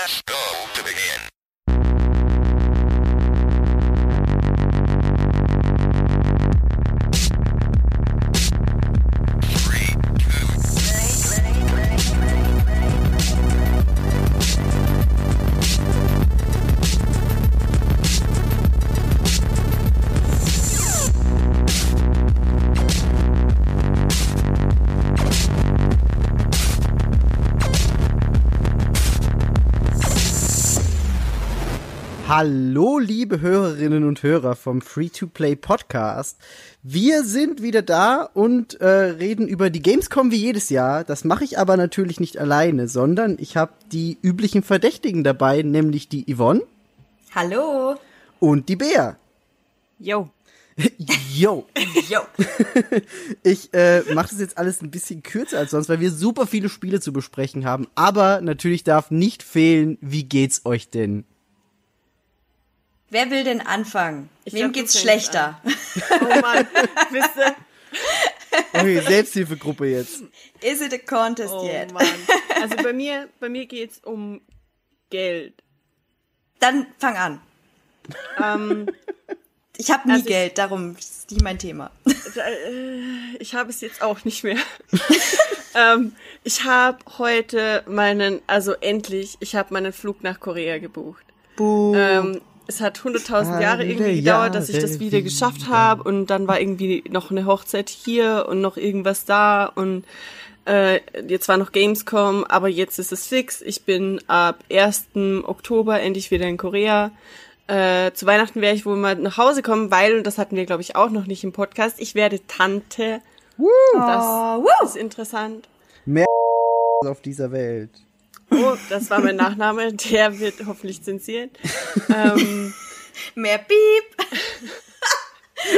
Press go to begin. Hallo, liebe Hörerinnen und Hörer vom Free-to-Play Podcast. Wir sind wieder da und äh, reden über die Gamescom wie jedes Jahr. Das mache ich aber natürlich nicht alleine, sondern ich habe die üblichen Verdächtigen dabei, nämlich die Yvonne Hallo. und die Bea. Yo. Yo. Jo. Ich äh, mache das jetzt alles ein bisschen kürzer als sonst, weil wir super viele Spiele zu besprechen haben. Aber natürlich darf nicht fehlen, wie geht's euch denn? Wer will denn anfangen? Ich Wem glaub, geht's schlechter? Oh Mann, wisst ihr? Okay, Selbsthilfegruppe jetzt. Is it a contest Oh yet? Mann. Also bei mir, bei mir geht's um Geld. Dann fang an. Ähm, Ich habe nie Also ich- Geld, darum ist nicht mein Thema. äh, ich habe es jetzt auch nicht mehr. ähm, ich habe heute meinen, also endlich, ich habe meinen Flug nach Korea gebucht. Buh. Ähm, es hat 100.000 Jahre irgendwie gedauert, dass ich das wieder geschafft habe und dann war irgendwie noch eine Hochzeit hier und noch irgendwas da und äh, jetzt war noch Gamescom, aber jetzt ist es fix. Ich bin ab 1. Oktober endlich wieder in Korea. Äh, zu Weihnachten werde ich wohl mal nach Hause kommen, weil, und das hatten wir glaube ich auch noch nicht im Podcast, ich werde Tante. Das Oh, woo. ist interessant. auf dieser Welt. Oh, das war mein Nachname, der wird hoffentlich zensiert. ähm, Mehr Piep.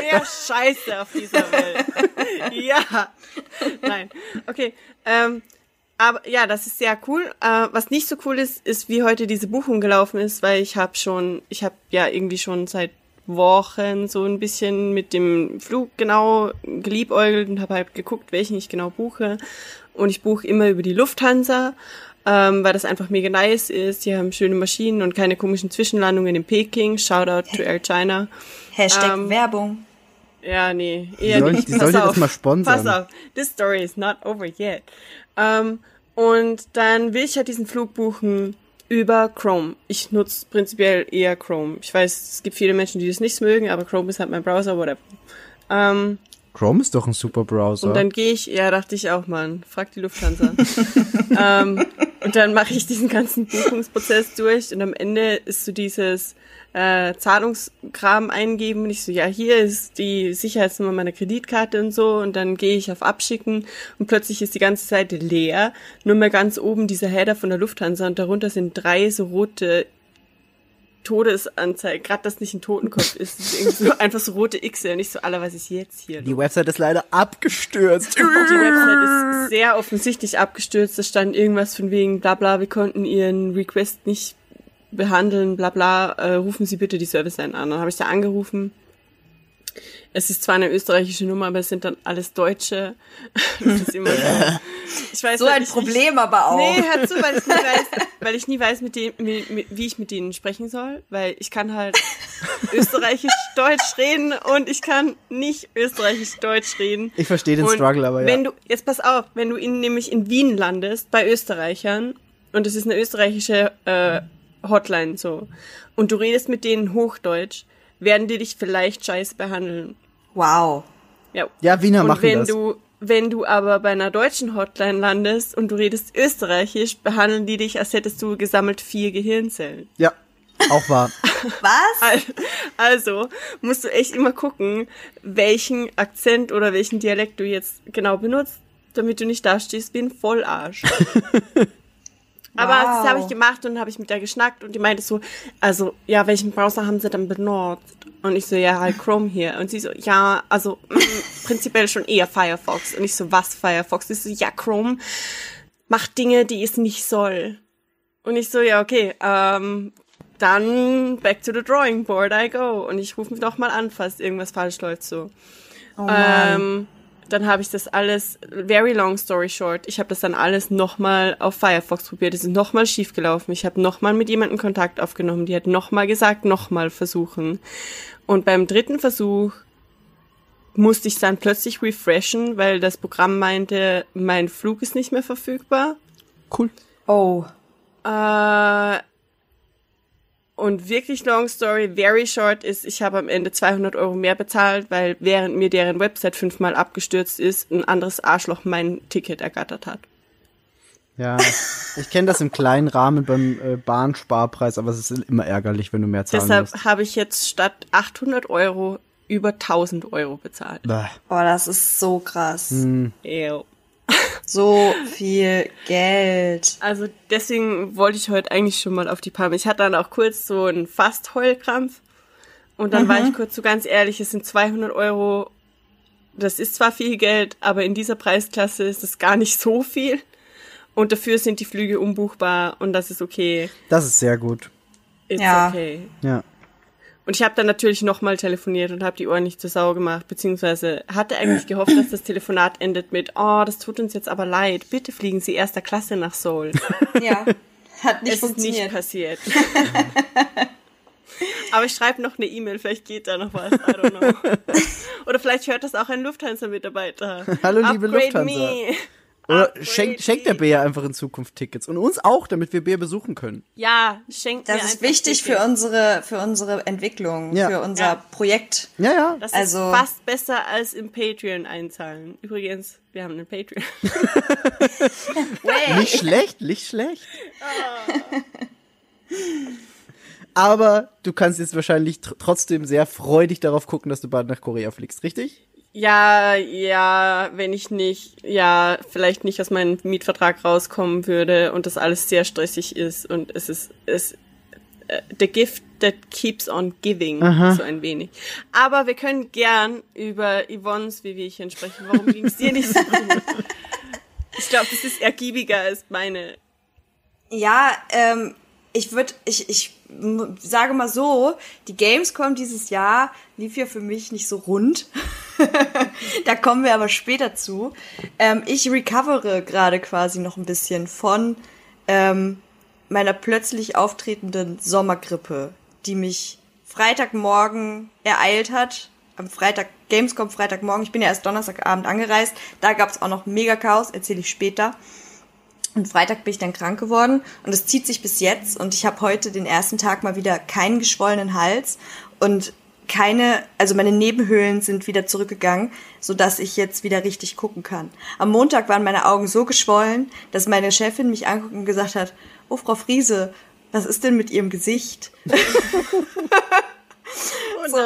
Mehr Scheiße auf dieser Welt. ja. Nein. Okay. Ähm, aber ja, das ist sehr cool. Äh, was nicht so cool ist, ist, wie heute diese Buchung gelaufen ist, weil ich habe schon, ich habe ja irgendwie schon seit Wochen so ein bisschen mit dem Flug genau geliebäugelt und habe halt geguckt, welchen ich genau buche. Und ich buche immer über die Lufthansa, ähm, weil das einfach mega nice ist. Die haben schöne Maschinen und keine komischen Zwischenlandungen in Peking. Shoutout to Air China. Hashtag Ähm, Werbung. Ja, nee, eher soll- nicht. die Pass sollte das mal sponsern. Pass auf, this story is not over yet. Ähm, und dann will ich halt diesen Flug buchen über Chrome. Ich nutze prinzipiell eher Chrome. Ich weiß, es gibt viele Menschen, die das nicht mögen, aber Chrome ist halt mein Browser, whatever. Ähm, Chrome ist doch ein super Browser. und dann gehe ich, ja, dachte ich auch, Mann, frag die Lufthansa. ähm, und dann mache ich diesen ganzen Buchungsprozess durch und am Ende ist so dieses äh, Zahlungskram eingeben und ich so, ja, hier ist die Sicherheitsnummer meiner Kreditkarte und so und dann gehe ich auf Abschicken und plötzlich ist die ganze Seite leer, nur mal ganz oben dieser Header von der Lufthansa und darunter sind drei so rote Todesanzeigen, gerade dass nicht ein Totenkopf ist, ist irgendwie so einfach so rote X und ich so, Alter, was ist jetzt hier? die Website ist leider abgestürzt. Die Website ist sehr offensichtlich abgestürzt. Da stand irgendwas von wegen, bla bla, wir konnten Ihren Request nicht behandeln, bla bla, äh, rufen Sie bitte die Serviceline an. Dann habe ich da angerufen. Es ist zwar eine österreichische Nummer, aber es sind dann alles Deutsche. Das ist immer so. Ich weiß So halt ein nicht, Problem aber auch. Nee, hör zu, weil ich nie weiß, weil ich nie weiß, mit dem, mit, mit, wie ich mit denen sprechen soll, weil ich kann halt österreichisch-deutsch reden und ich kann nicht österreichisch-deutsch reden. Ich verstehe den Und Struggle, aber ja. Wenn du, jetzt pass auf, wenn du in, nämlich in Wien landest, bei Österreichern, und es ist eine österreichische äh, Hotline so, und du redest mit denen Hochdeutsch, werden die dich vielleicht scheiße behandeln. Wow. Ja, Ja, Wiener und machen wenn das. du wenn du aber bei einer deutschen Hotline landest und du redest österreichisch, behandeln die dich, als hättest du gesammelt vier Gehirnzellen. ja, auch wahr. Was? Also musst du echt immer gucken, welchen Akzent oder welchen Dialekt du jetzt genau benutzt, damit du nicht dastehst wie ein Vollarsch. Aber Wow. das habe ich gemacht und habe ich mit der geschnackt und die meinte so, also ja, welchen Browser haben sie denn benutzt? Und ich so, ja, halt Chrome hier. Und sie so, ja, also prinzipiell schon eher Firefox. Und ich so, was Firefox? Sie so, ja, Chrome macht Dinge, die es nicht soll. Und ich so, ja, okay, ähm, dann back to the drawing board I go. Und ich rufe mich doch mal an, falls irgendwas falsch läuft so. Oh. Ähm, dann habe ich das alles, very long story short, ich habe das dann alles nochmal auf Firefox probiert. Es ist nochmal schiefgelaufen. Ich habe nochmal mit jemandem Kontakt aufgenommen. Die hat nochmal gesagt, nochmal versuchen. Und beim dritten Versuch musste ich dann plötzlich refreshen, weil das Programm meinte, mein Flug ist nicht mehr verfügbar. Cool. Oh. Äh, und wirklich long story, very short ist, ich habe am Ende 200 Euro mehr bezahlt, weil während mir deren Website fünfmal abgestürzt ist, ein anderes Arschloch mein Ticket ergattert hat. Ja, ich kenne das im kleinen Rahmen beim äh, Bahnsparpreis, aber es ist immer ärgerlich, wenn du mehr zahlen Deshalb musst. habe ich jetzt statt 800 Euro über 1000 Euro bezahlt. Bäh. Boah, das ist so krass. Hm. Ew. So viel Geld. Also deswegen wollte ich heute eigentlich schon mal auf die Palme. Ich hatte dann auch kurz so einen fast Heulkrampf. Und dann war ich kurz so ganz ehrlich, es sind 200 Euro. Das ist zwar viel Geld, aber in dieser Preisklasse ist es gar nicht so viel. Und dafür sind die Flüge umbuchbar und das ist okay. Das ist sehr gut. It's Ja. okay. Ja. Und ich habe dann natürlich nochmal telefoniert und habe die Ohren nicht zur Sau gemacht, beziehungsweise hatte eigentlich gehofft, dass das Telefonat endet mit, oh, das tut uns jetzt aber leid, bitte fliegen Sie erster Klasse nach Seoul. Ja. Hat nicht es ist nicht funktioniert. passiert. aber ich schreibe noch eine E-Mail, vielleicht geht da noch was, I don't know. Oder vielleicht hört das auch ein Lufthansa-Mitarbeiter. Hallo, liebe Upgrade Lufthansa. Me. Oder schenkt, schenkt der. Bär einfach in Zukunft Tickets. Und uns auch, damit wir Bär besuchen können. Ja, schenkt mir Das ist wichtig für unsere, für unsere Entwicklung, Ja. für unser Ja. Projekt. Ja, ja. Das Also- ist fast besser als im Patreon einzahlen. Übrigens, wir haben einen Patreon. Nicht schlecht, nicht schlecht. Aber du kannst jetzt wahrscheinlich tr trotzdem sehr freudig darauf gucken, dass du bald nach Korea fliegst, richtig? Ja, ja, wenn ich nicht, ja, vielleicht nicht aus meinem Mietvertrag rauskommen würde und das alles sehr stressig ist und es ist, es, äh, the gift that keeps on giving, so ein wenig. Aber wir können gern über Yvonne's Wehwehchen sprechen. Warum ging es dir nicht so gut? Ich glaube, das ist ergiebiger als meine. Ja, ähm, ich würde, ich, ich sage mal so, die Gamescom dieses Jahr lief ja für mich nicht so rund. da kommen wir aber später zu. Ähm, ich recovere gerade quasi noch ein bisschen von ähm, meiner plötzlich auftretenden Sommergrippe, die mich Freitagmorgen ereilt hat. Am Freitag, Gamescom Freitagmorgen. Ich bin ja erst Donnerstagabend angereist. Da gab es auch noch mega Chaos, erzähle ich später. Und Freitag bin ich dann krank geworden und es zieht sich bis jetzt und ich habe heute den ersten Tag mal wieder keinen geschwollenen Hals und keine, also meine Nebenhöhlen sind wieder zurückgegangen, so dass ich jetzt wieder richtig gucken kann. Am Montag waren meine Augen so geschwollen, dass meine Chefin mich anguckt und gesagt hat, oh Frau Friese, was ist denn mit Ihrem Gesicht? Oh So.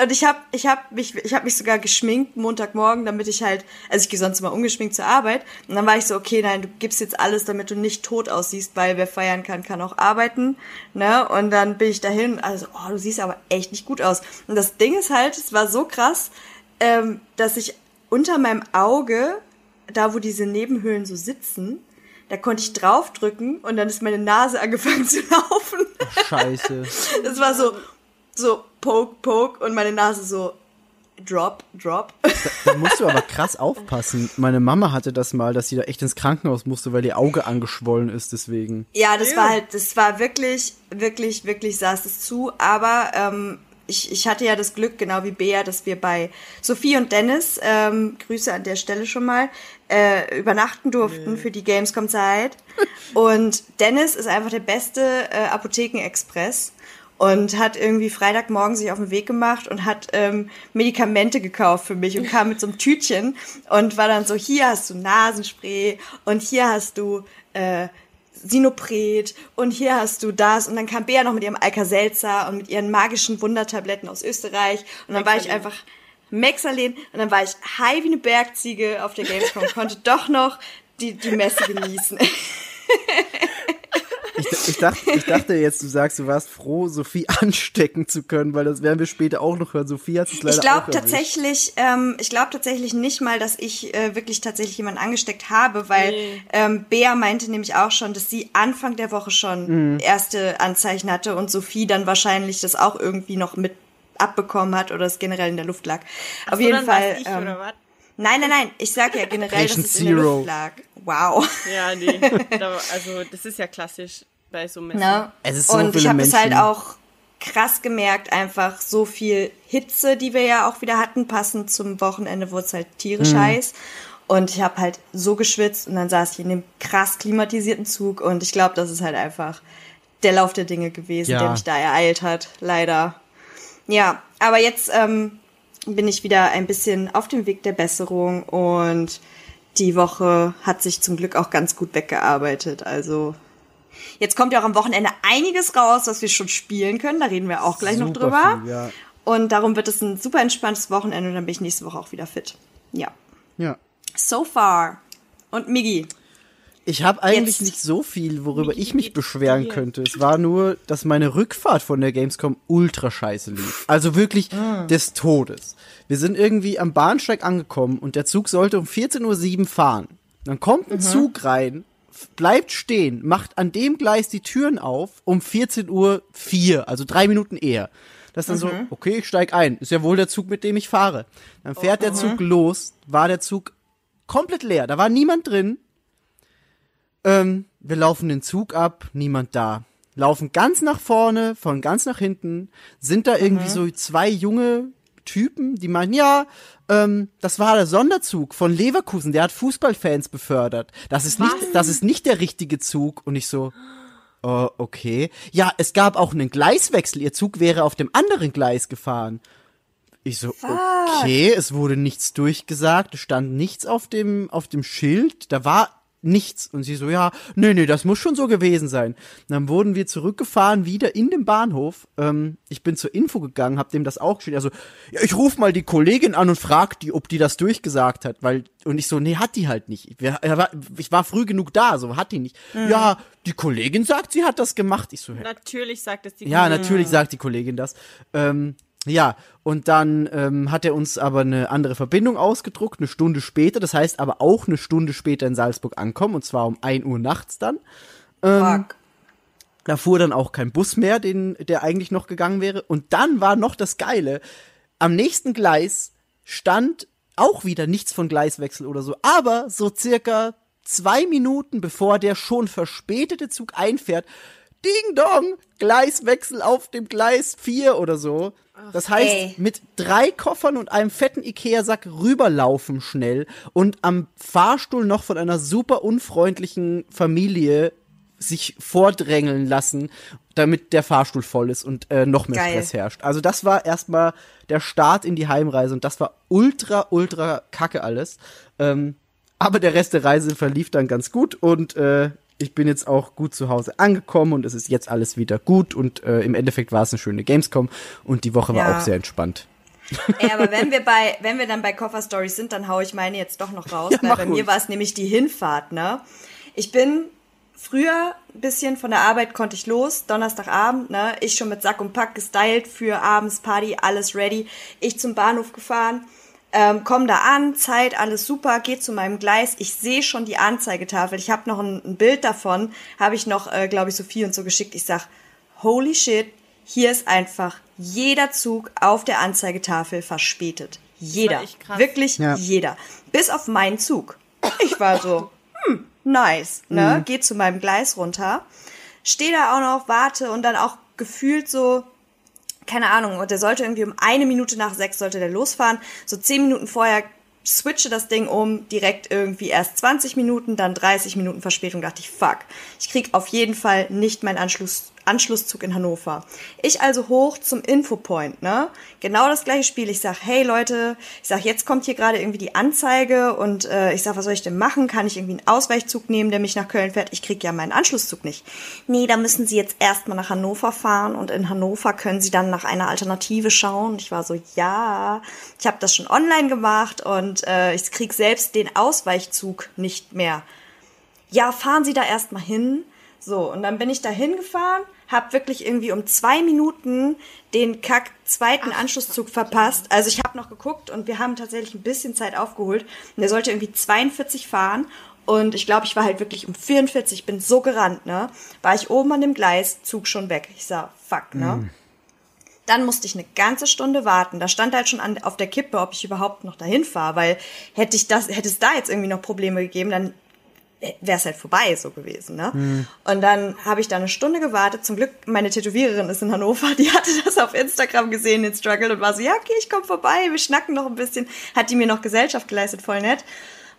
Und ich habe ich hab mich, ich hab mich sogar geschminkt Montagmorgen, damit ich halt, also ich gehe sonst immer ungeschminkt zur Arbeit. Und dann war ich so, okay, nein, du gibst jetzt alles, damit du nicht tot aussiehst, weil wer feiern kann, kann auch arbeiten. Ne? Und dann bin ich dahin, also, oh, du siehst aber echt nicht gut aus. Und das Ding ist halt, es war so krass, ähm, dass ich unter meinem Auge, da wo diese Nebenhöhlen so sitzen, da konnte ich draufdrücken und dann ist meine Nase angefangen zu laufen. Scheiße. Das war so, so poke, poke und meine Nase so drop, drop. Da musst du aber krass aufpassen. Meine Mama hatte das mal, dass sie da echt ins Krankenhaus musste, weil ihr Auge angeschwollen ist deswegen. Ja, das war halt, das war wirklich, wirklich, wirklich saß es zu. Aber ähm, ich, ich hatte ja das Glück, genau wie Bea, dass wir bei Sophie und Dennis, ähm, Grüße an der Stelle schon mal, äh, übernachten durften für die Gamescom-Zeit. Und Dennis ist einfach der beste äh, Apothekenexpress und hat irgendwie Freitagmorgen sich auf den Weg gemacht und hat ähm, Medikamente gekauft für mich und kam mit so einem Tütchen und war dann so, hier hast du Nasenspray und hier hast du äh, Sinopret und hier hast du das. Und dann kam Bea noch mit ihrem Alka-Seltzer und mit ihren magischen Wundertabletten aus Österreich. Und dann war ich einfach Mexalen und dann war ich high wie eine Bergziege auf der Gamescom und konnte doch noch die, die Messe genießen. Ich, ich, dachte, ich dachte jetzt, du sagst, du warst froh, Sophie anstecken zu können, weil das werden wir später auch noch hören. Sophie hat es leider Ich glaube tatsächlich, ähm, ich glaube tatsächlich nicht mal, dass ich äh, wirklich tatsächlich jemanden angesteckt habe, weil Nee. ähm, Bea meinte nämlich auch schon, dass sie Anfang der Woche schon erste Anzeichen hatte und Sophie dann wahrscheinlich das auch irgendwie noch mit abbekommen hat oder es generell in der Luft lag. Auf So, jeden Fall. Ich, ähm, oder was? Nein, nein, nein. Ich sag ja generell, dass Patient es in der Zero. Luft lag. Wow. Ja, nee. Da, also, das ist ja klassisch bei so Messen. Ne? Es ist so und ich habe es halt Menschen. auch krass gemerkt, einfach so viel Hitze, die wir ja auch wieder hatten, passend zum Wochenende wurde es halt tierisch Mhm. heiß. Und ich habe halt so geschwitzt und dann saß ich in dem krass klimatisierten Zug und ich glaube, das ist halt einfach der Lauf der Dinge gewesen, Ja. der mich da ereilt hat, leider. Ja, aber jetzt ähm, bin ich wieder ein bisschen auf dem Weg der Besserung und die Woche hat sich zum Glück auch ganz gut weggearbeitet. Also jetzt kommt ja auch am Wochenende einiges raus, was wir schon spielen können. Da reden wir auch gleich noch Super drüber. viel, ja. Und darum wird es ein super entspanntes Wochenende und dann bin ich nächste Woche auch wieder fit. Ja. Ja. So far. Und Migi. Ich habe eigentlich Jetzt- nicht so viel, worüber ich mich beschweren könnte. Es war nur, dass meine Rückfahrt von der Gamescom ultra scheiße lief. Also wirklich des Todes. Wir sind irgendwie am Bahnsteig angekommen und der Zug sollte um 14.07 Uhr fahren. Dann kommt ein Zug rein, bleibt stehen, macht an dem Gleis die Türen auf um 14.04 Uhr, also drei Minuten eher. Das ist dann so, okay, ich steig ein. Ist ja wohl der Zug, mit dem ich fahre. Dann fährt der Zug los, war der Zug komplett leer. Da war niemand drin. Ähm, wir laufen den Zug ab, niemand da. Laufen ganz nach vorne, von ganz nach hinten, sind da irgendwie so zwei junge Typen, die meinen, ja, ähm, das war der Sonderzug von Leverkusen, der hat Fußballfans befördert. Das ist nicht, das ist nicht der richtige Zug. Und ich so, oh, okay. Ja, es gab auch einen Gleiswechsel. Ihr Zug wäre auf dem anderen Gleis gefahren. Ich so, okay, es wurde nichts durchgesagt, es stand nichts auf dem, auf dem Schild, da war nichts. Und sie so, ja, nee, nee, das muss schon so gewesen sein. Und dann wurden wir zurückgefahren, wieder in den Bahnhof. Ähm, ich bin zur Info gegangen, hab dem das auch geschrieben. Also, ja, ich ruf mal die Kollegin an und frag die, ob die das durchgesagt hat, weil, und ich so, nee, hat die halt nicht. Ich war, früh genug da, so hat die nicht. Ja, die Kollegin sagt, sie hat das gemacht. Ich so, hä? Natürlich sagt es die Ja, Kollegin. natürlich sagt die Kollegin das. Ähm, ja, und dann ähm, hat er uns aber eine andere Verbindung ausgedruckt, eine Stunde später. Das heißt aber auch eine Stunde später in Salzburg ankommen, und zwar um 1 Uhr nachts dann. Fuck. Da fuhr dann auch kein Bus mehr, den, der eigentlich noch gegangen wäre. Und dann war noch das Geile. Am nächsten Gleis stand auch wieder nichts von Gleiswechsel oder so, aber so circa zwei Minuten bevor der schon verspätete Zug einfährt, Ding Dong, Gleiswechsel auf dem Gleis 4 oder so. Das heißt, ey. mit drei Koffern und einem fetten Ikea-Sack rüberlaufen schnell und am Fahrstuhl noch von einer super unfreundlichen Familie sich vordrängeln lassen, damit der Fahrstuhl voll ist und äh, noch mehr Geil. Stress herrscht. Also das war erstmal der Start in die Heimreise und das war ultra, ultra kacke alles. Ähm, aber der Rest der Reise verlief dann ganz gut und äh, ich bin jetzt auch gut zu Hause angekommen und es ist jetzt alles wieder gut und äh, im Endeffekt war es eine schöne Gamescom und die Woche war Ja. auch sehr entspannt. Ey, aber wenn wir bei, wenn wir dann bei Koffer Stories sind, dann hau ich meine jetzt doch noch raus, Ja, weil bei ruhig. mir war es nämlich die Hinfahrt, ne? Ich bin früher ein bisschen von der Arbeit konnte ich los, Donnerstagabend, ne? Ich schon mit Sack und Pack gestylt für abends Party, alles ready. Ich zum Bahnhof gefahren, ähm, komm da an, Zeit, alles super, geht zu meinem Gleis. Ich sehe schon die Anzeigetafel. Ich habe noch ein, ein Bild davon, habe ich noch, äh, glaube ich, Sophie und so geschickt. Ich sag, holy shit, hier ist einfach jeder Zug auf der Anzeigetafel verspätet. Jeder. Wirklich Ja. jeder. Bis auf meinen Zug. Ich war so, hm, nice, ne? Mhm. Geh zu meinem Gleis runter. Steh da auch noch, warte und dann auch gefühlt so, keine Ahnung, und der sollte irgendwie um eine Minute nach sechs sollte der losfahren. So zehn Minuten vorher switche das Ding um, direkt irgendwie erst 20 Minuten, dann 30 Minuten Verspätung. Dachte ich, fuck, ich krieg auf jeden Fall nicht meinen Anschluss, Anschlusszug in Hannover. Ich also hoch zum Infopoint, ne? Genau das gleiche Spiel. Ich sag, hey Leute, ich sag, jetzt kommt hier gerade irgendwie die Anzeige und äh, ich sag, was soll ich denn machen? Kann ich irgendwie einen Ausweichzug nehmen, der mich nach Köln fährt? Ich krieg ja meinen Anschlusszug nicht. Nee, da müssen Sie jetzt erstmal nach Hannover fahren und in Hannover können Sie dann nach einer Alternative schauen. Ich war so, ja, ich habe das schon online gemacht und äh, ich krieg selbst den Ausweichzug nicht mehr ja, fahren Sie da erstmal hin. So, und dann bin ich da hingefahren, hab wirklich irgendwie um zwei Minuten den kack zweiten Anschlusszug verpasst. Also ich habe noch geguckt und wir haben tatsächlich ein bisschen Zeit aufgeholt. Und der sollte irgendwie 42 fahren. Und ich glaube, ich war halt wirklich um 44, bin so gerannt, ne? War ich oben an dem Gleis, Zug schon weg. Ich sah, fuck, ne? Dann musste ich eine ganze Stunde warten. Da stand halt schon an, auf der Kippe, ob ich überhaupt noch dahin fahre, weil hätte ich das, hätte es da jetzt irgendwie noch Probleme gegeben, dann wäre es halt vorbei so gewesen. Ne? Und dann habe ich da eine Stunde gewartet. Zum Glück, meine Tätowiererin ist in Hannover, die hatte das auf Instagram gesehen, den Struggle, und war so, ja, okay, ich komme vorbei, wir schnacken noch ein bisschen. Hat die mir noch Gesellschaft geleistet, voll nett.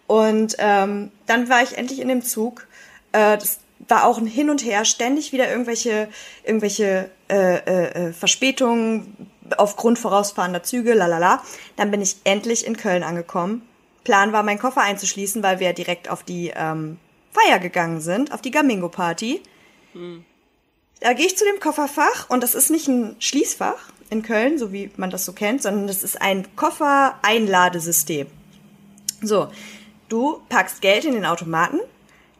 Und ähm, dann war ich endlich in dem Zug. Äh, das war auch ein Hin und Her, ständig wieder irgendwelche, irgendwelche äh, äh, äh, Verspätungen aufgrund vorausfahrender Züge, lalala. Dann bin ich endlich in Köln angekommen. Plan war, meinen Koffer einzuschließen, weil wir direkt auf die ähm, Feier gegangen sind, auf die Gamingo-Party. Da gehe ich zu dem Kofferfach und das ist nicht ein Schließfach in Köln, so wie man das so kennt, sondern das ist ein Koffer-Einladesystem. So, du packst Geld in den Automaten,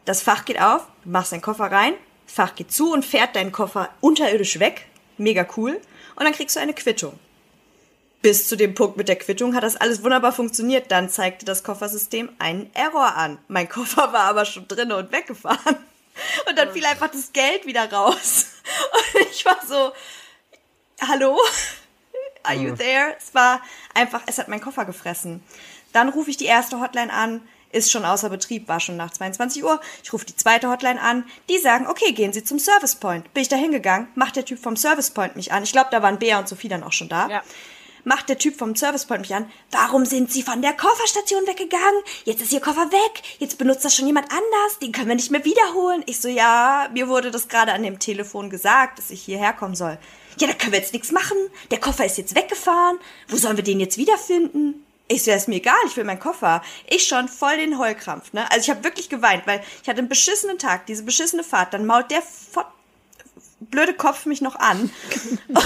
das Fach geht auf, du machst deinen Koffer rein, das Fach geht zu und fährt deinen Koffer unterirdisch weg. Mega cool. Und dann kriegst du eine Quittung. Bis zu dem Punkt mit der Quittung hat das alles wunderbar funktioniert. Dann zeigte das Koffersystem einen Error an. Mein Koffer war aber schon drin und weggefahren. Und dann fiel einfach das Geld wieder raus. Und ich war so, hallo? Are you there? Es war einfach, es hat meinen Koffer gefressen. Dann rufe ich die erste Hotline an, ist schon außer Betrieb, war schon nach 22 Uhr. Ich rufe die zweite Hotline an, die sagen, okay, gehen Sie zum Service Point. Bin ich da hingegangen, macht der Typ vom Service Point mich an. Ich glaube, da waren Bea und Sophie dann auch schon da. Ja. Macht der Typ vom Service Point mich an, warum sind Sie von der Kofferstation weggegangen? Jetzt ist Ihr Koffer weg, jetzt benutzt das schon jemand anders, den können wir nicht mehr wiederholen. Ich so, ja, mir wurde das gerade an dem Telefon gesagt, dass ich hierher kommen soll. Ja, da können wir jetzt nichts machen, der Koffer ist jetzt weggefahren, wo sollen wir den jetzt wiederfinden? Ich so, ja, ist mir egal, ich will meinen Koffer. Ich schon voll den Heulkrampf, ne? Also ich habe wirklich geweint, weil ich hatte einen beschissenen Tag, diese beschissene Fahrt, dann mault der blöde Kopf mich noch an.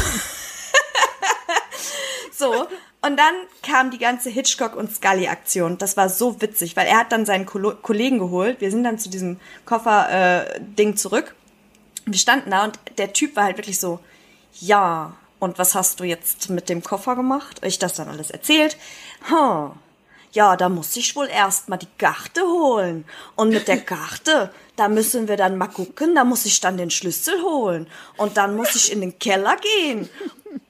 so, und dann kam die ganze Hitchcock und Scully Aktion. Das war so witzig, weil er hat dann seinen Kolo Kollegen geholt. Wir sind dann zu diesem Koffer äh, Ding zurück. Wir standen da und der Typ war halt wirklich so, ja, und was hast du jetzt mit dem Koffer gemacht? Ich das dann alles erzählt. Hm. Ja, da muss ich wohl erst mal die Karte holen. Und mit der Karte, da müssen wir dann mal gucken, da muss ich dann den Schlüssel holen. Und dann muss ich in den Keller gehen.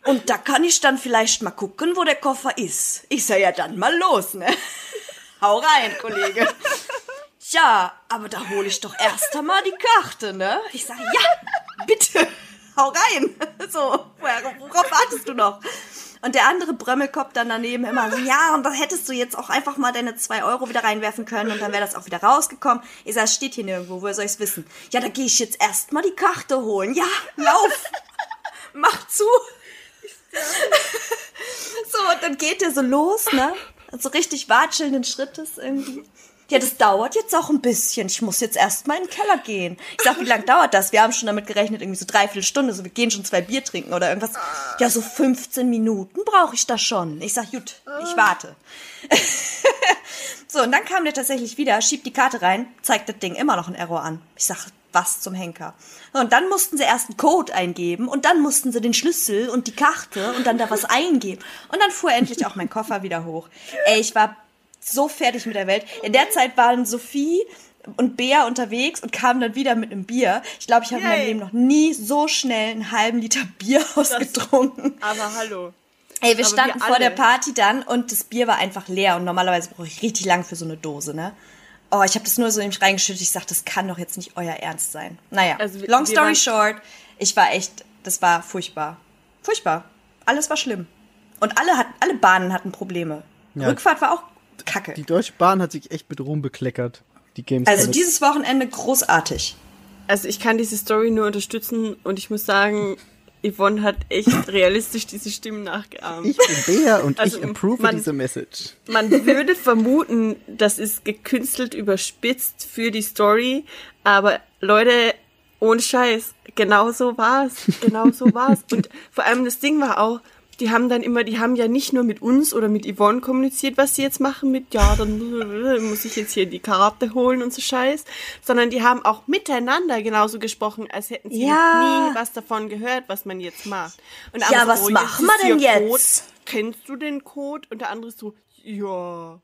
Und da kann ich dann vielleicht mal gucken, wo der Koffer ist. Ich sag ja dann mal los, ne? Hau rein, Kollege. Ja, aber da hole ich doch erst einmal die Karte, ne? Ich sage, ja, bitte, hau rein. So, worauf wartest du noch? Und der andere Brömmelkopf dann daneben immer so, ja, und da hättest du jetzt auch einfach mal deine zwei Euro wieder reinwerfen können und dann wäre das auch wieder rausgekommen. Ich sage, es steht hier nirgendwo, woher soll ich's wissen? Ja, da gehe ich jetzt erst mal die Karte holen. Ja, lauf, mach zu. So, und dann geht der so los, ne? So richtig watschelnden Schrittes irgendwie. Ja, das dauert jetzt auch ein bisschen. Ich muss jetzt erst mal in den Keller gehen. Ich sag, wie lange dauert das? Wir haben schon damit gerechnet, irgendwie so dreiviertel Stunde. So, wir gehen schon zwei Bier trinken oder irgendwas. Ja, so 15 Minuten brauche ich da schon. Ich sag, gut, ich warte. so, und dann kam der tatsächlich wieder, schiebt die Karte rein, zeigt das Ding immer noch einen Error an. Ich sag, was zum Henker. Und dann mussten sie erst einen Code eingeben und dann mussten sie den Schlüssel und die Karte und dann da was eingeben. Und dann fuhr endlich auch mein Koffer wieder hoch. Ey, ich war so fertig mit der Welt. In der Zeit waren Sophie und Bea unterwegs und kamen dann wieder mit einem Bier. Ich glaube, ich habe in meinem. Leben noch nie so schnell einen halben Liter Bier ausgetrunken. Aber hallo. Ey, wir Aber standen wir vor der. Party dann und das Bier war einfach leer und normalerweise brauche ich richtig lang für so eine Dose, ne? Oh, ich habe das nur so in mich reingeschüttet. Ich sag, das kann doch jetzt nicht euer Ernst sein. Naja, Also wir- long story short, ich war echt, das war furchtbar. Furchtbar. Alles war schlimm. Und alle hatten, alle Bahnen hatten Probleme. Ja. Rückfahrt war auch kacke. Die Deutsche Bahn hat sich echt mit Ruhm bekleckert. Die Games. also dieses Wochenende großartig. Also ich kann diese Story nur unterstützen und ich muss sagen, Yvonne hat echt realistisch diese Stimmen nachgeahmt. ich bin Bea und Also, ich approve man- diese Message. Man würde vermuten, das ist gekünstelt überspitzt für die Story, aber Leute, ohne Scheiß, genau so war's. Genau so war's. Und vor allem das Ding war auch, die haben dann immer, die haben ja nicht nur mit uns oder mit Yvonne kommuniziert, was sie jetzt machen mit, ja, dann muss ich jetzt hier die Karte holen und so Scheiß, sondern die haben auch miteinander genauso gesprochen, als hätten sie Ja. nie was davon gehört, was man jetzt macht. Und Ja, was so, machen wir denn jetzt? Code. Kennst du den Code? Und der andere so, ja.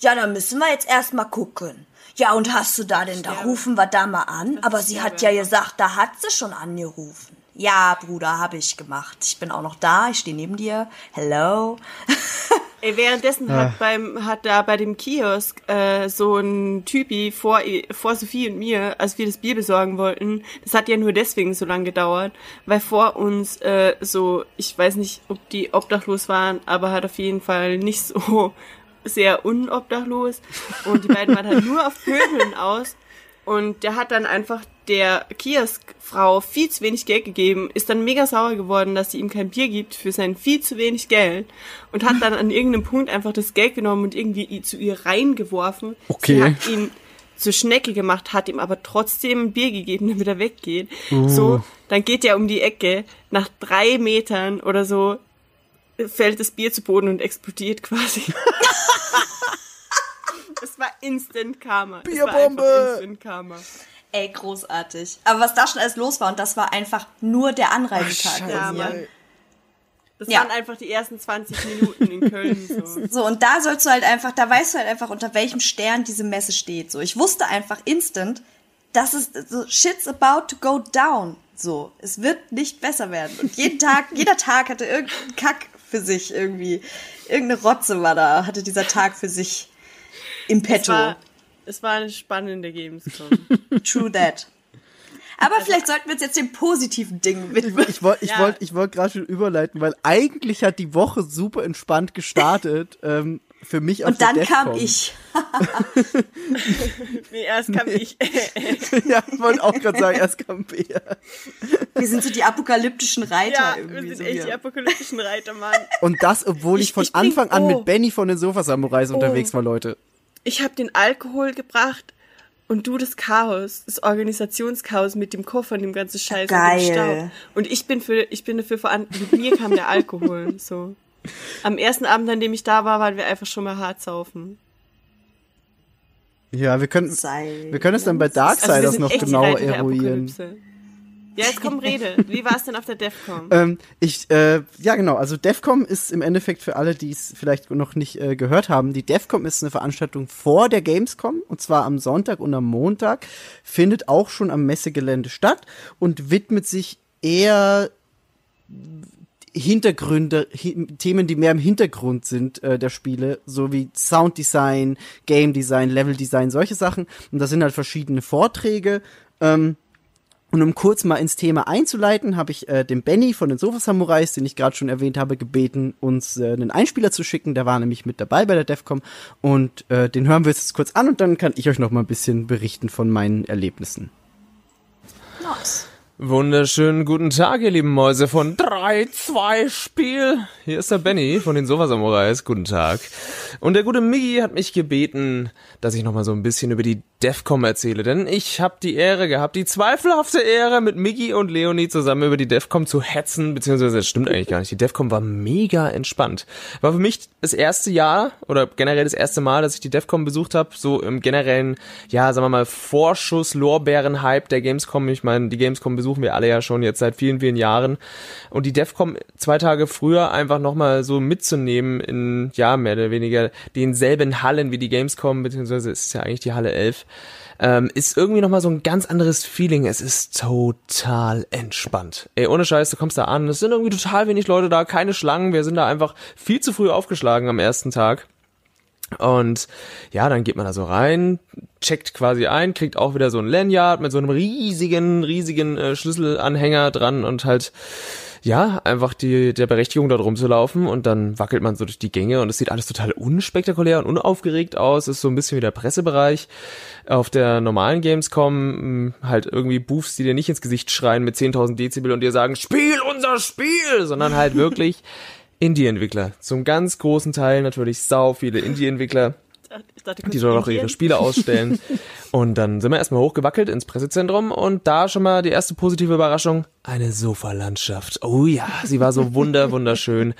Ja, dann müssen wir jetzt erst mal gucken. Ja, und hast du da denn, da rufen wir da mal an? Aber sie hat ja gesagt, da hat sie schon angerufen. Ja, Bruder, habe ich gemacht. Ich bin auch noch da, ich stehe neben dir. Hello. Ey, währenddessen Ah. hat beim hat da bei dem Kiosk äh, so ein Typi vor vor Sophie und mir, als wir das Bier besorgen wollten, das hat ja nur deswegen so lange gedauert, weil vor uns äh, so, ich weiß nicht, ob die obdachlos waren, aber hat auf jeden Fall nicht so sehr unobdachlos und die beiden waren halt nur auf Pöbeln aus und der hat dann einfach der Kioskfrau viel zu wenig Geld gegeben, ist dann mega sauer geworden, dass sie ihm kein Bier gibt für sein viel zu wenig Geld und hat dann an irgendeinem Punkt einfach das Geld genommen und irgendwie zu ihr reingeworfen. Okay. Sie hat ihn zur Schnecke gemacht, hat ihm aber trotzdem ein Bier gegeben, damit er weggeht. So, dann geht er um die Ecke, nach drei Metern oder so fällt das Bier zu Boden und explodiert quasi. War Instant Karma. War Bierbombe! einfach Instant Karma. Ey, großartig. Aber was da schon alles los war, und das war einfach nur der Anreisetag. Ja. Mann. Das Ja. waren einfach die ersten 20 Minuten in Köln. So. So, und da sollst du halt einfach, da weißt du halt einfach, unter welchem Stern diese Messe steht. So, ich wusste einfach instant, dass es so, shit's about to go down. So, es wird nicht besser werden. Und jeden Tag, jeder Tag hatte irgendeinen Kack für sich irgendwie. Irgendeine Rotze war da, hatte dieser Tag für sich im Es Petto. war, es war eine spannende Gamescom. True that. Aber vielleicht sollten wir uns jetzt dem positiven Ding Ich, widmen. ich wollte ich Ja. wollt, ich wollt gerade schon überleiten, weil eigentlich hat die Woche super entspannt gestartet. ähm, für mich auf Und dann kam ich. nee, erst kam ich. ja, ich wollte auch gerade sagen, erst kam Bea. Wir sind so die apokalyptischen Reiter ja, wir irgendwie. sind so echt hier. die apokalyptischen Reiter, Mann. Und das, obwohl ich, Ich- von ich Anfang an oh. mit Benny von den Sofa-Samurais unterwegs war, Leute. Ich habe den Alkohol gebracht und du das Chaos, das Organisationschaos mit dem Koffer und dem ganzen Scheiß Geil. und dem Staub. Und ich bin für, ich bin dafür verantwortlich. Mit mir kam der Alkohol, so. Am ersten Abend, an dem ich da war, waren wir einfach schon mal hart saufen. Ja, wir können, Sei- wir können es dann bei Also Darksiders sind noch der eruieren. Ja, jetzt komm, rede. Wie war es denn auf der DEFCON? Ähm, ich, äh, ja genau, also DEFCOM ist im Endeffekt für alle, die es vielleicht noch nicht äh, gehört haben, die DEFCOM ist eine Veranstaltung vor der Gamescom und zwar am Sonntag und am Montag, findet auch schon am Messegelände statt und widmet sich eher Hintergründe, hi Themen, die mehr im Hintergrund sind äh, der Spiele, so wie Sounddesign, Game Design, Level Design, solche Sachen. Und da sind halt verschiedene Vorträge. Ähm, und um kurz mal ins Thema einzuleiten, habe ich äh, den Benny von den Sofa Samurais, den ich gerade schon erwähnt habe, gebeten, uns äh, einen Einspieler zu schicken. Der war nämlich mit dabei bei der DEFCOM und äh, den hören wir jetzt kurz an und dann kann ich euch noch mal ein bisschen berichten von meinen Erlebnissen. Nice. Wunderschönen guten Tag, ihr lieben Mäuse von 3, 2 Spiel. Hier ist der Benny von den Sofa Samurais. Guten Tag. Und der gute Miggy hat mich gebeten, dass ich nochmal so ein bisschen über die DEFCOM erzähle, denn ich habe die Ehre gehabt, die zweifelhafte Ehre, mit Miggy und Leonie zusammen über die DEFCOM zu hetzen, beziehungsweise das stimmt eigentlich gar nicht. Die DEFCOM war mega entspannt. War für mich das erste Jahr oder generell das erste Mal, dass ich die DEFCOM besucht habe, so im generellen, ja, sagen wir mal, Vorschuss-Lorbeeren-Hype der Gamescom. Ich meine, die Gamescom besuchen wir alle ja schon jetzt seit vielen, vielen Jahren. Und die DEFCOM zwei Tage früher einfach nochmal so mitzunehmen in, ja, mehr oder weniger denselben Hallen wie die Gamescom, beziehungsweise ist ja eigentlich die Halle 11, ähm, ist irgendwie nochmal so ein ganz anderes Feeling. Es ist total entspannt. Ey, ohne Scheiß, du kommst da an, es sind irgendwie total wenig Leute da, keine Schlangen, wir sind da einfach viel zu früh aufgeschlagen am ersten Tag. Und ja, dann geht man da so rein, checkt quasi ein, kriegt auch wieder so ein Lanyard mit so einem riesigen, riesigen äh, Schlüsselanhänger dran und halt ja, einfach die, der Berechtigung da drum zu laufen und dann wackelt man so durch die Gänge und es sieht alles total unspektakulär und unaufgeregt aus, ist so ein bisschen wie der Pressebereich. Auf der normalen Gamescom mh, halt irgendwie Boofs, die dir nicht ins Gesicht schreien mit 10.000 Dezibel und dir sagen, Spiel unser Spiel, sondern halt wirklich Indie-Entwickler. Zum ganz großen Teil natürlich sau viele Indie-Entwickler dachte, die dort auch ihre Spiele ausstellen. Und dann sind wir erstmal hochgewackelt ins Pressezentrum und da schon mal die erste positive Überraschung. Eine Sofalandschaft. Oh ja, sie war so wunder, wunderschön.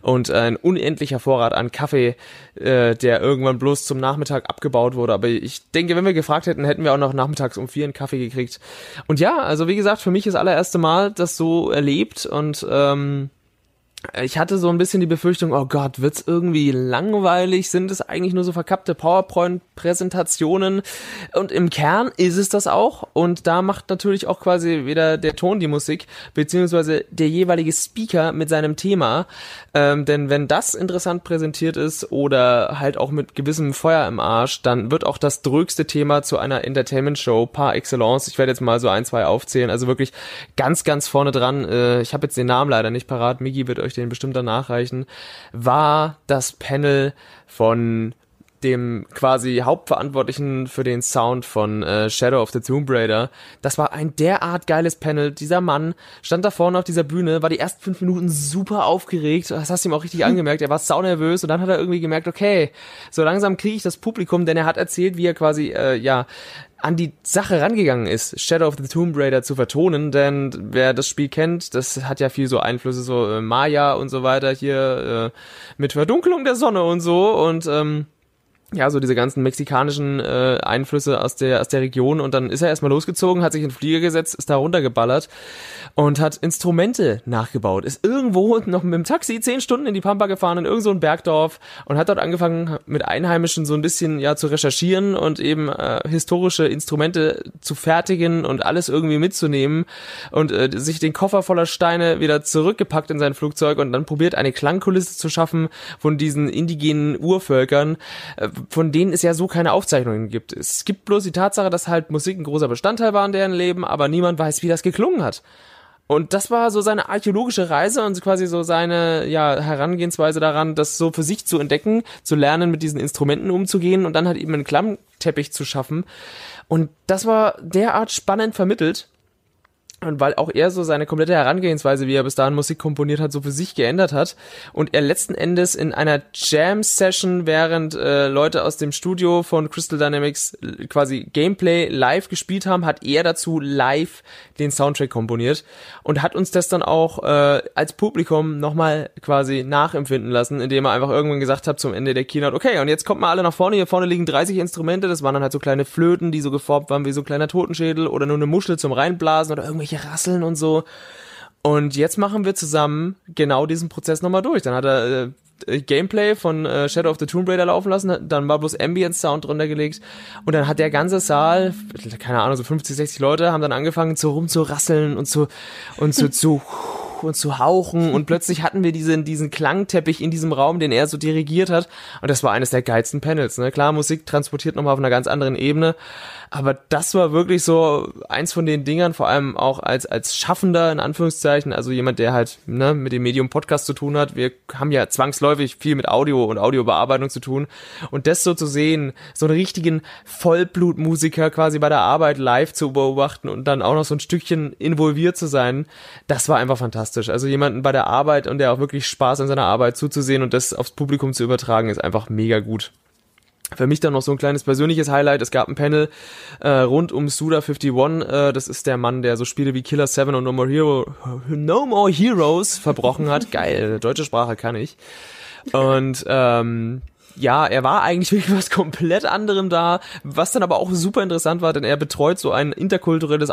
Und ein unendlicher Vorrat an Kaffee, äh, der irgendwann bloß zum Nachmittag abgebaut wurde. Aber ich denke, wenn wir gefragt hätten, hätten wir auch noch nachmittags um vier einen Kaffee gekriegt. Und ja, also wie gesagt, für mich ist das allererste Mal das so erlebt und ähm, ich hatte so ein bisschen die Befürchtung, oh Gott, wird's irgendwie langweilig? Sind es eigentlich nur so verkappte PowerPoint-Präsentationen? Und im Kern ist es das auch. Und da macht natürlich auch quasi wieder der Ton die Musik, beziehungsweise der jeweilige Speaker mit seinem Thema. Ähm, denn wenn das interessant präsentiert ist oder halt auch mit gewissem Feuer im Arsch, dann wird auch das drögste Thema zu einer Entertainment-Show par excellence. Ich werde jetzt mal so ein, zwei aufzählen. Also wirklich ganz, ganz vorne dran. Äh, ich habe jetzt den Namen leider nicht parat. Migi wird euch den bestimmt danach reichen, war das Panel von dem quasi Hauptverantwortlichen für den Sound von äh, Shadow of the Tomb Raider. Das war ein derart geiles Panel. Dieser Mann stand da vorne auf dieser Bühne, war die ersten fünf Minuten super aufgeregt. Das hast du ihm auch richtig angemerkt. Er war saunervös und dann hat er irgendwie gemerkt, okay, so langsam kriege ich das Publikum, denn er hat erzählt, wie er quasi, äh, ja, an die Sache rangegangen ist, Shadow of the Tomb Raider zu vertonen, denn wer das Spiel kennt, das hat ja viel so Einflüsse, so äh, Maya und so weiter hier äh, mit Verdunkelung der Sonne und so und ähm, ja, so diese ganzen mexikanischen äh, Einflüsse aus der aus der Region und dann ist er erstmal losgezogen, hat sich in den Flieger gesetzt, ist da runtergeballert und hat Instrumente nachgebaut. Ist irgendwo noch mit dem Taxi zehn Stunden in die Pampa gefahren in irgend so Bergdorf und hat dort angefangen mit Einheimischen so ein bisschen ja zu recherchieren und eben äh, historische Instrumente zu fertigen und alles irgendwie mitzunehmen und äh, sich den Koffer voller Steine wieder zurückgepackt in sein Flugzeug und dann probiert eine Klangkulisse zu schaffen von diesen indigenen Urvölkern. Äh, von denen es ja so keine Aufzeichnungen gibt. Es gibt bloß die Tatsache, dass halt Musik ein großer Bestandteil war in deren Leben, aber niemand weiß, wie das geklungen hat. Und das war so seine archäologische Reise und quasi so seine ja, Herangehensweise daran, das so für sich zu entdecken, zu lernen, mit diesen Instrumenten umzugehen und dann halt eben einen Klammteppich zu schaffen. Und das war derart spannend vermittelt. Und weil auch er so seine komplette Herangehensweise, wie er bis dahin Musik komponiert hat, so für sich geändert hat und er letzten Endes in einer Jam-Session, während äh, Leute aus dem Studio von Crystal Dynamics äh, quasi Gameplay live gespielt haben, hat er dazu live den Soundtrack komponiert und hat uns das dann auch äh, als Publikum nochmal quasi nachempfinden lassen, indem er einfach irgendwann gesagt hat zum Ende der Keynote, okay, und jetzt kommt mal alle nach vorne, hier vorne liegen 30 Instrumente, das waren dann halt so kleine Flöten, die so geformt waren wie so ein kleiner Totenschädel oder nur eine Muschel zum Reinblasen oder irgendwelche irgendwelche Rasseln und so. Und jetzt machen wir zusammen genau diesen Prozess nochmal durch. Dann hat er äh, Gameplay von äh, Shadow of the Tomb Raider laufen lassen, dann war bloß Ambient Sound drunter gelegt und dann hat der ganze Saal, keine Ahnung, so 50, 60 Leute haben dann angefangen zu rumzurasseln und zu und zu, zu und zu hauchen und plötzlich hatten wir diesen, diesen Klangteppich in diesem Raum, den er so dirigiert hat und das war eines der geilsten Panels, ne? Klar, Musik transportiert nochmal auf einer ganz anderen Ebene, aber das war wirklich so eins von den Dingern, vor allem auch als, als Schaffender, in Anführungszeichen, also jemand, der halt ne, mit dem Medium Podcast zu tun hat. Wir haben ja zwangsläufig viel mit Audio und Audiobearbeitung zu tun. Und das so zu sehen, so einen richtigen Vollblutmusiker quasi bei der Arbeit live zu beobachten und dann auch noch so ein Stückchen involviert zu sein, das war einfach fantastisch. Also jemanden bei der Arbeit und der auch wirklich Spaß an seiner Arbeit zuzusehen und das aufs Publikum zu übertragen, ist einfach mega gut. Für mich dann noch so ein kleines persönliches Highlight. Es gab ein Panel äh, rund um Suda51. Äh, das ist der Mann, der so Spiele wie Killer 7 und No More, Hero, no More Heroes verbrochen hat. Geil, deutsche Sprache kann ich. Und ähm, ja, er war eigentlich wirklich was komplett anderem da, was dann aber auch super interessant war, denn er betreut so ein interkulturelles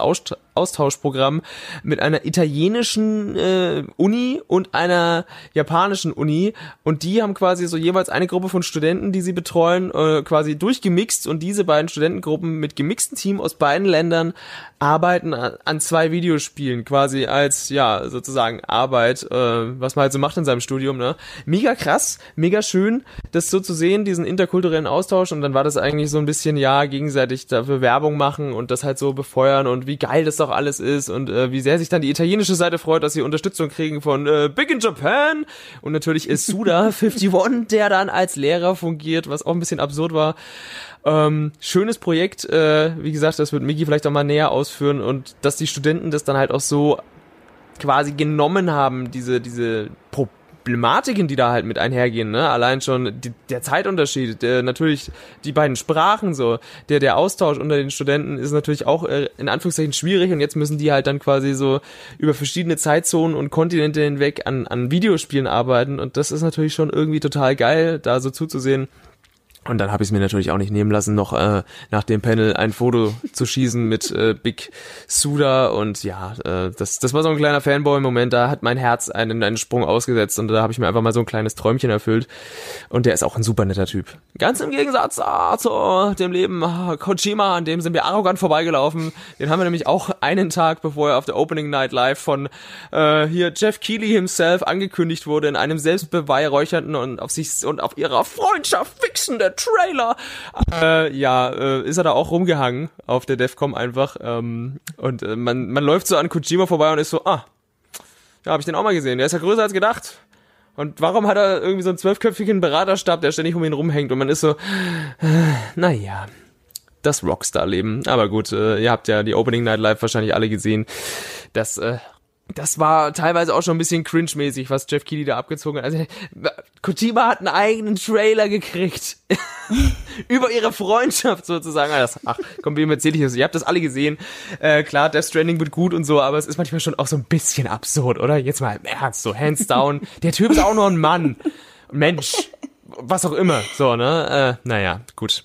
Austauschprogramm mit einer italienischen äh, Uni und einer japanischen Uni. Und die haben quasi so jeweils eine Gruppe von Studenten, die sie betreuen, äh, quasi durchgemixt. Und diese beiden Studentengruppen mit gemixten Team aus beiden Ländern arbeiten an zwei Videospielen quasi als ja sozusagen Arbeit, äh, was man halt so macht in seinem Studium, ne? Mega krass, mega schön, das so zu sehen, diesen interkulturellen Austausch und dann war das eigentlich so ein bisschen, ja, gegenseitig dafür Werbung machen und das halt so befeuern und wie geil das doch alles ist und äh, wie sehr sich dann die italienische Seite freut, dass sie Unterstützung kriegen von äh, Big in Japan und natürlich ist Suda 51, der dann als Lehrer fungiert, was auch ein bisschen absurd war. Ähm, schönes Projekt, äh, wie gesagt, das wird Miki vielleicht auch mal näher ausführen und dass die Studenten das dann halt auch so quasi genommen haben, diese, diese Pro Problematiken, die da halt mit einhergehen, ne? Allein schon die, der Zeitunterschied, der, natürlich die beiden Sprachen so, der der Austausch unter den Studenten ist natürlich auch äh, in Anführungszeichen schwierig und jetzt müssen die halt dann quasi so über verschiedene Zeitzonen und Kontinente hinweg an an Videospielen arbeiten und das ist natürlich schon irgendwie total geil, da so zuzusehen. Und dann habe ich es mir natürlich auch nicht nehmen lassen, noch äh, nach dem Panel ein Foto zu schießen mit äh, Big Suda. Und ja, äh, das, das war so ein kleiner Fanboy-Moment. Da hat mein Herz einen, einen Sprung ausgesetzt und da habe ich mir einfach mal so ein kleines Träumchen erfüllt. Und der ist auch ein super netter Typ. Ganz im Gegensatz ah, zu dem Leben ah, Kojima, an dem sind wir arrogant vorbeigelaufen. Den haben wir nämlich auch einen Tag, bevor er auf der Opening Night Live von äh, hier Jeff Keighley himself angekündigt wurde, in einem selbstbeweihräuchernden und auf sich und auf ihrer Freundschaft fixende Trailer. Äh, ja, äh, ist er da auch rumgehangen auf der Defcom einfach. Ähm, und äh, man, man läuft so an Kojima vorbei und ist so, ah, ja, habe ich den auch mal gesehen. Der ist ja größer als gedacht. Und warum hat er irgendwie so einen zwölfköpfigen Beraterstab, der ständig um ihn rumhängt? Und man ist so, äh, naja, das Rockstar-Leben. Aber gut, äh, ihr habt ja die Opening Night Live wahrscheinlich alle gesehen. Das äh, das war teilweise auch schon ein bisschen cringe-mäßig, was Jeff Keighley da abgezogen hat. Also, Kojima hat einen eigenen Trailer gekriegt. Über ihre Freundschaft sozusagen. Das, ach, komm, wem erzähl ich das? Ihr habt das alle gesehen. Äh, klar, Death Stranding wird gut und so, aber es ist manchmal schon auch so ein bisschen absurd, oder? Jetzt mal im Ernst, so hands down. Der Typ ist auch nur ein Mann. Mensch. Was auch immer. So, ne? Äh, naja, gut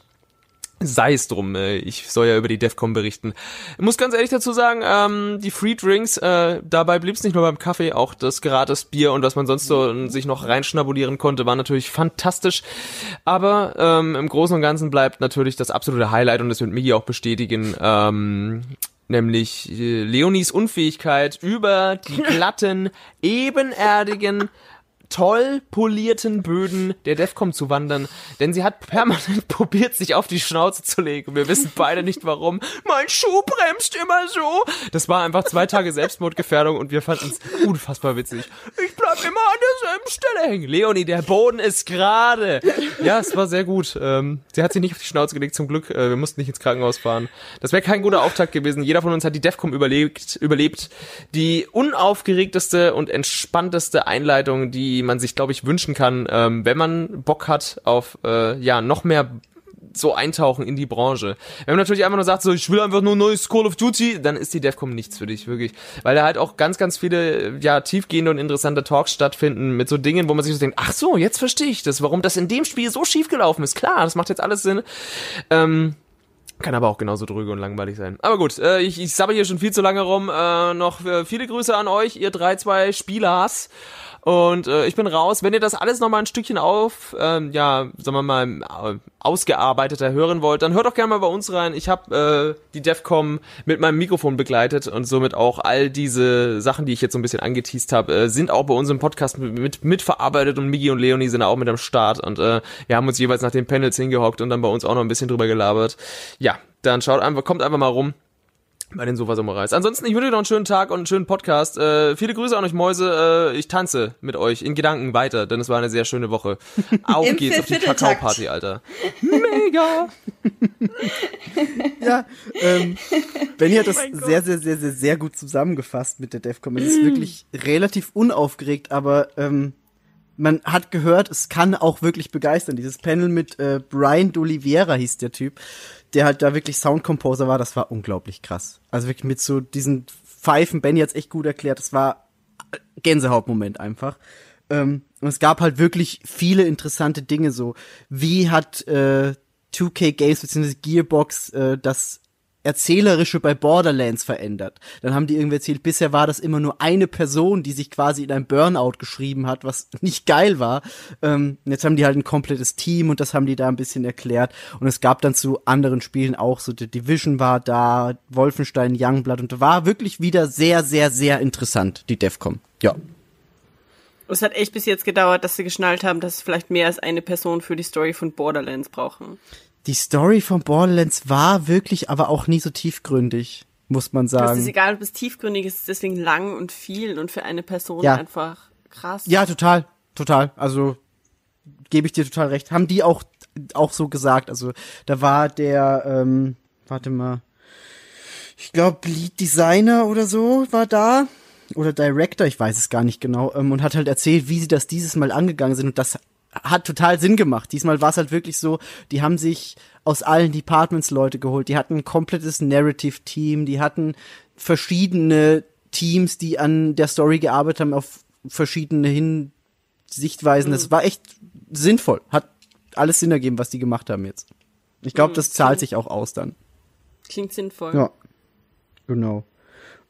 sei es drum, äh, ich soll ja über die DEFCON berichten. Ich muss ganz ehrlich dazu sagen, ähm, die Free Drinks, äh, dabei blieb es nicht nur beim Kaffee, auch das gratis Bier und was man sonst so sich noch reinschnabulieren konnte, war natürlich fantastisch. Aber ähm, im Großen und Ganzen bleibt natürlich das absolute Highlight und das wird Migi auch bestätigen, ähm, nämlich äh, Leonis Unfähigkeit über die glatten, ebenerdigen toll polierten Böden der Defcom zu wandern, denn sie hat permanent probiert, sich auf die Schnauze zu legen. Wir wissen beide nicht warum. Mein Schuh bremst immer so. Das war einfach zwei Tage Selbstmordgefährdung und wir fanden es unfassbar witzig. Ich bleib immer an derselben Stelle hängen. Leonie, der Boden ist gerade. Ja, es war sehr gut. Ähm, sie hat sich nicht auf die Schnauze gelegt, zum Glück. Äh, wir mussten nicht ins Krankenhaus fahren. Das wäre kein guter Auftakt gewesen. Jeder von uns hat die Defcom überlebt, überlebt. Die unaufgeregteste und entspannteste Einleitung, die man sich, glaube ich, wünschen kann, ähm, wenn man Bock hat auf äh, ja noch mehr so eintauchen in die Branche. Wenn man natürlich einfach nur sagt, so ich will einfach nur neues Call of Duty, dann ist die Defcom nichts für dich, wirklich. Weil da halt auch ganz, ganz viele, ja, tiefgehende und interessante Talks stattfinden mit so Dingen, wo man sich so denkt, ach so, jetzt verstehe ich das, warum das in dem Spiel so schief gelaufen ist. Klar, das macht jetzt alles Sinn. Ähm, kann aber auch genauso dröge und langweilig sein. Aber gut, äh, ich, ich sabber hier schon viel zu lange rum. Äh, noch äh, viele Grüße an euch, ihr drei, zwei Spielers. Und äh, ich bin raus. Wenn ihr das alles nochmal ein Stückchen auf, ähm, ja, sagen wir mal, äh, ausgearbeiteter hören wollt, dann hört doch gerne mal bei uns rein. Ich habe äh, die DEFCOM mit meinem Mikrofon begleitet und somit auch all diese Sachen, die ich jetzt so ein bisschen angeteased habe, äh, sind auch bei uns im Podcast mit, mit, mitverarbeitet und Migi und Leonie sind auch mit am Start und äh, wir haben uns jeweils nach den Panels hingehockt und dann bei uns auch noch ein bisschen drüber gelabert. Ja, dann schaut einfach, kommt einfach mal rum bei den Sofa Samurais. Ansonsten, ich wünsche euch noch einen schönen Tag und einen schönen Podcast. Äh, viele Grüße an euch Mäuse. Äh, ich tanze mit euch in Gedanken weiter, denn es war eine sehr schöne Woche. Auf Im geht's auf die. Kakao-Party, Alter. Mega! Ja, ähm, Benny hat das mein Gott. sehr, sehr, sehr, sehr, sehr gut zusammengefasst mit der DEFCON. Es ist wirklich relativ unaufgeregt, aber ähm, man hat gehört, es kann auch wirklich begeistern. Dieses Panel mit äh, Brian D'Oliveira hieß der Typ, der halt da wirklich Soundcomposer war, das war unglaublich krass. Also wirklich mit so diesen Pfeifen, Benny hat's echt gut erklärt, das war Gänsehautmoment einfach. Ähm, und es gab halt wirklich viele interessante Dinge so. Wie hat äh, 2K Games bzw. Gearbox äh, das Erzählerische bei Borderlands verändert. Dann haben die irgendwie erzählt, bisher war das immer nur eine Person, die sich quasi in ein Burnout geschrieben hat, was nicht geil war. Ähm, jetzt haben die halt ein komplettes Team und das haben die da ein bisschen erklärt. Und es gab dann zu anderen Spielen auch so, The Division war da, Wolfenstein, Youngblood und war wirklich wieder sehr, sehr, sehr interessant, die Defcom. Ja. Es hat echt bis jetzt gedauert, dass sie geschnallt haben, dass es vielleicht mehr als eine Person für die Story von Borderlands brauchen. Die Story von Borderlands war wirklich aber auch nie so tiefgründig, muss man Das ist sagen. egal, ob es tiefgründig ist, deswegen lang und viel und für eine Person Ja. einfach krass. Ja, total, total. Also gebe ich dir total recht. Haben die auch auch so gesagt. Also da war der, ähm, warte mal, ich glaube Lead Designer oder so war da oder Director, ich weiß es gar nicht genau, ähm, und hat halt erzählt, wie sie das dieses Mal angegangen sind und das hat total Sinn gemacht. Diesmal war es halt wirklich so, die haben sich aus allen Departments Leute geholt. Die hatten ein komplettes Narrative-Team, die hatten verschiedene Teams, die an der Story gearbeitet haben, auf verschiedene Hinsichtweisen. Das war echt sinnvoll. Hat alles Sinn ergeben, was die gemacht haben jetzt. Ich glaube, das zahlt sich auch aus dann. Klingt sinnvoll. Ja. Genau.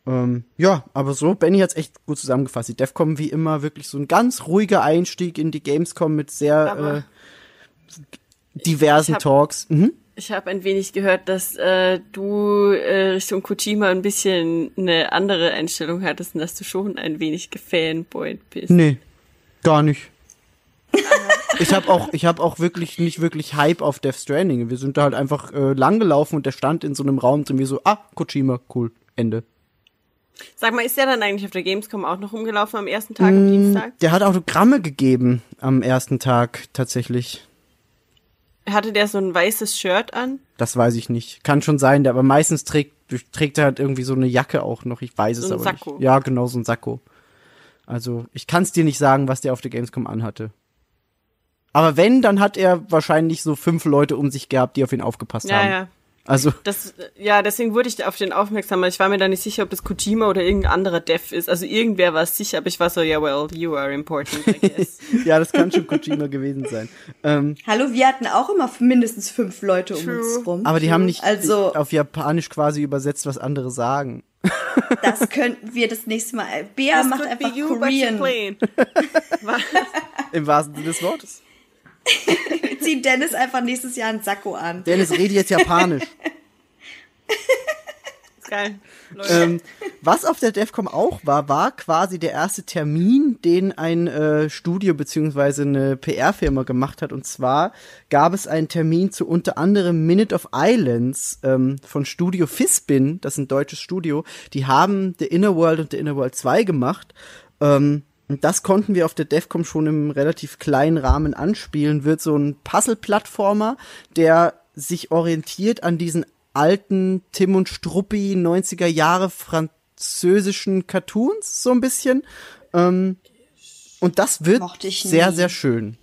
Ähm, ja, aber so, Benny hat's echt gut zusammengefasst. Die Defcom wie immer wirklich so ein ganz ruhiger Einstieg in die Gamescom mit sehr äh, diversen ich hab- Talks. Mhm. Ich habe ein wenig gehört, dass äh, du äh, Richtung Kojima ein bisschen eine andere Einstellung hattest und dass du schon ein wenig gefanboyt bist. Nee, gar nicht. ich habe auch, ich habe auch wirklich nicht wirklich Hype auf Death Stranding. Wir sind da halt einfach äh, langgelaufen und der stand in so einem Raum und wir so, ah, Kojima, cool, Ende. Sag mal, ist der dann eigentlich auf der Gamescom auch noch rumgelaufen am ersten Tag, Mm. am Dienstag? Der hat Autogramme gegeben am ersten Tag tatsächlich. Hatte der so ein weißes Shirt an? Das weiß ich nicht. Kann schon sein, der aber meistens trägt, trägt er halt irgendwie so eine Jacke auch noch. Ich weiß es So ein aber Sakko. nicht. Ja, genau, so ein Sakko. Also, ich kann es dir nicht sagen, was der auf der Gamescom anhatte. Aber wenn, dann hat er wahrscheinlich so fünf Leute um sich gehabt, die auf ihn aufgepasst Ja, haben. ja. Also, Das, ja, deswegen wurde ich auf den aufmerksam, weil ich war mir da nicht sicher, ob das Kojima oder irgendein anderer Dev ist. Also irgendwer war es sicher, aber ich war so, ja, well, you are important, I guess. ja, das kann schon Kojima gewesen sein. Ähm, Hallo, wir hatten auch immer mindestens fünf Leute um True. uns rum. aber die haben nicht Also- auf Japanisch quasi übersetzt, was andere sagen. Das könnten wir das nächste Mal. Bea This macht could be einfach you, Korean. Im wahrsten Sinne des Wortes. Ziehen Dennis einfach nächstes Jahr einen Sakko an. Dennis, rede jetzt Japanisch. Ist geil. Ähm, was auf der DEFCOM auch war, war quasi der erste Termin, den ein äh, Studio beziehungsweise eine PR-Firma gemacht hat. Und zwar gab es einen Termin zu unter anderem Minute of Islands ähm, von Studio Fispin, das ist ein deutsches Studio. Die haben The Inner World und The Inner World 2 gemacht. Ähm, und das konnten wir auf der DEFCOM schon im relativ kleinen Rahmen anspielen. Wird so ein Puzzle-Plattformer, der sich orientiert an diesen alten Tim und Struppi 90er Jahre französischen Cartoons so ein bisschen. Ähm, und das wird sehr, sehr schön.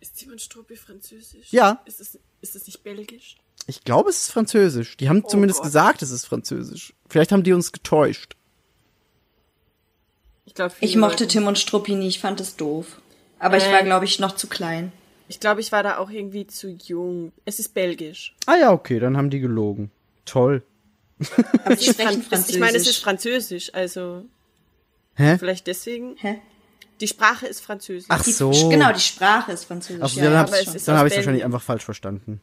Ist Simon Struppi französisch? Ja. Ist es, ist es nicht belgisch? Ich glaube, es ist französisch. Die haben zumindest Gott. gesagt, es ist französisch. Vielleicht haben die uns getäuscht. Ich glaube, Ich mochte Tim und Struppi nie, ich fand es doof. Aber ich Äh. war, glaube ich, noch zu klein. Ich glaube, ich war da auch irgendwie zu jung. Es ist belgisch. Ah ja, okay, dann haben die gelogen. Toll. Aber sie sprechen Fran- Französisch. Ich meine, es ist französisch, also Hä? vielleicht deswegen. Hä? Die Sprache ist französisch. Ach Die, so. Genau, die Sprache ist Französisch. Also, ja, dann ja, es habe ich Belgien. wahrscheinlich einfach falsch verstanden.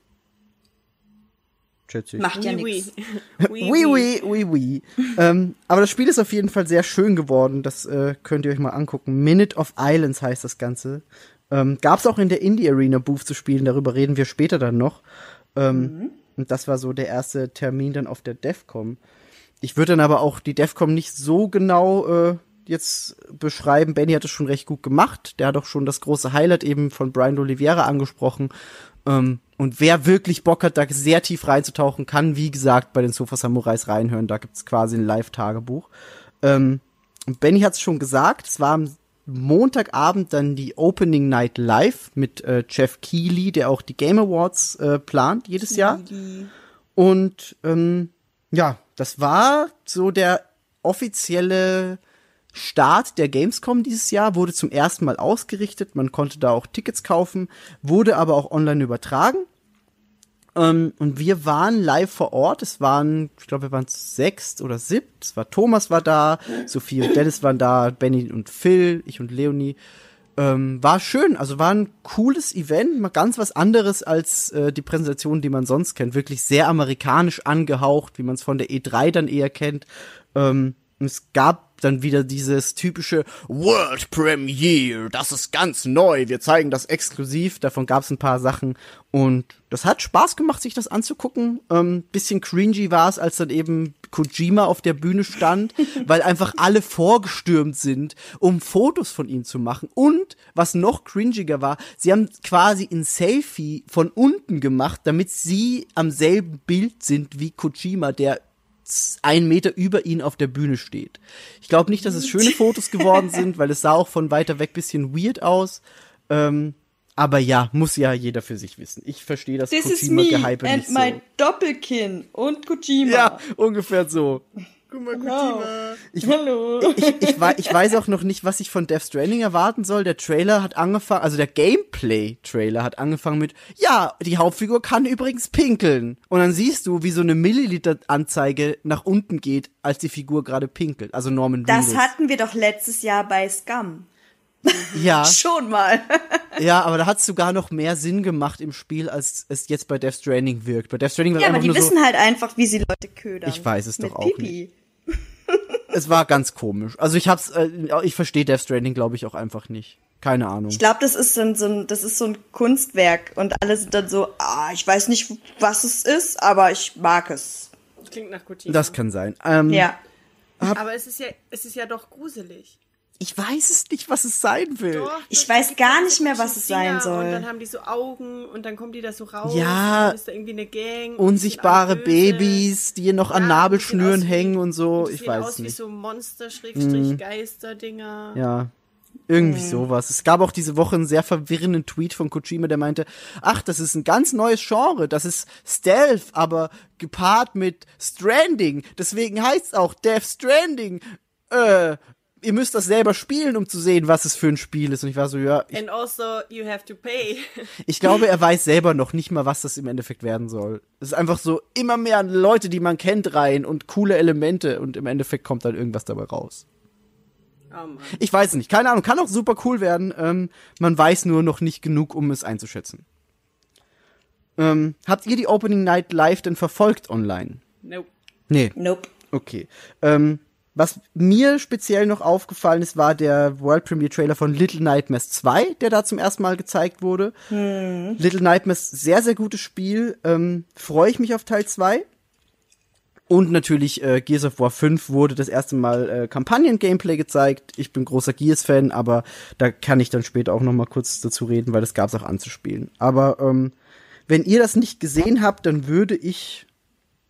Schätze ich. Macht ja oui, nichts. oui. Oui, oui, oui, oui. ähm, aber das Spiel ist auf jeden Fall sehr schön geworden. Das äh, könnt ihr euch mal angucken. Minute of Islands heißt das Ganze. Ähm, Gab es auch in der Indie Arena Booth zu spielen. Darüber reden wir später dann noch. Ähm, Und das war so der erste Termin dann auf der DEFCOM. Ich würde dann aber auch die DEFCOM nicht so genau äh, jetzt beschreiben. Benny hat es schon recht gut gemacht. Der hat auch schon das große Highlight eben von Brian Oliveira angesprochen. Ähm, und wer wirklich Bock hat, da sehr tief reinzutauchen, kann, wie gesagt, bei den Sofa Samurais reinhören. Da gibt's quasi ein Live-Tagebuch. Ähm, und Benny hat's schon gesagt, es war am Montagabend dann die Opening Night Live mit äh, Jeff Keighley, der auch die Game Awards äh, plant jedes Jahr. Und ähm, ja, das war so der offizielle Start der Gamescom dieses Jahr, wurde zum ersten Mal ausgerichtet. Man konnte da auch Tickets kaufen, wurde aber auch online übertragen. Ähm, und wir waren live vor Ort. Es waren, ich glaube, wir waren sechs oder siebt. Es war Thomas war da, Sophie und Dennis waren da, Benny und Phil, ich und Leonie. Ähm, war schön, also war ein cooles Event, mal ganz was anderes als äh, die Präsentation, die man sonst kennt. Wirklich sehr amerikanisch angehaucht, wie man es von der E3 dann eher kennt. Ähm, und es gab dann wieder dieses typische World Premiere, das ist ganz neu, wir zeigen das exklusiv. Davon gab es ein paar Sachen und das hat Spaß gemacht, sich das anzugucken. Ähm, bisschen cringy war es, als dann eben Kojima auf der Bühne stand, weil einfach alle vorgestürmt sind, um Fotos von ihm zu machen. Und was noch cringiger war, sie haben quasi ein Selfie von unten gemacht, damit sie am selben Bild sind wie Kojima, der ein Meter über ihn auf der Bühne steht. Ich glaube nicht, dass es schöne Fotos geworden sind, weil es sah auch von weiter weg bisschen weird aus. Ähm, aber ja, muss ja jeder für sich wissen. Ich verstehe das This is Kojima me Gehype and nicht so. my Doppelkinn und Kojima. Ja, ungefähr so. Guck mal, Kojima. Ich, ich, ich, wei- ich weiß auch noch nicht, was ich von Death Stranding erwarten soll. Der Trailer hat angefangen, also der Gameplay-Trailer hat angefangen mit, ja, die Hauptfigur kann übrigens pinkeln. Und dann siehst du, wie so eine Milliliter-Anzeige nach unten geht, als die Figur gerade pinkelt. Also Norman Das Reedus. hatten wir doch letztes Jahr bei Scum. ja, Schon mal. ja, aber da hat es sogar noch mehr Sinn gemacht im Spiel, als es jetzt bei Death Stranding wirkt. Bei Death Stranding war Ja, aber die nur so, wissen halt einfach, wie sie Leute ködern. Ich weiß es Mit doch auch Pipi. Es war ganz komisch. Also ich hab's, äh, ich verstehe Death Stranding, glaube ich, auch einfach nicht. Keine Ahnung. Ich glaube, das ist so ein, so ein, das ist so ein Kunstwerk und alle sind dann so, ah, ich weiß nicht, was es ist, aber ich mag es. Klingt nach Kojima. Das kann sein. Ähm, Ja. Aber es ist ja, es ist ja doch gruselig. Ich weiß es nicht, was es sein will. Doch, Ich weiß gar nicht mehr, was es sein soll. Und dann haben die so Augen und dann kommen die da so raus. Ja. Und dann ist da irgendwie eine Gang. und Unsichtbare. Babys, die noch an Ja, Nabelschnüren aus wie- hängen und so. die Ich weiß aus es wie nicht. Mhm. so Monster-Geister-Dinger. Ja. Irgendwie sowas. Es gab auch diese Woche einen sehr verwirrenden Tweet von Kojima, der meinte, ach, das ist ein ganz neues Genre, das ist Stealth, aber gepaart mit Stranding. Deswegen heißt auch Death Stranding. Äh, ihr müsst das selber spielen, um zu sehen, was es für ein Spiel ist. Und ich war so, ja, ich, And also, you have to pay. ich glaube, er weiß selber noch nicht mal, was das im Endeffekt werden soll. Es ist einfach so immer mehr Leute, die man kennt, rein und coole Elemente und im Endeffekt kommt dann irgendwas dabei raus. Oh Mann. Ich weiß nicht. Keine Ahnung. Kann auch super cool werden. Ähm, man weiß nur noch nicht genug, um es einzuschätzen. Ähm, habt ihr die Opening Night live denn verfolgt online? Nope. Nee. Nope. Okay. Ähm, was mir speziell noch aufgefallen ist, war der World Premiere Trailer von Little Nightmares 2, der da zum ersten Mal gezeigt wurde. Little Nightmares, sehr, sehr gutes Spiel. Ähm, Freue ich mich auf Teil 2. Und natürlich äh, Gears of War 5 wurde das erste Mal äh, Kampagnen-Gameplay gezeigt. Ich bin großer Gears-Fan, aber da kann ich dann später auch noch mal kurz dazu reden, weil das gab es auch anzuspielen. Aber ähm, wenn ihr das nicht gesehen habt, dann würde ich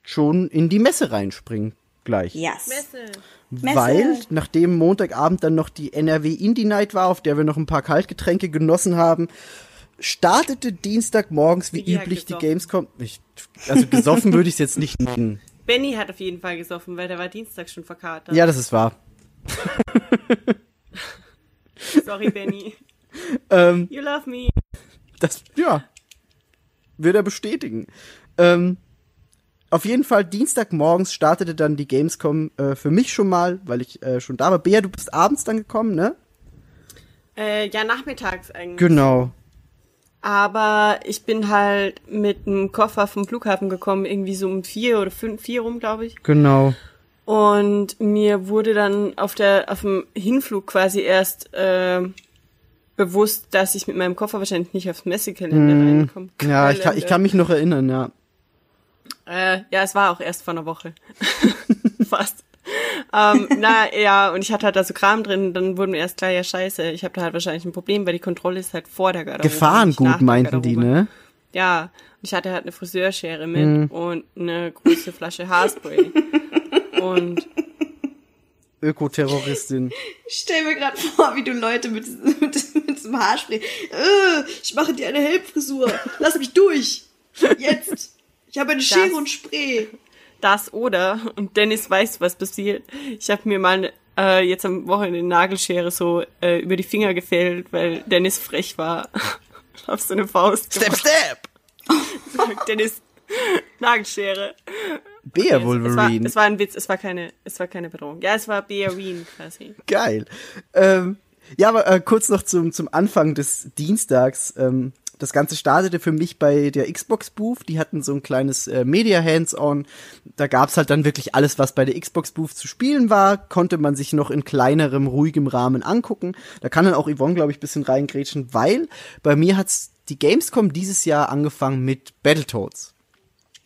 schon in die Messe reinspringen gleich. Yes. Messe. Messe. Weil, nachdem Montagabend dann noch die NRW Indie Night war, auf der wir noch ein paar Kaltgetränke genossen haben, startete Dienstagmorgens wie hat üblich die. Gamescom. Ich, also gesoffen würde ich es jetzt nicht nennen. Benny hat auf jeden Fall gesoffen, weil der war Dienstag schon verkatert. Ja, das ist wahr. Sorry, Benny. Ähm, You love me. das, ja, wird er bestätigen. Ähm, auf jeden Fall, Dienstagmorgens startete dann die Gamescom äh, für mich schon mal, weil ich äh, schon da war. Bea, du bist abends dann gekommen, ne? Äh, ja, nachmittags eigentlich. Genau. Aber ich bin halt mit einem Koffer vom Flughafen gekommen, irgendwie so um vier oder fünf, vier rum, glaube ich. Genau. Und mir wurde dann auf der auf dem Hinflug quasi erst äh, bewusst, dass ich mit meinem Koffer wahrscheinlich nicht aufs Messegelände reinkomme. Mhm. Ja, ich kann, ich kann mich noch erinnern, ja. Äh, ja, es war auch erst vor einer Woche. Fast. ähm, na ja, und ich hatte halt da so Kram drin, dann wurde mir erst klar, ja scheiße, ich habe da halt wahrscheinlich ein Problem, weil die Kontrolle ist halt vor der Garderobe. Gefahrengut der meinten die, ne? Ja, und ich hatte halt eine Friseurschere mit und eine große Flasche Haarspray. und Ökoterroristin. Ich stell mir gerade vor, wie du Leute mit, mit, mit diesem Haarspray. Äh, ich mache dir eine Helmfrisur. Lass mich durch. Jetzt. Ich habe eine Schere und Spray. das oder, und Dennis weiß, was passiert. Ich habe mir mal äh, jetzt am Wochenende eine Nagelschere so äh, über die Finger gefällt, weil Dennis frech war. auf so eine Faust. Step, step! gemacht. Dennis, Nagelschere. Bea Es war, Wolverine. es war ein Witz, es war keine, es war keine Bedrohung. Ja, es war Bearine quasi. Geil. Ähm, ja, aber äh, kurz noch zum, zum Anfang des Dienstags. Ähm, das Ganze startete für mich bei der Xbox Booth. Die hatten so ein kleines äh, Media Hands-on. Da gab's halt dann wirklich alles, was bei der Xbox Booth zu spielen war. Konnte man sich noch in kleinerem, ruhigem Rahmen angucken. Da kann dann auch Yvonne, glaube ich, bisschen reingrätschen, weil bei mir hat's die Gamescom dieses Jahr angefangen mit Battletoads.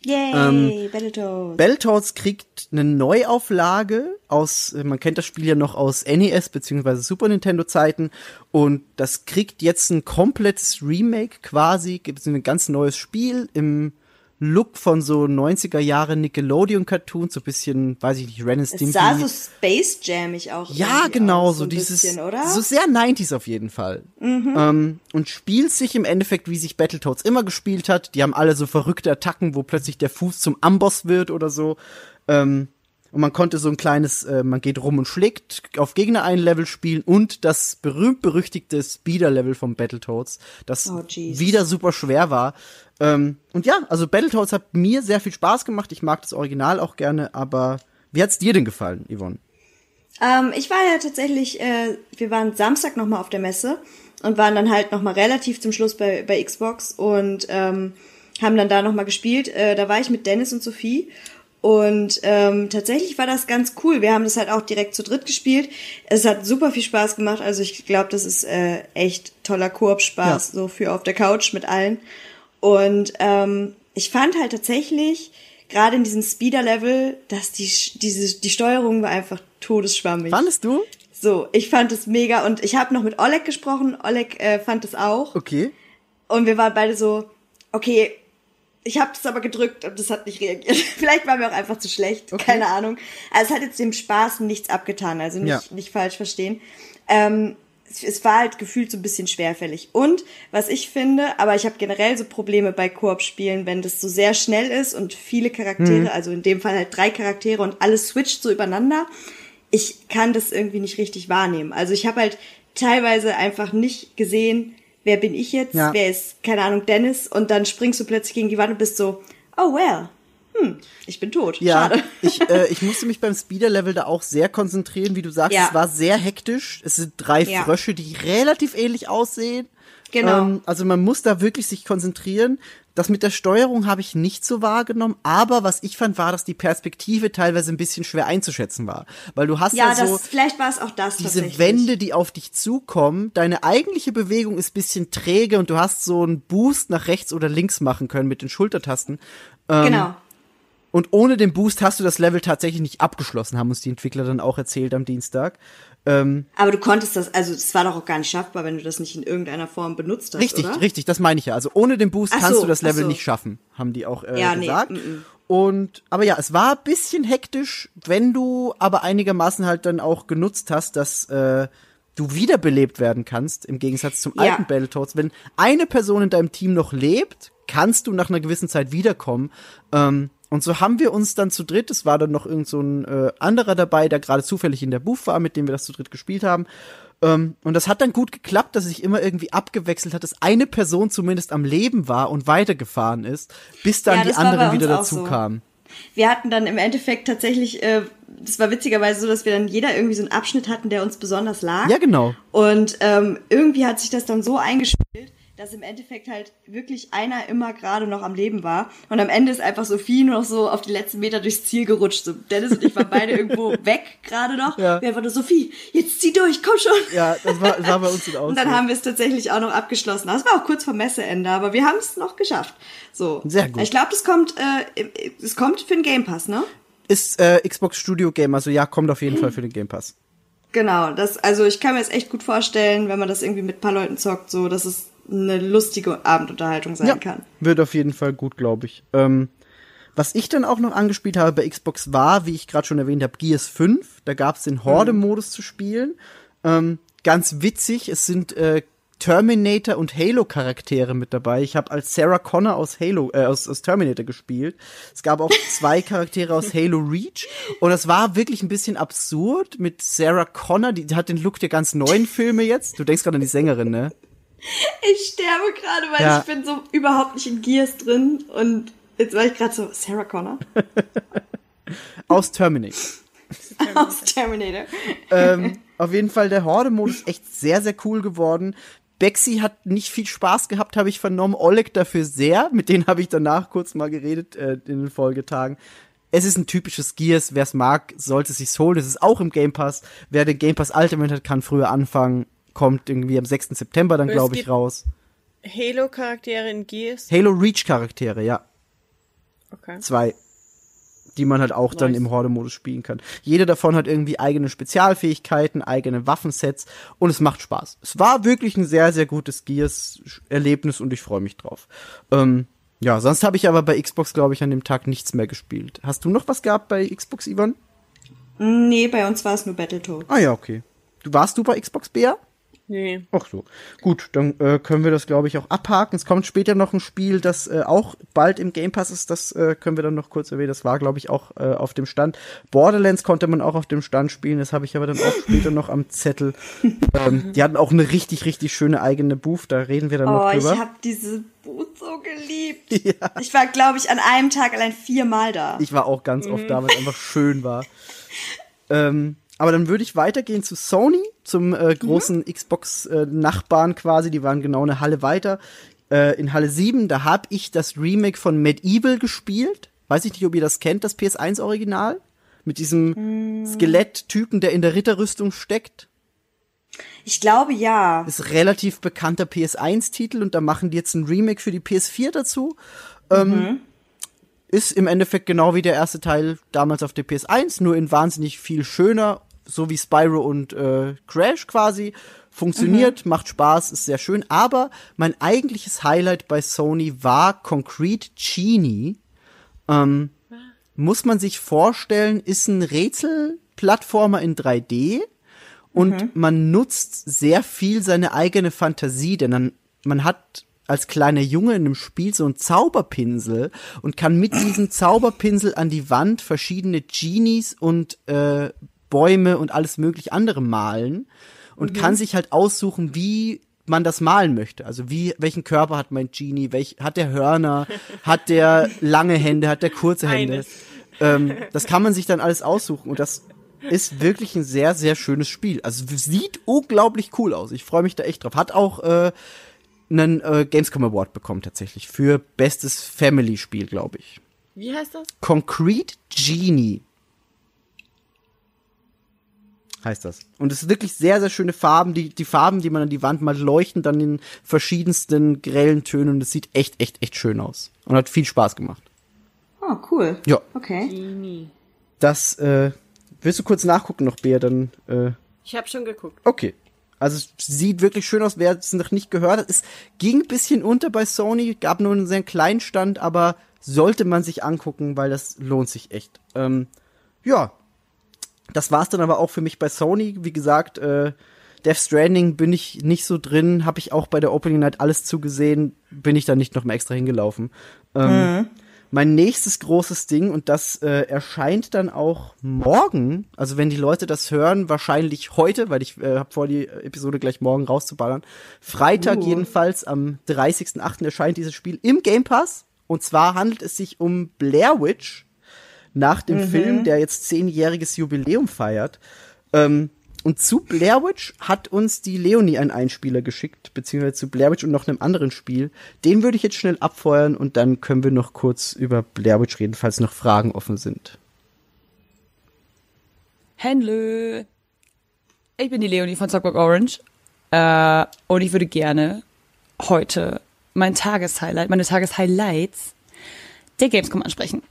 Yay, Ähm, Battletoads. Battletoads kriegt eine Neuauflage aus, äh, man kennt das Spiel ja noch aus NES bzw. Super Nintendo Zeiten und das kriegt jetzt ein komplettes Remake quasi, gibt es ein ganz neues Spiel im Look von so 90er Jahre Nickelodeon Cartoons, so ein bisschen, weiß ich nicht, Ren and es sah so Space Jammig auch. Ja, genau, aus, so ein dieses, Bisschen, oder? so sehr 90s auf jeden Fall. Ähm, und spielt sich im Endeffekt, wie sich Battletoads immer gespielt hat. Die haben alle so verrückte Attacken, wo plötzlich der Fuß zum Amboss wird oder so. Ähm, Und man konnte so ein kleines, äh, man geht rum und schlägt auf Gegner ein Level spielen und das berühmt-berüchtigte Speeder-Level von Battletoads, das Oh, wieder super schwer war. Ähm, und ja, also Battletoads hat mir sehr viel Spaß gemacht. Ich mag das Original auch gerne, aber wie hat's dir denn gefallen, Yvonne? Ähm, ich war ja tatsächlich, äh, wir waren Samstag nochmal auf der Messe und waren dann halt nochmal relativ zum Schluss bei, bei Xbox und ähm, haben dann da nochmal gespielt. Äh, da war ich mit Dennis und Sophie und ähm, tatsächlich war das ganz cool. Wir haben das halt auch direkt zu dritt gespielt. Es hat super viel Spaß gemacht. Also ich glaube, das ist äh, echt toller Koop-Spaß, Ja. so für auf der Couch mit allen. Und ähm, ich fand halt tatsächlich, gerade in diesem Speeder-Level, dass die, diese, die Steuerung war einfach todesschwammig. Fandest du? So, ich fand es mega und ich habe noch mit Oleg gesprochen. Oleg äh, fand es auch. Okay. Und wir waren beide so, okay, ich habe es aber gedrückt und das hat nicht reagiert. Vielleicht war mir auch einfach zu schlecht, keine Ahnung. Also es hat jetzt dem Spaß nichts abgetan, also nicht, Ja. nicht falsch verstehen. Ähm, es, es war halt gefühlt so ein bisschen schwerfällig. Und was ich finde, aber ich habe generell so Probleme bei Koop-Spielen, wenn das so sehr schnell ist und viele Charaktere, also in dem Fall halt drei Charaktere und alles switcht so übereinander. Ich kann das irgendwie nicht richtig wahrnehmen. Also ich habe halt teilweise einfach nicht gesehen, wer bin ich jetzt, Ja. wer ist, keine Ahnung, Dennis und dann springst du plötzlich gegen die Wand und bist so, oh well, hm, ich bin tot, Ja, schade. ich, äh, ich musste mich beim Speeder-Level da auch sehr konzentrieren, wie du sagst, Ja. es war sehr hektisch. Es sind drei Ja. Frösche, die relativ ähnlich aussehen. Genau. Ähm, also man muss da wirklich sich konzentrieren. Das mit der Steuerung habe ich nicht so wahrgenommen, aber was ich fand, war, dass die Perspektive teilweise ein bisschen schwer einzuschätzen war. Weil du hast ja, Ja, das, so vielleicht war es auch das diese. Wände, die auf dich zukommen, deine eigentliche Bewegung ist bisschen träge und du hast so einen Boost nach rechts oder links machen können mit den Schultertasten. Ähm, Genau. Und ohne den Boost hast du das Level tatsächlich nicht abgeschlossen, haben uns die Entwickler dann auch erzählt am Dienstag. Ähm, Aber du konntest das, also das war doch auch gar nicht schaffbar, wenn du das nicht in irgendeiner Form benutzt hast, richtig, oder? richtig, das meine ich ja. Also ohne den Boost Ach kannst so, du das Level so. nicht schaffen, haben die auch äh, Ja, nee, gesagt. mm, mm. Und aber ja, es war ein bisschen hektisch, wenn du aber einigermaßen halt dann auch genutzt hast, dass äh, du wiederbelebt werden kannst, im Gegensatz zum Ja. alten Battletoads. Wenn eine Person in deinem Team noch lebt, kannst du nach einer gewissen Zeit wiederkommen. Ähm, und so haben wir uns dann zu dritt, es war dann noch irgend so ein äh, anderer dabei, der gerade zufällig in der Booth war, mit dem wir das zu dritt gespielt haben. Ähm, und das hat dann gut geklappt, dass sich immer irgendwie abgewechselt hat, dass eine Person zumindest am Leben war und weitergefahren ist, bis dann Ja, die anderen wieder dazu so. kamen. Wir hatten dann im Endeffekt tatsächlich, äh, das war witzigerweise so, dass wir dann jeder irgendwie so einen Abschnitt hatten, der uns besonders lag. Ja, genau. Und ähm, irgendwie hat sich das dann so eingespielt, dass im Endeffekt halt wirklich einer immer gerade noch am Leben war. Und am Ende ist einfach Sophie nur noch so auf die letzten Meter durchs Ziel gerutscht. So, Dennis und ich waren beide irgendwo weg gerade noch. Ja. Wir einfach nur, Sophie, jetzt zieh durch, komm schon. Ja, das war, das war bei uns dann auch Und dann haben wir es tatsächlich auch noch abgeschlossen. Das war auch kurz vor Messeende, aber wir haben es noch geschafft. So. Sehr gut. Ich glaube, das kommt, äh, es kommt für den Game Pass, ne? Ist äh, Xbox Studio Game, also ja, kommt auf jeden Fall für den Game Pass. Genau, das, also ich kann mir das echt gut vorstellen, wenn man das irgendwie mit ein paar Leuten zockt, so, dass es eine lustige Abendunterhaltung sein kann. Wird auf jeden Fall gut, glaube ich. Ähm, was ich dann auch noch angespielt habe bei Xbox war, wie ich gerade schon erwähnt habe, Gears 5. Da gab es den Horde-Modus zu spielen. Ähm, ganz witzig, es sind äh, Terminator und Halo-Charaktere mit dabei. Ich habe als Sarah Connor aus Halo, äh, aus, aus Terminator gespielt. Es gab auch zwei Charaktere aus Halo Reach. Und das war wirklich ein bisschen absurd mit Sarah Connor, die hat den Look der ganz neuen Filme jetzt. Du denkst gerade an die Sängerin, ne? Ich sterbe gerade, weil Ja. ich bin so überhaupt nicht in Gears drin und jetzt war ich gerade so, Sarah Connor Aus Terminator. aus Terminator. ähm, auf jeden Fall der Horde-Modus echt sehr, sehr cool geworden. Bexy hat nicht viel Spaß gehabt, habe ich vernommen. Oleg dafür sehr. Mit denen habe ich danach kurz mal geredet äh, in den Folgetagen. Es ist ein typisches Gears. Wer es mag, sollte es sich holen. Es ist auch im Game Pass. Wer den Game Pass Ultimate hat, kann früher anfangen. Kommt irgendwie am 6. September dann, glaube ich, raus. Halo-Charaktere in Gears. Halo Reach Charaktere, ja. Okay. Zwei. Die man halt auch dann Nice. im Horde-Modus spielen kann. Jeder davon hat irgendwie eigene Spezialfähigkeiten, eigene Waffensets und es macht Spaß. Es war wirklich ein sehr, sehr gutes Gears-Erlebnis und ich freue mich drauf. Ähm, ja, sonst habe ich aber bei Xbox, glaube ich, an dem Tag nichts mehr gespielt. Hast du noch was gehabt bei Xbox, Ivan? Nee, bei uns war es nur Battletoads. Ah ja, okay. Du warst du bei Xbox, Bea? Nee. Ach so. Gut, dann äh, können wir das, glaube ich, auch abhaken. Es kommt später noch ein Spiel, das äh, auch bald im Game Pass ist. Das äh, können wir dann noch kurz erwähnen. Das war, glaube ich, auch äh, auf dem Stand. Borderlands konnte man auch auf dem Stand spielen. Das habe ich aber dann auch später noch am Zettel. Ähm, die hatten auch eine richtig, richtig schöne eigene Booth. Da reden wir dann Oh, noch ich drüber. habe diese Boot so geliebt. Ich war, glaube ich, an einem Tag allein viermal da. Ich war auch ganz oft da, weil es einfach schön war. Ähm, aber dann würde ich weitergehen zu Sony, zum äh, großen Xbox-Nachbarn quasi. Die waren genau eine Halle weiter. Äh, in Halle 7, da habe ich das Remake von Medieval gespielt. Weiß ich nicht, ob ihr das kennt, das PS1-Original. Mit diesem Skeletttypen, der in der Ritterrüstung steckt. Ich glaube ja. Ist relativ bekannter PS1-Titel und da machen die jetzt ein Remake für die PS4 dazu. Ähm, ist im Endeffekt genau wie der erste Teil damals auf der PS1, nur in wahnsinnig viel schöner, so wie Spyro und äh, Crash quasi. Funktioniert, macht Spaß, ist sehr schön. Aber mein eigentliches Highlight bei Sony war Concrete Genie. Ähm, muss man sich vorstellen, ist ein Rätselplattformer in 3D und man nutzt sehr viel seine eigene Fantasie, denn dann, man hat als kleiner Junge in einem Spiel so einen Zauberpinsel und kann mit diesem Zauberpinsel an die Wand verschiedene Genies und äh, Bäume und alles mögliche andere malen und kann sich halt aussuchen, wie man das malen möchte. Also wie, welchen Körper hat mein Genie, welch, hat der Hörner, hat der lange Hände, hat der kurze Hände. Ähm, das kann man sich dann alles aussuchen und das ist wirklich ein sehr, sehr schönes Spiel. Also sieht unglaublich cool aus. Ich freue mich da echt drauf. Hat auch äh, einen äh, Gamescom Award bekommen tatsächlich für bestes Family-Spiel, glaube ich. Wie heißt das? Concrete Genie heißt das. Und es ist wirklich sehr, sehr schöne Farben. Die, die Farben, die man an die Wand malt, leuchten dann in verschiedensten grellen Tönen. Und es sieht echt, echt, echt schön aus. Und hat viel Spaß gemacht. Oh, cool. Ja. Okay. Genie. Das, äh, willst du kurz nachgucken noch, Bea, dann, äh, Ich habe schon geguckt. Okay. Also es sieht wirklich schön aus, wer es noch nicht gehört hat. Es ging ein bisschen unter bei Sony, gab nur einen sehr kleinen Stand, aber sollte man sich angucken, weil das lohnt sich echt. Ähm, ja, das war's dann aber auch für mich bei Sony. Wie gesagt, äh, Death Stranding bin ich nicht so drin, habe ich auch bei der Opening Night alles zugesehen, bin ich da nicht noch mal extra hingelaufen. Ähm, Mein nächstes großes Ding, und das äh, erscheint dann auch morgen, also wenn die Leute das hören, wahrscheinlich heute, weil ich äh, habe vor, die Episode gleich morgen rauszuballern. Freitag jedenfalls, am 30.08. erscheint dieses Spiel im Game Pass. Und zwar handelt es sich um Blair Witch, nach dem Film, der jetzt zehnjähriges Jubiläum feiert. Ähm, und zu Blair Witch hat uns die Leonie einen Einspieler geschickt, beziehungsweise zu Blair Witch und noch einem anderen Spiel. Den würde ich jetzt schnell abfeuern und dann können wir noch kurz über Blair Witch reden, falls noch Fragen offen sind. Henlö. Ich bin die Leonie von Zockbook Orange. Äh, und ich würde gerne heute mein Tageshighlight, meine Tageshighlights der Gamescom ansprechen.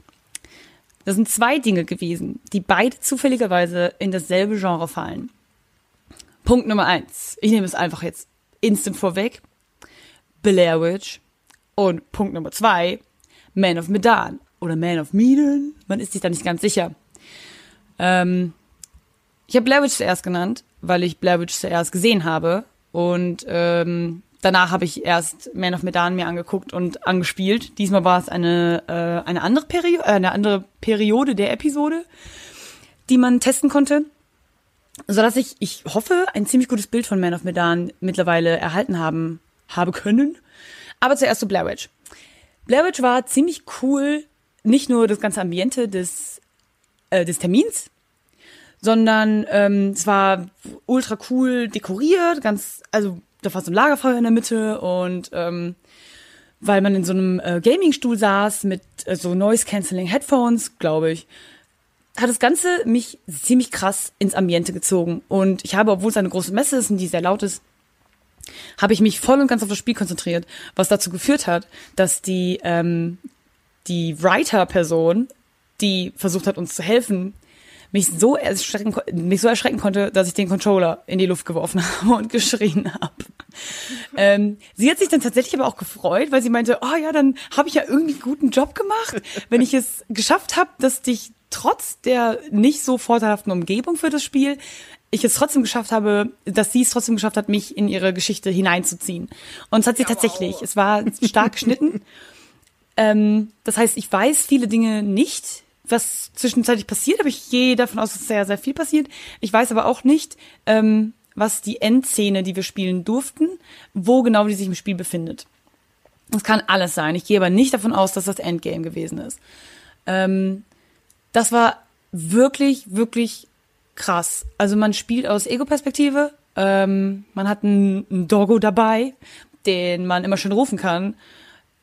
Das sind zwei Dinge gewesen, die beide zufälligerweise in dasselbe Genre fallen. Punkt Nummer eins. Ich nehme es einfach jetzt instant vorweg. Blair Witch. Und Punkt Nummer zwei. Man of Medan. Oder Man of Medan. Man ist sich da nicht ganz sicher. Ähm, ich habe Blair Witch zuerst genannt, weil ich Blair Witch zuerst gesehen habe. Und ähm, danach habe ich erst Man of Medan mir angeguckt und angespielt. Diesmal war es eine, äh, eine, andere Perio äh, eine andere Periode der Episode, die man testen konnte. Sodass ich, ich hoffe, ein ziemlich gutes Bild von Man of Medan mittlerweile erhalten haben, habe können. Aber zuerst zu Blair Witch. Blair Witch war ziemlich cool, nicht nur das ganze Ambiente des, äh, des Termins, sondern ähm, es war ultra cool dekoriert, ganz, also da war so ein Lagerfeuer in der Mitte und ähm, weil man in so einem äh, Gamingstuhl saß mit äh, so Noise-Canceling Headphones, glaube ich, hat das Ganze mich ziemlich krass ins Ambiente gezogen. Und ich habe, obwohl es eine große Messe ist und die sehr laut ist, habe ich mich voll und ganz auf das Spiel konzentriert, was dazu geführt hat, dass die, ähm, die Writer-Person, die versucht hat, uns zu helfen, mich so erschrecken, mich so erschrecken konnte, dass ich den Controller in die Luft geworfen habe und geschrien habe. Ähm, sie hat sich dann tatsächlich aber auch gefreut, weil sie meinte, oh ja, dann habe ich ja irgendwie einen guten Job gemacht, wenn ich es geschafft habe, dass dich trotz der nicht so vorteilhaften Umgebung für das Spiel ich es trotzdem geschafft habe, dass sie es trotzdem geschafft hat, mich in ihre Geschichte hineinzuziehen. Und es hat sie tatsächlich. Es war stark geschnitten. Ähm, das heißt, ich weiß viele Dinge nicht, was zwischenzeitlich passiert, aber ich gehe davon aus, dass sehr, sehr viel passiert. Ich weiß aber auch nicht, ähm, was die Endszene, die wir spielen durften, wo genau die sich im Spiel befindet. Das kann alles sein. Ich gehe aber nicht davon aus, dass das Endgame gewesen ist. Ähm, das war wirklich, wirklich krass. Also man spielt aus Ego-Perspektive. Ähm, man hat einen, einen Doggo dabei, den man immer schön rufen kann.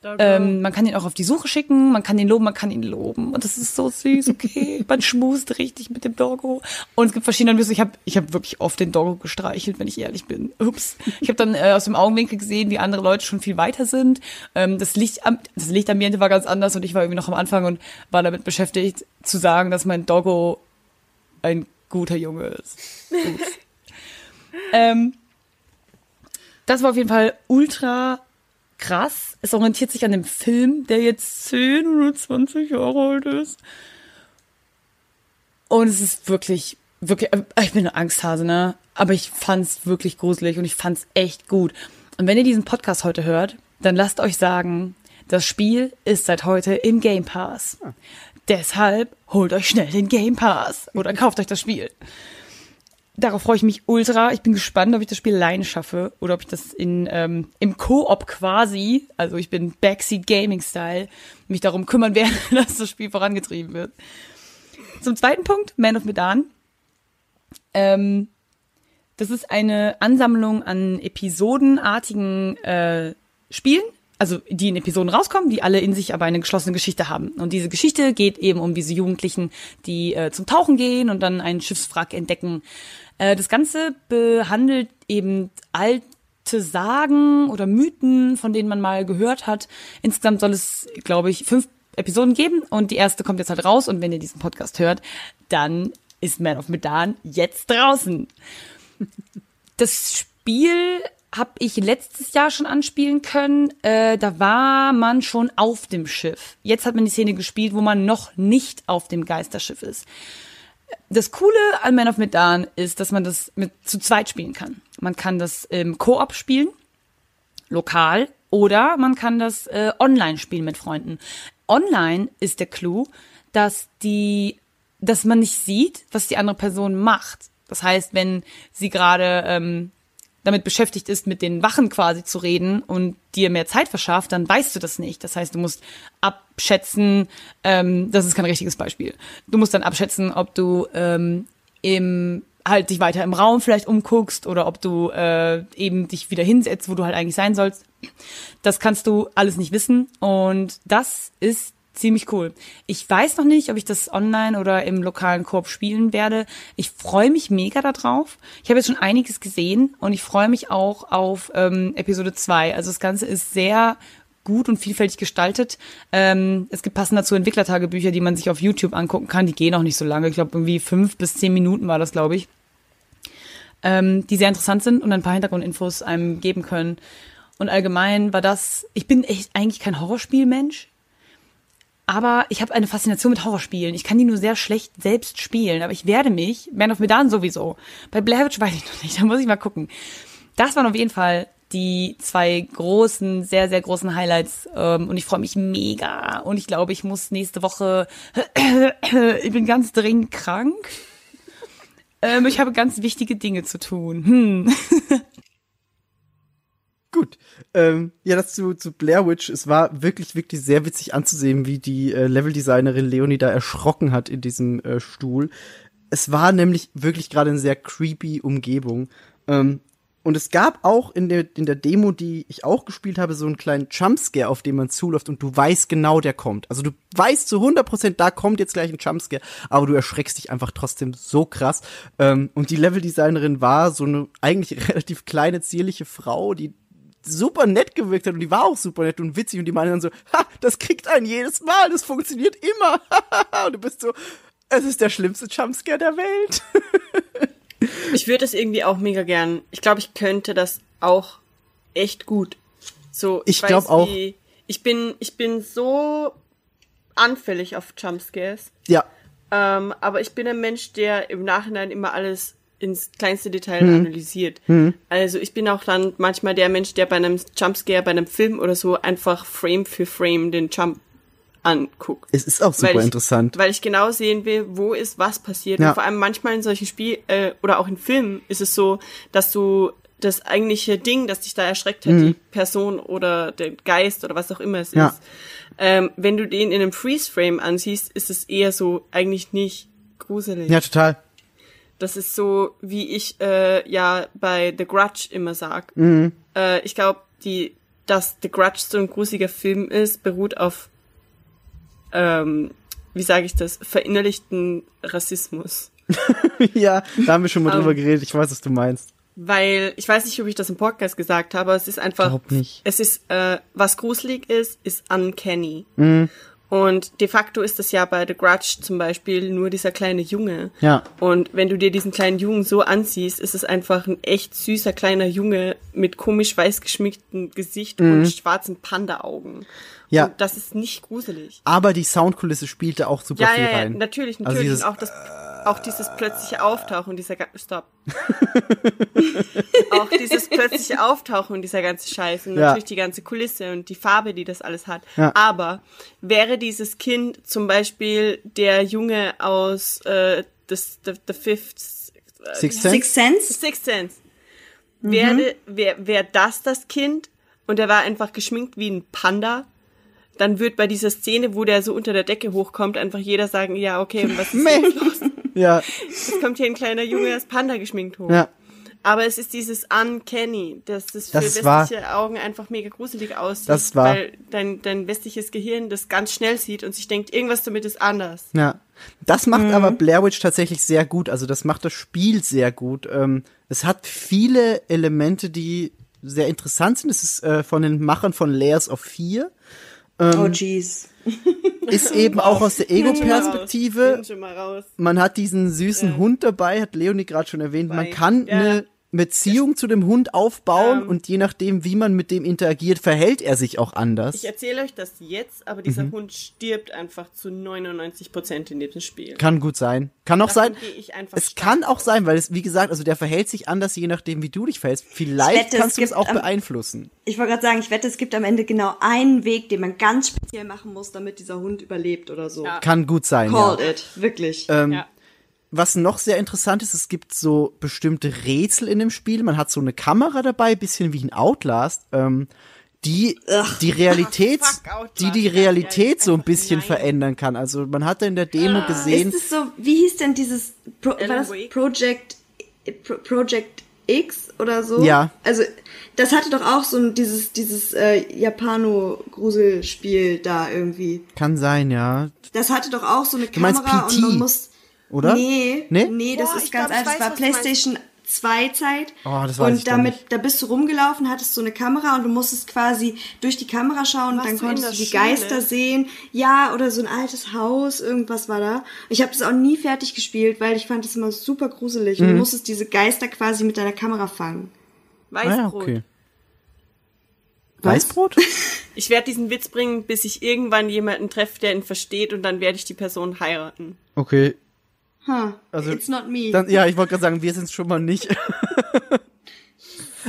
Ähm, man kann ihn auch auf die Suche schicken, man kann ihn loben, man kann ihn loben. Und das ist so süß, okay. man schmust richtig mit dem Doggo. Und es gibt verschiedene Lösungen. Ich habe ich hab wirklich oft den Doggo gestreichelt, wenn ich ehrlich bin. Ups. Ich habe dann äh, aus dem Augenwinkel gesehen, wie andere Leute schon viel weiter sind. Ähm, das, Licht, am- das Lichtambiente war ganz anders und ich war irgendwie noch am Anfang und war damit beschäftigt, zu sagen, dass mein Doggo ein guter Junge ist. Ups. ähm, das war auf jeden Fall ultra krass. Es orientiert sich an dem Film, der jetzt 10 oder 20 Jahre alt ist. Und es ist wirklich, wirklich, äh, ich bin eine Angsthase, ne? Aber ich fand's wirklich gruselig und ich fand's echt gut. Und wenn ihr diesen Podcast heute hört, dann lasst euch sagen, das Spiel ist seit heute im Game Pass. Deshalb holt euch schnell den Game Pass oder kauft euch das Spiel. Darauf freue ich mich ultra. Ich bin gespannt, ob ich das Spiel alleine schaffe oder ob ich das in, ähm, im Koop quasi, also ich bin Backseat Gaming Style, mich darum kümmern werde, dass das Spiel vorangetrieben wird. Zum zweiten Punkt, Man of Medan. Ähm, das ist eine Ansammlung an episodenartigen äh, Spielen, also die in Episoden rauskommen, die alle in sich aber eine geschlossene Geschichte haben. Und diese Geschichte geht eben um diese Jugendlichen, die äh, zum Tauchen gehen und dann einen Schiffswrack entdecken. Äh, das Ganze behandelt eben alte Sagen oder Mythen, von denen man mal gehört hat. Insgesamt soll es, glaube ich, fünf Episoden geben und die erste kommt jetzt halt raus. Und wenn ihr diesen Podcast hört, dann ist Man of Medan jetzt draußen. Das Spiel habe ich letztes Jahr schon anspielen können. Äh, da war man schon auf dem Schiff. Jetzt hat man die Szene gespielt, wo man noch nicht auf dem Geisterschiff ist. Das Coole an Man of Medan ist, dass man das mit zu zweit spielen kann. Man kann das im Koop spielen, lokal, oder man kann das äh, online spielen mit Freunden. Online ist der Clou, dass die, dass man nicht sieht, was die andere Person macht. Das heißt, wenn sie gerade ähm, damit beschäftigt ist, mit den Wachen quasi zu reden und dir mehr Zeit verschafft, dann weißt du das nicht. Das heißt, du musst abschätzen, ähm, das ist kein richtiges Beispiel. Du musst dann abschätzen, ob du ähm, im halt dich weiter im Raum vielleicht umguckst oder ob du äh, eben dich wieder hinsetzt, wo du halt eigentlich sein sollst. Das kannst du alles nicht wissen und das ist ziemlich cool. Ich weiß noch nicht, ob ich das online oder im lokalen Koop spielen werde. Ich freue mich mega darauf. Ich habe jetzt schon einiges gesehen und ich freue mich auch auf ähm, Episode 2. Also das Ganze ist sehr gut und vielfältig gestaltet. Ähm, es gibt passend dazu Entwicklertagebücher, die man sich auf YouTube angucken kann. Die gehen auch nicht so lange. Ich glaube, irgendwie fünf bis zehn Minuten war das, glaube ich. Ähm, die sehr interessant sind und ein paar Hintergrundinfos einem geben können. Und allgemein war das, ich bin echt eigentlich kein Horrorspielmensch. Aber ich habe eine Faszination mit Horrorspielen. Ich kann die nur sehr schlecht selbst spielen, aber ich werde mich, Man of Medan sowieso. Bei Blair Witch weiß ich noch nicht, da muss ich mal gucken. Das waren auf jeden Fall die zwei großen, sehr, sehr großen Highlights. Ähm, und ich freue mich mega. Und ich glaube, ich muss nächste Woche, ich bin ganz dringend krank. Ähm, ich habe ganz wichtige Dinge zu tun. Hm. Gut. Ähm, ja, das zu, zu Blair Witch. Es war wirklich, wirklich sehr witzig anzusehen, wie die äh, Leveldesignerin Leonie da erschrocken hat in diesem äh, Stuhl. Es war nämlich wirklich gerade eine sehr creepy Umgebung. Ähm, und es gab auch in der, in der Demo, die ich auch gespielt habe, so einen kleinen Jumpscare, auf den man zuläuft und du weißt genau, der kommt. Also du weißt zu 100%, da kommt jetzt gleich ein Jumpscare, aber du erschreckst dich einfach trotzdem so krass. Ähm, und die Leveldesignerin war so eine eigentlich relativ kleine, zierliche Frau, die super nett gewirkt hat und die war auch super nett und witzig und die meinen dann so, ha, das kriegt einen jedes Mal, das funktioniert immer. und du bist so, es ist der schlimmste Jumpscare der Welt. Ich würde das irgendwie auch mega gern. Ich glaube, ich könnte das auch echt gut. So, Ich weiß, glaub auch. wie- Ich bin, ich bin so anfällig auf Jumpscares. ja, Ähm, aber ich bin ein Mensch, der im Nachhinein immer alles ins kleinste Detail analysiert. Also ich bin auch dann manchmal der Mensch, der bei einem Jumpscare, bei einem Film oder so einfach Frame für Frame den Jump anguckt. Es ist auch super weil ich, interessant. Weil ich genau sehen will, wo ist was passiert. Ja. Und vor allem manchmal in solchen Spiel äh, oder auch in Filmen ist es so, dass du das eigentliche Ding, das dich da erschreckt hat, die Person oder der Geist oder was auch immer es Mhm. Ja. ist, ähm, wenn du den in einem Freeze-Frame ansiehst, ist es eher so eigentlich nicht gruselig. ja, total. Das ist so, wie ich äh, ja bei The Grudge immer sag. Mhm. Äh, ich glaube, die, dass The Grudge so ein gruseliger Film ist, beruht auf, ähm, wie sage ich das, verinnerlichten Rassismus. ja, da haben wir schon mal drüber Ähm. geredet. Ich weiß, was du meinst. Weil, ich weiß nicht, ob ich das im Podcast gesagt habe, aber es ist einfach, es ist, äh, was gruselig ist, ist uncanny. Mhm. Und de facto ist das ja bei The Grudge zum Beispiel nur dieser kleine Junge. Ja. Und wenn du dir diesen kleinen Jungen so ansiehst, ist es einfach ein echt süßer kleiner Junge mit komisch weiß geschminktem Gesicht und schwarzen Panda-Augen. Mhm. Ja. Und das ist nicht gruselig. Aber die Soundkulisse spielte auch super Ja, viel ja, ja, rein. natürlich, Also natürlich. dieses, und auch das, auch dieses plötzliche Auftauchen dieser, stopp. auch dieses plötzliche Auftauchen und dieser ganze Scheiß und Ja. natürlich die ganze Kulisse und die Farbe, die das alles hat. Ja. Aber wäre dieses Kind zum Beispiel der Junge aus äh, das, the, the Fifth äh, Sixth Sense? Six Sense? Sixth Sense. Wäre wär, wär das das Kind und er war einfach geschminkt wie ein Panda, dann wird bei dieser Szene, wo der so unter der Decke hochkommt, einfach jeder sagen, ja, okay, was ist jetzt los? Ja, Es kommt hier ein kleiner Junge als Panda geschminkt hoch. ja. Aber es ist dieses Uncanny, dass das für Das wahr. westliche Augen einfach mega gruselig aussieht. Das wahr. Weil dein, dein westliches Gehirn das ganz schnell sieht und sich denkt, irgendwas damit ist anders. Ja. Das macht Mhm. aber Blair Witch tatsächlich sehr gut. Also das macht das Spiel sehr gut. Ähm, es hat viele Elemente, die sehr interessant sind. Es ist äh, von den Machern von Layers of 4. Oh jeez. Ist eben auch aus der Ego-Perspektive. Man hat diesen süßen Hund dabei, hat Leonie gerade schon erwähnt. Man kann ja. eine Beziehung zu dem Hund aufbauen Ähm. und je nachdem, wie man mit dem interagiert, verhält er sich auch anders. Ich erzähle euch das jetzt, aber dieser Mhm. Hund stirbt einfach zu 99 Prozent in diesem Spiel. Kann gut sein. Kann auch Davon sein. gehe ich einfach Es kann auch sein, weil es, wie gesagt, also der verhält sich anders, je nachdem, wie du dich verhältst. Vielleicht wette, es kannst du es auch am- beeinflussen. Ich wollte gerade sagen, ich wette, es gibt am Ende genau einen Weg, den man ganz speziell machen muss, damit dieser Hund überlebt oder so. Kann gut sein, ja. Called it. Wirklich. Ähm, Ja. Was noch sehr interessant ist, es gibt so bestimmte Rätsel in dem Spiel. Man hat so eine Kamera dabei, bisschen wie ein Outlast, ähm, die die Realität, Fuck, Outlast, die die Realität ehrlich, so ein bisschen nein. verändern kann. Also man hat da in der Demo gesehen, ist es so, wie hieß denn dieses Pro, war das? Project Pro, Project X oder so? Ja. Also das hatte doch auch so ein dieses dieses äh, Japano Gruselspiel da irgendwie. kann sein, ja, Das hatte doch auch so eine Kamera PT, und man muss oder? Nee, Nee? nee, das Boah, ist ganz glaub, einfach. weiß, Das war. PlayStation 2 Zeit. Oh, das weiß und ich damit, nicht. da bist du rumgelaufen, hattest so eine Kamera und du musstest quasi durch die Kamera schauen und dann konntest du die Schule? Geister sehen. Ja, oder so ein altes Haus, irgendwas war da. Ich habe das auch nie fertig gespielt, weil ich fand das immer super gruselig. Und Mhm. du musstest diese Geister quasi mit deiner Kamera fangen. Ah, ja, Weißbrot. okay. Was? Weißbrot? Ich werde diesen Witz bringen, bis ich irgendwann jemanden treffe, der ihn versteht und dann werde ich die Person heiraten. Okay. Huh, Also, it's not me. Dann, ja, ich wollte gerade sagen, wir sind schon mal nicht.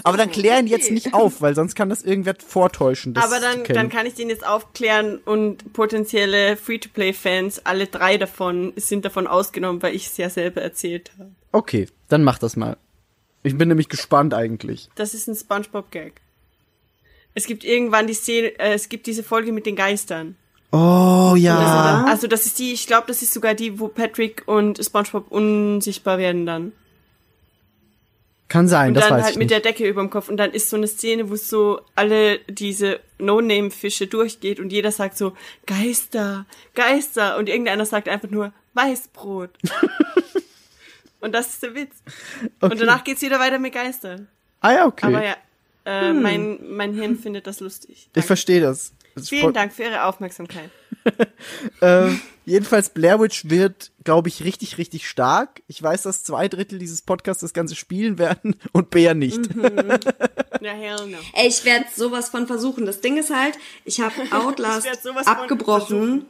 Aber dann klär ihn jetzt nicht auf, weil sonst kann das irgendwer vortäuschen. Aber dann, dann kann ich den jetzt aufklären und potenzielle Free-to-Play-Fans, alle drei davon, sind davon ausgenommen, weil ich es ja selber erzählt habe. Okay, dann mach das mal. Ich bin nämlich gespannt eigentlich. Das ist ein Spongebob-Gag. Es gibt irgendwann die Szene, äh, es gibt diese Folge mit den Geistern. Oh ja. Also das ist die, ich glaube, das ist sogar die, wo Patrick und SpongeBob unsichtbar werden dann. Kann sein, Und das dann weiß halt ich mit nicht. der Decke überm Kopf. Und dann ist so eine Szene, wo so alle diese No-Name-Fische durchgeht und jeder sagt so, Geister, Geister. Und irgendeiner sagt einfach nur, Weißbrot. und das ist der Witz. Okay. Und danach geht's wieder weiter mit Geistern. ah ja, okay. Aber ja, äh, mein, mein Hirn findet das lustig. ich verstehe das. Vielen spo- Dank für Ihre Aufmerksamkeit. Äh, jedenfalls Blair Witch wird, glaube ich, richtig, richtig stark. Ich weiß, dass zwei Drittel dieses Podcasts das Ganze spielen werden und Bär nicht. Mhm. Ja, hell no. Ey, ich werde sowas von versuchen. Das Ding ist halt, ich habe Outlast von abgebrochen.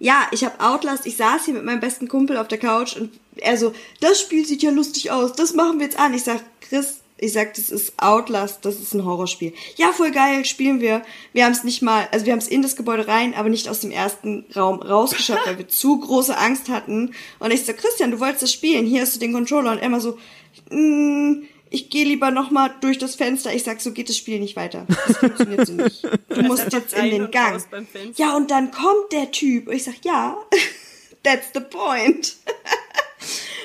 Ja, ich habe Outlast, ich saß hier mit meinem besten Kumpel auf der Couch und er so, das Spiel sieht ja lustig aus, das machen wir jetzt an. Ich sag, Chris, ich sag, das ist Outlast, das ist ein Horrorspiel. Ja, voll geil, spielen wir. Wir haben es nicht mal, also wir haben es in das Gebäude rein, aber nicht aus dem ersten Raum rausgeschafft, weil wir zu große Angst hatten. Und ich so, Christian, du wolltest das spielen, hier hast du den Controller. Und immer so, mm, ich gehe lieber noch mal durch das Fenster. Ich sag, so geht das Spiel nicht weiter. Das funktioniert so nicht. Du musst jetzt in den Gang. Ja, und dann kommt der Typ. Und ich sag, ja, that's the point.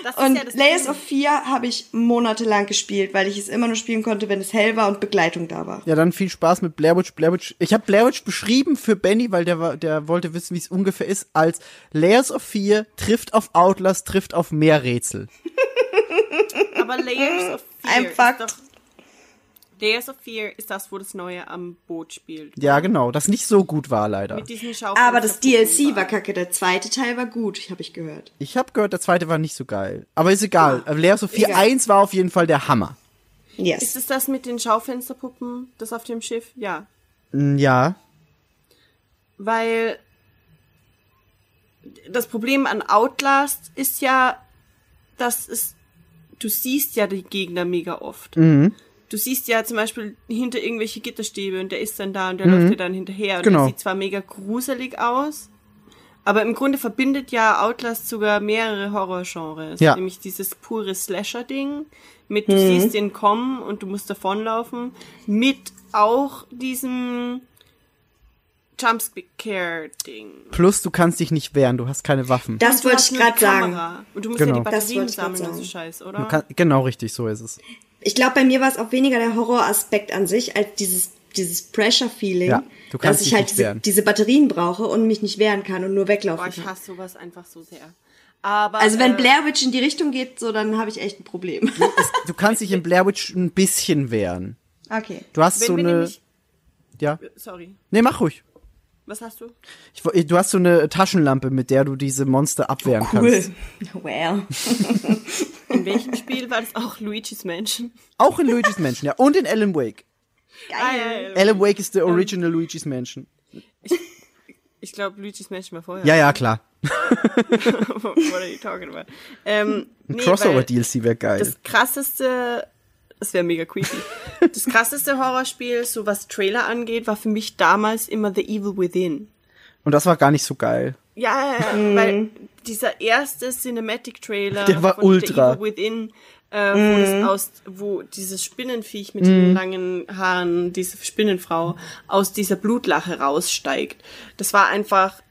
Das ist Und ja Layers Ding. of Fear habe ich monatelang gespielt, weil ich es immer nur spielen konnte, wenn es hell war und Begleitung da war. Ja, dann viel Spaß mit Blair Witch. Blair Witch. Ich habe Blair Witch beschrieben für Benny, weil der, war- der wollte wissen, wie es ungefähr ist, als Layers of Fear trifft auf Outlast, trifft auf mehr Rätsel. Aber Layers of Fear Einfach- ist doch... Layers of Fear ist das, wo das Neue am Boot spielt. Ja, genau, das nicht so gut war leider. Mit diesen. Aber das DLC war kacke, der zweite Teil war gut, habe ich gehört. Ich habe gehört, der zweite war nicht so geil. Aber ist egal. Layers of Fear Egal. 1 war auf jeden Fall der Hammer. Ist Yes. es das mit den Schaufensterpuppen, das auf dem Schiff? Ja. Mm, Ja. Weil das Problem an Outlast ist ja, dass es, du siehst ja die Gegner mega oft. Mhm. Du siehst ja zum Beispiel hinter irgendwelche Gitterstäbe und der ist dann da und der läuft dir dann hinterher und Genau. der sieht zwar mega gruselig aus, aber im Grunde verbindet ja Outlast sogar mehrere Horrorgenres. Ja. Nämlich dieses pure Slasher-Ding mit du siehst den kommen und du musst davonlaufen, mit auch diesem Jumpscare-Ding. Plus, du kannst dich nicht wehren, du hast keine Waffen. Das wollte ich gerade sagen. Und du musst Genau. ja die Batterien sammeln und so sagen. Scheiß, Du oder? kann, genau richtig, so ist es. Ich glaube, bei mir war es auch weniger der Horroraspekt an sich, als dieses, dieses Pressure-Feeling, Ja, du dass ich halt diese, diese Batterien brauche und mich nicht wehren kann und nur Boah, weglaufen ich kann. hasse sowas einfach so sehr. Aber, Also wenn äh, Blair Witch in die Richtung geht, so dann habe ich echt ein Problem. Du kannst dich in Blair Witch ein bisschen wehren. Okay. Du hast wenn so eine. nämlich, Ja. sorry, Nee, mach ruhig. was hast du? Ich, du hast so eine Taschenlampe, mit der du diese Monster abwehren kannst. Well. In welchem Spiel war das auch Luigi's Mansion? Auch in Luigi's Mansion, ja. Und in Alan Wake. Ah, ja, ja, Alan Wake ist der original Luigi's Mansion. Ich glaube, Luigi's Mansion war vorher. Ja, ja, klar. What are you talking about? Ähm, Ein nee, Crossover-DLC wäre geil. Das krasseste, das wäre mega creepy. Das krasseste Horrorspiel, so was Trailer angeht, war für mich damals immer The Evil Within. Und das war gar nicht so geil. Ja, weil dieser erste Cinematic Trailer Der war von ultra. The Evil Within, äh, wo, das aus, wo dieses Spinnenviech mit den langen Haaren, diese Spinnenfrau, aus dieser Blutlache raussteigt. Das war einfach,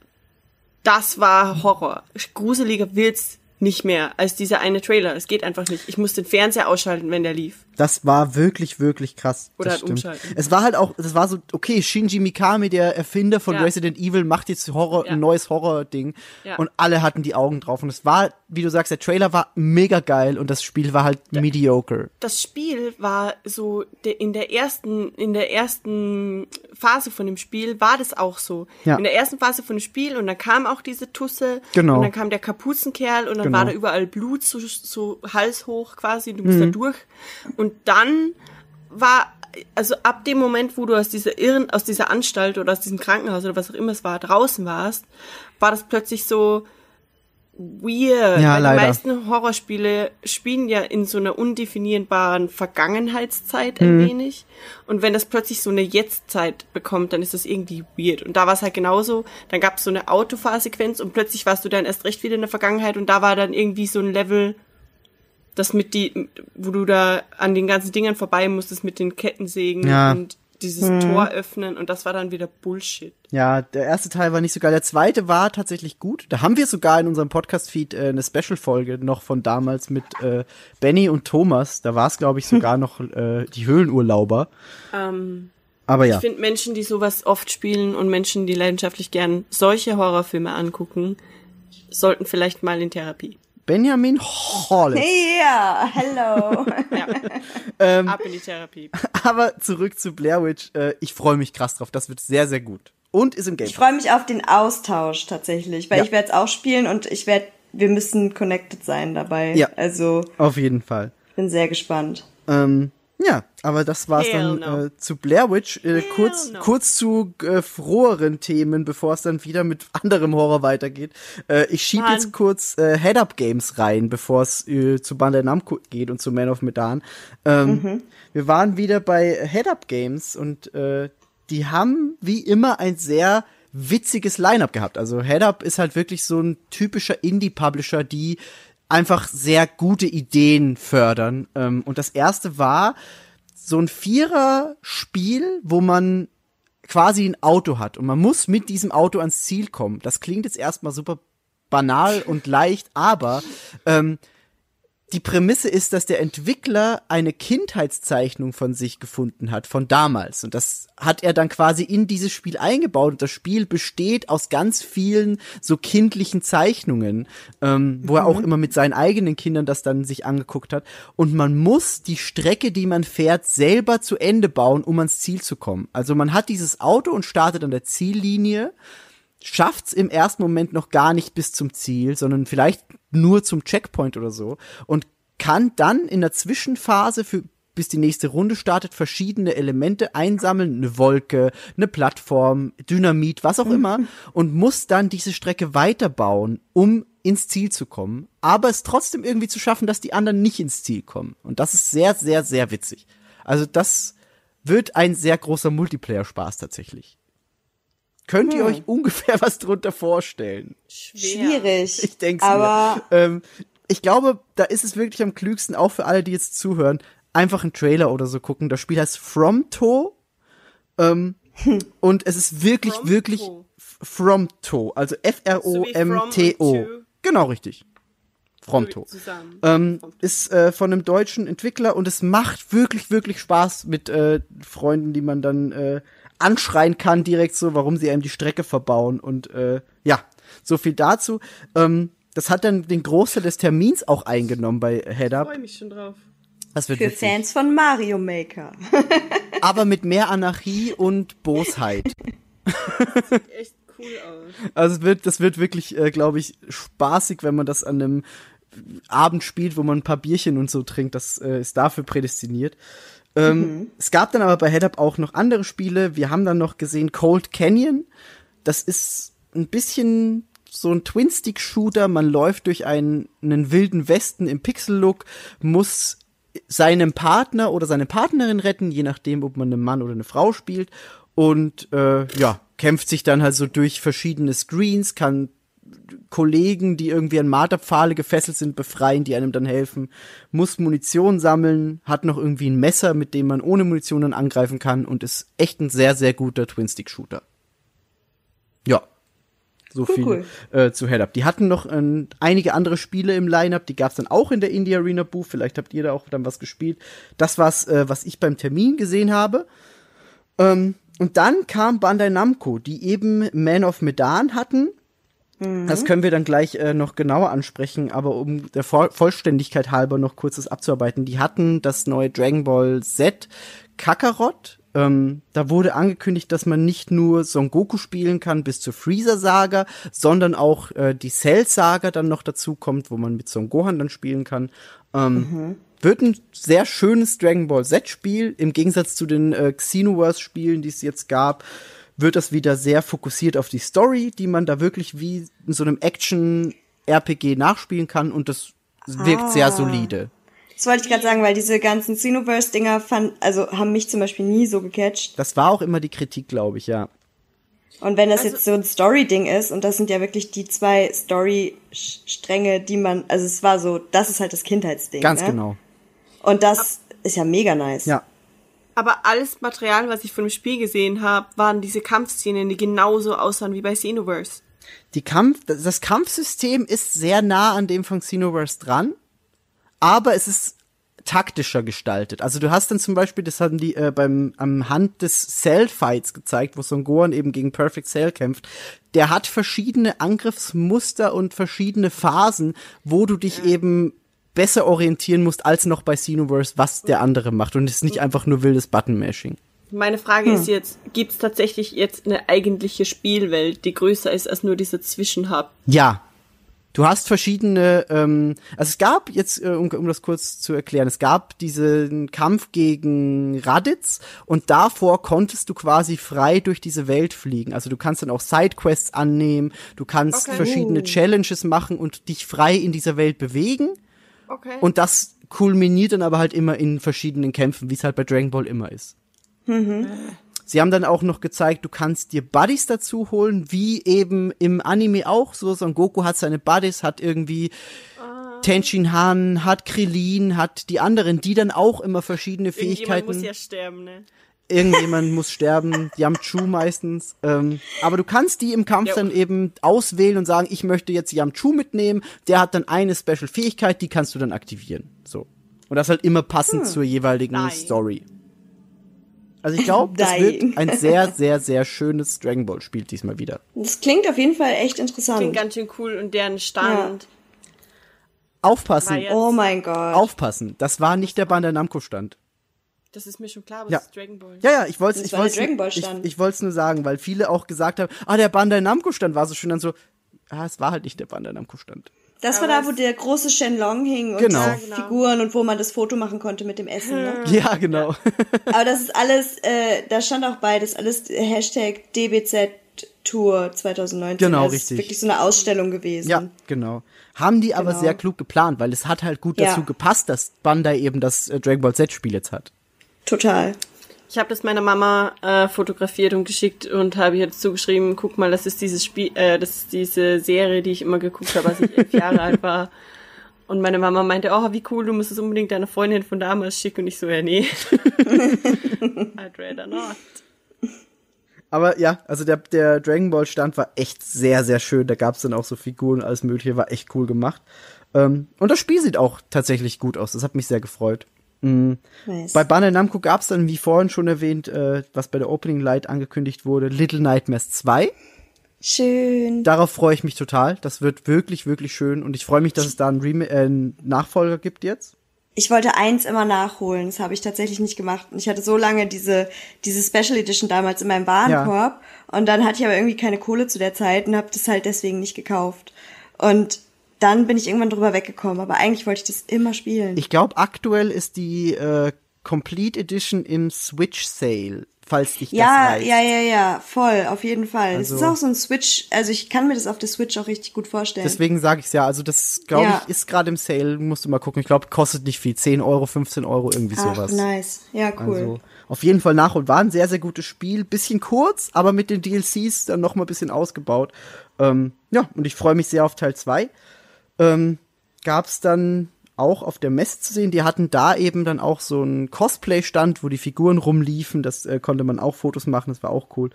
das war Horror. Gruseliger wird's nicht mehr als dieser eine Trailer. Es geht einfach nicht. Ich muss den Fernseher ausschalten, wenn der lief. Das war wirklich, wirklich krass. Oder das halt umschalten. Es war halt auch, das war so, okay, Shinji Mikami, der Erfinder von Ja. Resident Evil, macht jetzt Horror, Ja. ein neues Horror-Ding. Ja. Und alle hatten die Augen drauf. Und es war, wie du sagst, der Trailer war mega geil und das Spiel war halt mediocre. das Spiel war so in der ersten in der ersten Phase von dem Spiel war das auch so. In der ersten Phase von dem Spiel und dann kam auch diese Tusse Genau. und dann kam der Kapuzenkerl und dann Genau. war da überall Blut so, so halshoch quasi, du Mhm. musst da durch und dann war also ab dem Moment, wo du aus dieser Irren aus dieser Anstalt oder aus diesem Krankenhaus oder was auch immer es war draußen warst, war das plötzlich so weird. Ja, weil leider. Die meisten Horrorspiele spielen ja in so einer undefinierbaren Vergangenheitszeit ein Mhm. wenig. Und wenn das plötzlich so eine Jetztzeit bekommt, dann ist das irgendwie weird. Und da war es halt genauso. Dann gab es so eine Autofahrsequenz und plötzlich warst du dann erst recht wieder in der Vergangenheit und da war dann irgendwie so ein Level, das mit die, wo du da an den ganzen Dingern vorbei musstest mit den Kettensägen Ja. und dieses Mhm. Tor öffnen und das war dann wieder Bullshit. Ja, der erste Teil war nicht so geil. Der zweite war tatsächlich gut. Da haben wir sogar in unserem Podcast-Feed äh, eine Special-Folge noch von damals mit äh, Benny und Thomas. Da war es, glaube ich, sogar noch äh, die Höhlenurlauber. Ähm, Aber ja. Ich finde Menschen, die sowas oft spielen und Menschen, die leidenschaftlich gern solche Horrorfilme angucken, sollten vielleicht mal in Therapie. Benjamin Hollis. Ja, hello. Ja. Ähm, Ab in die Therapie. Aber zurück zu Blair Witch. Äh, ich freue mich krass drauf. Das wird sehr, sehr gut. Und ist im Game. Ich freue mich auf den Austausch tatsächlich, weil Ja. ich werde es auch spielen und ich werde, wir müssen connected sein dabei. Ja. Also Auf jeden Fall. bin sehr gespannt. Ähm, Ja, aber das war's Hell dann no. äh, zu Blair Witch. Äh, kurz, no. kurz zu äh, froheren Themen, bevor es dann wieder mit anderem Horror weitergeht. Äh, ich schieb Mann. jetzt kurz äh, Head-Up-Games rein, bevor es äh, zu Bandai Namco geht und zu Man of Medan. Ähm, Wir waren wieder bei Head-Up-Games und äh, die haben wie immer ein sehr witziges Line-Up gehabt. Also Head-Up ist halt wirklich so ein typischer Indie-Publisher, die einfach sehr gute Ideen fördern. Ähm, und das erste war so ein Vierer-Spiel, wo man quasi ein Auto hat und man muss mit diesem Auto ans Ziel kommen. Das klingt jetzt erstmal super banal und leicht, aber ähm, die Prämisse ist, dass der Entwickler eine Kindheitszeichnung von sich gefunden hat, von damals. Und das hat er dann quasi in dieses Spiel eingebaut. Und das Spiel besteht aus ganz vielen so kindlichen Zeichnungen, ähm, wo er auch immer mit seinen eigenen Kindern das dann sich angeguckt hat. Und man muss die Strecke, die man fährt, selber zu Ende bauen, um ans Ziel zu kommen. Also man hat dieses Auto und startet an der Ziellinie schafft's im ersten Moment noch gar nicht bis zum Ziel, sondern vielleicht nur zum Checkpoint oder so und kann dann in der Zwischenphase für bis die nächste Runde startet, verschiedene Elemente einsammeln, eine Wolke, eine Plattform, Dynamit, was auch immer, und muss dann diese Strecke weiterbauen, um ins Ziel zu kommen, aber es trotzdem irgendwie zu schaffen, dass die anderen nicht ins Ziel kommen. Und das ist sehr, sehr, sehr witzig. Also das wird ein sehr großer Multiplayer-Spaß tatsächlich. Könnt ihr euch ungefähr was drunter vorstellen? Schwierig. Ich denke aber mir. Ähm, ich glaube, da ist es wirklich am klügsten, auch für alle, die jetzt zuhören, einfach einen Trailer oder so gucken. Das Spiel heißt Fromto. Ähm, und es ist wirklich, Fromto. wirklich F- Fromto. Also F-R-O-M-T-O. So From To. genau, richtig. Fromto. Zusammen. Ähm, ist äh, von einem deutschen Entwickler und es macht wirklich, wirklich Spaß mit äh, Freunden, die man dann äh, anschreien kann, direkt so, warum sie einem die Strecke verbauen. Und äh, ja, so viel dazu. Ähm, das hat dann den Großteil des Termins auch eingenommen bei Head Ich Up. freue mich schon drauf. Das wird für witzig. Fans von Mario Maker. Aber mit mehr Anarchie und Bosheit. Echt cool aus. Also es wird, das wird wirklich, äh, glaube ich, spaßig, wenn man das an einem Abend spielt, wo man ein paar Bierchen und so trinkt. Das äh, ist dafür prädestiniert. Ähm, Es gab dann aber bei Head Up auch noch andere Spiele. Wir haben dann noch gesehen Cold Canyon. Das ist ein bisschen so ein Twin-Stick-Shooter. Man läuft durch einen, einen wilden Westen im Pixel-Look, muss seinem Partner oder seine Partnerin retten, je nachdem, ob man einen Mann oder eine Frau spielt. Und äh, ja, kämpft sich dann halt so durch verschiedene Screens, kann Kollegen, die irgendwie an Marterpfahle gefesselt sind, befreien, die einem dann helfen, muss Munition sammeln, hat noch irgendwie ein Messer, mit dem man ohne Munition dann angreifen kann und ist echt ein sehr, sehr guter Twin-Stick-Shooter. Ja. So viel cool. Äh, zu Head Up. Die hatten noch ähm, einige andere Spiele im Lineup, die gab's dann auch in der Indie Arena Booth. Vielleicht habt ihr da auch dann was gespielt. Das war's, äh, was ich beim Termin gesehen habe. Ähm, und dann kam Bandai Namco, die eben Man of Medan hatten. Das können wir dann gleich äh, noch genauer ansprechen, aber um der Voll Vollständigkeit halber noch kurzes abzuarbeiten. Die hatten das neue Dragon Ball Z Kakarot. Ähm, da wurde angekündigt, dass man nicht nur Son Goku spielen kann bis zur Freezer-Saga, sondern auch äh, die Cell-Saga dann noch dazu kommt, wo man mit Son Gohan dann spielen kann. Ähm, Wird ein sehr schönes Dragon Ball Z-Spiel, im Gegensatz zu den äh, Xenoverse-Spielen, die es jetzt gab wird das wieder sehr fokussiert auf die Story, die man da wirklich wie in so einem Action-RPG nachspielen kann und das wirkt sehr solide. Das wollte ich gerade sagen, weil diese ganzen Xenoverse-Dinger fand, also haben mich zum Beispiel nie so gecatcht. Das war auch immer die Kritik, glaube ich, ja. Und wenn das Also- jetzt so ein Story-Ding ist, und das sind ja wirklich die zwei Story-Stränge, die man, also es war so, das ist halt das Kindheitsding. Ganz ne? genau. Und das ist ja mega nice. Ja. Aber alles Material, was ich von dem Spiel gesehen habe, waren diese Kampfszenen, die genauso aussahen wie bei Xenoverse. Die Kampf, das Kampfsystem ist sehr nah an dem von Xenoverse dran, aber es ist taktischer gestaltet. Also du hast dann zum Beispiel, das haben die äh, beim am Hand des Cell Fights gezeigt, wo Son Gohan eben gegen Perfect Cell kämpft. Der hat verschiedene Angriffsmuster und verschiedene Phasen, wo du dich eben besser orientieren musst als noch bei Xenoverse, was der andere macht und es ist nicht einfach nur wildes Button-Mashing. Meine Frage ist jetzt, gibt es tatsächlich jetzt eine eigentliche Spielwelt, die größer ist als nur dieser Zwischenhub? Ja, Du hast verschiedene, ähm, also es gab jetzt, äh, um, um das kurz zu erklären, es gab diesen Kampf gegen Raditz und davor konntest du quasi frei durch diese Welt fliegen. Also du kannst dann auch Sidequests annehmen, du kannst Okay. verschiedene Challenges machen und dich frei in dieser Welt bewegen. Okay. Und das kulminiert dann aber halt immer in verschiedenen Kämpfen, wie es halt bei Dragon Ball immer ist. Sie haben dann auch noch gezeigt, du kannst dir Buddies dazu holen, wie eben im Anime auch. So Son Goku hat seine Buddies, hat irgendwie Tenshin Han, hat Krillin, hat die anderen, die dann auch immer verschiedene Irgendjemand Fähigkeiten. muss ja sterben, ne? Irgendjemand muss sterben, Yamchu meistens. Ähm, aber du kannst die im Kampf Ja. dann eben auswählen und sagen, ich möchte jetzt Yamchu mitnehmen. Der hat dann eine Special-Fähigkeit, die kannst du dann aktivieren. So. Und das halt immer passend zur jeweiligen Nein. Story. Also ich glaube, das wird ein sehr, sehr, sehr schönes Dragon Ball Spiel diesmal wieder. Das klingt auf jeden Fall echt interessant. Klingt ganz schön cool und deren Stand. Aufpassen, ja- oh mein Gott. aufpassen. Das war nicht der Bandai Namco Stand. Das ist mir schon klar, aber Ja. das ist Dragon Ball. Ja, ja, ich wollte Das ich war Ball ich, ich wollte es nur sagen, weil viele auch gesagt haben, ah, der Bandai Namco Stand war so schön dann so, ah, es war halt nicht der Bandai Namco Stand. das war Aber da, wo es- der große Shenlong hing und Genau. die Ja, genau. Figuren und wo man das Foto machen konnte mit dem Essen. Ne? Ja, genau. Aber das ist alles, äh, da stand auch beides, alles Hashtag DBZ Tour 2019. Genau, das richtig. ist wirklich so eine Ausstellung gewesen. Ja, genau. Haben die aber Genau. sehr klug geplant, weil es hat halt gut Ja. dazu gepasst, dass Bandai eben das äh, Dragon Ball Z Spiel jetzt hat. Total. Ich habe das meiner Mama äh, fotografiert und geschickt und habe ihr dazu geschrieben, guck mal, das ist dieses Spiel, äh, das ist diese Serie, die ich immer geguckt habe, als ich elf Jahre alt war. Und meine Mama meinte, oh, wie cool, du musst es unbedingt deiner Freundin von damals schicken. Und ich so, ja, nee. I'd rather not. Aber ja, also der, der Dragon Ball Stand war echt sehr, sehr schön. Da gab's dann auch so Figuren und alles mögliche, war echt cool gemacht. Ähm, und das Spiel sieht auch tatsächlich gut aus. Das hat mich sehr gefreut. Nice. Bei Bandai Namco gab's dann, wie vorhin schon erwähnt, äh, was bei der Opening Light angekündigt wurde, Little Nightmares 2. Schön. Darauf freue ich mich total. Das wird wirklich, wirklich schön. Und ich freue mich, dass es da einen, Rem äh, einen Nachfolger gibt jetzt. Ich wollte eins immer nachholen, das habe ich tatsächlich nicht gemacht. Und ich hatte so lange diese, diese Special Edition damals in meinem Warenkorb. Und dann hatte ich aber irgendwie keine Kohle zu der Zeit und habe das halt deswegen nicht gekauft. Und dann bin ich irgendwann drüber weggekommen. Aber eigentlich wollte ich das immer spielen. Ich glaube, aktuell ist die äh, Complete Edition im Switch Sale, falls dich ja, das reizt. ja, ja, ja, voll, auf jeden Fall. Also- das ist auch so ein Switch, also ich kann mir das auf der Switch auch richtig gut vorstellen. Deswegen sage ich ja. Also das, glaube Ja. ich, ist gerade im Sale. Musst du mal gucken. Ich glaube, kostet nicht viel. 10 Euro, 15 Euro, irgendwie Ach, sowas. nice. Ja, cool. Also auf jeden Fall nach und war ein sehr, sehr gutes Spiel. Bisschen kurz, aber mit den DLCs dann noch mal ein bisschen ausgebaut. Ähm, ja, und ich freue mich sehr auf Teil 2. Ähm, gab's dann auch auf der Messe zu sehen. Die hatten da eben dann auch so einen Cosplay-Stand, wo die Figuren rumliefen. Das äh, konnte man auch Fotos machen, das war auch cool.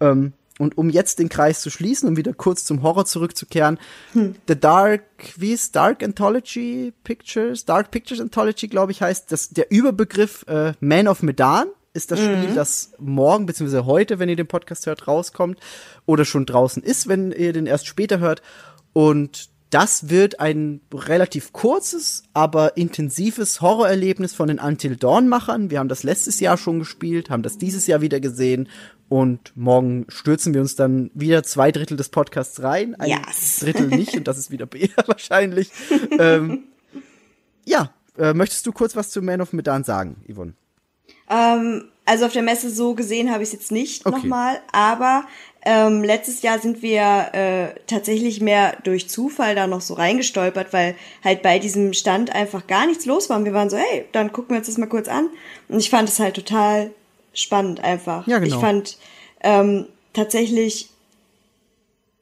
Ähm, und um jetzt den Kreis zu schließen und wieder kurz zum Horror zurückzukehren, The Dark, wie ist Dark Anthology Pictures? Dark Pictures Anthology, glaube ich, heißt das, der Überbegriff äh, Man of Medan ist das Spiel, das morgen beziehungsweise heute, wenn ihr den Podcast hört, rauskommt oder schon draußen ist, wenn ihr den erst später hört. Und das wird ein relativ kurzes, aber intensives Horrorerlebnis von den Until Dawn-Machern. Wir haben das letztes Jahr schon gespielt, haben das dieses Jahr wieder gesehen und morgen stürzen wir uns dann wieder zwei Drittel des Podcasts rein. Ein Yes. Drittel nicht und das ist wieder Bea wahrscheinlich. ähm, ja, äh, möchtest du kurz was zu Man of Medan sagen, Yvonne? Ähm, also auf der Messe so gesehen habe ich es jetzt nicht Okay. nochmal, aber ähm, letztes Jahr sind wir äh, tatsächlich mehr durch Zufall da noch so reingestolpert, weil halt bei diesem Stand einfach gar nichts los war. Und wir waren so, hey, dann gucken wir uns das mal kurz an. Und ich fand es halt total spannend einfach. Ja, genau. Ich fand ähm, tatsächlich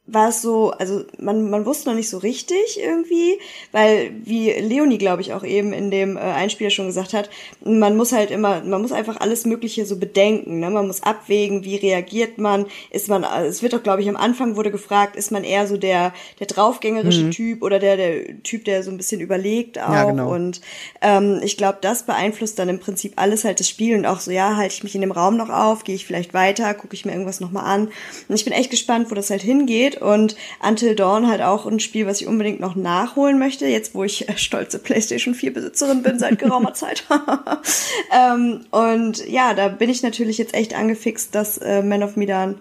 war es so, also man, man wusste noch nicht so richtig irgendwie, weil wie Leonie, glaube ich, auch eben in dem äh, Einspieler schon gesagt hat, man muss halt immer, man muss einfach alles Mögliche so bedenken, ne? Man muss abwägen, wie reagiert man, ist man, äh, es wird doch, glaube ich, am Anfang wurde gefragt, ist man eher so der, der draufgängerische Typ oder der, der Typ, der so ein bisschen überlegt auch Ja, genau. und ähm, ich glaube, das beeinflusst dann im Prinzip alles halt das Spiel und auch so, ja, halte ich mich in dem Raum noch auf, gehe ich vielleicht weiter, gucke ich mir irgendwas nochmal an. Und ich bin echt gespannt, wo das halt hingeht. Und Until Dawn halt auch ein Spiel, was ich unbedingt noch nachholen möchte, jetzt wo ich stolze PlayStation 4 Besitzerin bin seit geraumer Zeit. ähm, und ja, da bin ich natürlich jetzt echt angefixt, das äh, Man of Medan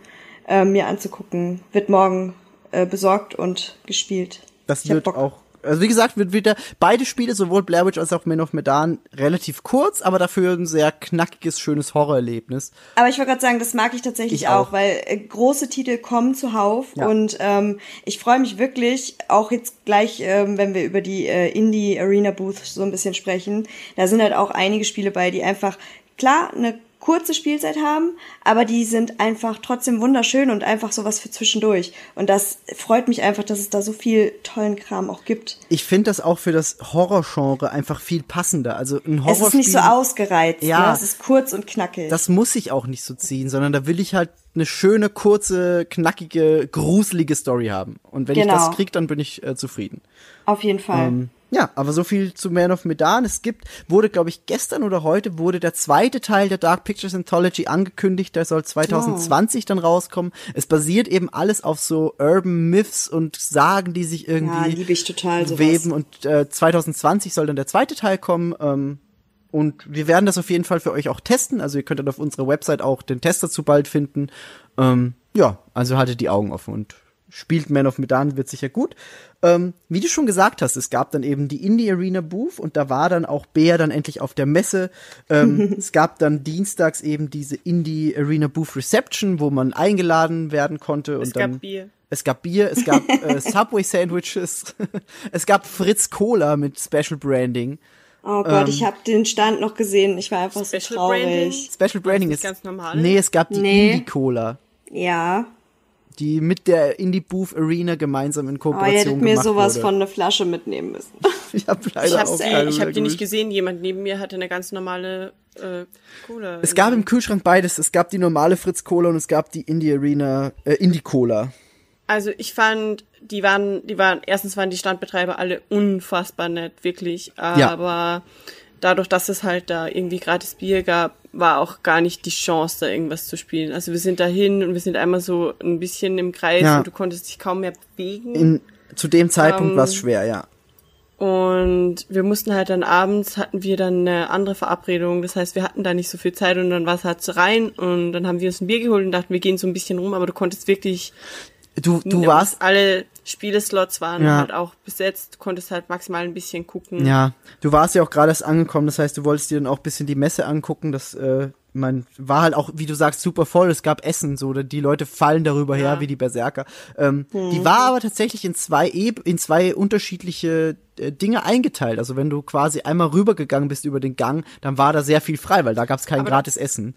äh, mir anzugucken. Wird morgen äh, besorgt und gespielt. das wird auch. Also wie gesagt, wird wieder beide Spiele, sowohl Blair Witch als auch Man of Medan, relativ kurz, aber dafür ein sehr knackiges, schönes Horrorerlebnis. Aber ich wollte gerade sagen, das mag ich tatsächlich Ich auch, auch. weil äh, große Titel kommen zuhauf Ja. und ähm, ich freue mich wirklich, auch jetzt gleich, ähm, wenn wir über die äh, Indie Arena Booth so ein bisschen sprechen, da sind halt auch einige Spiele bei, die einfach, klar, eine kurze Spielzeit haben, aber die sind einfach trotzdem wunderschön und einfach sowas für zwischendurch. Und das freut mich einfach, dass es da so viel tollen Kram auch gibt. Ich finde das auch für das Horrorgenre einfach viel passender. Also ein Es Horrorspiel. ist nicht so ausgereizt, Ja. ne? es ist kurz und knackig. Das muss ich auch nicht so ziehen, sondern da will ich halt eine schöne, kurze, knackige, gruselige Story haben. Und wenn Genau. ich das krieg, dann bin ich äh, zufrieden. Auf jeden Fall. Ähm, ja, aber so viel zu Man of Medan. Es gibt, wurde, glaube ich, gestern oder heute wurde der zweite Teil der Dark Pictures Anthology angekündigt. Der soll 2020 dann rauskommen. Es basiert eben alles auf so Urban Myths und Sagen, die sich ja, irgendwie ich total sowas. weben. Und äh, 2020 soll dann der zweite Teil kommen. Ähm, und wir werden das auf jeden Fall für euch auch testen. Also ihr könnt dann auf unserer Website auch den Test dazu bald finden. Ähm, ja, also haltet die Augen offen und spielt Man of Medan, wird sicher gut. Ähm, wie du schon gesagt hast, es gab dann eben die Indie Arena Booth und da war dann auch Bär dann endlich auf der Messe. Ähm, es gab dann dienstags eben diese Indie Arena Booth Reception, wo man eingeladen werden konnte. Und Es dann, gab Bier. Es gab Bier, es gab äh, Subway Sandwiches, es gab Fritz Cola mit Special Branding. Oh Gott, ich habe den Stand noch gesehen. Ich war einfach so Special traurig. Branding? Special Branding nicht ist ganz normal? Nee, es gab die Nee. Indie Cola, Ja. Die mit der Indie Booth Arena gemeinsam in Aber ihr Kooperation hättet mir sowas wurde. von eine Flasche mitnehmen müssen. Ich habe leider Ich auch habe keine ich hab mehr die nicht gesehen. Jemand neben mir hatte eine ganz normale äh, Cola. Es gab im Kühlschrank beides. Es gab die normale Fritz Cola und es gab die Indie Arena, äh, Indie Cola. Also ich fand, die waren, die waren, erstens waren die Standbetreiber alle unfassbar nett, wirklich. Aber dadurch, dass es halt da irgendwie gratis Bier gab, war auch gar nicht die Chance, da irgendwas zu spielen. Also wir sind dahin und wir sind einmal so ein bisschen im Kreis Ja. und du konntest dich kaum mehr bewegen. In, zu dem Zeitpunkt Ähm, war es schwer, ja. Und wir mussten halt dann abends, hatten wir dann eine andere Verabredung. Das heißt, wir hatten da nicht so viel Zeit und dann war es halt so rein und dann haben wir uns ein Bier geholt und dachten, wir gehen so ein bisschen rum, aber du konntest wirklich, Du, du warst, alle Spieleslots waren Ja. halt auch besetzt, konntest halt maximal ein bisschen gucken. ja, du warst ja auch gerade erst angekommen. Das heißt, du wolltest dir dann auch ein bisschen die Messe angucken. Das, äh, man war halt auch, wie du sagst, super voll. Es gab Essen, so die Leute fallen darüber her wie die Berserker. Ähm, Die war aber tatsächlich in zwei e in zwei unterschiedliche äh, Dinge eingeteilt. Also wenn du quasi einmal rübergegangen bist über den Gang, dann war da sehr viel frei, weil da gab es kein Aber- gratis Essen.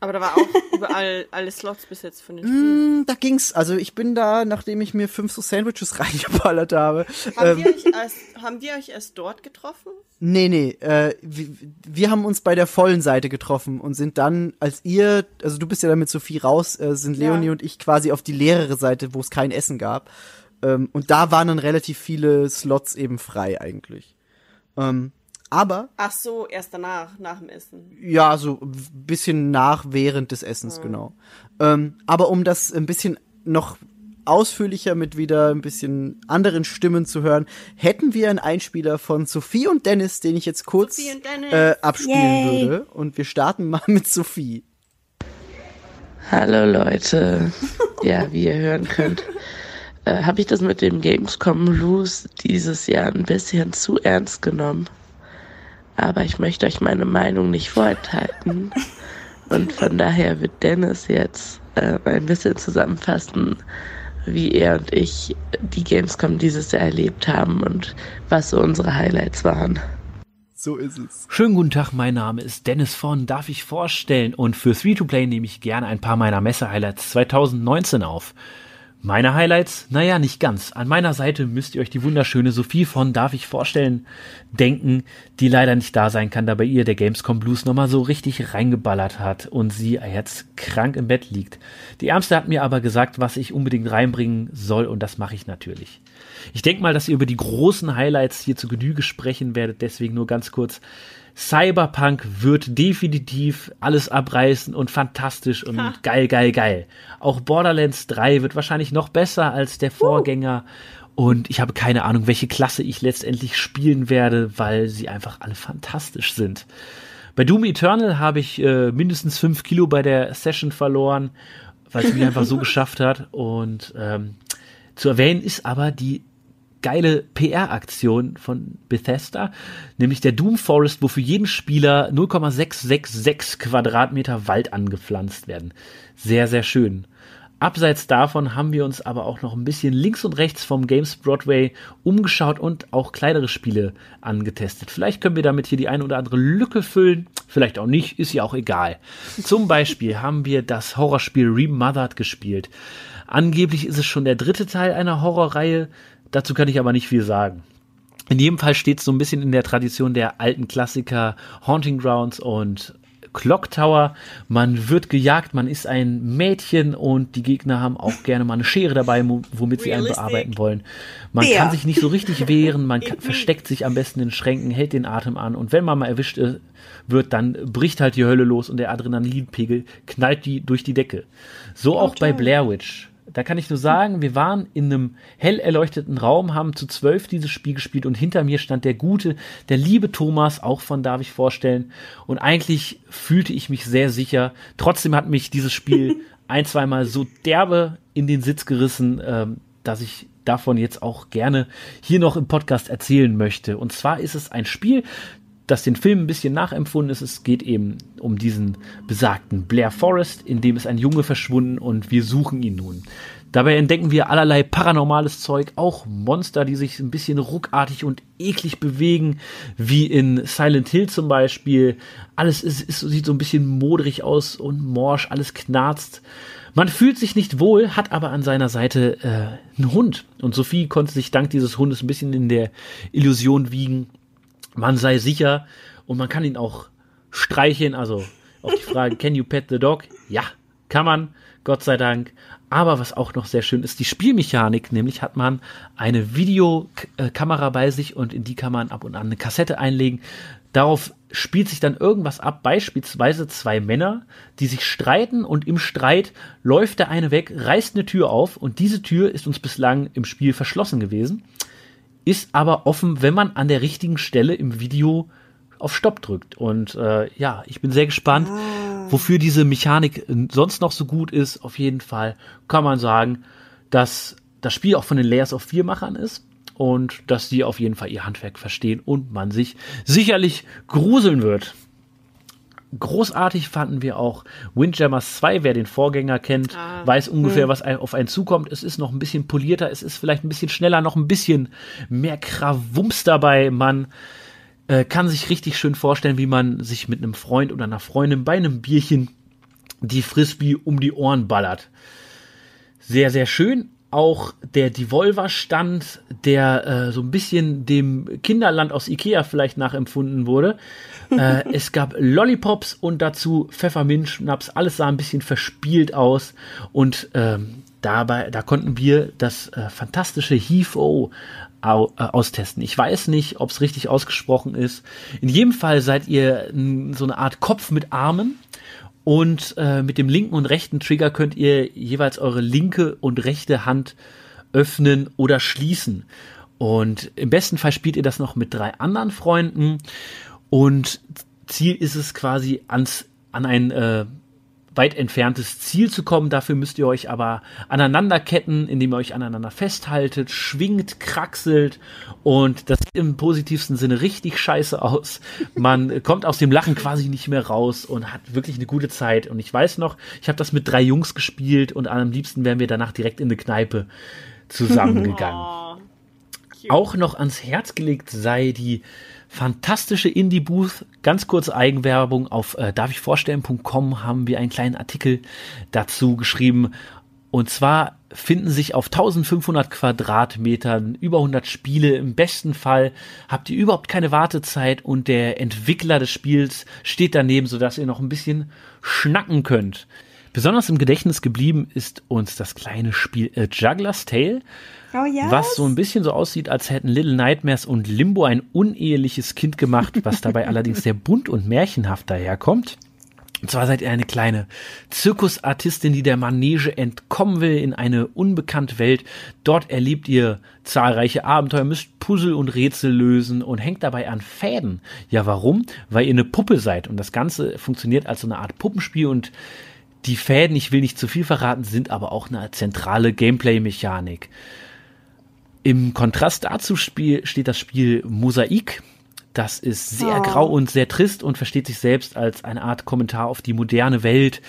Aber da war auch überall alle Slots besetzt von den Spielen. Hm, Da ging's. Also ich bin da, nachdem ich mir fünf so Sandwiches reingeballert habe. Haben, Ähm, wir euch erst, haben wir euch erst dort getroffen? nee, nee. Äh, wir, wir haben uns bei der vollen Seite getroffen und sind dann, als ihr, also du bist ja dann mit Sophie raus, äh, sind Ja. Leonie und ich quasi auf die leere Seite, wo es kein Essen gab. Ähm, und da waren dann relativ viele Slots eben frei eigentlich. Ähm, aber Ach so, erst danach, nach dem Essen. Ja, so ein bisschen nach während des Essens, genau. Ähm, aber um das ein bisschen noch ausführlicher mit wieder ein bisschen anderen Stimmen zu hören, hätten wir einen Einspieler von Sophie und Dennis, den ich jetzt kurz äh, abspielen Yay. würde. Und wir starten mal mit Sophie. Hallo Leute. Ja, wie ihr hören könnt, äh, habe ich das mit dem Gamescom Blues dieses Jahr ein bisschen zu ernst genommen. Aber ich möchte euch meine Meinung nicht vorenthalten. Und von daher wird Dennis jetzt äh, ein bisschen zusammenfassen, wie er und ich die Gamescom dieses Jahr erlebt haben und was so unsere Highlights waren. So ist es. Schönen guten Tag, mein Name ist Dennis von Darf ich vorstellen und für Free to Play nehme ich gerne ein paar meiner Messe-Highlights 2019 auf. Meine Highlights? Naja, nicht ganz. An meiner Seite müsst ihr euch die wunderschöne Sophie von Darf ich vorstellen denken, die leider nicht da sein kann, da bei ihr der Gamescom Blues nochmal so richtig reingeballert hat und sie jetzt krank im Bett liegt. Die Ärmste hat mir aber gesagt, was ich unbedingt reinbringen soll und das mache ich natürlich. Ich denke mal, dass ihr über die großen Highlights hier zu Genüge sprechen werdet, deswegen nur ganz kurz. Cyberpunk wird definitiv alles abreißen und fantastisch und geil, geil, geil. Auch Borderlands 3 wird wahrscheinlich noch besser als der Vorgänger. Und ich habe keine Ahnung, welche Klasse ich letztendlich spielen werde, weil sie einfach alle fantastisch sind. Bei Doom Eternal habe ich äh, mindestens 5 Kilo bei der Session verloren, weil es mich einfach so geschafft hat. Und ähm, zu erwähnen ist aber die geile PR-Aktion von Bethesda, nämlich der Doom Forest, wo für jeden Spieler 0,666 Quadratmeter Wald angepflanzt werden. Sehr, sehr schön. Abseits davon haben wir uns aber auch noch ein bisschen links und rechts vom Games Broadway umgeschaut und auch kleinere Spiele angetestet. Vielleicht können wir damit hier die eine oder andere Lücke füllen, vielleicht auch nicht, ist ja auch egal. Zum Beispiel haben wir das Horrorspiel Remothered gespielt. Angeblich ist es schon der dritte Teil einer Horrorreihe, dazu kann ich aber nicht viel sagen. In jedem Fall steht es so ein bisschen in der Tradition der alten Klassiker Haunting Grounds und Clock Tower. Man wird gejagt, man ist ein Mädchen und die Gegner haben auch gerne mal eine Schere dabei, womit sie einen bearbeiten wollen. Man Bär. kann sich nicht so richtig wehren, man kann, versteckt sich am besten in Schränken, hält den Atem an und wenn man mal erwischt äh, wird, dann bricht halt die Hölle los und der Adrenalinpegel knallt die durch die Decke. So auch bei Blair Witch. Da kann ich nur sagen, wir waren in einem hell erleuchteten Raum, haben zu zwölf dieses Spiel gespielt und hinter mir stand der gute, der liebe Thomas, auch von darf ich vorstellen. Und eigentlich fühlte ich mich sehr sicher. Trotzdem hat mich dieses Spiel ein, zweimal so derbe in den Sitz gerissen, ähm, dass ich davon jetzt auch gerne hier noch im Podcast erzählen möchte. Und zwar ist es ein Spiel, das den Film ein bisschen nachempfunden ist. Es geht eben um diesen besagten Blair Forest, in dem ist ein Junge verschwunden und wir suchen ihn nun. Dabei entdecken wir allerlei paranormales Zeug, auch Monster, die sich ein bisschen ruckartig und eklig bewegen, wie in Silent Hill zum Beispiel. Alles ist, ist, sieht so ein bisschen modrig aus und morsch, alles knarzt. Man fühlt sich nicht wohl, hat aber an seiner Seite äh, einen Hund. Und Sophie konnte sich dank dieses Hundes ein bisschen in der Illusion wiegen, man sei sicher und man kann ihn auch streicheln. Also auf die Frage, can you pet the dog? Ja, kann man, Gott sei Dank. Aber was auch noch sehr schön ist, die Spielmechanik, nämlich hat man eine Videokamera bei sich und in die kann man ab und an eine Kassette einlegen. Darauf spielt sich dann irgendwas ab, beispielsweise zwei Männer, die sich streiten und im Streit läuft der eine weg, reißt eine Tür auf und diese Tür ist uns bislang im Spiel verschlossen gewesen ist aber offen, wenn man an der richtigen Stelle im Video auf Stopp drückt. Und äh, ja, ich bin sehr gespannt, wofür diese Mechanik äh, sonst noch so gut ist. Auf jeden Fall kann man sagen, dass das Spiel auch von den Layers of 4 Machern ist und dass die auf jeden Fall ihr Handwerk verstehen und man sich sicherlich gruseln wird. Großartig fanden wir auch Windjammers 2. Wer den Vorgänger kennt, weiß ungefähr, was ein- auf einen zukommt. Es ist noch ein bisschen polierter, es ist vielleicht ein bisschen schneller, noch ein bisschen mehr Krawumms dabei. Man äh, kann sich richtig schön vorstellen, wie man sich mit einem Freund oder einer Freundin bei einem Bierchen die Frisbee um die Ohren ballert. Sehr, sehr schön. Auch der Devolver-Stand, der äh, so ein bisschen dem Kinderland aus Ikea vielleicht nachempfunden wurde. äh, es gab Lollipops und dazu Pfefferminzschnaps. Alles sah ein bisschen verspielt aus. Und ähm, dabei, da konnten wir das äh, fantastische Heave-O au, äh, austesten. Ich weiß nicht, ob es richtig ausgesprochen ist. In jedem Fall seid ihr so eine Art Kopf mit Armen. Und äh, mit dem linken und rechten Trigger könnt ihr jeweils eure linke und rechte Hand öffnen oder schließen. Und im besten Fall spielt ihr das noch mit drei anderen Freunden. Und Ziel ist es quasi ans, an ein äh, weit entferntes Ziel zu kommen. Dafür müsst ihr euch aber aneinanderketten, indem ihr euch aneinander festhaltet, schwingt, kraxelt und das sieht im positivsten Sinne richtig scheiße aus. Man kommt aus dem Lachen quasi nicht mehr raus und hat wirklich eine gute Zeit. Und ich weiß noch, ich habe das mit drei Jungs gespielt und am liebsten wären wir danach direkt in eine Kneipe zusammengegangen. Auch noch ans Herz gelegt sei die fantastische Indie-Booth. Ganz kurze Eigenwerbung. Auf äh, darfichvorstellen.com haben wir einen kleinen Artikel dazu geschrieben. Und zwar finden sich auf 1500 Quadratmetern über 100 Spiele. Im besten Fall habt ihr überhaupt keine Wartezeit und der Entwickler des Spiels steht daneben, sodass ihr noch ein bisschen schnacken könnt. Besonders im Gedächtnis geblieben ist uns das kleine Spiel äh, Juggler's Tale, Oh was so ein bisschen so aussieht, als hätten Little Nightmares und Limbo ein uneheliches Kind gemacht, was dabei allerdings sehr bunt und märchenhaft daherkommt. Und zwar seid ihr eine kleine Zirkusartistin, die der Manege entkommen will in eine unbekannte Welt. Dort erlebt ihr zahlreiche Abenteuer, müsst Puzzle und Rätsel lösen und hängt dabei an Fäden. Ja, warum? Weil ihr eine Puppe seid und das Ganze funktioniert als so eine Art Puppenspiel und die Fäden, ich will nicht zu viel verraten, sind aber auch eine zentrale Gameplay-Mechanik. Im Kontrast dazu spiel, steht das Spiel Mosaik. Das ist sehr Oh. grau und sehr trist und versteht sich selbst als eine Art Kommentar auf die moderne Welt.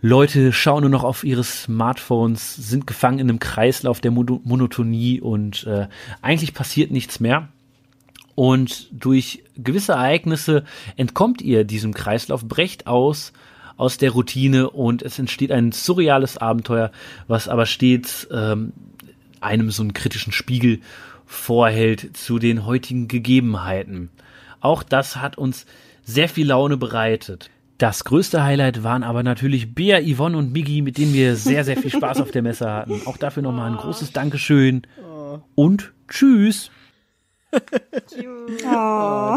Leute schauen nur noch auf ihre Smartphones, sind gefangen in einem Kreislauf der Mono Monotonie und äh, eigentlich passiert nichts mehr. Und durch gewisse Ereignisse entkommt ihr diesem Kreislauf, brecht aus aus der Routine und es entsteht ein surreales Abenteuer, was aber stets ähm, einem so einen kritischen Spiegel vorhält zu den heutigen Gegebenheiten. Auch das hat uns sehr viel Laune bereitet. Das größte Highlight waren aber natürlich Bea, Yvonne und Miggi, mit denen wir sehr, sehr viel Spaß auf der Messe hatten. Auch dafür nochmal ein großes Dankeschön und tschüss. Oh.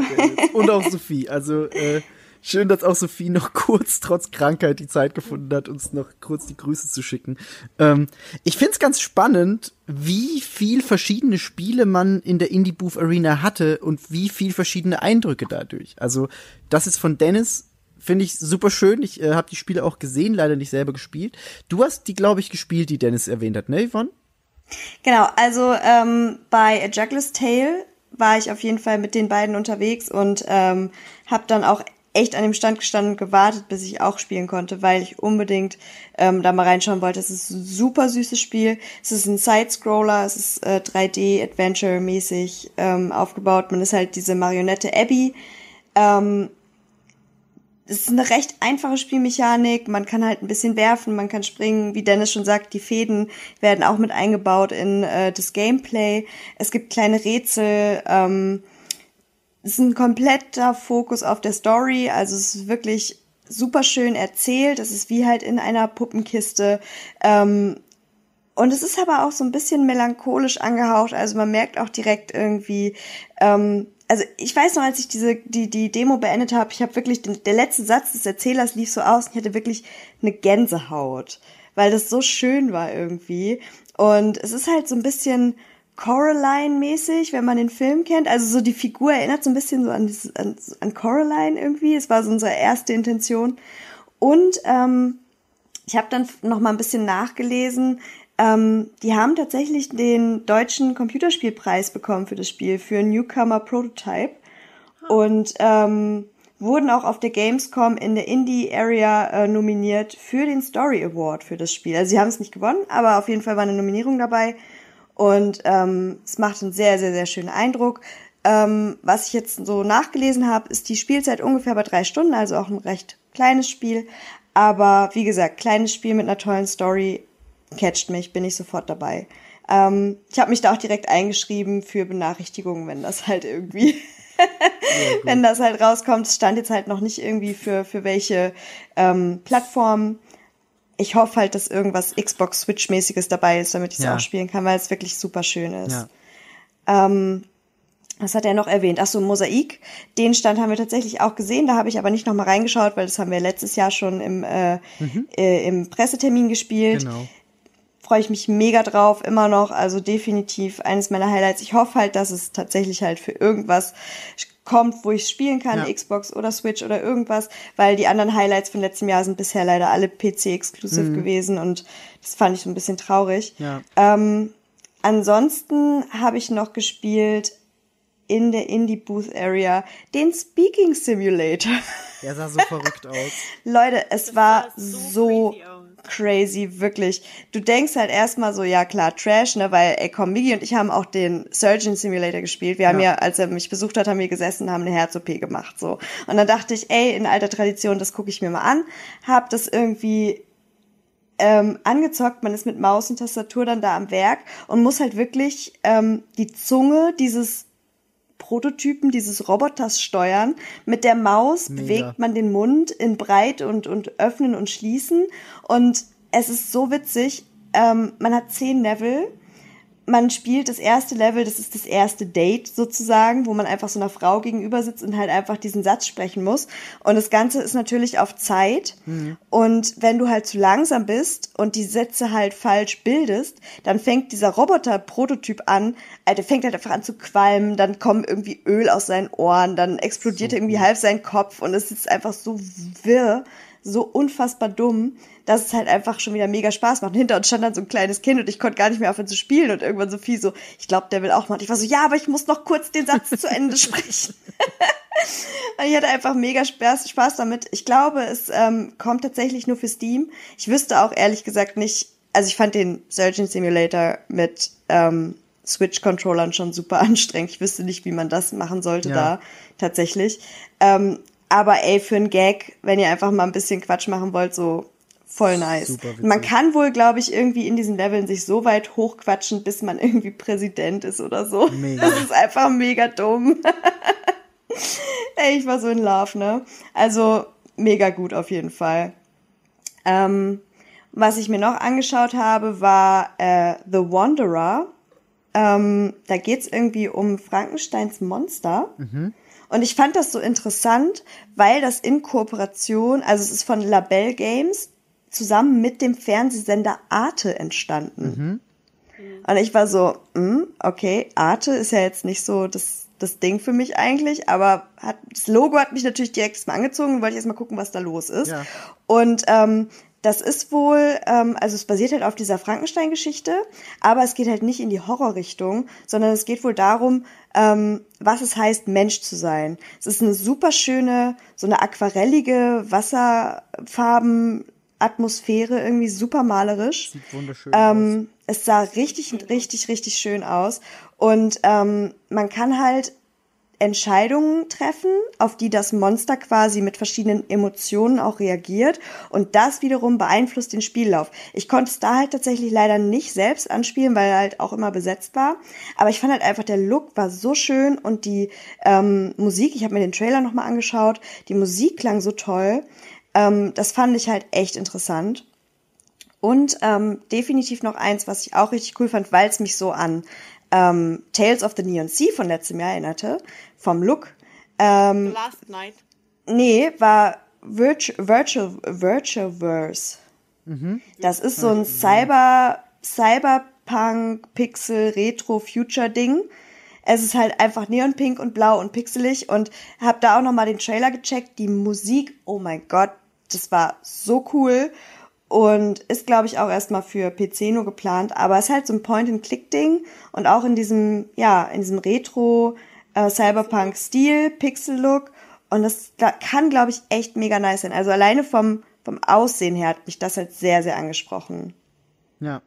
Und auch Sophie. Also äh, schön, dass auch Sophie noch kurz, trotz Krankheit, die Zeit gefunden hat, uns noch kurz die Grüße zu schicken. Ähm, ich find's ganz spannend, wie viel verschiedene Spiele man in der Indie Booth Arena hatte und wie viel verschiedene Eindrücke dadurch. Also das ist von Dennis. Finde ich super schön. Ich äh, habe die Spiele auch gesehen, leider nicht selber gespielt. Du hast die, glaube ich, gespielt, die Dennis erwähnt hat, ne, Yvonne? Genau, also ähm, bei A Juggler's Tale war ich auf jeden Fall mit den beiden unterwegs und ähm, habe dann auch echt an dem Stand gestanden und gewartet, bis ich auch spielen konnte, weil ich unbedingt ähm, da mal reinschauen wollte. Es ist ein super süßes Spiel. Es ist ein Side-Scroller, es ist äh, 3D-Adventure-mäßig ähm, aufgebaut. Man ist halt diese Marionette Abby. Ähm, es ist eine recht einfache Spielmechanik. Man kann halt ein bisschen werfen, man kann springen. Wie Dennis schon sagt, die Fäden werden auch mit eingebaut in äh, das Gameplay. Es gibt kleine Rätsel. Ähm, ist ein kompletter Fokus auf der Story. Also es ist wirklich super schön erzählt. Es ist wie halt in einer Puppenkiste. Ähm, und es ist aber auch so ein bisschen melancholisch angehaucht. Also man merkt auch direkt irgendwie, ähm, also ich weiß noch, als ich diese die die Demo beendet habe, ich habe wirklich den, der letzte Satz des Erzählers lief so aus ich hatte wirklich eine Gänsehaut, weil das so schön war irgendwie. Und es ist halt so ein bisschen Coraline-mäßig, wenn man den Film kennt. Also so die Figur erinnert so ein bisschen so an, dieses- an, an Coraline irgendwie. Es war so unsere erste Intention. Und ähm, ich habe dann noch mal ein bisschen nachgelesen. Ähm, die haben tatsächlich den deutschen Computerspielpreis bekommen für das Spiel, für Newcomer Prototype. Und ähm, wurden auch auf der Gamescom in der Indie Area äh, nominiert für den Story Award für das Spiel. Also sie haben es nicht gewonnen, aber auf jeden Fall war eine Nominierung dabei. Und ähm, es macht einen sehr, sehr, sehr schönen Eindruck. Ähm, was ich jetzt so nachgelesen habe, ist die Spielzeit ungefähr bei drei Stunden, also auch ein recht kleines Spiel. Aber wie gesagt, kleines Spiel mit einer tollen Story catcht mich, bin ich sofort dabei. Ähm, ich habe mich da auch direkt eingeschrieben für Benachrichtigungen, wenn das halt irgendwie, wenn das halt rauskommt. Es stand jetzt halt noch nicht irgendwie für, für welche ähm, Plattformen. Ich hoffe halt, dass irgendwas Xbox Switch-mäßiges dabei ist, damit ich es Ja. auch spielen kann, weil es wirklich super schön ist. Ja. Ähm, was hat er noch erwähnt? Ach so, Mosaik. Den Stand haben wir tatsächlich auch gesehen. Da habe ich aber nicht noch mal reingeschaut, weil das haben wir letztes Jahr schon im, äh, äh, im Pressetermin gespielt. Genau. Freue ich mich mega drauf, immer noch. Also definitiv eines meiner Highlights. Ich hoffe halt, dass es tatsächlich halt für irgendwas kommt, wo ich spielen kann, Ja. Xbox oder Switch oder irgendwas, weil die anderen Highlights von letztem Jahr sind bisher leider alle PC-exclusive gewesen und das fand ich so ein bisschen traurig. Ja. Ähm, ansonsten habe ich noch gespielt in der Indie Booth Area den Speaking Simulator. Der sah so verrückt aus. Leute, es war sah so so crazy crazy, wirklich. Du denkst halt erstmal so, ja klar, Trash, ne, weil, ey, komm, Migi und ich haben auch den Surgeon Simulator gespielt. Wir haben Ja. ja, als er mich besucht hat, haben wir gesessen, haben eine Herz-OP gemacht, so. Und dann dachte ich, ey, in alter Tradition, das gucke ich mir mal an. Hab das irgendwie ähm, angezockt, man ist mit Maus und Tastatur dann da am Werk und muss halt wirklich ähm, die Zunge dieses Prototypen dieses Roboters steuern. Mit der Maus Mega. bewegt man den Mund in breit und, und öffnen und schließen. Und es ist so witzig. Ähm, man hat zehn Level. Man spielt das erste Level, das ist das erste Date sozusagen, wo man einfach so einer Frau gegenüber sitzt und halt einfach diesen Satz sprechen muss. Und das Ganze ist natürlich auf Zeit. Und wenn du halt zu langsam bist und die Sätze halt falsch bildest, dann fängt dieser Roboter-Prototyp an, der fängt halt einfach an zu qualmen, dann kommt irgendwie Öl aus seinen Ohren, dann explodiert irgendwie halb sein Kopf und es ist einfach so wirr, so unfassbar dumm, dass es halt einfach schon wieder mega Spaß macht. Und hinter uns stand dann so ein kleines Kind und ich konnte gar nicht mehr aufhören zu spielen und irgendwann Sophie so, ich glaube, der will auch mal. Und ich war so, ja, aber ich muss noch kurz den Satz zu Ende sprechen. Und ich hatte einfach mega Spaß, Spaß damit. Ich glaube, es ähm, kommt tatsächlich nur für Steam. Ich wüsste auch ehrlich gesagt nicht, also ich fand den Surgeon Simulator mit ähm, Switch-Controllern schon super anstrengend. Ich wüsste nicht, wie man das machen sollte Ja. da tatsächlich. Ähm, aber ey, für einen Gag, wenn ihr einfach mal ein bisschen Quatsch machen wollt, so voll nice. Man kann wohl, glaube ich, irgendwie in diesen Leveln sich so weit hochquatschen, bis man irgendwie Präsident ist oder so. Mega. Das ist einfach mega dumm. Ey, ich war so in Love, ne? Also mega gut auf jeden Fall. Ähm, was ich mir noch angeschaut habe, war äh, The Wanderer. Ähm, da geht's irgendwie um Frankensteins Monster. Und ich fand das so interessant, weil das in Kooperation, also es ist von Label Games, zusammen mit dem Fernsehsender Arte entstanden. Und ich war so, hm, okay, Arte ist ja jetzt nicht so das, das Ding für mich eigentlich, aber hat, das Logo hat mich natürlich direkt erstmal angezogen und wollte ich erstmal gucken, was da los ist. Ja. Und ähm, das ist wohl, ähm, also es basiert halt auf dieser Frankenstein-Geschichte, aber es geht halt nicht in die Horrorrichtung, sondern es geht wohl darum, ähm, was es heißt, Mensch zu sein. Es ist eine super schöne, so eine aquarellige Wasserfarben. Atmosphäre irgendwie super malerisch. Sieht wunderschön aus. Ähm, es sah richtig, richtig, richtig schön aus. Und ähm, man kann halt Entscheidungen treffen, auf die das Monster quasi mit verschiedenen Emotionen auch reagiert. Und das wiederum beeinflusst den Spiellauf. Ich konnte es da halt tatsächlich leider nicht selbst anspielen, weil er halt auch immer besetzt war. Aber ich fand halt einfach, der Look war so schön und die ähm, Musik, ich habe mir den Trailer nochmal angeschaut, die Musik klang so toll. Ähm, das fand ich halt echt interessant. Und ähm, definitiv noch eins, was ich auch richtig cool fand, weil es mich so an ähm, Tales of the Neon Sea von letztem Jahr erinnerte, vom Look. Ähm, Last Night. nee, war Virtu Virtual, Virtualverse. Das ist so ein Cyber, Cyberpunk, Pixel, Retro, Future Ding. Es ist halt einfach neonpink und blau und pixelig und hab da auch nochmal den Trailer gecheckt. Die Musik, oh mein Gott, das war so cool und ist, glaube ich, auch erstmal für PC nur geplant, aber es ist halt so ein Point-and-Click-Ding und auch in diesem, ja, in diesem Retro äh, Cyberpunk-Stil, Pixel-Look und das da kann, glaube ich, echt mega nice sein. Also alleine vom, vom Aussehen her hat mich das halt sehr, sehr angesprochen. Ja.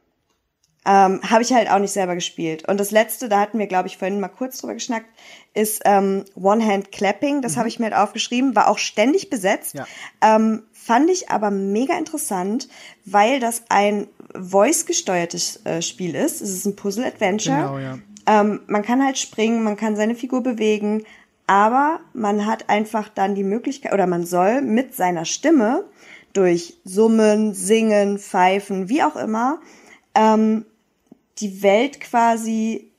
Ähm, Habe ich halt auch nicht selber gespielt. Und das letzte, da hatten wir, glaube ich, vorhin mal kurz drüber geschnackt, ist ähm, One-Hand-Clapping. Das habe ich mir halt aufgeschrieben, war auch ständig besetzt. Ja. Ähm, fand ich aber mega interessant, weil das ein voice-gesteuertes äh, Spiel ist. Es ist ein Puzzle-Adventure. Genau, ja. Ähm, man kann halt springen, man kann seine Figur bewegen, aber man hat einfach dann die Möglichkeit, oder man soll mit seiner Stimme durch Summen, Singen, Pfeifen, wie auch immer, ähm, die Welt quasi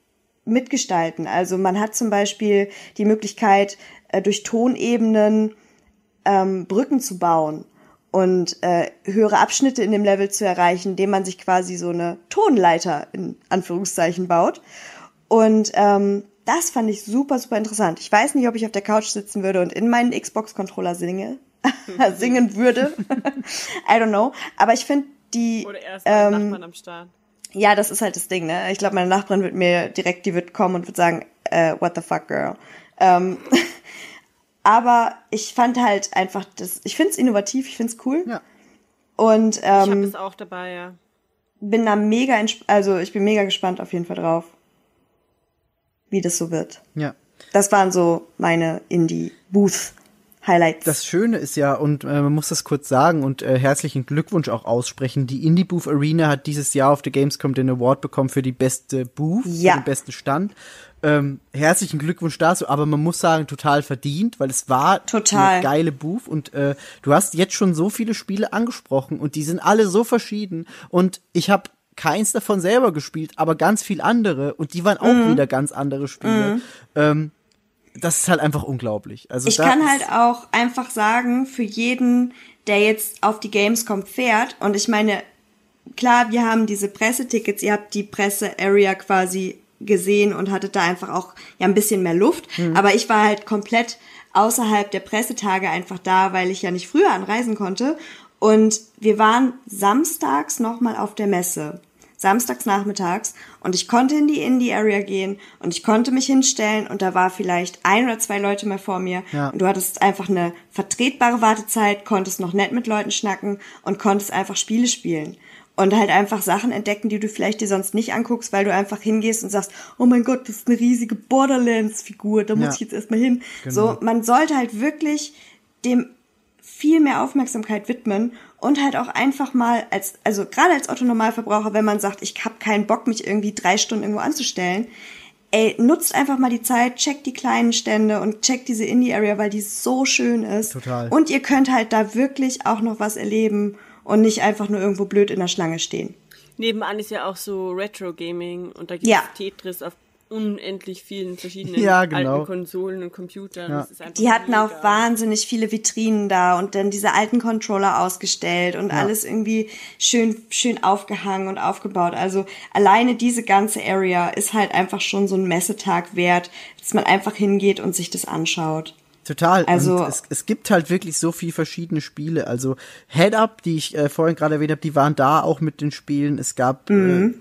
mitgestalten. Also man hat zum Beispiel die Möglichkeit, äh, durch Tonebenen ähm, Brücken zu bauen und äh, höhere Abschnitte in dem Level zu erreichen, indem man sich quasi so eine Tonleiter in Anführungszeichen baut. Und ähm, das fand ich super, super interessant. Ich weiß nicht, ob ich auf der Couch sitzen würde und in meinen Xbox-Controller singe, singen würde. I don't know. Aber ich finde die, Oder erst ähm, Nachbarn am Start. ja, das ist halt das Ding, ne? Ich glaube, meine Nachbarin wird mir direkt, die wird kommen und wird sagen, äh, what the fuck, girl. Ähm, aber ich fand halt einfach das, ich find's innovativ, ich find's cool. Ja. Und Ich habe ähm, es auch dabei, ja. bin da mega, entsp- also ich bin mega gespannt auf jeden Fall drauf, wie das so wird. Ja. Das waren so meine Indie-Booth-Highlights. Das Schöne ist ja, und äh, man muss das kurz sagen und äh, herzlichen Glückwunsch auch aussprechen, die Indie Booth Arena hat dieses Jahr auf der Gamescom den Award bekommen für die beste Booth, Ja. für den besten Stand. Ähm, herzlichen Glückwunsch dazu, aber man muss sagen, total verdient, weil es war Total. eine geile Booth und äh, du hast jetzt schon so viele Spiele angesprochen und die sind alle so verschieden und ich habe keins davon selber gespielt, aber ganz viel andere und die waren auch Mhm. wieder ganz andere Spiele. Ähm, das ist halt einfach unglaublich. Also Ich kann halt auch einfach sagen, für jeden, der jetzt auf die Gamescom fährt, und ich meine, klar, wir haben diese Pressetickets, ihr habt die Presse-Area quasi gesehen und hattet da einfach auch ja ein bisschen mehr Luft. Mhm. Aber ich war halt komplett außerhalb der Pressetage einfach da, weil ich ja nicht früher anreisen konnte. Und wir waren samstags nochmal auf der Messe. Samstags nachmittags. Und ich konnte in die Indie-Area gehen und ich konnte mich hinstellen und da war vielleicht ein oder zwei Leute mehr vor mir. Ja. Und du hattest einfach eine vertretbare Wartezeit, konntest noch nett mit Leuten schnacken und konntest einfach Spiele spielen. Und halt einfach Sachen entdecken, die du vielleicht dir sonst nicht anguckst, weil du einfach hingehst und sagst, oh mein Gott, das ist eine riesige Borderlands-Figur, da muss Ja. ich jetzt erstmal hin. Genau. So, man sollte halt wirklich dem viel mehr Aufmerksamkeit widmen und halt auch einfach mal als, also gerade als Otto Normalverbraucher, wenn man sagt, ich habe keinen Bock, mich irgendwie drei Stunden irgendwo anzustellen, ey, nutzt einfach mal die Zeit, checkt die kleinen Stände und checkt diese Indie-Area, weil die so schön ist. Total. Und ihr könnt halt da wirklich auch noch was erleben und nicht einfach nur irgendwo blöd in der Schlange stehen. Nebenan ist ja auch so Retro-Gaming und da gibt Ja. es Tetris auf unendlich vielen verschiedenen Ja, genau. alten Konsolen und Computern. Ja. Das ist einfach Die hatten mega. auch wahnsinnig viele Vitrinen da und dann diese alten Controller ausgestellt und alles irgendwie schön, schön aufgehangen und aufgebaut. Also alleine diese ganze Area ist halt einfach schon so ein Messetag wert, dass man einfach hingeht und sich das anschaut. Total. Also- und es, es gibt halt wirklich so viel verschiedene Spiele. Also Head Up, die ich äh, vorhin gerade erwähnt habe, die waren da auch mit den Spielen. Es gab äh,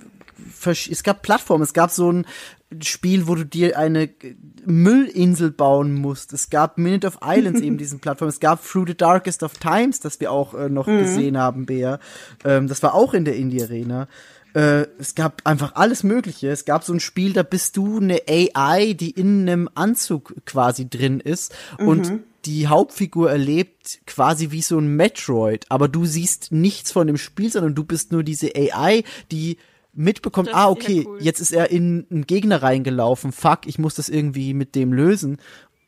versch- es gab Plattformen. Es gab so ein Spiel, wo du dir eine Müllinsel bauen musst. Es gab Minute of Islands eben diesen Plattformen. Es gab Through the Darkest of Times, das wir auch äh, noch gesehen haben, Bea. Ähm, das war auch in der Indie Arena. Äh, es gab einfach alles Mögliche. Es gab so ein Spiel, da bist du eine AI, die in einem Anzug quasi drin ist und die Hauptfigur erlebt quasi wie so ein Metroid, aber du siehst nichts von dem Spiel, sondern du bist nur diese AI, die mitbekommt, Das ah, okay, cool. jetzt ist er in einen Gegner reingelaufen, fuck, ich muss das irgendwie mit dem lösen.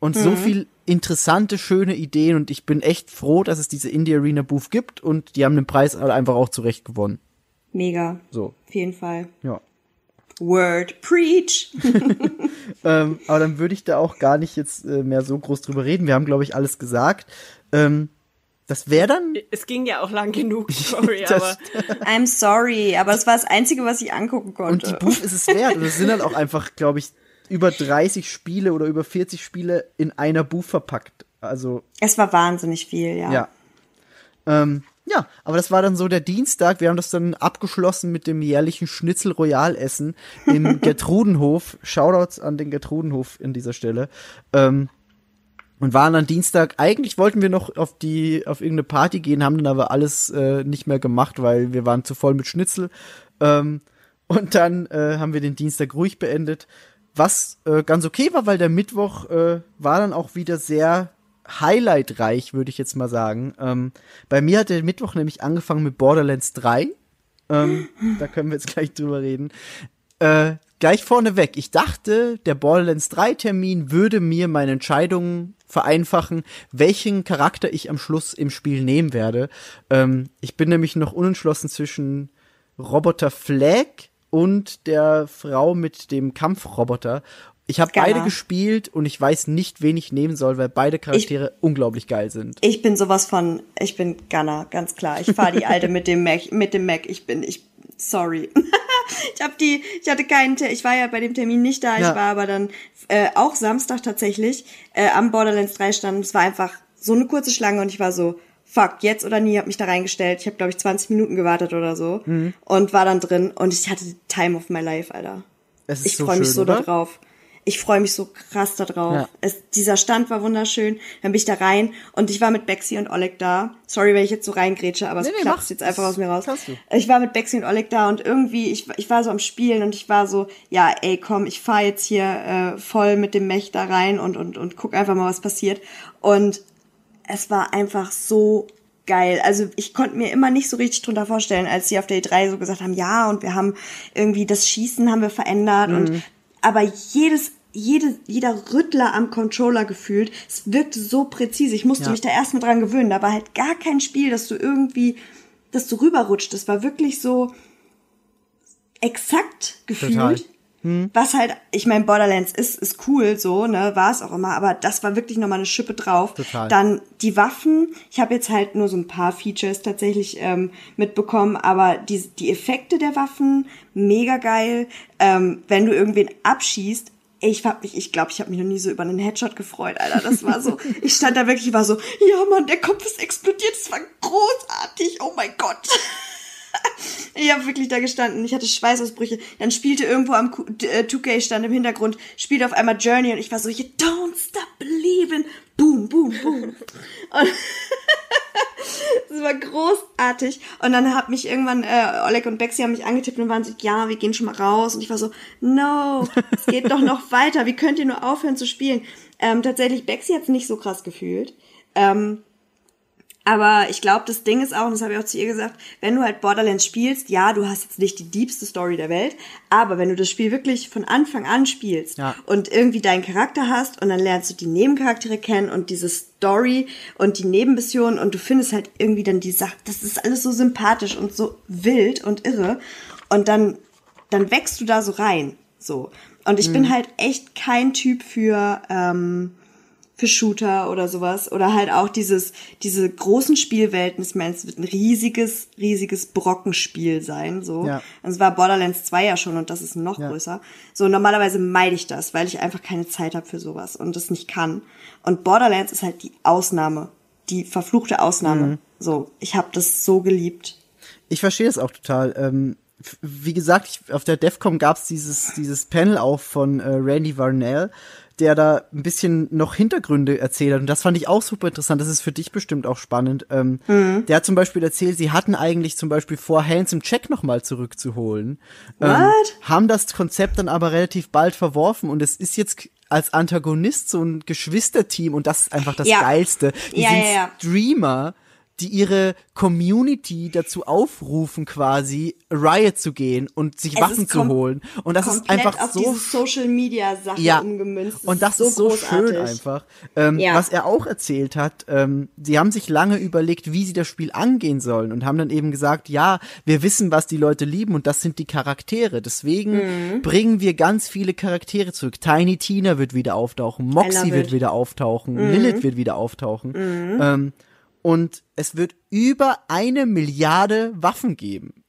Und so viel interessante, schöne Ideen und ich bin echt froh, dass es diese Indie Arena Booth gibt und die haben den Preis halt einfach auch zurecht gewonnen. Mega. So, Auf jeden Fall. ja. Word Preach. Ähm, aber dann würde ich da auch gar nicht jetzt äh, mehr so groß drüber reden. Wir haben, glaube ich, alles gesagt. Ähm, das wäre dann. Es ging ja auch lang genug, sorry, aber I'm sorry, aber es war das Einzige, was ich angucken Und die konnte. Booth ist es wert. Und es sind dann auch einfach, glaube ich, über 30 Spiele oder über 40 Spiele in einer Booth verpackt. Also, Es war wahnsinnig viel, ja. ja. Ähm, ja, aber das war dann so der Dienstag. Wir haben das dann abgeschlossen mit dem jährlichen Schnitzel Royal Essen im Gertrudenhof. Shoutouts an den Gertrudenhof in dieser Stelle. Ähm, und waren dann Dienstag, eigentlich wollten wir noch auf die, auf irgendeine Party gehen, haben dann aber alles äh, nicht mehr gemacht, weil wir waren zu voll mit Schnitzel. Ähm, und dann äh, haben wir den Dienstag ruhig beendet, was äh, ganz okay war, weil der Mittwoch äh, war dann auch wieder sehr highlightreich, würde ich jetzt mal sagen. Ähm, bei mir hat der Mittwoch nämlich angefangen mit Borderlands 3. Ähm, da können wir jetzt gleich drüber reden. Äh, gleich vorneweg, ich dachte, der Borderlands 3 Termin würde mir meine Entscheidungen vereinfachen, welchen Charakter ich am Schluss im Spiel nehmen werde. Ähm, ich bin nämlich noch unentschlossen zwischen Roboter Flag und der Frau mit dem Kampfroboter. Ich habe beide gespielt und ich weiß nicht, wen ich nehmen soll, weil beide Charaktere unglaublich geil sind. Ich bin sowas von, ich bin Gunner, ganz klar. Ich fahre die alte mit dem Mac, mit dem Mac. Ich bin, ich, sorry. ich habe die, ich hatte keinen, ich war ja bei dem Termin nicht da. Ja. Ich war aber dann äh, auch Samstag tatsächlich äh, am Borderlands 3 stand. Es war einfach so eine kurze Schlange und ich war so, fuck, jetzt oder nie, hab mich da reingestellt. Ich habe glaube ich 20 Minuten gewartet oder so Mhm. und war dann drin und ich hatte die Time of my life, Alter. Es ist Ich so freue mich so oder? darauf. Ich freue mich so krass darauf. Ja. Es, dieser Stand war wunderschön. Dann bin ich da rein und ich war mit Bexi und Oleg da. Sorry, wenn ich jetzt so reingrätsche, aber Nee, es nee, klappt mach. jetzt einfach aus mir raus. Ich war mit Bexi und Oleg da und irgendwie, ich, ich war so am Spielen und ich war so, ja, ey, komm, ich fahr jetzt hier äh, voll mit dem Mech da rein und, und, und guck einfach mal, was passiert. Und es war einfach so geil. Also ich konnte mir immer nicht so richtig drunter vorstellen, als sie auf der E3 so gesagt haben, ja, und wir haben irgendwie das Schießen haben wir verändert und aber jedes jede, jeder Rüttler am Controller gefühlt, es wirkte so präzise. Ich musste Ja. mich da erstmal dran gewöhnen. Da war halt gar kein Spiel, dass du irgendwie, dass du rüberrutscht. Das war wirklich so exakt gefühlt. Total. Was halt, ich meine, Borderlands ist, ist cool, so, ne, war es auch immer, aber das war wirklich nochmal eine Schippe drauf. Total. Dann die Waffen, ich habe jetzt halt nur so ein paar Features tatsächlich ähm, mitbekommen, aber die, die Effekte der Waffen, mega geil. Ähm, wenn du irgendwen abschießt, Ich hab mich, ich glaube, ich habe mich noch nie so über einen Headshot gefreut, Alter. Das war so, ich stand da wirklich, war so, ja Mann, der Kopf ist explodiert, das war großartig, oh mein Gott. Ich habe wirklich da gestanden, ich hatte Schweißausbrüche. Dann spielte irgendwo am Q- äh, 2K stand im Hintergrund, spielte auf einmal Journey und ich war so, you don't stop believing. Boom, boom, boom. Und das war großartig. Und dann hat mich irgendwann, äh, Oleg und Bexi haben mich angetippt und waren so, ja, wir gehen schon mal raus. Und ich war so, no, es geht doch noch weiter. Wie könnt ihr nur aufhören zu spielen? Ähm, tatsächlich, Bexi hat's nicht so krass gefühlt. Ähm, aber ich glaube, das Ding ist auch, und das habe ich auch zu ihr gesagt, wenn du halt Borderlands spielst, ja, du hast jetzt nicht die diebste Story der Welt, aber wenn du das Spiel wirklich von Anfang an spielst Ja. und irgendwie deinen Charakter hast und dann lernst du die Nebencharaktere kennen und diese Story und die Nebenmissionen und du findest halt irgendwie dann die Sache, das ist alles so sympathisch und so wild und irre und dann, dann wächst du da so rein, so. Und ich bin halt echt kein Typ für, ähm, für Shooter oder sowas oder halt auch dieses diese großen Spielwelten. Ich meine, es wird ein riesiges riesiges Brockenspiel sein, so. Ja. Und es war Borderlands 2 ja schon und das ist noch Ja. größer. So normalerweise meide ich das, weil ich einfach keine Zeit habe für sowas und das nicht kann. Und Borderlands ist halt die Ausnahme, die verfluchte Ausnahme. Mhm. So, ich habe das so geliebt. Ich verstehe es auch total. Ähm, wie gesagt, ich, auf der DEFCOM gab's dieses, dieses Panel auch von äh, Randy Varnell, der da ein bisschen noch Hintergründe erzählt hat. Und das fand ich auch super interessant. Das ist für dich bestimmt auch spannend. Ähm, Der hat zum Beispiel erzählt, sie hatten eigentlich zum Beispiel vor, Handsome Check nochmal zurückzuholen. Ähm, What? haben das Konzept dann aber relativ bald verworfen und es ist jetzt als Antagonist so ein Geschwisterteam und das ist einfach das Ja. Geilste. Die Ja, sind ja, ja. Streamer, die ihre Community dazu aufrufen, quasi Riot zu gehen und sich Es Waffen ist zu holen. Und das ist einfach auf so Social Media Sache ja, umgemünzt. Das und das ist so, schön großartig. einfach. Ähm, Ja. Was er auch erzählt hat, ähm, sie haben sich lange überlegt, wie sie das Spiel angehen sollen und haben dann eben gesagt, ja, wir wissen, was die Leute lieben und das sind die Charaktere. Deswegen Mhm. bringen wir ganz viele Charaktere zurück. Tiny Tina wird wieder auftauchen, Moxie wird it. wieder auftauchen, Mhm. Lilith wird wieder auftauchen. Ähm, und es wird über eine Milliarde Waffen geben.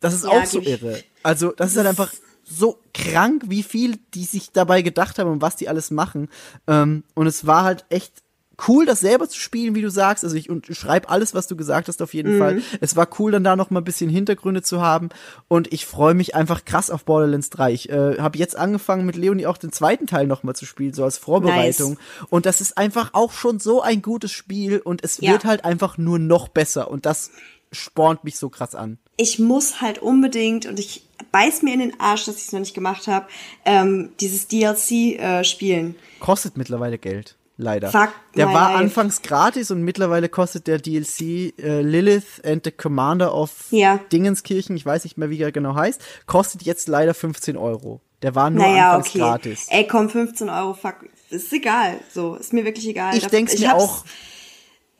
Das ist Ja, auch so irre. Also, das ist halt einfach so krank, wie viel die sich dabei gedacht haben und was die alles machen. Ähm, und es war halt echt cool, das selber zu spielen, wie du sagst. Also ich schreibe alles, was du gesagt hast, auf jeden Fall. Es war cool, dann da noch mal ein bisschen Hintergründe zu haben. Und ich freue mich einfach krass auf Borderlands 3. Ich äh, habe jetzt angefangen, mit Leonie auch den zweiten Teil noch mal zu spielen, so als Vorbereitung. Und das ist einfach auch schon so ein gutes Spiel und es Ja. wird halt einfach nur noch besser. Und das spornt mich so krass an. ich muss halt unbedingt, und ich beiß mir in den Arsch, dass ich es noch nicht gemacht habe, ähm, dieses DLC äh, spielen. Kostet mittlerweile Geld. Leider. Fuck der war life. anfangs gratis und mittlerweile kostet der DLC äh, Lilith and the Commander of Ja. Dingenskirchen, ich weiß nicht mehr, wie er genau heißt, kostet jetzt leider 15 Euro. Der war nur Naja, anfangs okay. gratis. Ey, komm, 15 Euro, fuck. Ist egal. So, ist mir wirklich egal. Ich denk's mir auch.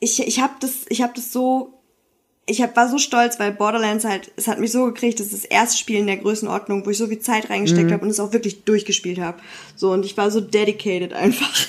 Ich, ich hab das, ich das so, ich hab, war so stolz, weil Borderlands halt, es hat mich so gekriegt, das ist das erste Spiel in der Größenordnung, wo ich so viel Zeit reingesteckt Mhm. habe und es auch wirklich durchgespielt habe. So, und ich war so dedicated einfach.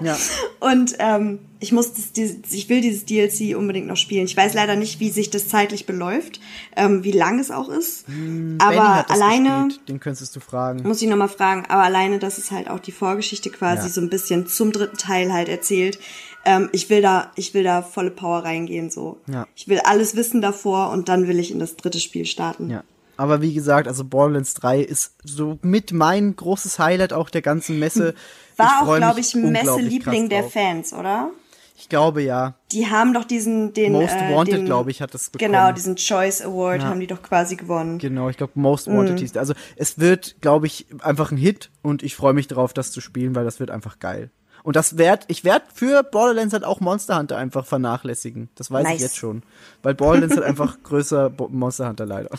Ja. Und ähm, ich muss das, ich will dieses DLC unbedingt noch spielen. Ich weiß leider nicht, wie sich das zeitlich beläuft, ähm, wie lang es auch ist. Benny aber alleine gespielt, den könntest du fragen. muss ich nochmal fragen, aber alleine, dass es halt auch die Vorgeschichte quasi Ja. so ein bisschen zum dritten Teil halt erzählt. Ähm, ich will da, ich will da volle Power reingehen, so. Ja. Ich will alles wissen davor und dann will ich in das dritte Spiel starten. Ja. Aber wie gesagt, also Borderlands 3 ist so mit mein großes Highlight auch der ganzen Messe. War auch, freu glaube ich, Messe-Liebling der. Fans, oder? Ich glaube ja. Die haben doch diesen, den, Most äh, Wanted, glaube ich, hat das bekommen. Genau, diesen Choice Award Ja. haben die doch quasi gewonnen. Genau, ich glaube Most Wanted Mhm. hieß der. Also es wird, glaube ich, einfach ein Hit und ich freue mich darauf, das zu spielen, weil das wird einfach geil. Und das werd, ich werde für Borderlands halt auch Monster Hunter einfach vernachlässigen. Das weiß ich Nice. jetzt schon. Weil Borderlands halt einfach größer Bo Monster Hunter leider.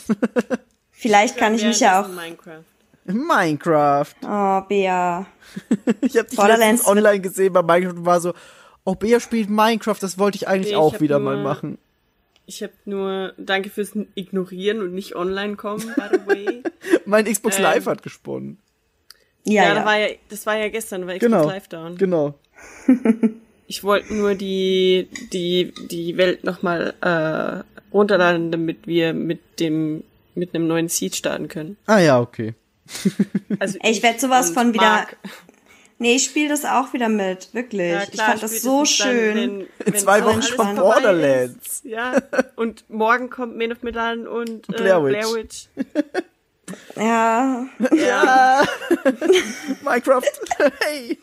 Vielleicht kann ich mich ja auch. Minecraft. Minecraft. Oh, Bea. Ich habe dich Borderlands- online gesehen bei Minecraft und war so, oh, Bea spielt Minecraft, das wollte ich eigentlich Nee, ich auch wieder mal machen. Ich habe nur Danke fürs Ignorieren und nicht online kommen, by the way. Mein Xbox Ähm, Live hat gesponnen. Ja, ja, ja. Da war ja, das war ja gestern, war ich Genau. live down. Genau. Ich wollte nur die, die, die Welt nochmal äh, runterladen, damit wir mit dem, mit einem neuen Seed starten können. Ah ja, okay. Also Ey, ich werd sowas von wieder- Marc. Nee, ich spiele das auch wieder mit, wirklich. Ja, ich klar, fand das so spätestens dann, schön. wenn- In wenn zwei so Wochen kommt vorbei Borderlands. Ist. Ja, und morgen kommt Man of Medan und äh, Blair Blair, Witch. Ja, Ja. Minecraft. hey.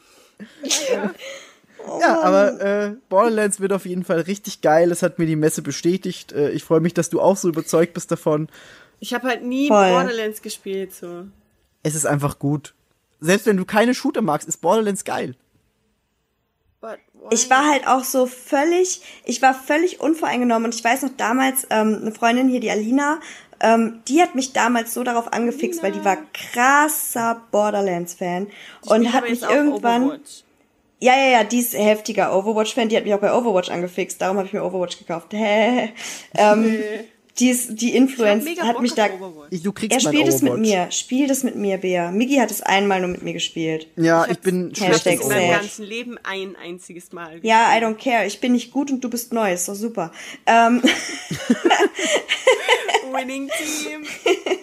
Ja, aber äh, Borderlands wird auf jeden Fall richtig geil. Das hat mir die Messe bestätigt. Äh, ich freue mich, dass du auch so überzeugt bist davon. Ich habe halt nie Voll. Borderlands gespielt, so. Es ist einfach gut. Selbst wenn du keine Shooter magst, ist Borderlands geil. Ich war halt auch so völlig, ich war völlig unvoreingenommen und ich weiß noch damals, ähm, eine Freundin hier, die Alina, ähm, die hat mich damals so darauf angefixt, weil die war krasser Borderlands-Fan und hat mich irgendwann, Overwatch. ja, ja, ja, die ist heftiger Overwatch-Fan, die hat mich auch bei Overwatch angefixt, darum habe ich mir Overwatch gekauft. Hä? ähm, die ist, die Influence Mega hat Bock mich da. Ich, du kriegst er spielt es mit mir, spiel das mit mir, Bea. Migi hat es einmal nur mit mir gespielt. Ja, Ich ich, bin schlecht in in meinem ganzen Leben ein einziges Mal. Ja, I don't care. Ich bin nicht gut und du bist neu. Ist doch super. Ähm, Winning Team.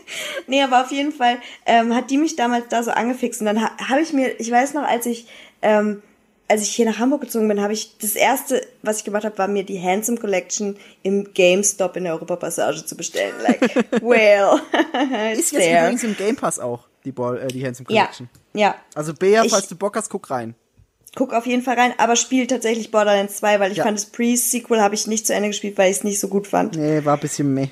nee, aber auf jeden Fall ähm, hat die mich damals da so angefixt. Und dann ha habe ich mir, ich weiß noch, als ich, ähm, als ich hier nach Hamburg gezogen bin, habe ich das erste, was ich gemacht habe, war mir die Handsome Collection im GameStop in der Europapassage zu bestellen. Like, well, Ist jetzt there. übrigens im Game Pass auch, die, Ball, äh, die Handsome Ja, Collection. ja. Also Bea, Ich- falls du Bock hast, guck rein. Guck auf jeden Fall rein, aber spiel tatsächlich Borderlands 2, weil ich Ja. fand das Pre-Sequel habe ich nicht zu Ende gespielt, weil ich es nicht so gut fand. Nee, war ein bisschen meh.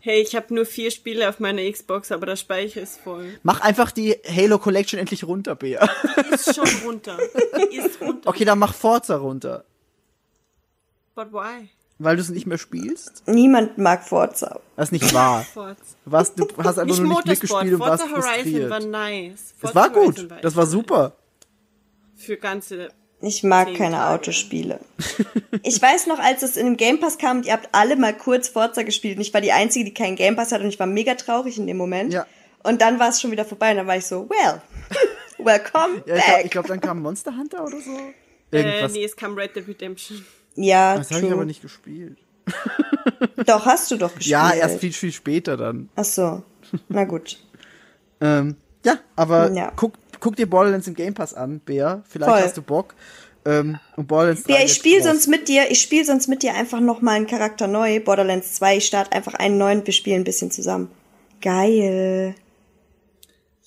Hey, ich habe nur vier Spiele auf meiner Xbox, aber der Speicher ist voll. Mach einfach die Halo Collection endlich runter, Bea. Ist schon runter. Die ist runter. Okay, dann mach Forza runter. But why? Weil du es nicht mehr spielst? Niemand mag Forza. Das ist nicht wahr. Forza. Was, du hast einfach Nicht nur nicht mitgespielt und warst Forza Horizon frustriert. war nice. Das Forza war gut. Horizon Das war super. Für ganze. Ich mag keine Tage. Autospiele. Ich weiß noch, als es in den Game Pass kam, ihr habt alle mal kurz Forza gespielt und ich war die Einzige, die keinen Game Pass hat und ich war mega traurig in dem Moment. Ja. Und dann war es schon wieder vorbei und dann war ich so, well, welcome Ja, ich glaube, back. glaub, dann kam Monster Hunter oder so. Äh, Irgendwas. nee, es kam Red Dead Redemption. Ja, das habe ich aber nicht gespielt. Doch, hast du doch gespielt. Ja, erst viel, viel später dann. Ach so. Na gut. Ähm, ja, aber Ja. Guck, guck dir Borderlands im Game Pass an, Bea. Vielleicht Voll. hast du Bock. Ähm, und Borderlands 3 Ja, ich spiele sonst mit dir, ich spiele sonst mit dir einfach noch mal einen Charakter neu, Borderlands 2, ich starte einfach einen neuen, wir spielen ein bisschen zusammen. Geil.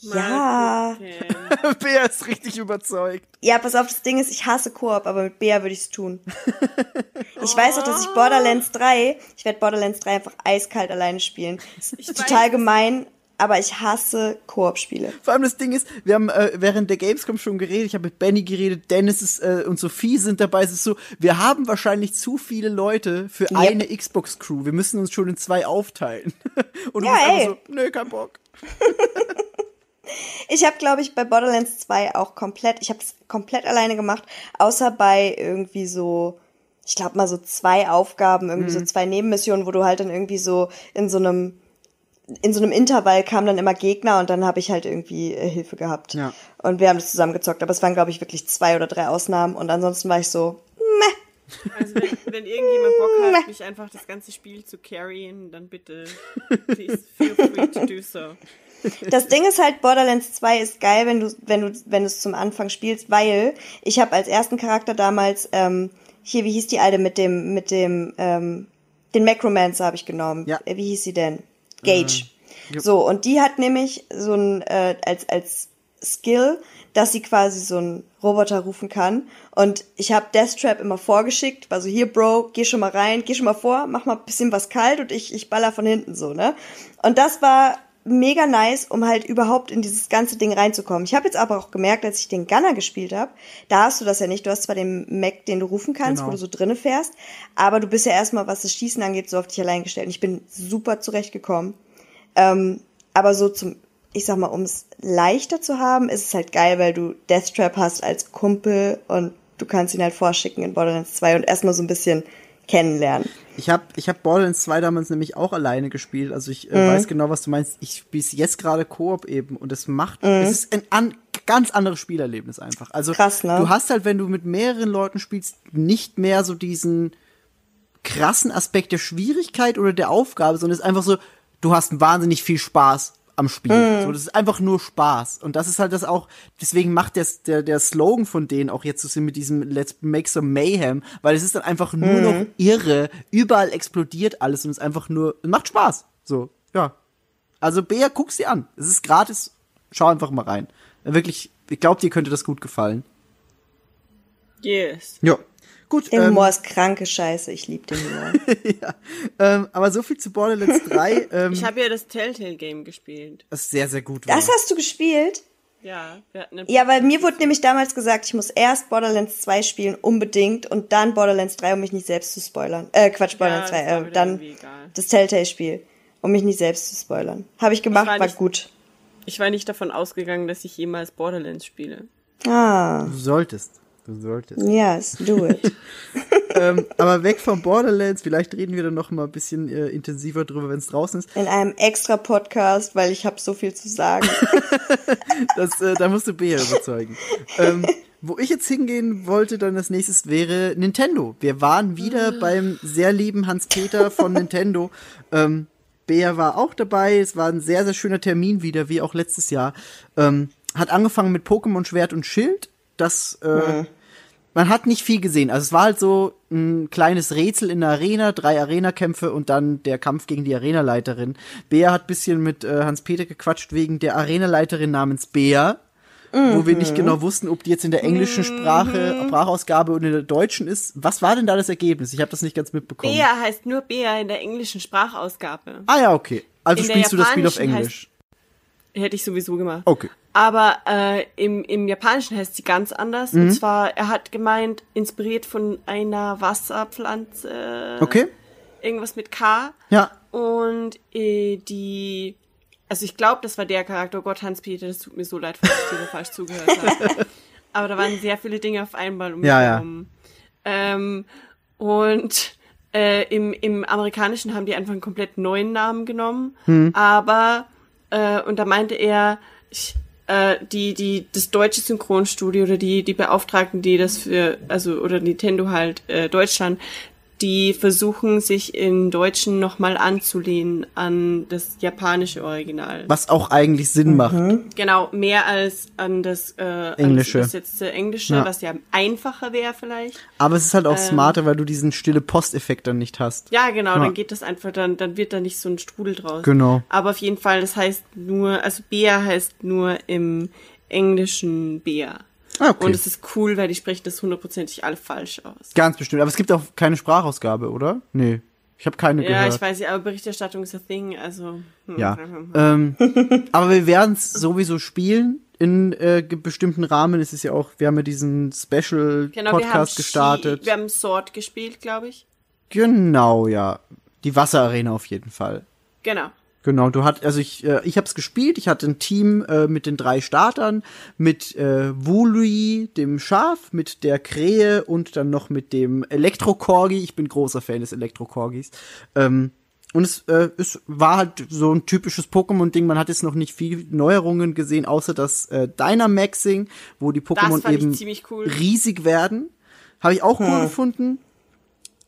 Ja. Okay. Bea ist richtig überzeugt. Ja, pass auf, das Ding ist, ich hasse Koop, aber mit Bea würde ich es tun. Ich weiß auch, dass ich Borderlands 3, ich werde Borderlands 3 einfach eiskalt alleine spielen. Ist total weiß. gemein, aber ich hasse Koop-Spiele. Vor allem das Ding ist, wir haben äh, während der Gamescom schon geredet, ich habe mit Benny geredet, Dennis ist, äh, und Sophie sind dabei. Es ist so, wir haben wahrscheinlich zu viele Leute für Yep. eine Xbox-Crew. Wir müssen uns schon in zwei aufteilen. Und Ja, ey. so, nö, kein Bock. Ich habe, glaube ich, bei Borderlands 2 auch komplett, ich habe es komplett alleine gemacht, außer bei irgendwie so, ich glaube mal so zwei Aufgaben, irgendwie Mhm. so zwei Nebenmissionen, wo du halt dann irgendwie so in so einem in so einem Intervall kamen dann immer Gegner und dann habe ich halt irgendwie äh, Hilfe gehabt. Ja. Und wir haben das zusammengezockt, aber es waren, glaube ich, wirklich zwei oder drei Ausnahmen und ansonsten war ich so, Also wenn, wenn irgendjemand Bock hat, mich einfach das ganze Spiel zu carryen, dann bitte, please feel free to do so. Das Ding ist halt, Borderlands 2 ist geil, wenn du, wenn du, wenn du es zum Anfang spielst, weil ich habe als ersten Charakter damals, ähm, hier, wie hieß die alte mit dem, mit dem, ähm, den Macromancer habe ich genommen. Ja. Äh, Wie hieß sie denn? Gage. So, und die hat nämlich so ein, äh, als, als Skill, dass sie quasi so einen Roboter rufen kann. Und ich habe Deathtrap immer vorgeschickt, war so, hier, Bro, geh schon mal rein, geh schon mal vor, mach mal ein bisschen was kalt und ich, ich baller von hinten so, ne? Und das war mega nice, um halt überhaupt in dieses ganze Ding reinzukommen. Ich habe jetzt aber auch gemerkt, als ich den Gunner gespielt habe, da hast du das ja nicht. Du hast zwar den Mac, den du rufen kannst, Genau. wo du so drinne fährst, aber du bist ja erstmal, was das Schießen angeht, so auf dich allein gestellt. Und ich bin super zurechtgekommen. Ähm, aber so zum, ich sag mal, um es leichter zu haben, ist es halt geil, weil du Deathtrap hast als Kumpel und du kannst ihn halt vorschicken in Borderlands 2 und erstmal so ein bisschen kennenlernen. Ich habe ich hab Borderlands 2 damals nämlich auch alleine gespielt. Also ich äh, Mhm. weiß genau, was du meinst. Ich spiele jetzt gerade Koop eben und es macht, Mhm. es ist ein an, ganz anderes Spielerlebnis einfach. Also Krass, ne? du hast halt, wenn du mit mehreren Leuten spielst, nicht mehr so diesen krassen Aspekt der Schwierigkeit oder der Aufgabe, sondern es ist einfach so, du hast wahnsinnig viel Spaß am Spiel. So, das ist einfach nur Spaß. Und das ist halt das auch, deswegen macht der, der, der Slogan von denen auch jetzt so mit diesem Let's make some mayhem, weil es ist dann einfach nur noch irre. Überall explodiert alles und es ist einfach nur, es macht Spaß. So, ja. Also Bea, guck's dir an. Es ist gratis. Schau einfach mal rein. Wirklich, ich glaube, dir könnte das gut gefallen. Yes. Ja. Gut, Der ähm, Humor ist kranke Scheiße. Ich liebe den Humor. ähm, aber so viel zu Borderlands 3. Ähm, Ich habe ja das Telltale-Game gespielt. das sehr, sehr gut war. Das hast du gespielt? Ja, wir hatten eine Ja, weil mir wurde nämlich damals gesagt, ich muss erst Borderlands 2 spielen, unbedingt, und dann Borderlands 3, um mich nicht selbst zu spoilern. Äh, Quatsch, Borderlands 2, war äh, wieder dann das Telltale-Spiel, um mich nicht selbst zu spoilern. Habe ich gemacht, war war nicht- gut. Ich war nicht davon ausgegangen, dass ich jemals Borderlands spiele. Ah, Du solltest. Du solltest. yes, do it. ähm, aber weg vom Borderlands, vielleicht reden wir dann noch mal ein bisschen äh, intensiver drüber, wenn es draußen ist. In einem extra Podcast, weil ich habe so viel zu sagen. Das, äh, da musst du Bea überzeugen. ähm, wo ich jetzt hingehen wollte, dann als nächstes wäre Nintendo. Wir waren wieder beim sehr lieben Hans-Peter von Nintendo. Ähm, Bea war auch dabei. Es war ein sehr, sehr schöner Termin wieder, wie auch letztes Jahr. Ähm, hat angefangen mit Pokémon Schwert und Schild. Das, äh, man hat nicht viel gesehen. Also es war halt so ein kleines Rätsel in der Arena, drei Arena-Kämpfe und dann der Kampf gegen die Arenaleiterin. Bea hat bisschen mit äh, Hans-Peter gequatscht wegen der Arenaleiterin namens Bea, wo wir nicht genau wussten, ob die jetzt in der englischen Sprache, Sprachausgabe und in der deutschen ist. Was war denn da das Ergebnis? Ich habe das nicht ganz mitbekommen. Bea heißt nur Bea in der englischen Sprachausgabe. Ah ja, okay. Also In spielst du das Spiel auf Englisch. Hätte ich sowieso gemacht. Okay. Aber äh, im, im Japanischen heißt sie ganz anders. Mhm. Und zwar, er hat gemeint, inspiriert von einer Wasserpflanze. Okay. Irgendwas mit K. Ja. Und äh, die, also ich glaube, das war der Charakter. Oh Gott, Hans-Peter, das tut mir so leid, falls ich dir falsch zugehört habe. Aber da waren sehr viele Dinge auf einmal um mich Ja, ja. Ähm, und äh, im, im Amerikanischen haben die einfach einen komplett neuen Namen genommen. Hm. Aber, äh, und da meinte er, ich, äh, die, die, das deutsche Synchronstudio oder die, die Beauftragten, die das für, also, oder Nintendo halt, äh, Deutschland, die versuchen sich im Deutschen nochmal anzulehnen an das japanische Original. Was auch eigentlich Sinn macht. Genau, mehr als an das äh, Englische. An das übersetzte Englische, Ja. was ja einfacher wäre vielleicht. Aber es ist halt auch Ähm. smarter, weil du diesen stille Posteffekt dann nicht hast. Ja, genau, Ja. dann geht das einfach, dann, dann wird da nicht so ein Strudel draus. Genau. Aber auf jeden Fall, das heißt nur, also Bea heißt nur im Englischen Bea. Ah, okay. Und es ist cool, weil die sprechen das hundertprozentig alle falsch aus. Ganz bestimmt. Aber es gibt auch keine Sprachausgabe, oder? Nee. Ich habe keine Ja, gehört. ich weiß nicht, aber Berichterstattung ist a thing, also. hm. Ja. ähm, aber wir werden es sowieso spielen. In äh, bestimmten Rahmen ist es ja auch, wir haben ja diesen Special Genau, wir Podcast Ski- gestartet. wir haben Sword gespielt, glaube ich. Genau, ja. Die Wasserarena auf jeden Fall. Genau. Genau, du hat, also ich, äh, ich hab's gespielt, ich hatte ein Team äh, mit den drei Startern, mit äh, Wooly, dem Schaf, mit der Krähe und dann noch mit dem Elektrokorgi. Ich bin großer Fan des Elektrokorgis. Ähm, und es, äh, es war halt so ein typisches Pokémon-Ding. Man hat jetzt noch nicht viel Neuerungen gesehen, außer das äh, Dynamaxing, wo die Pokémon eben cool. riesig werden. Habe ich auch cool gefunden.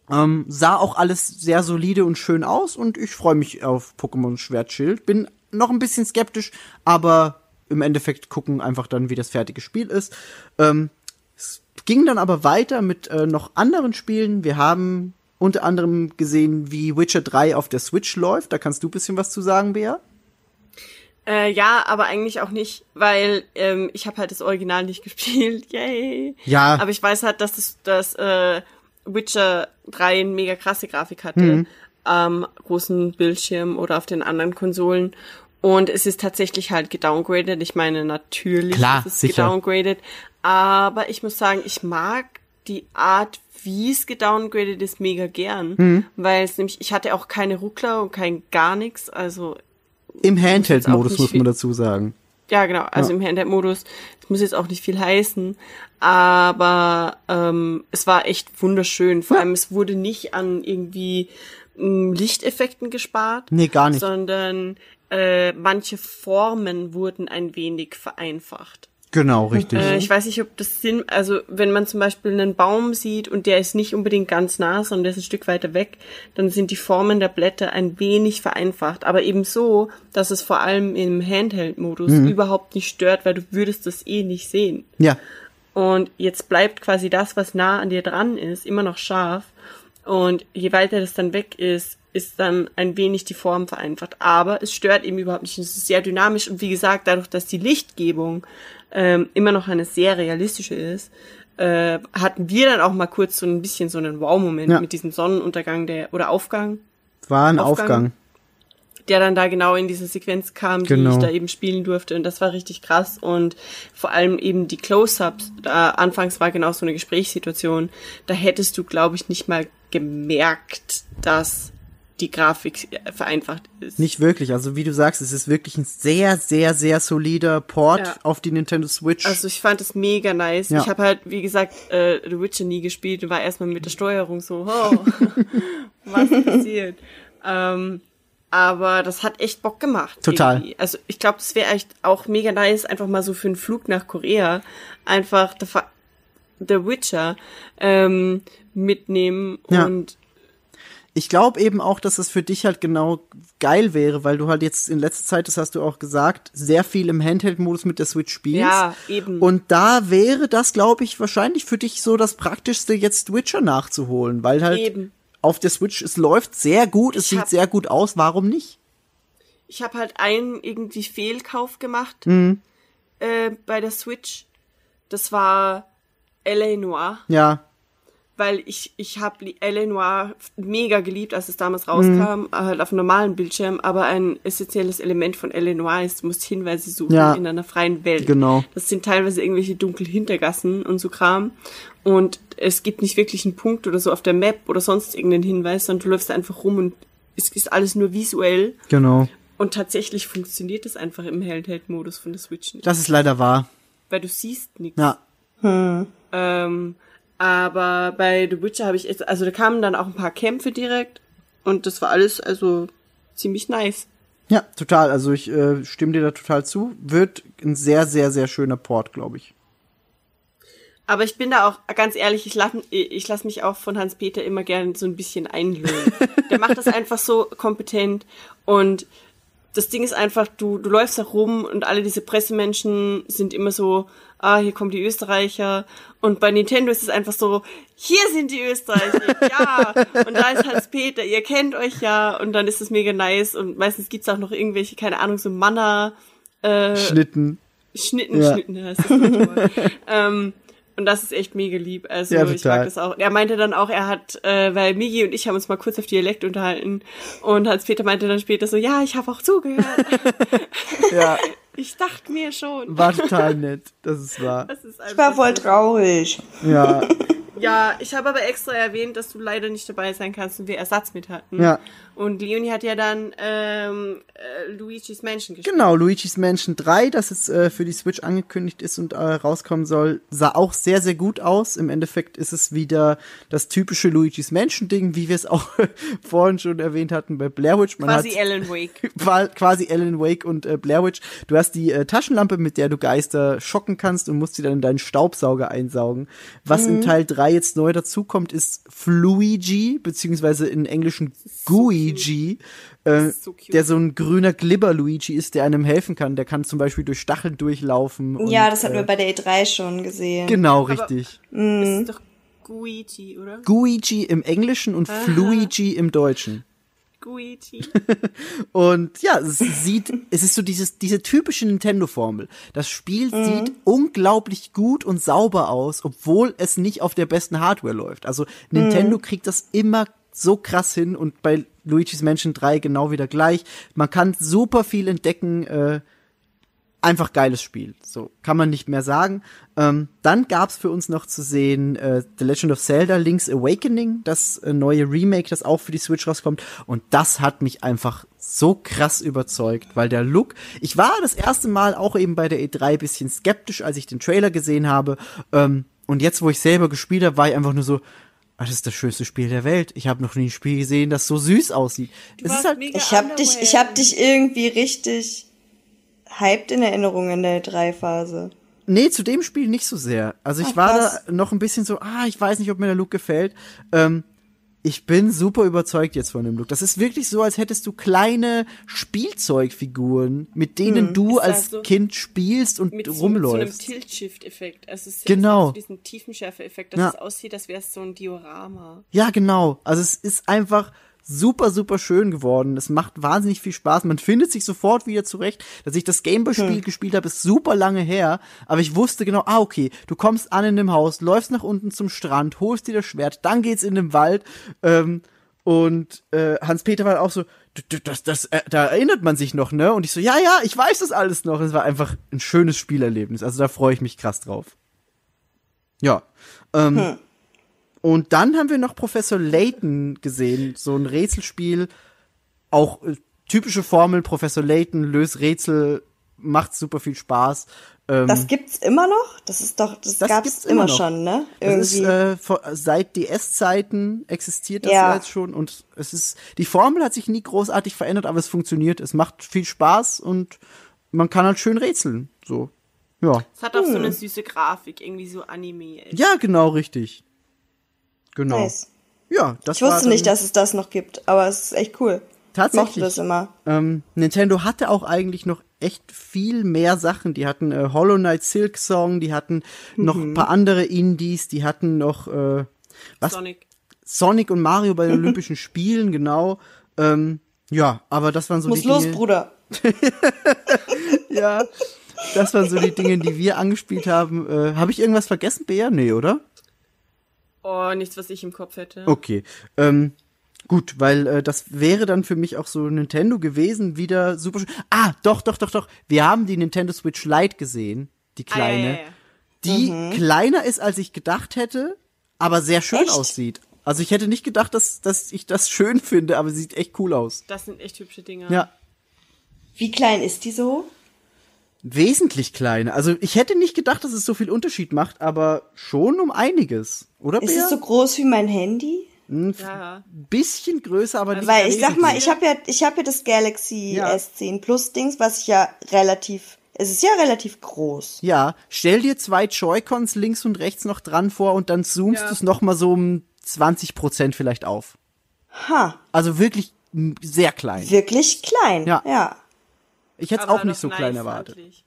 Ähm, sah auch alles sehr solide und schön aus und ich freue mich auf Pokémon Schwertschild. Bin noch ein bisschen skeptisch, aber im Endeffekt gucken einfach dann, wie das fertige Spiel ist. Ähm, es ging dann aber weiter mit äh, noch anderen Spielen. Wir haben unter anderem gesehen, wie Witcher 3 auf der Switch läuft. Da kannst du ein bisschen was zu sagen, Bea. Äh, ja, aber eigentlich auch nicht, weil ähm, ich habe halt das Original nicht gespielt. Yay. Ja. Aber ich weiß halt, dass das, das äh, Witcher 3 eine mega krasse Grafik hatte. Mhm. Am großen Bildschirm oder auf den anderen Konsolen. Und es ist tatsächlich halt gedowngraded. Ich meine, natürlich Klar, ist es sicher. gedowngraded. Aber ich muss sagen, ich mag die Art, wie es gedowngraded ist, mega gern. Mhm. Weil es nämlich, ich hatte auch keine Ruckler und kein gar nichts. Also Im Handheld-Modus muss man dazu sagen. Ja, genau. Also im Handheld-Modus. Das muss jetzt auch nicht viel heißen. Aber ähm, es war echt wunderschön. Vor allem, es wurde nicht an irgendwie m, Lichteffekten gespart. Nee, gar nicht. Sondern äh, manche Formen wurden ein wenig vereinfacht. Genau, richtig. Äh, ich weiß nicht, ob das Sinn, also wenn man zum Beispiel einen Baum sieht und der ist nicht unbedingt ganz nah, sondern der ist ein Stück weiter weg, dann sind die Formen der Blätter ein wenig vereinfacht. Aber eben so, dass es vor allem im Handheld-Modus überhaupt nicht stört, weil du würdest das eh nicht sehen. ja, Und jetzt bleibt quasi das, was nah an dir dran ist, immer noch scharf. Und je weiter das dann weg ist, ist dann ein wenig die Form vereinfacht. Aber es stört eben überhaupt nicht. Es ist sehr dynamisch. Und wie gesagt, dadurch, dass die Lichtgebung ähm, immer noch eine sehr realistische ist, äh, hatten wir dann auch mal kurz so ein bisschen so einen Wow-Moment Ja. mit diesem Sonnenuntergang der oder Aufgang, war ein Aufgang. Aufgang. der dann da genau in diese Sequenz kam, die Genau. ich da eben spielen durfte. Und das war richtig krass. Und vor allem eben die Close-Ups, da anfangs war genau so eine Gesprächssituation, da hättest du, glaube ich, nicht mal gemerkt, dass die Grafik äh, vereinfacht ist. Nicht wirklich. Also wie du sagst, es ist wirklich ein sehr, sehr, sehr solider Port Ja. auf die Nintendo Switch. Also ich fand es mega nice. Ja. Ich habe halt, wie gesagt, äh, The Witcher nie gespielt und war erstmal mit der Steuerung so, oh, was passiert? Ähm, aber das hat echt Bock gemacht. Total. irgendwie. Also ich glaube, das wäre echt auch mega nice, einfach mal so für einen Flug nach Korea einfach The, Witcher ähm, mitnehmen Ja. und ich glaube eben auch, dass es für dich halt genau geil wäre, weil du halt jetzt in letzter Zeit, das hast du auch gesagt, sehr viel im Handheld-Modus mit der Switch spielst. Ja, eben. Und da wäre das, glaube ich, wahrscheinlich für dich so das Praktischste, jetzt Witcher nachzuholen, weil halt Eben. auf der Switch, es läuft sehr gut, es Ich sieht sehr gut aus, warum nicht? ich habe halt einen irgendwie Fehlkauf gemacht Mhm. äh, bei der Switch. Das war L.A. Noir. Ja, weil ich ich habe L.A. Noir mega geliebt, als es damals rauskam, halt auf einem normalen Bildschirm, aber ein essentielles Element von L.A. Noir ist, du musst Hinweise suchen Ja. in einer freien Welt. Genau. Das sind teilweise irgendwelche dunklen Hintergassen und so Kram und es gibt nicht wirklich einen Punkt oder so auf der Map oder sonst irgendeinen Hinweis, sondern du läufst einfach rum und es ist alles nur visuell genau. und tatsächlich funktioniert das einfach im Handheld-Modus von der Switch nicht, Das ist leider wahr. weil du siehst nichts. Ja, Ähm, aber bei The Witcher habe ich jetzt, also da kamen dann auch ein paar Kämpfe direkt und das war alles also ziemlich nice. ja, total. Also ich äh, stimme dir da total zu. Wird ein sehr, sehr, sehr schöner Port, glaube ich. Aber ich bin da auch ganz ehrlich, ich lasse ich lass mich auch von Hans-Peter immer gerne so ein bisschen einlullen. Der macht das einfach so kompetent und das Ding ist einfach, du, du läufst da rum und alle diese Pressemenschen sind immer so, ah, hier kommen die Österreicher. Und bei Nintendo ist es einfach so, hier sind die Österreicher, ja. Und da ist Hans-Peter, ihr kennt euch ja. Und dann ist es mega nice. Und meistens gibt's auch noch irgendwelche, keine Ahnung, so Manner, äh, Schnitten. Schnitten, Ja. Schnitten, ja, das ähm, und das ist echt mega lieb. Also Ja, ich mag das auch. Er meinte dann auch, er hat, äh, weil Migi und ich haben uns mal kurz auf Dialekt unterhalten und Hans-Peter meinte dann später so, ja, ich habe auch zugehört. Ja, ich dachte mir schon. war total nett. Das ist wahr. Das ist Ich war voll traurig. Ja, Ja, ich habe aber extra erwähnt, dass du leider nicht dabei sein kannst und wir Ersatz mit hatten. ja. Und Leonie hat ja dann ähm, äh, Luigi's Mansion gespielt. Genau, Luigi's Mansion 3, das jetzt äh, für die Switch angekündigt ist und äh, rauskommen soll, sah auch sehr, sehr gut aus. Im Endeffekt ist es wieder das typische Luigi's Mansion Ding, wie wir es auch vorhin schon erwähnt hatten bei Blair Witch. Man Quasi Alan Wake. quasi Alan Wake und äh, Blair Witch. Du hast die äh, Taschenlampe, mit der du Geister schocken kannst und musst sie dann in deinen Staubsauger einsaugen. Was Mhm. in Teil 3 jetzt neu dazukommt, ist Fluigi, beziehungsweise in Englischen Guigi, äh, ist so der so ein grüner Glibber-Luigi ist, der einem helfen kann. Der kann zum Beispiel durch Stacheln durchlaufen. Und, ja, das hatten äh, wir bei der E3 schon gesehen. Genau, richtig. Das ist doch Guigi, oder? Guigi im Englischen und Fluigi im Deutschen. Guigi. Und ja, es sieht, es ist so dieses, diese typische Nintendo-Formel. Das Spiel sieht unglaublich gut und sauber aus, obwohl es nicht auf der besten Hardware läuft. Also Nintendo kriegt das immer so krass hin und bei Luigi's Mansion 3 genau wieder gleich. Man kann super viel entdecken, äh, einfach geiles Spiel. So kann man nicht mehr sagen. Ähm, dann gab's für uns noch zu sehen äh, The Legend of Zelda Link's Awakening, das äh, neue Remake, das auch für die Switch rauskommt. Und das hat mich einfach so krass überzeugt, weil der Look. Ich war das erste Mal auch eben bei der E3 bisschen skeptisch, als ich den Trailer gesehen habe. Ähm, und jetzt, wo ich selber gespielt habe, war ich einfach nur so. Ah, das ist das schönste Spiel der Welt. Ich habe noch nie ein Spiel gesehen, das so süß aussieht. es ist halt, mega Ich hab dich, ich hab dich irgendwie richtig hyped in Erinnerung in der E3-Phase. Nee, zu dem Spiel nicht so sehr. Also ich Ach, war da noch ein bisschen so, ah, ich weiß nicht, ob mir der Look gefällt. Ähm, ich bin super überzeugt jetzt von dem Look. Das ist wirklich so, als hättest du kleine Spielzeugfiguren, mit denen du Ist als also Kind spielst und Mit so, mit so einem rumläufst. Tilt-Shift-Effekt. Also es ist Genau. so diesen Tiefenschärfe-Effekt, dass Ja. es aussieht, als wäre es so ein Diorama. Ja, genau. Also es ist einfach super, super schön geworden. Es macht wahnsinnig viel Spaß. Man findet sich sofort wieder zurecht. Dass ich das Gameboy-Spiel gespielt habe, ist super lange her. Aber ich wusste genau, ah, okay, du kommst an in dem Haus, läufst nach unten zum Strand, holst dir das Schwert, dann geht's in den Wald. Ähm, und äh, Hans-Peter war auch so, "D- d- das, das, äh, da erinnert man sich noch, ne? Und ich so, ja, ja, ich weiß das alles noch. Es war einfach ein schönes Spielerlebnis. Also da freue ich mich krass drauf. Ja. Ähm, Und dann haben wir noch Professor Layton gesehen, so ein Rätselspiel, auch äh, typische Formel, Professor Layton löst Rätsel, macht super viel Spaß. Ähm, Das gibt's immer noch? Das ist doch, das, Das gab's immer immer noch. schon, ne? das ist Irgendwie. äh, vor, seit DS-Zeiten existiert das Ja. jetzt schon und es ist die Formel hat sich nie großartig verändert, aber es funktioniert. Es macht viel Spaß und man kann halt schön rätseln. So, ja, Es hat auch so Hm. eine süße Grafik, irgendwie so Anime. ja, genau richtig. Genau. nice. Ja, das Ich war wusste dann- nicht, dass es das noch gibt, aber es ist echt cool. Ich mochte Tatsächlich. das immer. Ähm, Nintendo hatte auch eigentlich noch echt viel mehr Sachen. Die hatten äh, Hollow Knight Silk Song, die hatten noch Mhm. ein paar andere Indies, die hatten noch äh, was? Sonic. Sonic und Mario bei den Olympischen Spielen, genau. Ähm, ja, aber das waren so Muss die los, Dinge. Bruder. Ja, das waren so die Dinge, die wir angespielt haben. Äh, Habe ich irgendwas vergessen, Bea? Nee, oder? Oh, nichts, was ich im Kopf hätte. Okay. Ähm, gut, weil äh, das wäre dann für mich auch so Nintendo gewesen, wieder super schön. Ah, doch, doch, doch, doch. Wir haben die Nintendo Switch Lite gesehen, die Ah, ja, kleine, ja, ja. die kleiner ist, als ich gedacht hätte, aber sehr schön Echt? aussieht. Also ich hätte nicht gedacht, dass, dass ich das schön finde, aber sie sieht echt cool aus. Das sind echt hübsche Dinger. Ja, Wie klein ist die so? Wesentlich kleiner. Also ich hätte nicht gedacht, dass es so viel Unterschied macht, aber schon um einiges, oder Ist Bea? es so groß wie mein Handy? Ja. bisschen größer, aber nicht Weil ich sag mal, ich habe ja, ich habe ja das Galaxy Ja. S10 Plus Dings, was ich ja relativ, es ist ja relativ groß. Ja, stell dir zwei Joy-Cons links und rechts noch dran vor und dann zoomst Ja. du es noch mal so um 20 Prozent vielleicht auf. Ha, Also wirklich sehr klein. wirklich klein. Ja. Ja. Ich hätte es auch nicht so nice klein erwartet. eigentlich.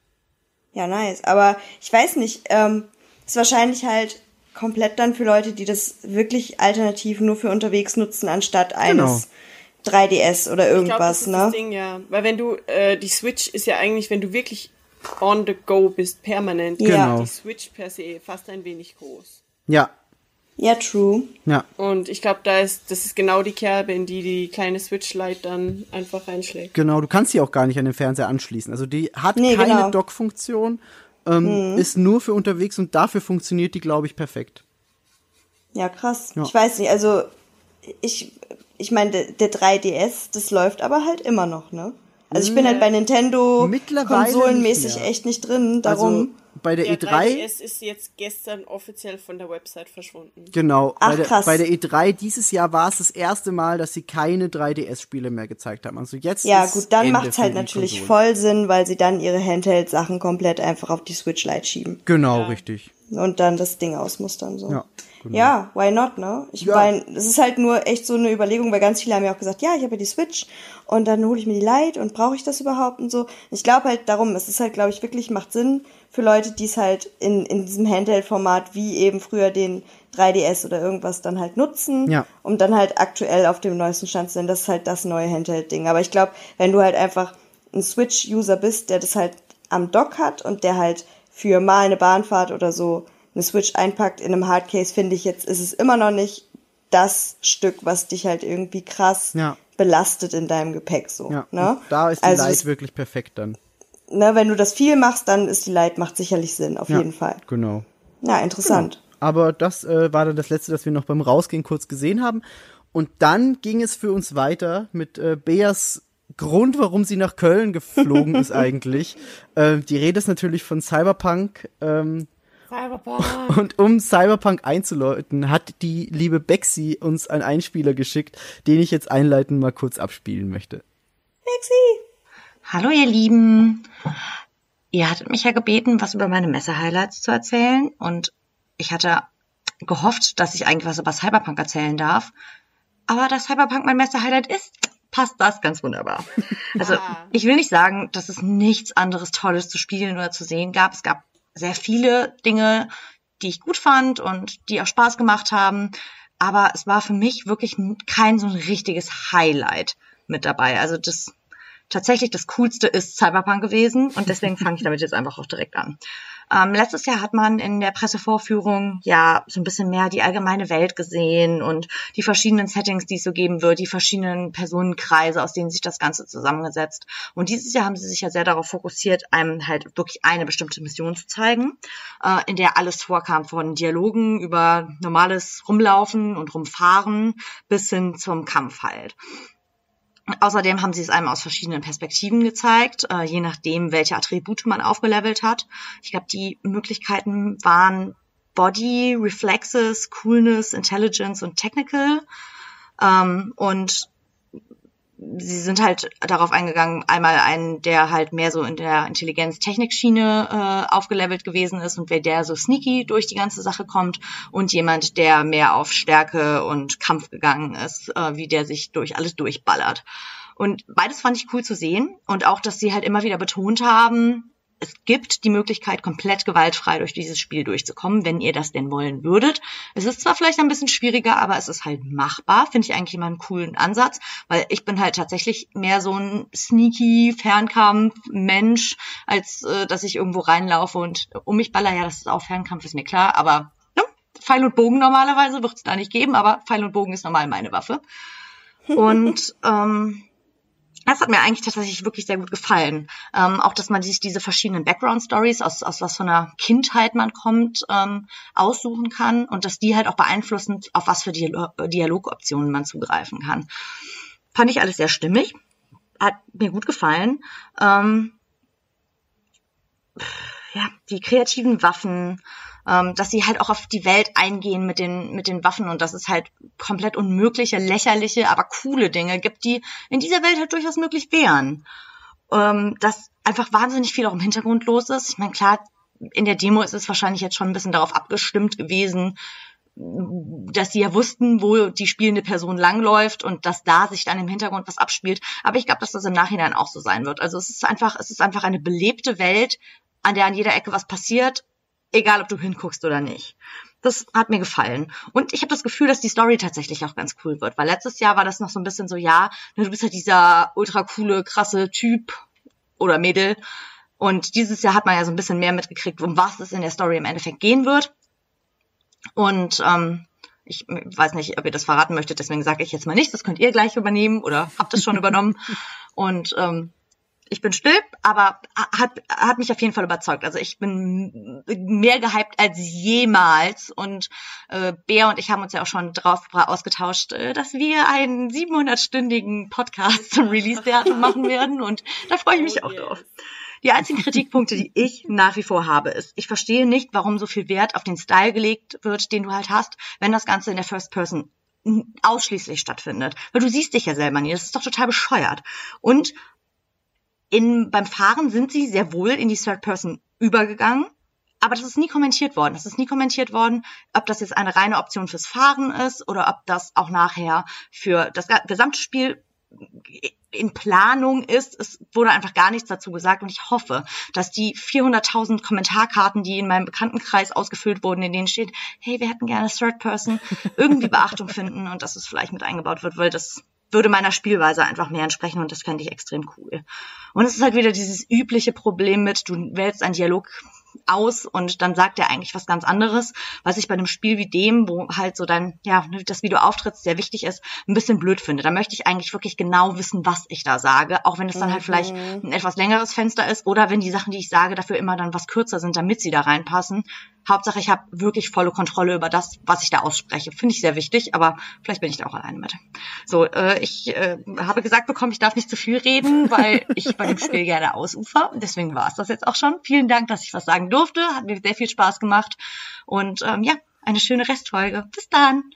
Ja, nice. Aber ich weiß nicht, ähm, ist wahrscheinlich halt komplett dann für Leute, die das wirklich alternativ nur für unterwegs nutzen, anstatt eines 3DS oder Ich glaube, das irgendwas, ist ne? das Ding, ja. Weil wenn du, äh, die Switch ist ja eigentlich, wenn du wirklich on the go bist, permanent, Ja. Genau. die Switch per se fast ein wenig groß. Ja, Ja, true. ja, Und ich glaube, da ist, das ist genau die Kerbe, in die die kleine Switch Lite dann einfach reinschlägt. genau. Du kannst sie auch gar nicht an den Fernseher anschließen. Also die hat Nee, keine genau. Dock-Funktion, ähm, ist nur für unterwegs und dafür funktioniert die, glaube ich, perfekt. Ja, krass. Ja. Ich weiß nicht, also ich, ich meine, der, der 3DS, das läuft aber halt immer noch, ne? Also ich bin halt bei Nintendo konsolenmäßig echt nicht drin, darum. Also bei der Der E3 3DS ist jetzt gestern offiziell von der Website verschwunden. Genau, Ach, bei, der, krass. bei der E3 dieses Jahr war es das erste Mal, dass sie keine 3DS-Spiele mehr gezeigt haben. Also jetzt ja, ist gut, dann macht's für halt natürlich Konsolen. voll Sinn, weil sie dann ihre Handheld-Sachen komplett einfach auf die Switch Lite schieben Genau, richtig. und dann das Ding ausmustern so. Ja, genau. Ja, why not, ne? Ich Ja. meine, es ist halt nur echt so eine Überlegung, weil ganz viele haben ja auch gesagt, ja, ich habe ja die Switch und dann hole ich mir die Lite und brauche ich das überhaupt und so. Ich glaube halt darum, es ist halt, glaube ich, wirklich macht Sinn für Leute, die es halt in, in diesem Handheld-Format wie eben früher den 3DS oder irgendwas dann halt nutzen, Ja. um dann halt aktuell auf dem neuesten Stand zu sein. Das ist halt das neue Handheld-Ding. Aber ich glaube, wenn du halt einfach ein Switch-User bist, der das halt am Dock hat und der halt für mal eine Bahnfahrt oder so eine Switch einpackt in einem Hardcase, finde ich jetzt, ist es immer noch nicht das Stück, was dich halt irgendwie krass Ja. belastet in deinem Gepäck so. Ja, ne? da ist die also es- wirklich perfekt dann. Ne, wenn du das viel machst, dann ist die Lite macht sicherlich Sinn, auf Ja, jeden Fall. Genau. Ja, interessant. Aber das äh, war dann das letzte, das wir noch beim Rausgehen kurz gesehen haben. Und dann ging es für uns weiter mit äh, Beas Grund, warum sie nach Köln geflogen ist eigentlich. Äh, die Rede ist natürlich von Cyberpunk. Ähm, Cyberpunk. und um Cyberpunk einzuläuten, hat die liebe Bexy uns einen Einspieler geschickt, den ich jetzt einleitend mal kurz abspielen möchte. Lexi! Hallo ihr Lieben. ihr hattet mich ja gebeten, was über meine Messe-Highlights zu erzählen und ich hatte gehofft, dass ich eigentlich was über Cyberpunk erzählen darf. Aber da Cyberpunk mein Messe-Highlight ist, passt das ganz wunderbar. Also ich will nicht sagen, dass es nichts anderes Tolles zu spielen oder zu sehen gab. Es gab sehr viele Dinge, die ich gut fand und die auch Spaß gemacht haben. Aber es war für mich wirklich kein so ein richtiges Highlight mit dabei. Also das tatsächlich das Coolste ist Cyberpunk gewesen und deswegen fange ich damit jetzt einfach auch direkt an. Ähm, letztes Jahr hat man in der Pressevorführung ja so ein bisschen mehr die allgemeine Welt gesehen und die verschiedenen Settings, die es so geben wird, die verschiedenen Personenkreise, aus denen sich das Ganze zusammengesetzt. Und dieses Jahr haben sie sich ja sehr darauf fokussiert, einem halt wirklich eine bestimmte Mission zu zeigen, äh, in der alles vorkam, von Dialogen über normales Rumlaufen und Rumfahren bis hin zum Kampf halt. Außerdem haben sie es einem aus verschiedenen Perspektiven gezeigt, äh, je nachdem, welche Attribute man aufgelevelt hat. Ich glaube, die Möglichkeiten waren Body, Reflexes, Coolness, Intelligence und Technical. Ähm, und sie sind halt darauf eingegangen, einmal einen, der halt mehr so in der Intelligenz-Technik-Schiene äh, aufgelevelt gewesen ist und wer der so sneaky durch die ganze Sache kommt und jemand, der mehr auf Stärke und Kampf gegangen ist, äh, wie der sich durch alles durchballert. Und beides fand ich cool zu sehen und auch, dass sie halt immer wieder betont haben, es gibt die Möglichkeit, komplett gewaltfrei durch dieses Spiel durchzukommen, wenn ihr das denn wollen würdet. Es ist zwar vielleicht ein bisschen schwieriger, aber es ist halt machbar. Finde ich eigentlich immer einen coolen Ansatz, weil ich bin halt tatsächlich mehr so ein sneaky Fernkampf-Mensch, als äh, dass ich irgendwo reinlaufe und um mich baller. Ja, das ist auch Fernkampf, ist mir klar, aber ne? Pfeil und Bogen normalerweise wird es da nicht geben, aber Pfeil und Bogen ist normal meine Waffe. Und ähm, das hat mir eigentlich tatsächlich wirklich sehr gut gefallen. Ähm, auch, dass man sich diese verschiedenen Background-Stories, aus, aus was von einer Kindheit man kommt, ähm, aussuchen kann und dass die halt auch beeinflussen, auf was für Dialog Dialogoptionen man zugreifen kann. Fand ich alles sehr stimmig. Hat mir gut gefallen. Ähm, ja, die kreativen Waffen, ähm, dass sie halt auch auf die Welt eingehen mit den, mit den Waffen und dass es halt komplett unmögliche, lächerliche, aber coole Dinge gibt, die in dieser Welt halt durchaus möglich wären. Ähm, dass einfach wahnsinnig viel auch im Hintergrund los ist. Ich meine, klar, in der Demo ist es wahrscheinlich jetzt schon ein bisschen darauf abgestimmt gewesen, dass sie ja wussten, wo die spielende Person langläuft und dass da sich dann im Hintergrund was abspielt. Aber ich glaube, dass das im Nachhinein auch so sein wird. Also es ist einfach, es ist einfach eine belebte Welt, an der an jeder Ecke was passiert egal ob du hinguckst oder nicht. Das hat mir gefallen. Und ich habe das Gefühl, dass die Story tatsächlich auch ganz cool wird, weil letztes Jahr war das noch so ein bisschen so, ja, ne, du bist halt dieser ultra coole, krasse Typ oder Mädel. Und dieses Jahr hat man ja so ein bisschen mehr mitgekriegt, um was es in der Story im Endeffekt gehen wird. Und ähm, ich weiß nicht, ob ihr das verraten möchtet, deswegen sage ich jetzt mal nicht. Das könnt ihr gleich übernehmen oder habt es schon übernommen. Und ähm, ich bin still, aber hat, hat mich auf jeden Fall überzeugt. Also ich bin mehr gehypt als jemals. Und äh, Bea und ich haben uns ja auch schon drauf ausgetauscht, äh, dass wir einen 700-stündigen Podcast zum Release-Datum machen werden. Und da freue ich mich Oh auch yes. drauf. Die einzigen Kritikpunkte, die ich nach wie vor habe, ist, ich verstehe nicht, warum so viel Wert auf den Style gelegt wird, den du halt hast, wenn das Ganze in der First Person ausschließlich stattfindet. Weil du siehst dich ja selber nie. Das ist doch total bescheuert. Und in, beim Fahren sind sie sehr wohl in die Third Person übergegangen. Aber das ist nie kommentiert worden. Das ist nie kommentiert worden, ob das jetzt eine reine Option fürs Fahren ist oder ob das auch nachher für das gesamte Spiel in Planung ist. Es wurde einfach gar nichts dazu gesagt und ich hoffe, dass die 400.000 Kommentarkarten, die in meinem Bekanntenkreis ausgefüllt wurden, in denen steht, hey, wir hätten gerne Third Person, irgendwie Beachtung finden und dass es vielleicht mit eingebaut wird, weil das würde meiner Spielweise einfach mehr entsprechen und das fände ich extrem cool. Und es ist halt wieder dieses übliche Problem mit, du wählst einen Dialog aus und dann sagt er eigentlich was ganz anderes, was ich bei einem Spiel wie dem, wo halt so dein, ja, das, wie du auftrittst, sehr wichtig ist, ein bisschen blöd finde. Da möchte ich eigentlich wirklich genau wissen, was ich da sage, auch wenn es dann halt vielleicht ein etwas längeres Fenster ist oder wenn die Sachen, die ich sage, dafür immer dann was kürzer sind, damit sie da reinpassen. Hauptsache, ich habe wirklich volle Kontrolle über das, was ich da ausspreche. Finde ich sehr wichtig, aber vielleicht bin ich da auch alleine mit. So, äh, ich äh, habe gesagt bekommen, ich darf nicht zu viel reden, weil ich bei dem Spiel gerne ausufer. Deswegen war es das jetzt auch schon. Vielen Dank, dass ich was sagen durfte. Hat mir sehr viel Spaß gemacht. Und ähm, ja, eine schöne Restfolge. Bis dann.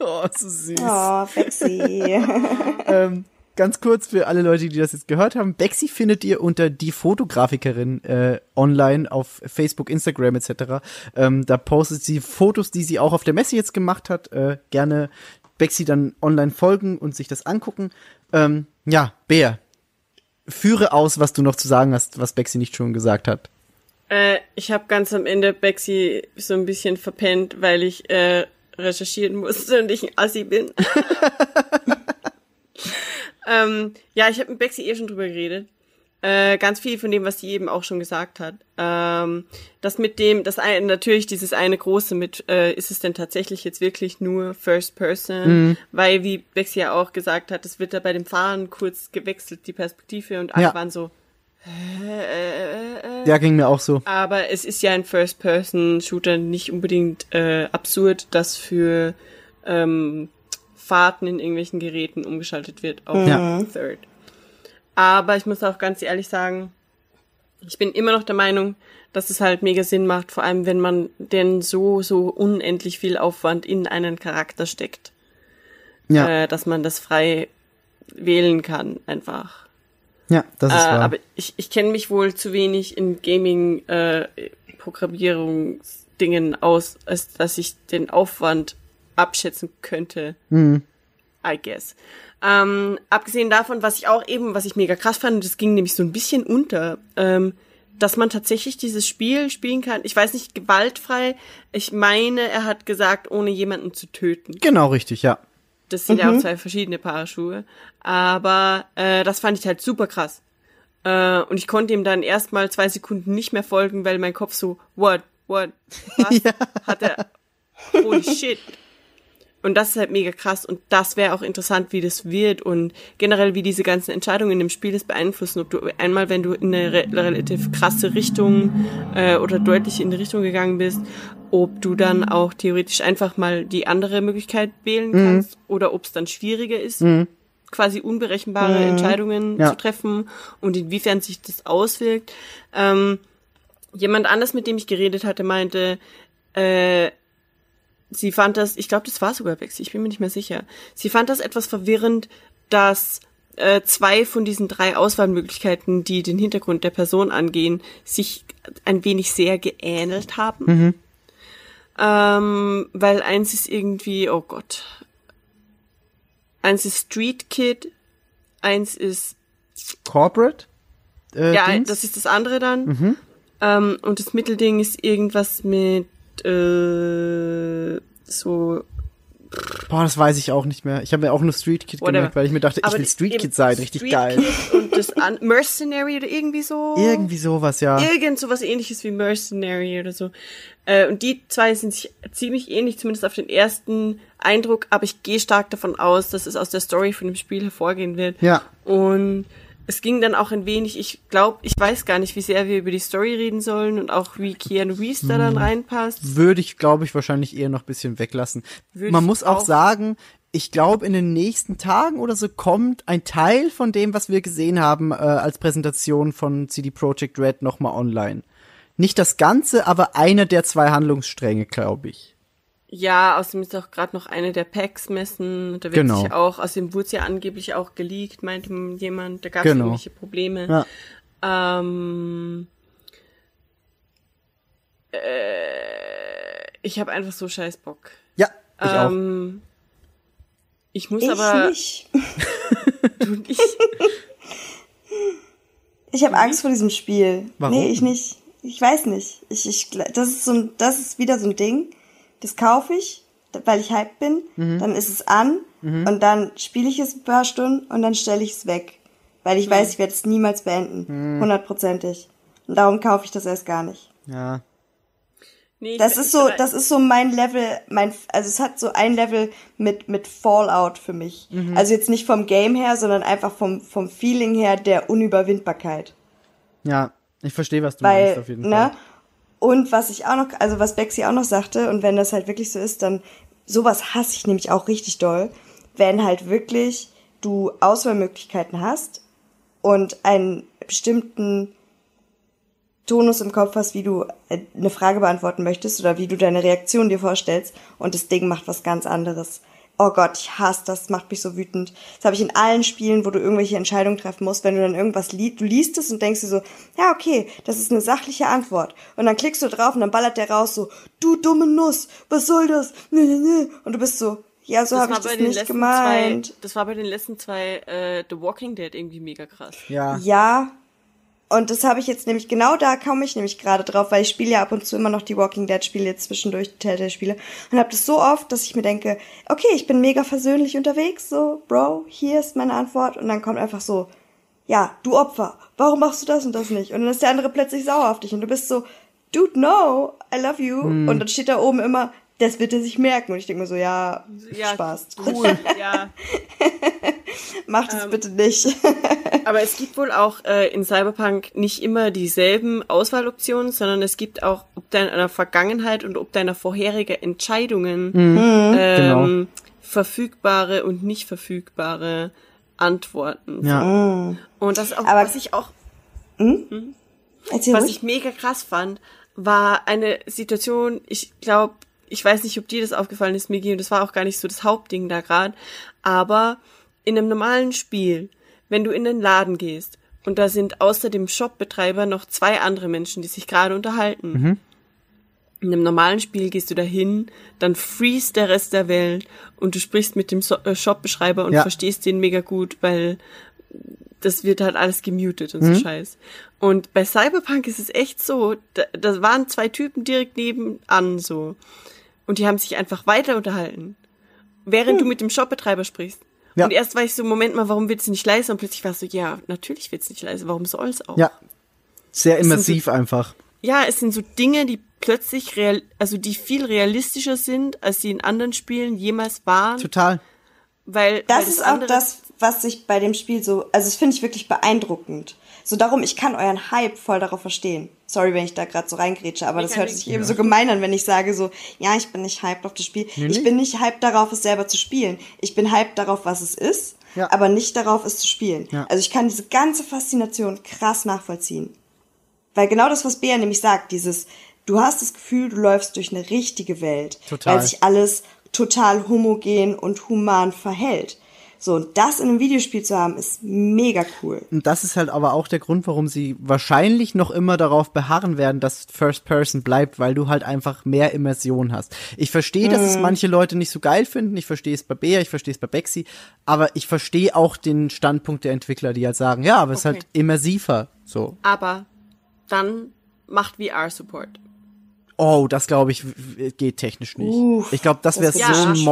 Oh, so süß. Oh, sexy. Ähm, ganz kurz für alle Leute, die das jetzt gehört haben. Bexi findet ihr unter die Fotografikerin äh, online auf Facebook, Instagram etc. Ähm, da postet sie Fotos, die sie auch auf der Messe jetzt gemacht hat. Äh, gerne Bexi dann online folgen und sich das angucken. Ähm, ja, Bär, führe aus, was du noch zu sagen hast, was Bexi nicht schon gesagt hat. Äh, ich habe ganz am Ende Bexi so ein bisschen verpennt, weil ich äh, recherchieren musste und ich ein Assi bin. ähm, ja, ich habe mit Bexi eh schon drüber geredet. Äh, ganz viel von dem, was sie eben auch schon gesagt hat. Ähm, das mit dem, das eine, natürlich dieses eine große mit, äh, ist es denn tatsächlich jetzt wirklich nur First Person? Weil, wie Bexi ja auch gesagt hat, es wird da bei dem Fahren kurz gewechselt, die Perspektive und alle Ja. waren so, Ja, ging mir auch so. aber es ist ja ein First-Person-Shooter nicht unbedingt äh, absurd, dass für ähm, Fahrten in irgendwelchen Geräten umgeschaltet wird auf Ja. Third. Aber ich muss auch ganz ehrlich sagen, ich bin immer noch der Meinung, dass es halt mega Sinn macht, vor allem wenn man denn so, so unendlich viel Aufwand in einen Charakter steckt, Ja, äh, dass man das frei wählen kann, einfach. Ja, das Äh, ist wahr. aber ich, ich kenne mich wohl zu wenig in Gaming äh, Programmierungsdingen aus, als dass ich den Aufwand abschätzen könnte. Mhm. I guess. Ähm, abgesehen davon, was ich auch eben, was ich mega krass fand, und das ging nämlich so ein bisschen unter, ähm, dass man tatsächlich dieses Spiel spielen kann. Ich weiß nicht, gewaltfrei. Ich meine, er hat gesagt, ohne jemanden zu töten. Genau richtig, ja. Das sind ja auch zwei verschiedene Paar Schuhe. Aber äh, das fand ich halt super krass. Äh, und ich konnte ihm dann erstmal zwei Sekunden nicht mehr folgen, weil mein Kopf so, what, what, was? Hat er, holy shit. Und das ist halt mega krass und das wäre auch interessant, wie das wird und generell, wie diese ganzen Entscheidungen in dem Spiel das beeinflussen. Ob du einmal, wenn du in eine re relativ krasse Richtung äh, oder deutlich in die Richtung gegangen bist, ob du dann auch theoretisch einfach mal die andere Möglichkeit wählen kannst oder ob es dann schwieriger ist, quasi unberechenbare Entscheidungen Ja. zu treffen und inwiefern sich das auswirkt. Ähm, jemand anders, mit dem ich geredet hatte, meinte, äh, sie fand das, ich glaube, das war sogar Bexi, ich bin mir nicht mehr sicher. Sie fand das etwas verwirrend, dass äh, zwei von diesen drei Auswahlmöglichkeiten, die den Hintergrund der Person angehen, sich ein wenig sehr geähnelt haben. Ähm, weil eins ist irgendwie, oh Gott. Eins ist Street Kid, eins ist Corporate? Äh, ja, Dings? das ist das andere dann. Ähm, und das Mittelding ist irgendwas mit äh, so Boah, das weiß ich auch nicht mehr. Ich habe mir auch nur Street Kid Whatever. gemerkt, weil ich mir dachte, ich Aber will Street Kid sein. Richtig Street geil. Kid und das an Mercenary oder irgendwie so. Irgendwie sowas, ja. Irgend sowas ähnliches wie Mercenary oder so. Äh, und die zwei sind sich ziemlich ähnlich, zumindest auf den ersten Eindruck, aber ich gehe stark davon aus, dass es aus der Story von dem Spiel hervorgehen wird. Ja. Und es ging dann auch ein wenig, ich glaube, ich weiß gar nicht, wie sehr wir über die Story reden sollen und auch wie Keanu Reeves da Hm. dann reinpasst. Würde ich, glaube ich, wahrscheinlich eher noch ein bisschen weglassen. Würde Man muss auch, auch. sagen, ich glaube, in den nächsten Tagen oder so kommt ein Teil von dem, was wir gesehen haben, äh, als Präsentation von CD Projekt Red nochmal online. Nicht das Ganze, aber einer der zwei Handlungsstränge, glaube ich. Ja, außerdem ist auch gerade noch eine der PAX-Messen. Da wird Genau. sich auch, außerdem wurde es ja angeblich auch geleakt, meinte jemand. Da gab es Genau. irgendwelche Probleme. Ja. Ähm, äh, ich habe einfach so scheiß Bock. Ja, ich auch. Ähm, ich muss Ich aber nicht. du nicht. Ich habe Angst vor diesem Spiel. Warum? Nee, ich nicht. Ich weiß nicht. Ich, ich, das ist so ein, das ist wieder so ein Ding. Das kaufe ich, weil ich hyped bin. Mhm. Dann ist es an und dann spiele ich es ein paar Stunden und dann stelle ich es weg. Weil ich weiß, ich werde es niemals beenden. Mhm. Hundertprozentig. Und darum kaufe ich das erst gar nicht. Ja. Nee, Das ist so, das ist so mein Level, mein, also es hat so ein Level mit, mit Fallout für mich. Mhm. Also jetzt nicht vom Game her, sondern einfach vom, vom Feeling her der Unüberwindbarkeit. Ja, ich verstehe, was du Weil, meinst, auf jeden ne? Fall. Und was ich auch noch, also was Bexi auch noch sagte, und wenn das halt wirklich so ist, dann, sowas hasse ich nämlich auch richtig doll, wenn halt wirklich du Auswahlmöglichkeiten hast und einen bestimmten Tonus im Kopf hast, wie du äh, eine Frage beantworten möchtest oder wie du deine Reaktion dir vorstellst und das Ding macht was ganz anderes. Oh Gott, ich hasse das, macht mich so wütend. Das habe ich in allen Spielen, wo du irgendwelche Entscheidungen treffen musst, wenn du dann irgendwas liest, du liest es und denkst dir so, ja, okay, das ist eine sachliche Antwort. Und dann klickst du drauf und dann ballert der raus so, du dumme Nuss, was soll das? Nee, nee, nee. Und du bist so, ja, so habe ich das nicht gemeint. Zwei, das war bei den letzten zwei äh, The Walking Dead irgendwie mega krass. Ja. Ja. Und das habe ich jetzt nämlich, genau da komme ich nämlich gerade drauf, weil ich spiele ja ab und zu immer noch die Walking Dead Spiele, jetzt zwischendurch die Telltale-Spiele. Und habe das so oft, dass ich mir denke, okay, ich bin mega versöhnlich unterwegs, so, Bro, hier ist meine Antwort. Und dann kommt einfach so, ja, du Opfer, warum machst du das und das nicht? Und dann ist der andere plötzlich sauer auf dich und du bist so, dude, no, I love you. Und dann steht da oben immer, das wird er sich merken. Und ich denke mir so, ja, Ja, Spaß. Cool. ja. Mach das bitte nicht. Aber es gibt wohl auch äh, in Cyberpunk nicht immer dieselben Auswahloptionen, sondern es gibt auch ob deiner Vergangenheit und ob deiner vorheriger Entscheidungen ähm, Genau. verfügbare und nicht verfügbare Antworten. Ja. Und das ist auch, Aber- was ich auch Erzähl Was ruhig. ich mega krass fand, war eine Situation, ich glaube, ich weiß nicht, ob dir das aufgefallen ist, Migi, und das war auch gar nicht so das Hauptding da gerade, aber in einem normalen Spiel, wenn du in den Laden gehst und da sind außer dem Shopbetreiber noch zwei andere Menschen, die sich gerade unterhalten. In einem normalen Spiel gehst du dahin, dann freest der Rest der Welt und du sprichst mit dem So- äh, Shopbeschreiber und Ja. verstehst den mega gut, weil das wird halt alles gemutet und so Scheiß. Und bei Cyberpunk ist es echt so, da, da waren zwei Typen direkt nebenan so. Und die haben sich einfach weiter unterhalten. Während du mit dem Shopbetreiber sprichst. Ja. Und erst war ich so, Moment mal, warum wird's nicht leise? Und plötzlich war es so, ja, natürlich wird's nicht leise, warum soll's auch? Ja. Sehr sind so- immersiv einfach. Ja, es sind so Dinge, die plötzlich real, also die viel realistischer sind, als die in anderen Spielen jemals waren. Total. Weil weil Das ist auch das, was ich bei dem Spiel so, also das finde ich wirklich beeindruckend. So darum, ich kann euren Hype voll darauf verstehen. Sorry, wenn ich da gerade so reingrätsche, aber das kein hört sich eben so gemein an, wenn ich sage so, ja, ich bin nicht hyped auf das Spiel. Ich bin nicht hyped darauf, es selber zu spielen. Ich bin hyped darauf, was es ist, Ja. aber nicht darauf, es zu spielen. Ja. Also ich kann diese ganze Faszination krass nachvollziehen. Weil genau das, was Bea nämlich sagt, dieses, du hast das Gefühl, du läufst durch eine richtige Welt, Total. weil sich alles total homogen und human verhält. So, und das in einem Videospiel zu haben, ist mega cool. Und das ist halt aber auch der Grund, warum sie wahrscheinlich noch immer darauf beharren werden, dass First Person bleibt, weil du halt einfach mehr Immersion hast. Ich verstehe, dass es manche Leute nicht so geil finden. Ich verstehe es bei Bea, ich verstehe es bei Bexi, aber ich verstehe auch den Standpunkt der Entwickler, die halt sagen, ja, aber es ist halt immersiver. So. Aber dann macht VR-Support. Oh, das glaube ich geht technisch nicht. Uff, ich glaube, das wäre so wird ein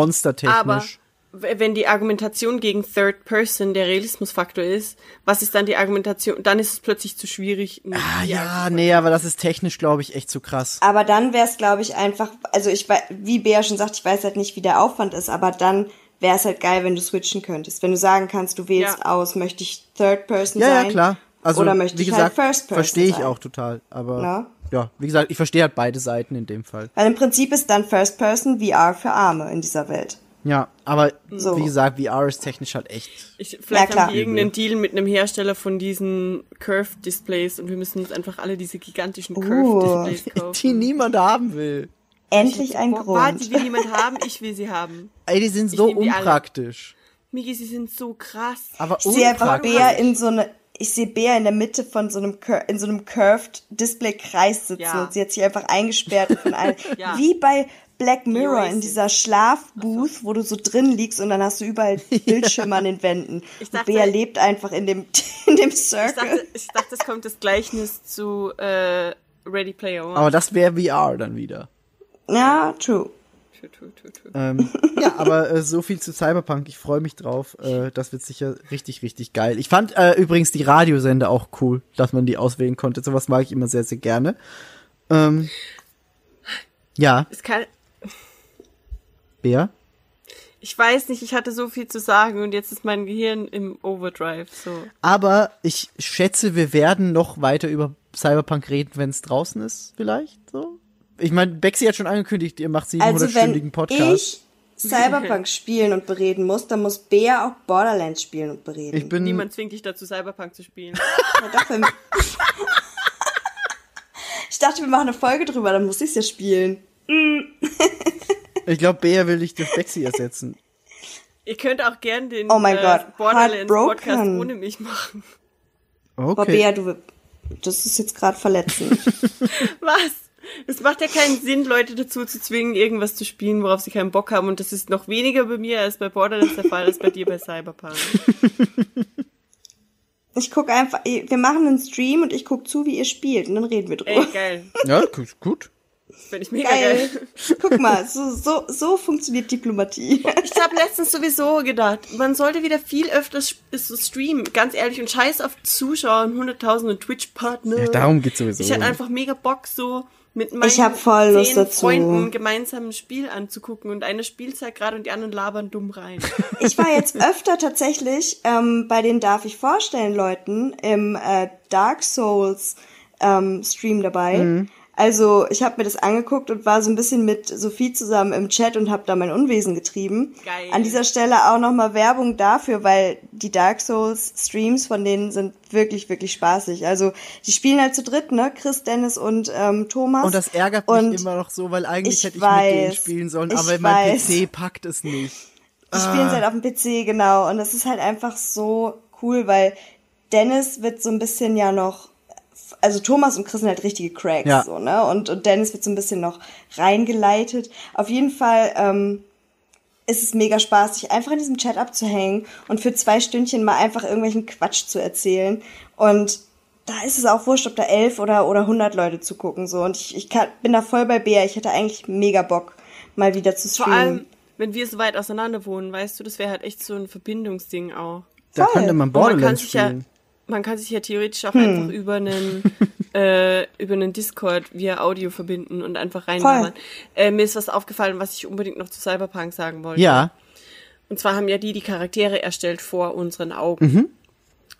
wenn die Argumentation gegen Third Person der Realismusfaktor ist, was ist dann die Argumentation? Dann ist es plötzlich zu schwierig. Ah, ja, nee, aber das ist technisch, glaube ich, echt zu krass. Aber dann wäre es, glaube ich, einfach, also ich weiß, wie Bea schon sagt, ich weiß halt nicht, wie der Aufwand ist, aber dann wäre es halt geil, wenn du switchen könntest. Wenn du sagen kannst, du wählst Ja. aus, möchte ich Third Person Ja, sein? ja, klar. Also, oder möchte wie ich gesagt, halt First Person verstehe ich sein? auch total. Aber Na? ja, wie gesagt, ich verstehe halt beide Seiten in dem Fall. Weil im Prinzip ist dann First Person VR für Arme in dieser Welt. Ja, aber So. wie gesagt, VR ist technisch halt echt. Ich, vielleicht klar. haben die irgendeinen Deal mit einem Hersteller von diesen Curved Displays und wir müssen uns einfach alle diese gigantischen Uh. Curved Displays kaufen. Die niemand haben will. Endlich ein Boah, warte, Grund. die will niemand haben, ich will sie haben. Ey, die sind Ich so unpraktisch. Migi, sie sind so krass. Aber Ich sehe einfach. Bea in so eine, ich sehe Bea in der Mitte von so einem, Cur- in so einem curved Display-Kreis sitzen Ja. und sie hat sich einfach eingesperrt von allen. Ja. Wie bei Black Mirror in dieser Schlafbooth, wo du so drin liegst und dann hast du überall Bildschirme an den Wänden. Ich und dachte- Bea lebt einfach in dem, in dem Ich Circle. dachte, ich dachte, es kommt das Gleichnis zu äh, Ready Player One. Aber das wäre VR dann wieder. ja, true. Tü. Ähm, ja, aber äh, so viel zu Cyberpunk. Ich freue mich drauf. Äh, das wird sicher richtig, richtig geil. Ich fand äh, übrigens die Radiosender auch cool, dass man die auswählen konnte. Sowas mag ich immer sehr, sehr gerne. Ähm, ja, Es kann, Bea? ich weiß nicht, ich hatte so viel zu sagen und jetzt ist mein Gehirn im Overdrive. So. Aber ich schätze, wir werden noch weiter über Cyberpunk reden, wenn es draußen ist, vielleicht so. Ich meine, Bexi hat schon angekündigt, ihr macht Also 700-stündigen wenn Podcast. ich Cyberpunk spielen und bereden muss, dann muss Bea auch Borderlands spielen und bereden. Ich bin, Niemand zwingt dich dazu, Cyberpunk zu spielen. Ja, doch, wenn- ich dachte, wir machen eine Folge drüber, dann muss ich ja spielen. Ich glaube, Bea will dich durch Bexi ersetzen. Ihr könnt auch gern den Oh mein äh, Gott, Borderlands Podcast heartbroken. ohne mich machen. Okay. Bea, du, das ist jetzt gerade verletzend. Was? Es macht ja keinen Sinn, Leute dazu zu zwingen, irgendwas zu spielen, worauf sie keinen Bock haben. Und das ist noch weniger bei mir als bei Borderlands der Fall, als bei dir bei Cyberpunk. Ich guck einfach, wir machen einen Stream und ich guck zu, wie ihr spielt und dann reden wir drüber. Ey, geil. Ja, gut. Finde ich mega geil. Geil. Guck mal, so, so, so funktioniert Diplomatie. Ich habe letztens sowieso gedacht, man sollte wieder viel öfter sch- so streamen, ganz ehrlich, und scheiß auf Zuschauer und hunderttausende Twitch-Partner. Ja, darum geht's sowieso. Ich hatte einfach mega Bock, so mit meinen Ich voll Lust zehn dazu. Freunden gemeinsam ein Spiel anzugucken und einer spielt halt gerade und die anderen labern dumm rein. Ich war jetzt öfter tatsächlich ähm, bei den Darf ich vorstellen Leuten im äh, Dark Souls ähm, Stream dabei. Also ich habe mir das angeguckt und war so ein bisschen mit Sophie zusammen im Chat und habe da mein Unwesen getrieben. Geil. An dieser Stelle auch nochmal Werbung dafür, weil die Dark Souls Streams von denen sind wirklich, wirklich spaßig. Also die spielen halt zu dritt, ne? Chris, Dennis und ähm, Thomas. Und das ärgert mich Und immer noch so, weil eigentlich ich hätte ich mit denen weiß, spielen sollen, aber mein weiß. PC packt es nicht. Die spielen es halt auf dem PC, genau. Und das ist halt einfach so cool, weil Dennis wird so ein bisschen ja noch, also Thomas und Chris sind halt richtige Cracks, Ja. so, ne? Und, und Dennis wird so ein bisschen noch reingeleitet. Auf jeden Fall, ähm, ist es mega spaßig, einfach in diesem Chat abzuhängen und für zwei Stündchen mal einfach irgendwelchen Quatsch zu erzählen. Und da ist es auch wurscht, ob da elf oder, oder hundert Leute zugucken, so. Und ich, ich kann, bin da voll bei Bea. Ich hätte eigentlich mega Bock, mal wieder zu Vor streamen. allem, wenn wir so weit auseinander wohnen, weißt du, das wäre halt echt so ein Verbindungsding auch. Da Voll. könnte man Und man kann Borderlands sich ja, spielen. Man kann sich ja theoretisch auch Hm. einfach über einen äh, über einen Discord via Audio verbinden und einfach reinmachen. Äh, mir ist was aufgefallen, was ich unbedingt noch zu Cyberpunk sagen wollte. Ja, Und zwar haben ja die die Charaktere erstellt vor unseren Augen.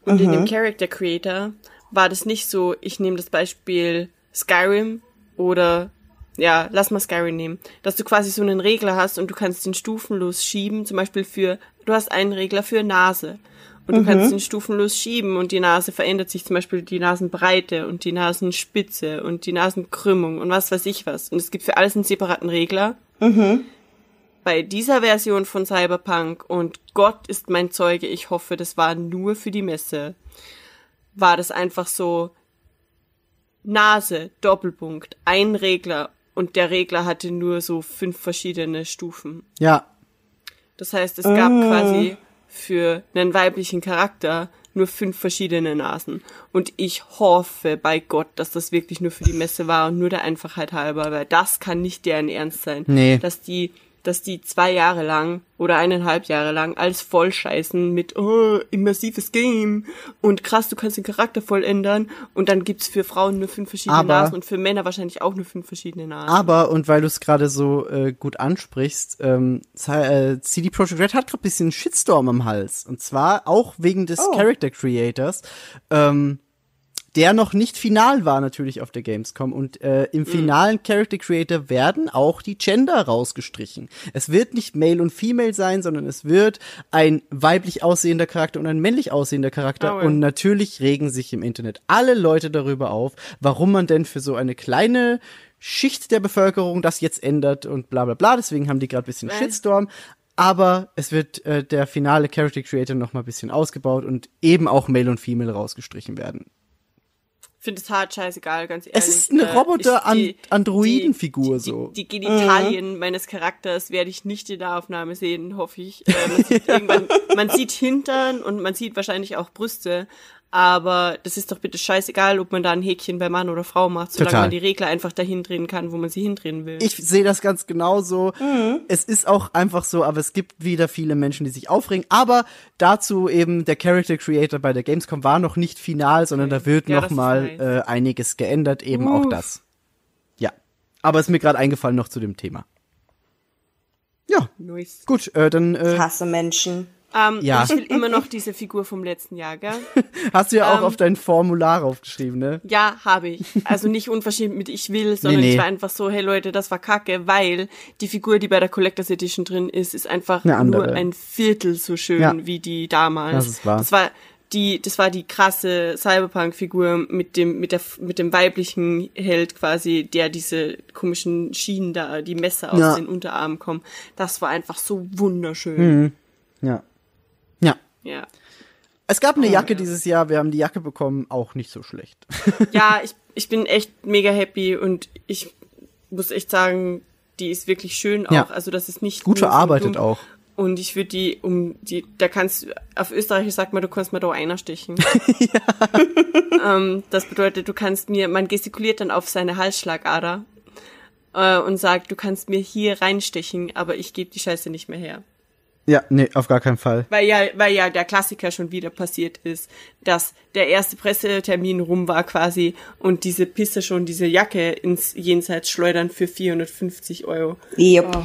Und in dem Character Creator war das nicht so, ich nehme das Beispiel Skyrim oder ja, lass mal Skyrim nehmen, dass du quasi so einen Regler hast und du kannst den stufenlos schieben, zum Beispiel für, du hast einen Regler für Nase und du kannst den stufenlos schieben und die Nase verändert sich zum Beispiel die Nasenbreite und die Nasenspitze und die Nasenkrümmung und was weiß ich was. Und es gibt für alles einen separaten Regler bei dieser Version von Cyberpunk und Gott ist mein Zeuge, ich hoffe, das war nur für die Messe, war das einfach so Nase, Doppelpunkt, ein Regler und der Regler hatte nur so fünf verschiedene Stufen. ja. Das heißt, es gab quasi für einen weiblichen Charakter nur fünf verschiedene Nasen. Und ich hoffe bei Gott, dass das wirklich nur für die Messe war und nur der Einfachheit halber, weil das kann nicht deren Ernst sein. Nee. Dass die, dass die zwei Jahre lang oder eineinhalb Jahre lang alles voll scheißen mit, oh, immersives Game und krass, du kannst den Charakter voll ändern und dann gibt's für Frauen nur fünf verschiedene Aber- Nasen und für Männer wahrscheinlich auch nur fünf verschiedene Nasen. Aber, und weil du es gerade so äh, gut ansprichst, ähm, äh, CD Projekt Red hat gerade ein bisschen Shitstorm am Hals. Und zwar auch wegen des Oh. Character Creators, ähm, der noch nicht final war natürlich auf der Gamescom. Und äh, im finalen Character Creator werden auch die Gender rausgestrichen. Es wird nicht Male und Female sein, sondern es wird ein weiblich aussehender Charakter und ein männlich aussehender Charakter. Oh ja. Und natürlich regen sich im Internet alle Leute darüber auf, warum man denn für so eine kleine Schicht der Bevölkerung das jetzt ändert und bla bla bla. Deswegen haben die gerade ein bisschen Shitstorm. Aber es wird äh, der finale Character Creator noch mal ein bisschen ausgebaut und eben auch Male und Female rausgestrichen werden. Finde es hart scheißegal, ganz ehrlich. Es ist eine Äh, Roboter- ich- die- Androidenfigur die, so. Die, die Genitalien meines Charakters werde ich nicht in der Aufnahme sehen, hoffe ich. Äh, man, sieht man sieht Hintern und man sieht wahrscheinlich auch Brüste. Aber das ist doch bitte scheißegal, ob man da ein Häkchen bei Mann oder Frau macht, solange Total. man die Regler einfach dahin drehen kann, wo man sie hindrehen will. Ich sehe das ganz genauso. Mhm. Es ist auch einfach so, aber es gibt wieder viele Menschen, die sich aufregen. Aber dazu eben der Character Creator bei der Gamescom war noch nicht final, sondern da wird Ja, noch mal nice. äh, einiges geändert, eben auch Uff. das. Ja, aber ist mir gerade eingefallen noch zu dem Thema. Ja, Nice. gut, äh, dann Ich äh, hasse Menschen. Ähm, Ja. Ich will immer noch diese Figur vom letzten Jahr, gell? hast du ja auch ähm, auf dein Formular aufgeschrieben, ne? Ja, habe ich. Also nicht unverschämt mit ich will, sondern Nee, nee. ich war einfach so, hey Leute, das war kacke, weil die Figur, die bei der Collectors Edition drin ist, ist einfach nur ein Viertel so schön Ja. wie die damals. Das ist wahr. Das war die, das war die krasse Cyberpunk-Figur mit dem, mit der, mit dem weiblichen Held quasi, der diese komischen Schienen da, die Messer aus Ja. den Unterarmen kommen. Das war einfach so wunderschön. Ja. Ja. Ja. Es gab eine Jacke dieses Jahr, wir haben die Jacke bekommen, auch nicht so schlecht. Ja, ich, ich bin echt mega happy und ich muss echt sagen, die ist wirklich schön auch. Ja. Also das ist nicht Gut so verarbeitet dumm. auch. Und ich würde die um die, da kannst du, auf Österreichisch sagt man, du kannst mir da einer stechen. ähm, das bedeutet, du kannst mir, man gestikuliert dann auf seine Halsschlagader äh, und sagt, du kannst mir hier reinstechen, aber ich gebe die Scheiße nicht mehr her. Ja, nee, auf gar keinen Fall. Weil ja, weil ja der Klassiker schon wieder passiert ist, dass der erste Pressetermin rum war quasi und diese Pisse schon diese Jacke ins Jenseits schleudern für 450 Euro. Yep.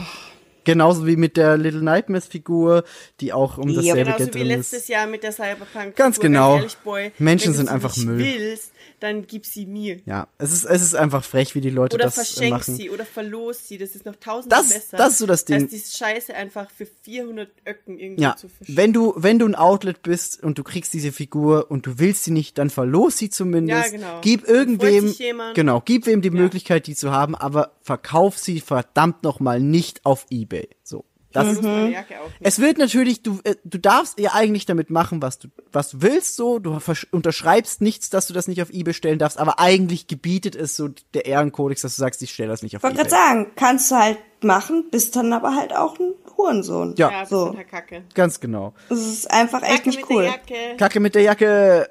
Genauso wie mit der Little Nightmares Figur, die auch um dasselbe Ja, Genauso Geld wie drin letztes ist. Jahr mit der Cyberpunk. Ganz genau. ehrlich, Boy, Menschen sind einfach Müll. willst, dann gib sie mir. Ja, es ist, es ist einfach frech, wie die Leute Oder das äh, verschenk machen. sie oder verlos sie. Das ist noch tausendmal Das- besser. das ist so das Ding. Als diese Scheiße einfach für 400 Öcken irgendwie Ja, zu verschenken. wenn du, wenn du ein Outlet bist und du kriegst diese Figur und du willst sie nicht, dann verlos sie zumindest. Ja, genau. Gib irgendwem, genau, gib wem die Ja. Möglichkeit, die zu haben, aber verkauf sie verdammt nochmal nicht auf Ebay. So. Das ist, ist meine Jacke auch nicht. es wird natürlich, du, äh, du darfst ja eigentlich damit machen, was du, was du willst, so. Du unterschreibst nichts, dass du das nicht auf Ebay stellen darfst, aber eigentlich gebietet es so der Ehrenkodex, dass du sagst, ich stelle das nicht auf Wollte Ebay. gerade sagen, kannst du halt machen, bist dann aber halt auch ein Hurensohn. Ja. ja, so. halt Kacke. Ganz genau. Das ist einfach echt Kacke nicht mit cool. der Jacke. Kacke mit der Jacke.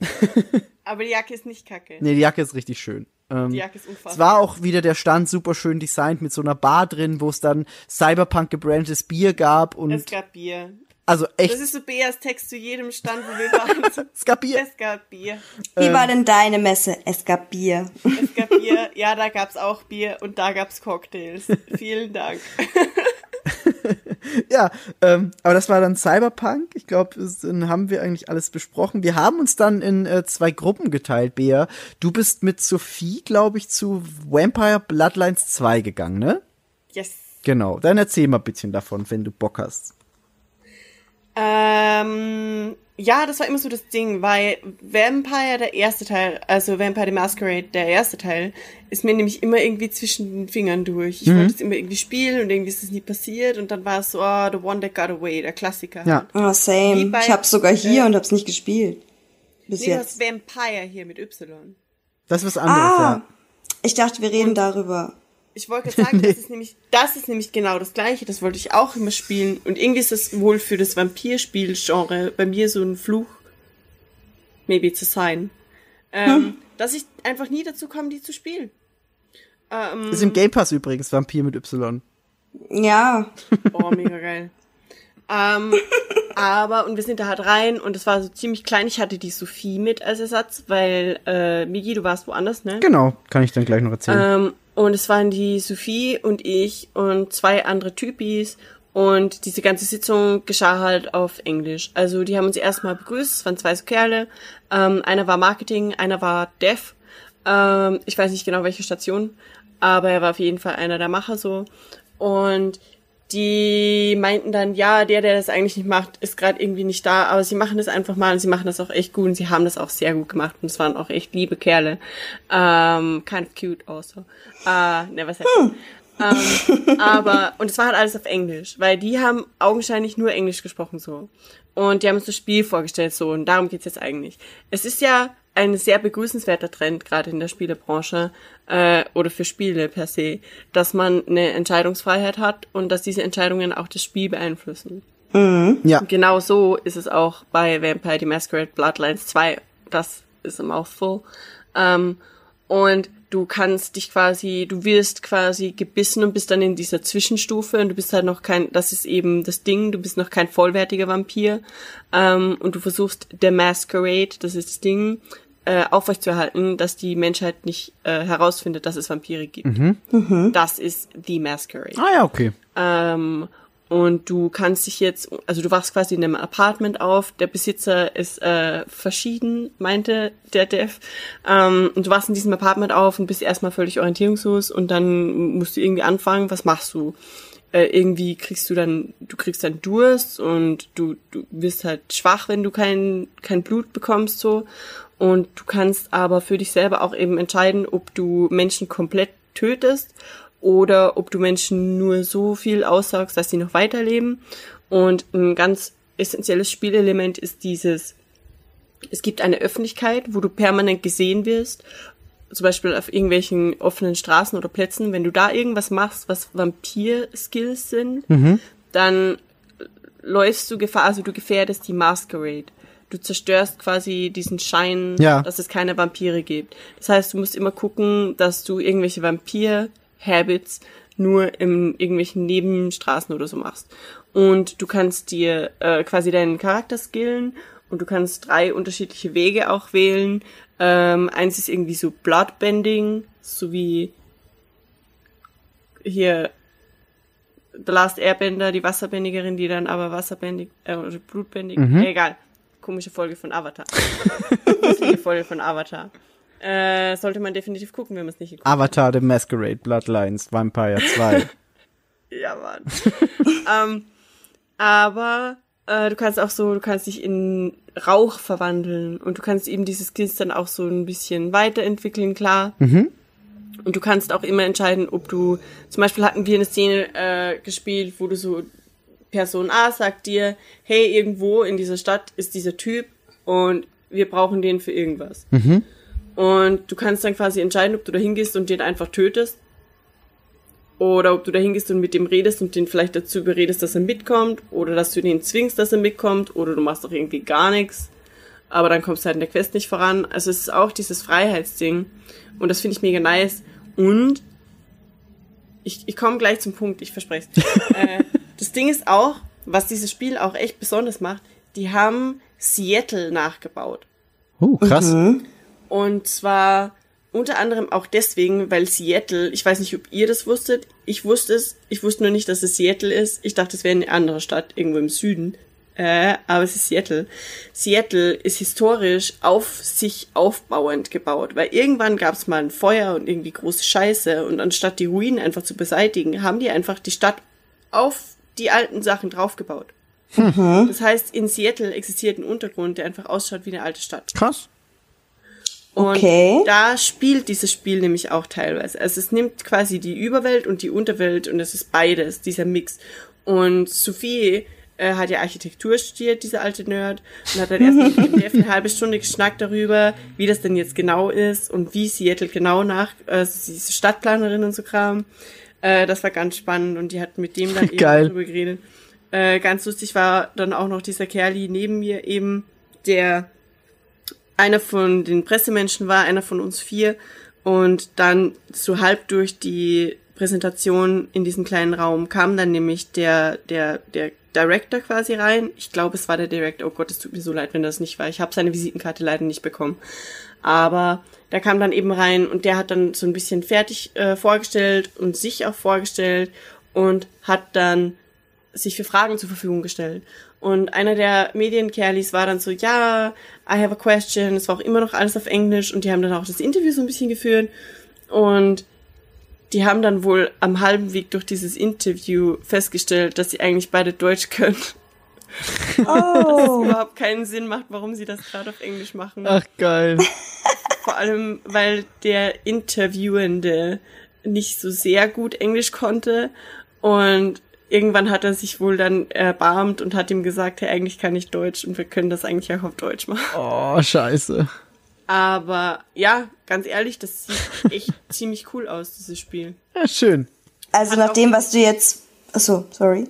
Aber die Jacke ist nicht Kacke. Nee, die Jacke ist richtig schön. Ähm, Die Jacke ist unfassbar. Es war auch wieder der Stand super schön designt mit so einer Bar drin, wo es dann Cyberpunk gebrandetes Bier gab und Es gab Bier. also echt, Das ist so Beas Text zu jedem Stand, wo wir waren. es gab Bier. Es gab Bier. Wie Ähm. war denn deine Messe? Es gab Bier. Es gab Bier. Ja, da gab's auch Bier und da gab's Cocktails. Vielen Dank. Ja, ähm, aber das war dann Cyberpunk. Ich glaube, dann haben wir eigentlich alles besprochen. Wir haben uns dann in äh, zwei Gruppen geteilt, Bea. Du bist mit Sophie, glaube ich, zu Vampire Bloodlines 2 gegangen, ne? Yes. Genau. Dann erzähl mal ein bisschen davon, wenn du Bock hast. Ähm, ja, das war immer so das Ding, weil Vampire, der erste Teil, also Vampire the Masquerade, der erste Teil, ist mir nämlich immer irgendwie zwischen den Fingern durch. Ich Mhm. wollte es immer irgendwie spielen und irgendwie ist es nie passiert und dann war es so, oh, The One That Got Away, der Klassiker. Ja. Oh, same. bei- Ich hab's sogar hier äh, und hab's nicht gespielt. Bis Nee, du jetzt. hast Vampire hier mit Y. Das ist was anderes, Ah, ja. ich dachte, wir reden darüber. Ich wollte gerade sagen, das ist nämlich, das ist nämlich genau das Gleiche. Das wollte ich auch immer spielen. Und irgendwie ist das wohl für das Vampirspiel-Genre bei mir so ein Fluch, maybe zu sein, ähm, dass ich einfach nie dazu komme, die zu spielen. Ähm, Ist im Game Pass übrigens, Vampir mit Y. Ja, oh, mega geil. ähm, aber, und wir sind da halt rein und es war so ziemlich klein. Ich hatte die Sophie mit als Ersatz, weil, äh, Migi, du warst woanders, ne? Genau, kann ich dann gleich noch erzählen. Ähm, und es waren die Sophie und ich und zwei andere Typis. Und diese ganze Sitzung geschah halt auf Englisch. Also die haben uns erstmal begrüßt. Es waren zwei so Kerle. Ähm, einer war Marketing, einer war Dev. Ähm, ich weiß nicht genau welche Station, aber er war auf jeden Fall einer der Macher so. Und die meinten dann, ja, der, der das eigentlich nicht macht, ist gerade irgendwie nicht da, aber sie machen das einfach mal und sie machen das auch echt gut und sie haben das auch sehr gut gemacht und es waren auch echt liebe Kerle. Ähm, kind of cute also. Uh, never said that. ähm, aber, und es war halt alles auf Englisch, weil die haben augenscheinlich nur Englisch gesprochen so. Und die haben uns das Spiel vorgestellt so und darum geht's jetzt eigentlich. Es ist ja ein sehr begrüßenswerter Trend, gerade in der Spielebranche äh, oder für Spiele per se, dass man eine Entscheidungsfreiheit hat und dass diese Entscheidungen auch das Spiel beeinflussen. ja. Genau so ist es auch bei Vampire the Masquerade Bloodlines 2. Das ist a mouthful. Ähm, und du kannst dich quasi, du wirst quasi gebissen und bist dann in dieser Zwischenstufe und du bist halt noch kein, das ist eben das Ding, du bist noch kein vollwertiger Vampir ähm, und du versuchst der Masquerade, das ist das Ding, äh, aufrechtzuerhalten, dass die Menschheit nicht äh, herausfindet, dass es Vampire gibt. Das ist The Masquerade. Ah ja, okay. Ähm, und du kannst dich jetzt, also du wachst quasi in einem Apartment auf, der Besitzer ist äh, verschieden, meinte der Dev. Ähm, und du wachst in diesem Apartment auf und bist erstmal völlig orientierungslos und dann musst du irgendwie anfangen, was machst du? Äh, irgendwie kriegst du dann, du kriegst dann Durst und du, du wirst halt schwach, wenn du kein, kein Blut bekommst so. Und du kannst aber für dich selber auch eben entscheiden, ob du Menschen komplett tötest oder ob du Menschen nur so viel aussaugst, dass sie noch weiterleben. Und ein ganz essentielles Spielelement ist dieses, es gibt eine Öffentlichkeit, wo du permanent gesehen wirst, zum Beispiel auf irgendwelchen offenen Straßen oder Plätzen. Wenn du da irgendwas machst, was Vampir-Skills sind, dann läufst du Gefahr, also du gefährdest die Masquerade. Du zerstörst quasi diesen Schein, Ja. dass es keine Vampire gibt. Das heißt, du musst immer gucken, dass du irgendwelche Vampir-Habits nur in irgendwelchen Nebenstraßen oder so machst. Und du kannst dir äh, quasi deinen Charakter skillen und du kannst drei unterschiedliche Wege auch wählen. Ähm, eins ist irgendwie so Bloodbending, so wie hier The Last Airbender, die Wasserbändigerin, die dann aber wasserbändig, äh, oder blutbändig, äh, egal. Komische Folge von Avatar. Folge von Avatar. Äh, sollte man definitiv gucken, wenn man es nicht geguckt Avatar The Masquerade Bloodlines Vampire 2. Ja, Mann. ähm, aber äh, du kannst auch so, du kannst dich in Rauch verwandeln und du kannst eben diese Skills dann auch so ein bisschen weiterentwickeln, klar. Und du kannst auch immer entscheiden, ob du, zum Beispiel hatten wir eine Szene äh, gespielt, wo du so, Person A sagt dir, hey, irgendwo in dieser Stadt ist dieser Typ und wir brauchen den für irgendwas. Und du kannst dann quasi entscheiden, ob du da hingehst und den einfach tötest oder ob du da hingehst und mit dem redest und den vielleicht dazu überredest, dass er mitkommt. Oder dass du den zwingst, dass er mitkommt. Oder du machst auch irgendwie gar nichts. Aber dann kommst du halt in der Quest nicht voran. Also es ist auch dieses Freiheitsding. Und das finde ich mega nice. Und ich, ich komme gleich zum Punkt, ich verspreche es. äh, das Ding ist auch, was dieses Spiel auch echt besonders macht, die haben Seattle nachgebaut. Uh, krass. Und zwar unter anderem auch deswegen, weil Seattle, ich weiß nicht, ob ihr das wusstet, ich wusste es, ich wusste nur nicht, dass es Seattle ist. Ich dachte, es wäre eine andere Stadt, irgendwo im Süden. Äh, aber es ist Seattle. Seattle ist historisch auf sich aufbauend gebaut, weil irgendwann gab es mal ein Feuer und irgendwie große Scheiße und anstatt die Ruinen einfach zu beseitigen, haben die einfach die Stadt auf die alten Sachen draufgebaut. Das heißt, in Seattle existiert ein Untergrund, der einfach ausschaut wie eine alte Stadt. Krass. Und Okay. da spielt dieses Spiel nämlich auch teilweise. Also es nimmt quasi die Überwelt und die Unterwelt und es ist beides, dieser Mix. Und Sophie äh, hat ja Architektur studiert, diese alte Nerd, und hat dann erst eine halbe Stunde geschnackt darüber, wie das denn jetzt genau ist und wie Seattle genau nach, äh, sie ist Stadtplanerin und so Kram. Äh, das war ganz spannend und die hat mit dem dann eben Geil. darüber geredet. Äh, ganz lustig war dann auch noch dieser Kerli neben mir eben, der einer von den Pressemenschen war, einer von uns vier und dann so halb durch die Präsentation in diesem kleinen Raum kam dann nämlich der der der Director quasi rein. Ich glaube, es war der Director. Oh Gott, es tut mir so leid, wenn das nicht war. Ich habe seine Visitenkarte leider nicht bekommen. Aber der kam dann eben rein und der hat dann so ein bisschen fertig äh, vorgestellt und sich auch vorgestellt und hat dann sich für Fragen zur Verfügung gestellt. Und einer der Medienkerlis war dann so, ja, I have a question. Es war auch immer noch alles auf Englisch und die haben dann auch das Interview so ein bisschen geführt. Und die haben dann wohl am halben Weg durch dieses Interview festgestellt, dass sie eigentlich beide Deutsch können. Dass es überhaupt keinen Sinn macht, warum sie das gerade auf Englisch machen. Ach, geil. Vor allem, weil der Interviewende nicht so sehr gut Englisch konnte und irgendwann hat er sich wohl dann erbarmt und hat ihm gesagt, hey, eigentlich kann ich Deutsch und wir können das eigentlich auch auf Deutsch machen. Oh, scheiße. Aber ja, ganz ehrlich, das sieht echt ziemlich cool aus, dieses Spiel. Ja, schön. Also nach dem, was du jetzt. Achso, sorry.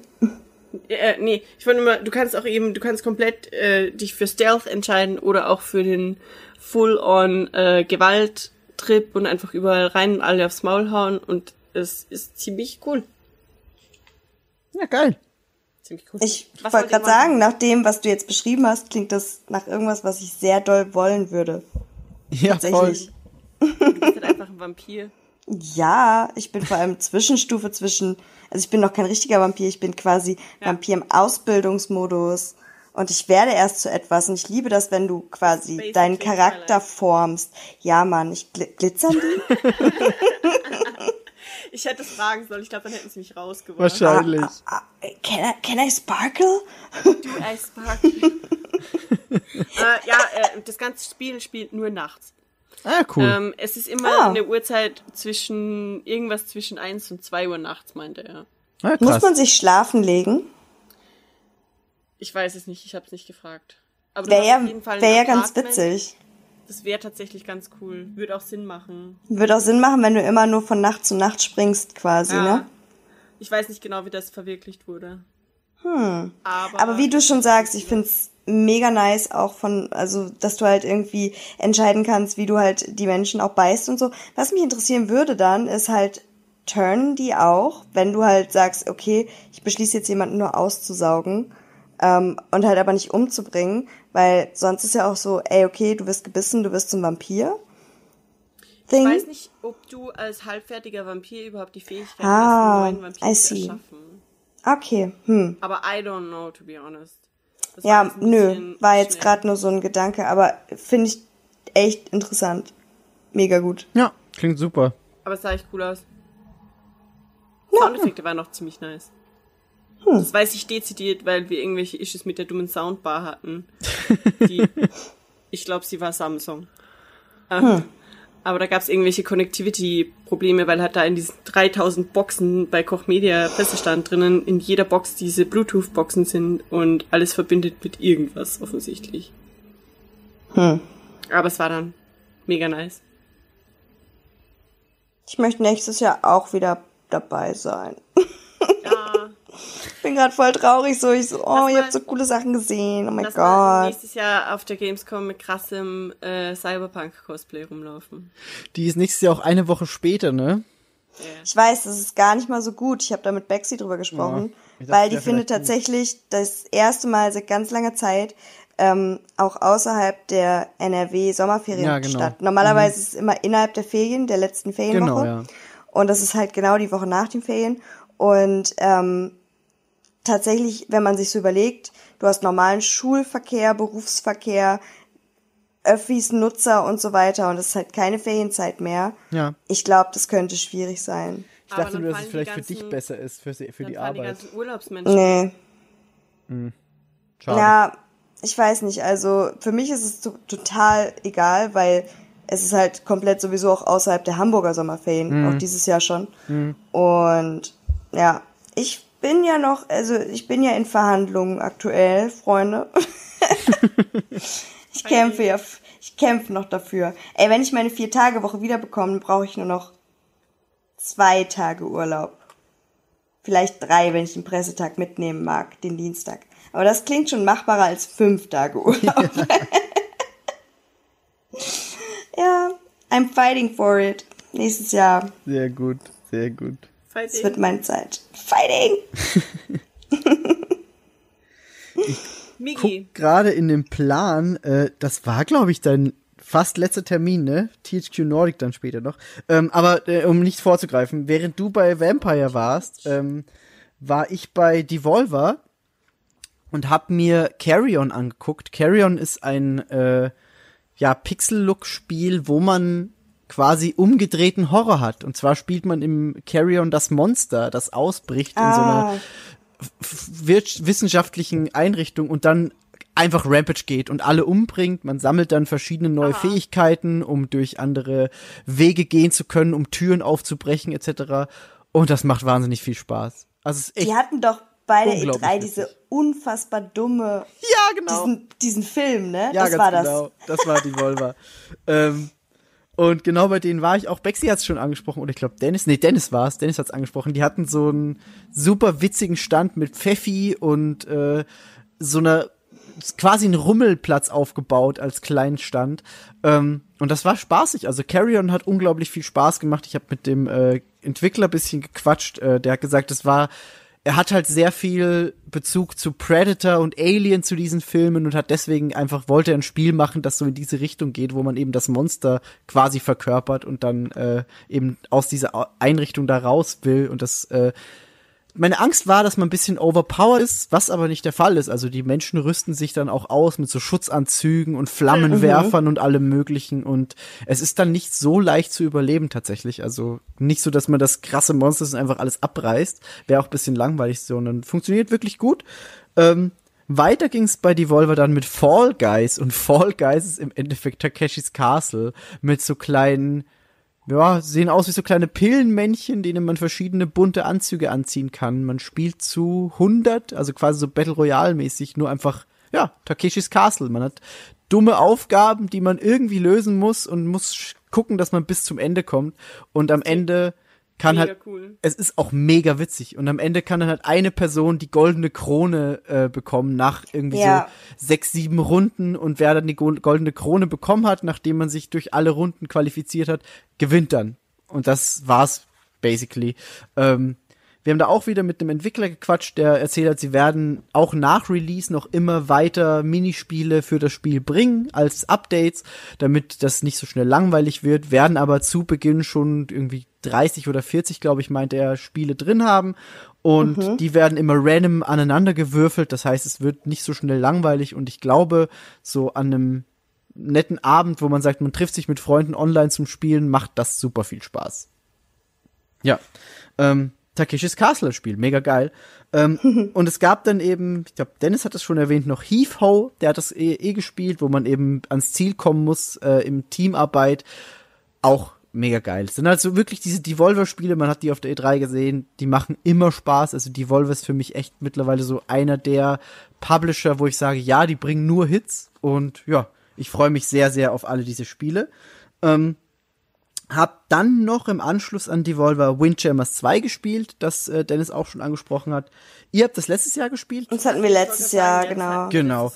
Äh, nee, ich wollte nur mal, du kannst auch eben, du kannst komplett äh, dich für Stealth entscheiden oder auch für den Full-on äh, Gewalttrip und einfach überall rein und alle aufs Maul hauen und es ist ziemlich cool. Ja, geil. Ziemlich cool. Ich wollte gerade sagen, nach dem, was du jetzt beschrieben hast, klingt das nach irgendwas, was ich sehr doll wollen würde. Ja, voll. Tatsächlich. Du bist halt einfach ein Vampir. Ja, ich bin vor allem Zwischenstufe zwischen, also ich bin noch kein richtiger Vampir, ich bin quasi Vampir im Ausbildungsmodus und ich werde erst zu etwas und ich liebe das, wenn du quasi Basically deinen Charakter formst. Ja, Mann, ich gl glitzern die? Ich hätte es fragen sollen, ich glaube, dann hätten sie mich rausgeworfen. Wahrscheinlich. Ah, can, I, can I sparkle? Du Eispark. äh, ja, äh, das ganze Spiel spielt nur nachts. Ah, cool. Ähm, es ist immer Ah. eine Uhrzeit zwischen, irgendwas zwischen 1 und 2 Uhr nachts, meinte er. ah, Muss man sich schlafen legen? Ich weiß es nicht, ich habe es nicht gefragt. Wäre ja, auf jeden Fall ein wär ja ganz witzig. Das wäre tatsächlich ganz cool. Würde auch Sinn machen. Würde auch Sinn machen, wenn du immer nur von Nacht zu Nacht springst, quasi, Ja. ne? Ich weiß nicht genau, wie das verwirklicht wurde. Hm. Aber, Aber wie du schon sagst, ich find's mega nice auch von, also, dass du halt irgendwie entscheiden kannst, wie du halt die Menschen auch beißt und so. Was mich interessieren würde dann, ist halt, turnen die auch, wenn du halt sagst, okay, ich beschließe jetzt jemanden nur auszusaugen, ähm, und halt aber nicht umzubringen, weil sonst ist ja auch so, ey, okay, du wirst gebissen, du wirst zum Vampir. Thing. ich weiß nicht, ob du als halbfertiger Vampir überhaupt die Fähigkeit Ah, hast, einen neuen Vampir I zu see. erschaffen. Okay, hm. Aber I don't know, to be honest. Das war Ja, ein nö, war jetzt gerade nur so ein Gedanke, aber finde ich echt interessant. Mega gut. Ja, klingt super. Aber es sah echt cool aus. Soundeffekte waren noch ziemlich nice. Hm. Das weiß ich dezidiert, weil wir irgendwelche Issues mit der dummen Soundbar hatten. Die, ich glaube, sie war Samsung. Ähm, Aber da gab es irgendwelche Connectivity-Probleme, weil halt da in diesen 3000 Boxen bei Koch Media Pressestand drinnen in jeder Box diese Bluetooth-Boxen sind und alles verbindet mit irgendwas offensichtlich. Hm. Aber es war dann mega nice. Ich möchte nächstes Jahr auch wieder dabei sein. Ich bin gerade voll traurig, so ich so, oh, ihr habt so coole Sachen gesehen. Oh mein Gott. nächstes Jahr auf der Gamescom mit krassem äh, Cyberpunk-Cosplay rumlaufen. Die ist nächstes Jahr auch eine Woche später, ne? Ich weiß, das ist gar nicht mal so gut. Ich habe da mit Bexy drüber gesprochen, Ja, dachte, weil die findet vielleicht gut. tatsächlich das erste Mal seit ganz langer Zeit ähm, auch außerhalb der NRW Sommerferien Ja, genau. statt. Normalerweise ist es immer innerhalb der Ferien, der letzten Ferienwoche. Genau, ja. Und das ist halt genau die Woche nach den Ferien. Und ähm, tatsächlich, wenn man sich so überlegt, du hast normalen Schulverkehr, Berufsverkehr, Öffis, Nutzer und so weiter und es ist halt keine Ferienzeit mehr. Ja. Ich glaube, das könnte schwierig sein. Ich dachte nur, dass es vielleicht für ganzen- dich besser ist, für, sie- für die fahren die Arbeit. ganzen Urlaubsmenschen. Nee. Schade. Ja, ich weiß nicht. Also für mich ist es to total egal, weil es ist halt komplett sowieso auch außerhalb der Hamburger Sommerferien, auch dieses Jahr schon. Und ja, ich bin ja noch, also ich bin ja in Verhandlungen aktuell, Freunde. ich kämpfe ja, ich kämpfe noch dafür. Ey, wenn ich meine vier Tage Woche wiederbekomme, brauche ich nur noch zwei Tage Urlaub. Vielleicht drei, wenn ich den Pressetag mitnehmen mag, den Dienstag. Aber das klingt schon machbarer als fünf Tage Urlaub. ja, I'm fighting for it. Nächstes Jahr. Sehr gut, sehr gut. Es wird meine Zeit. Fighting! Migi, Gerade in dem Plan, äh, das war, glaube ich, dein fast letzter Termin, ne? THQ Nordic dann später noch. Ähm, aber äh, um nicht vorzugreifen, während du bei Vampire warst, ähm, war ich bei Devolver und hab mir Carrion angeguckt. Carrion ist ein äh, ja Pixel-Look-Spiel, wo man quasi umgedrehten Horror hat. Und zwar spielt man im Carrion das Monster, das ausbricht in so einer Ah, wissenschaftlichen Einrichtung und dann einfach Rampage geht und alle umbringt. Man sammelt dann verschiedene neue Fähigkeiten, um durch andere Wege gehen zu können, um Türen aufzubrechen etc. Und das macht wahnsinnig viel Spaß. Also es ist echt die hatten doch bei der Unglaublich E3 witzig. diese unfassbar dumme, ja genau. diesen, diesen Film, ne? ja, das war das. genau. Das war die Volva. ähm, und genau bei denen war ich auch. Bexy hat es schon angesprochen, oder ich glaube Dennis, nee, Dennis war es. Dennis hat es angesprochen. Die hatten so einen super witzigen Stand mit Pfeffi und äh, so einer quasi einen Rummelplatz aufgebaut als kleinen Stand. Ähm, und das war spaßig. Also Carrion hat unglaublich viel Spaß gemacht. Ich habe mit dem äh, Entwickler bisschen gequatscht. Äh, der hat gesagt, es war er hat halt sehr viel Bezug zu Predator und Alien zu diesen Filmen und hat deswegen einfach wollte ein Spiel machen, das so in diese Richtung geht, wo man eben das Monster quasi verkörpert und dann äh, eben aus dieser Einrichtung da raus will und das äh, meine Angst war, dass man ein bisschen overpowered ist, was aber nicht der Fall ist. Also die Menschen rüsten sich dann auch aus mit so Schutzanzügen und Flammenwerfern und allem möglichen und es ist dann nicht so leicht zu überleben tatsächlich. Also nicht so, dass man das krasse Monster ist und einfach alles abreißt. Wäre auch ein bisschen langweilig, sondern funktioniert wirklich gut. Ähm, weiter ging's bei Devolver dann mit Fall Guys und Fall Guys ist im Endeffekt Takeshis Castle mit so kleinen ja, sehen aus wie so kleine Pillenmännchen, denen man verschiedene bunte Anzüge anziehen kann. Man spielt zu 100, also quasi so Battle Royale mäßig, nur einfach, ja, Takeshis Castle. Man hat dumme Aufgaben, die man irgendwie lösen muss und muss gucken, dass man bis zum Ende kommt. Und am Ende kann Mega halt, cool. es ist auch mega witzig. Und am Ende kann dann halt eine Person die goldene Krone äh, bekommen nach irgendwie Ja. so sechs, sieben Runden. Und wer dann die gol- goldene Krone bekommen hat, nachdem man sich durch alle Runden qualifiziert hat, gewinnt dann. Und das war's basically. Ähm, wir haben da auch wieder mit einem Entwickler gequatscht, der erzählt hat, sie werden auch nach Release noch immer weiter Minispiele für das Spiel bringen als Updates, damit das nicht so schnell langweilig wird, werden aber zu Beginn schon irgendwie 30 oder 40, glaube ich, meint er, Spiele drin haben. Und die werden immer random aneinander gewürfelt. Das heißt, es wird nicht so schnell langweilig. Und ich glaube, so an einem netten Abend, wo man sagt, man trifft sich mit Freunden online zum Spielen, macht das super viel Spaß. Ja. Ähm, Takeshis Castle Spiel, mega geil. Ähm, und es gab dann eben, ich glaube, Dennis hat das schon erwähnt, noch Heave Ho, der hat das eh, eh gespielt, wo man eben ans Ziel kommen muss äh, im Teamarbeit. Auch mega geil. Es sind also wirklich diese Devolver-Spiele, man hat die auf der E3 gesehen, die machen immer Spaß. Also Devolver ist für mich echt mittlerweile so einer der Publisher, wo ich sage, ja, die bringen nur Hits und ja, ich freue mich sehr, sehr auf alle diese Spiele. Ähm, hab dann noch im Anschluss an Devolver Windjammers 2 gespielt, das äh, Dennis auch schon angesprochen hat. Ihr habt das letztes Jahr gespielt? Das hatten wir letztes Jahr, genau. Genau.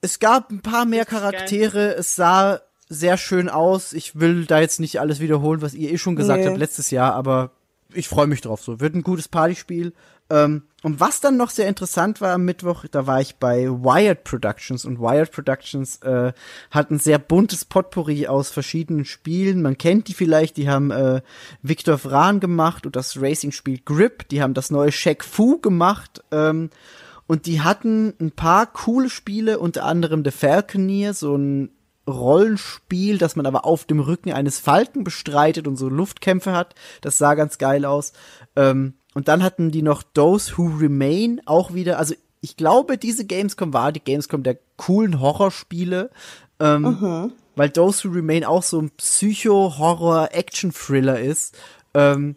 Es gab ein paar mehr. Charaktere, es sah sehr schön aus. Ich will da jetzt nicht alles wiederholen, was ihr eh schon gesagt Nee. habt letztes Jahr, aber ich freue mich drauf. So wird ein gutes Partyspiel. Ähm, und was dann noch sehr interessant war am Mittwoch, da war ich bei Wired Productions und Wired Productions äh, hat ein sehr buntes Potpourri aus verschiedenen Spielen. Man kennt die vielleicht, die haben äh, Victor Vran gemacht und das Racing-Spiel Grip, die haben das neue Shaq Fu gemacht. Ähm, und die hatten ein paar coole Spiele, unter anderem The Falconeer, so ein Rollenspiel, das man aber auf dem Rücken eines Falken bestreitet und so Luftkämpfe hat. Das sah ganz geil aus. Ähm, und dann hatten die noch Those Who Remain auch wieder. Also ich glaube, diese Gamescom war die Gamescom der coolen Horrorspiele. Ähm, Weil Those Who Remain auch so ein Psycho-Horror-Action-Thriller ist. Ähm,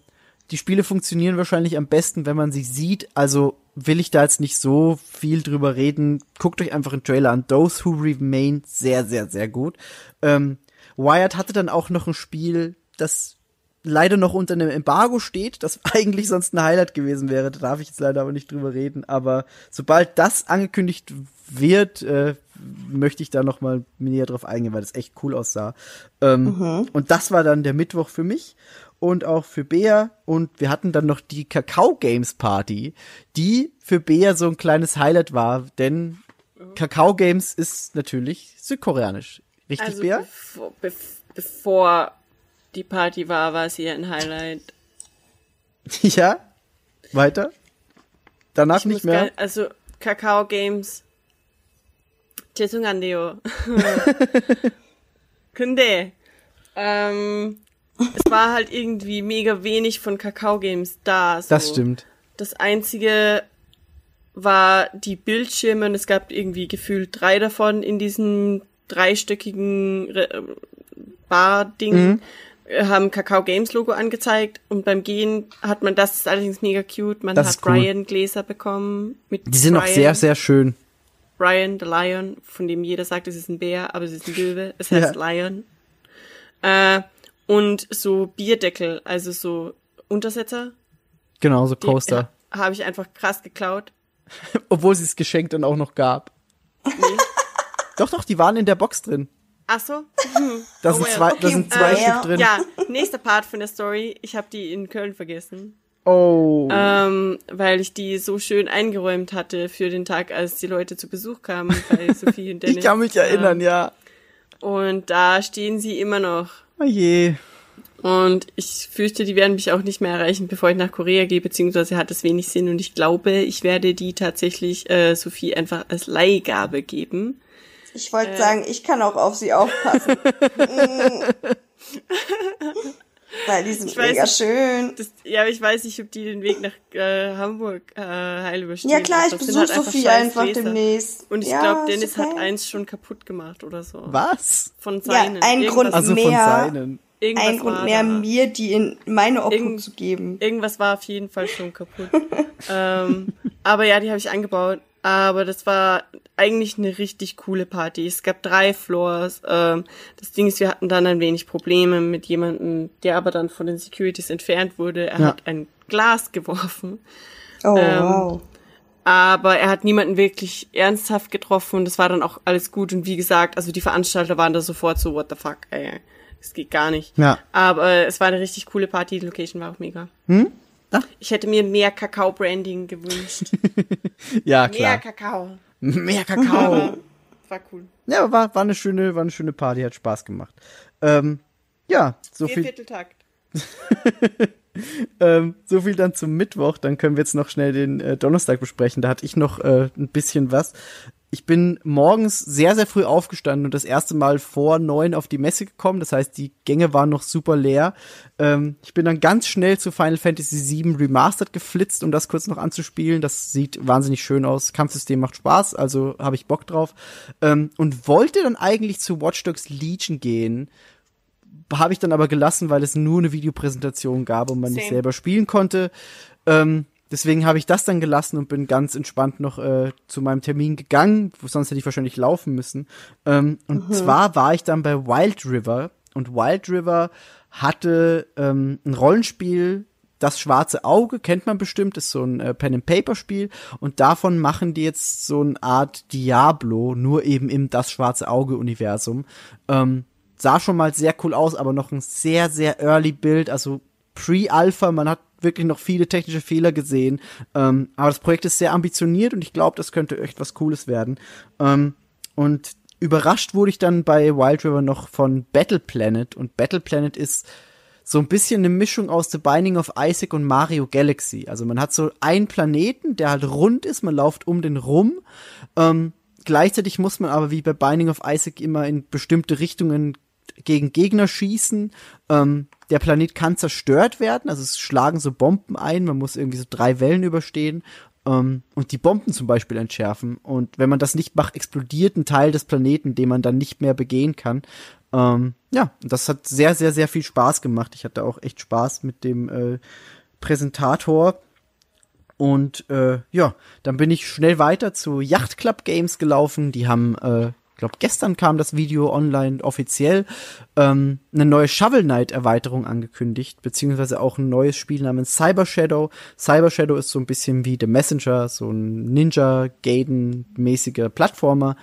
die Spiele funktionieren wahrscheinlich am besten, wenn man sie sieht. Also will ich da jetzt nicht so viel drüber reden. Guckt euch einfach einen Trailer an. Those Who Remain, sehr, sehr, sehr gut. Ähm, Wired hatte dann auch noch ein Spiel, das leider noch unter einem Embargo steht, das eigentlich sonst ein Highlight gewesen wäre. Da darf ich jetzt leider aber nicht drüber reden. Aber sobald das angekündigt wird, äh, möchte ich da noch mal näher drauf eingehen, weil das echt cool aussah. Ähm, Und das war dann der Mittwoch für mich und auch für Bea. Und wir hatten dann noch die Kakao Games Party, die für Bea so ein kleines Highlight war, denn Kakao Games ist natürlich südkoreanisch. Richtig, Also Bea? bevor, bev- bevor die Party war, war es hier ein Highlight. Ja. Weiter? Danach Ich nicht muss mehr. gar- also Kakao Games. 죄송한데요. 근데 ähm, es war halt irgendwie mega wenig von Kakao Games da. So. Das stimmt. Das einzige war die Bildschirme und es gab irgendwie gefühlt drei davon in diesem dreistöckigen Re- äh, Bar-Ding. Mhm. äh, haben Kakao Games Logo angezeigt und beim Gehen hat man das ist allerdings mega cute. Man Das hat cool. Brian Gläser bekommen mit Die sind Brian, auch sehr, sehr schön. Brian the Lion, von dem jeder sagt, es ist ein Bär, aber es ist ein Löwe. Es heißt Ja. Lion. Äh, und so Bierdeckel, also so Untersetzer. Genau, so Coaster. ha- Habe ich einfach krass geklaut. Obwohl sie es geschenkt dann auch noch gab. doch, doch, die waren in der Box drin. Ach so? Da Oh sind well. zwei, da Okay, sind zwei äh, Stück ja. drin. Ja, nächster Part von der Story. Ich habe die in Köln vergessen. Oh. Ähm, weil ich die so schön eingeräumt hatte für den Tag, als die Leute zu Besuch kamen bei Sophie und Dennis. ich kann mich erinnern, ja. Und da stehen sie immer noch. Oh je. Und ich fürchte, die werden mich auch nicht mehr erreichen, bevor ich nach Korea gehe, beziehungsweise hat es wenig Sinn. Und ich glaube, ich werde die tatsächlich äh, Sophie einfach als Leihgabe geben. Ich wollte sagen, ich kann auch auf sie aufpassen. Weil die sind Ich weiß mega nicht. schön. Das, ja, aber ich weiß nicht, ob die den Weg nach äh, Hamburg äh, heil überstehen. Ja klar, ich besuche halt einfach Sophie einfach Gläser. demnächst. Und ich ja, glaube, Dennis okay. hat eins schon kaputt gemacht oder so. Was? Von Ja, seinen. ein Irgendwas- Grund Also von Mehr. seinen. Irgendwas ein Grund mehr, da. mir die in meine Obhut Irgend- zu geben. Irgendwas war auf jeden Fall schon kaputt. ähm, aber ja, die habe ich angebaut. Aber das war eigentlich eine richtig coole Party. Es gab drei Floors. Ähm, das Ding ist, wir hatten dann ein wenig Probleme mit jemandem, der aber dann von den Securities entfernt wurde. Er Ja. hat ein Glas geworfen. Oh, Ähm, wow. Aber er hat niemanden wirklich ernsthaft getroffen und das war dann auch alles gut. Und wie gesagt, also die Veranstalter waren da sofort so, what the fuck, ey, das geht gar nicht. Ja. Aber es war eine richtig coole Party, die Location war auch mega. Hm? Ah. Ich hätte mir mehr Kakao-Branding gewünscht. Ja, mehr klar. Kakao. Mehr Kakao. War cool. ja, war, war eine schöne, war eine schöne Party, hat Spaß gemacht. Ähm, ja, so viel, Viervierteltakt. ähm, so viel dann zum Mittwoch. Dann können wir jetzt noch schnell den äh, Donnerstag besprechen. Da hatte ich noch äh, ein bisschen was. Ich bin morgens sehr, sehr früh aufgestanden und das erste Mal vor neun auf die Messe gekommen. Das heißt, die Gänge waren noch super leer. Ähm, ich bin dann ganz schnell zu Final Fantasy VII Remastered geflitzt, um das kurz noch anzuspielen. Das sieht wahnsinnig schön aus. Kampfsystem macht Spaß, also habe ich Bock drauf. Ähm, und wollte dann eigentlich zu Watch Dogs Legion gehen, habe ich dann aber gelassen, weil es nur eine Videopräsentation gab und man nicht Same. selber spielen konnte. Ähm, deswegen habe ich das dann gelassen und bin ganz entspannt noch äh, zu meinem Termin gegangen, wo sonst hätte ich wahrscheinlich laufen müssen. Ähm, und zwar war ich dann bei Wild River und Wild River hatte ähm, ein Rollenspiel, das schwarze Auge, kennt man bestimmt, ist so ein äh, Pen-and-Paper-Spiel und davon machen die jetzt so eine Art Diablo, nur eben im Das schwarze Auge-Universum. Ähm, sah schon mal sehr cool aus, aber noch ein sehr, sehr early Bild, also Pre-Alpha, man hat wirklich noch viele technische Fehler gesehen. Ähm, aber das Projekt ist sehr ambitioniert und ich glaube, das könnte echt was Cooles werden. Ähm, und überrascht wurde ich dann bei Wild River noch von Battle Planet und Battle Planet ist so ein bisschen eine Mischung aus The Binding of Isaac und Mario Galaxy. Also man hat so einen Planeten, der halt rund ist, man läuft um den rum. Ähm, gleichzeitig muss man aber wie bei Binding of Isaac immer in bestimmte Richtungen gegen Gegner schießen. Ähm, der Planet kann zerstört werden, also es schlagen so Bomben ein, man muss irgendwie so drei Wellen überstehen ähm, und die Bomben zum Beispiel entschärfen. Und wenn man das nicht macht, explodiert ein Teil des Planeten, den man dann nicht mehr begehen kann. Ähm, ja, das hat sehr, sehr, sehr viel Spaß gemacht. Ich hatte auch echt Spaß mit dem äh, Präsentator. Und äh, ja, dann bin ich schnell weiter zu Yacht Club Games gelaufen. Die haben, äh, glaube gestern kam das Video online offiziell, ähm, eine neue Shovel Knight Erweiterung angekündigt, beziehungsweise auch ein neues Spiel namens Cyber Shadow. Cyber Shadow ist so ein bisschen wie The Messenger, so ein Ninja Gaiden mäßiger Plattformer.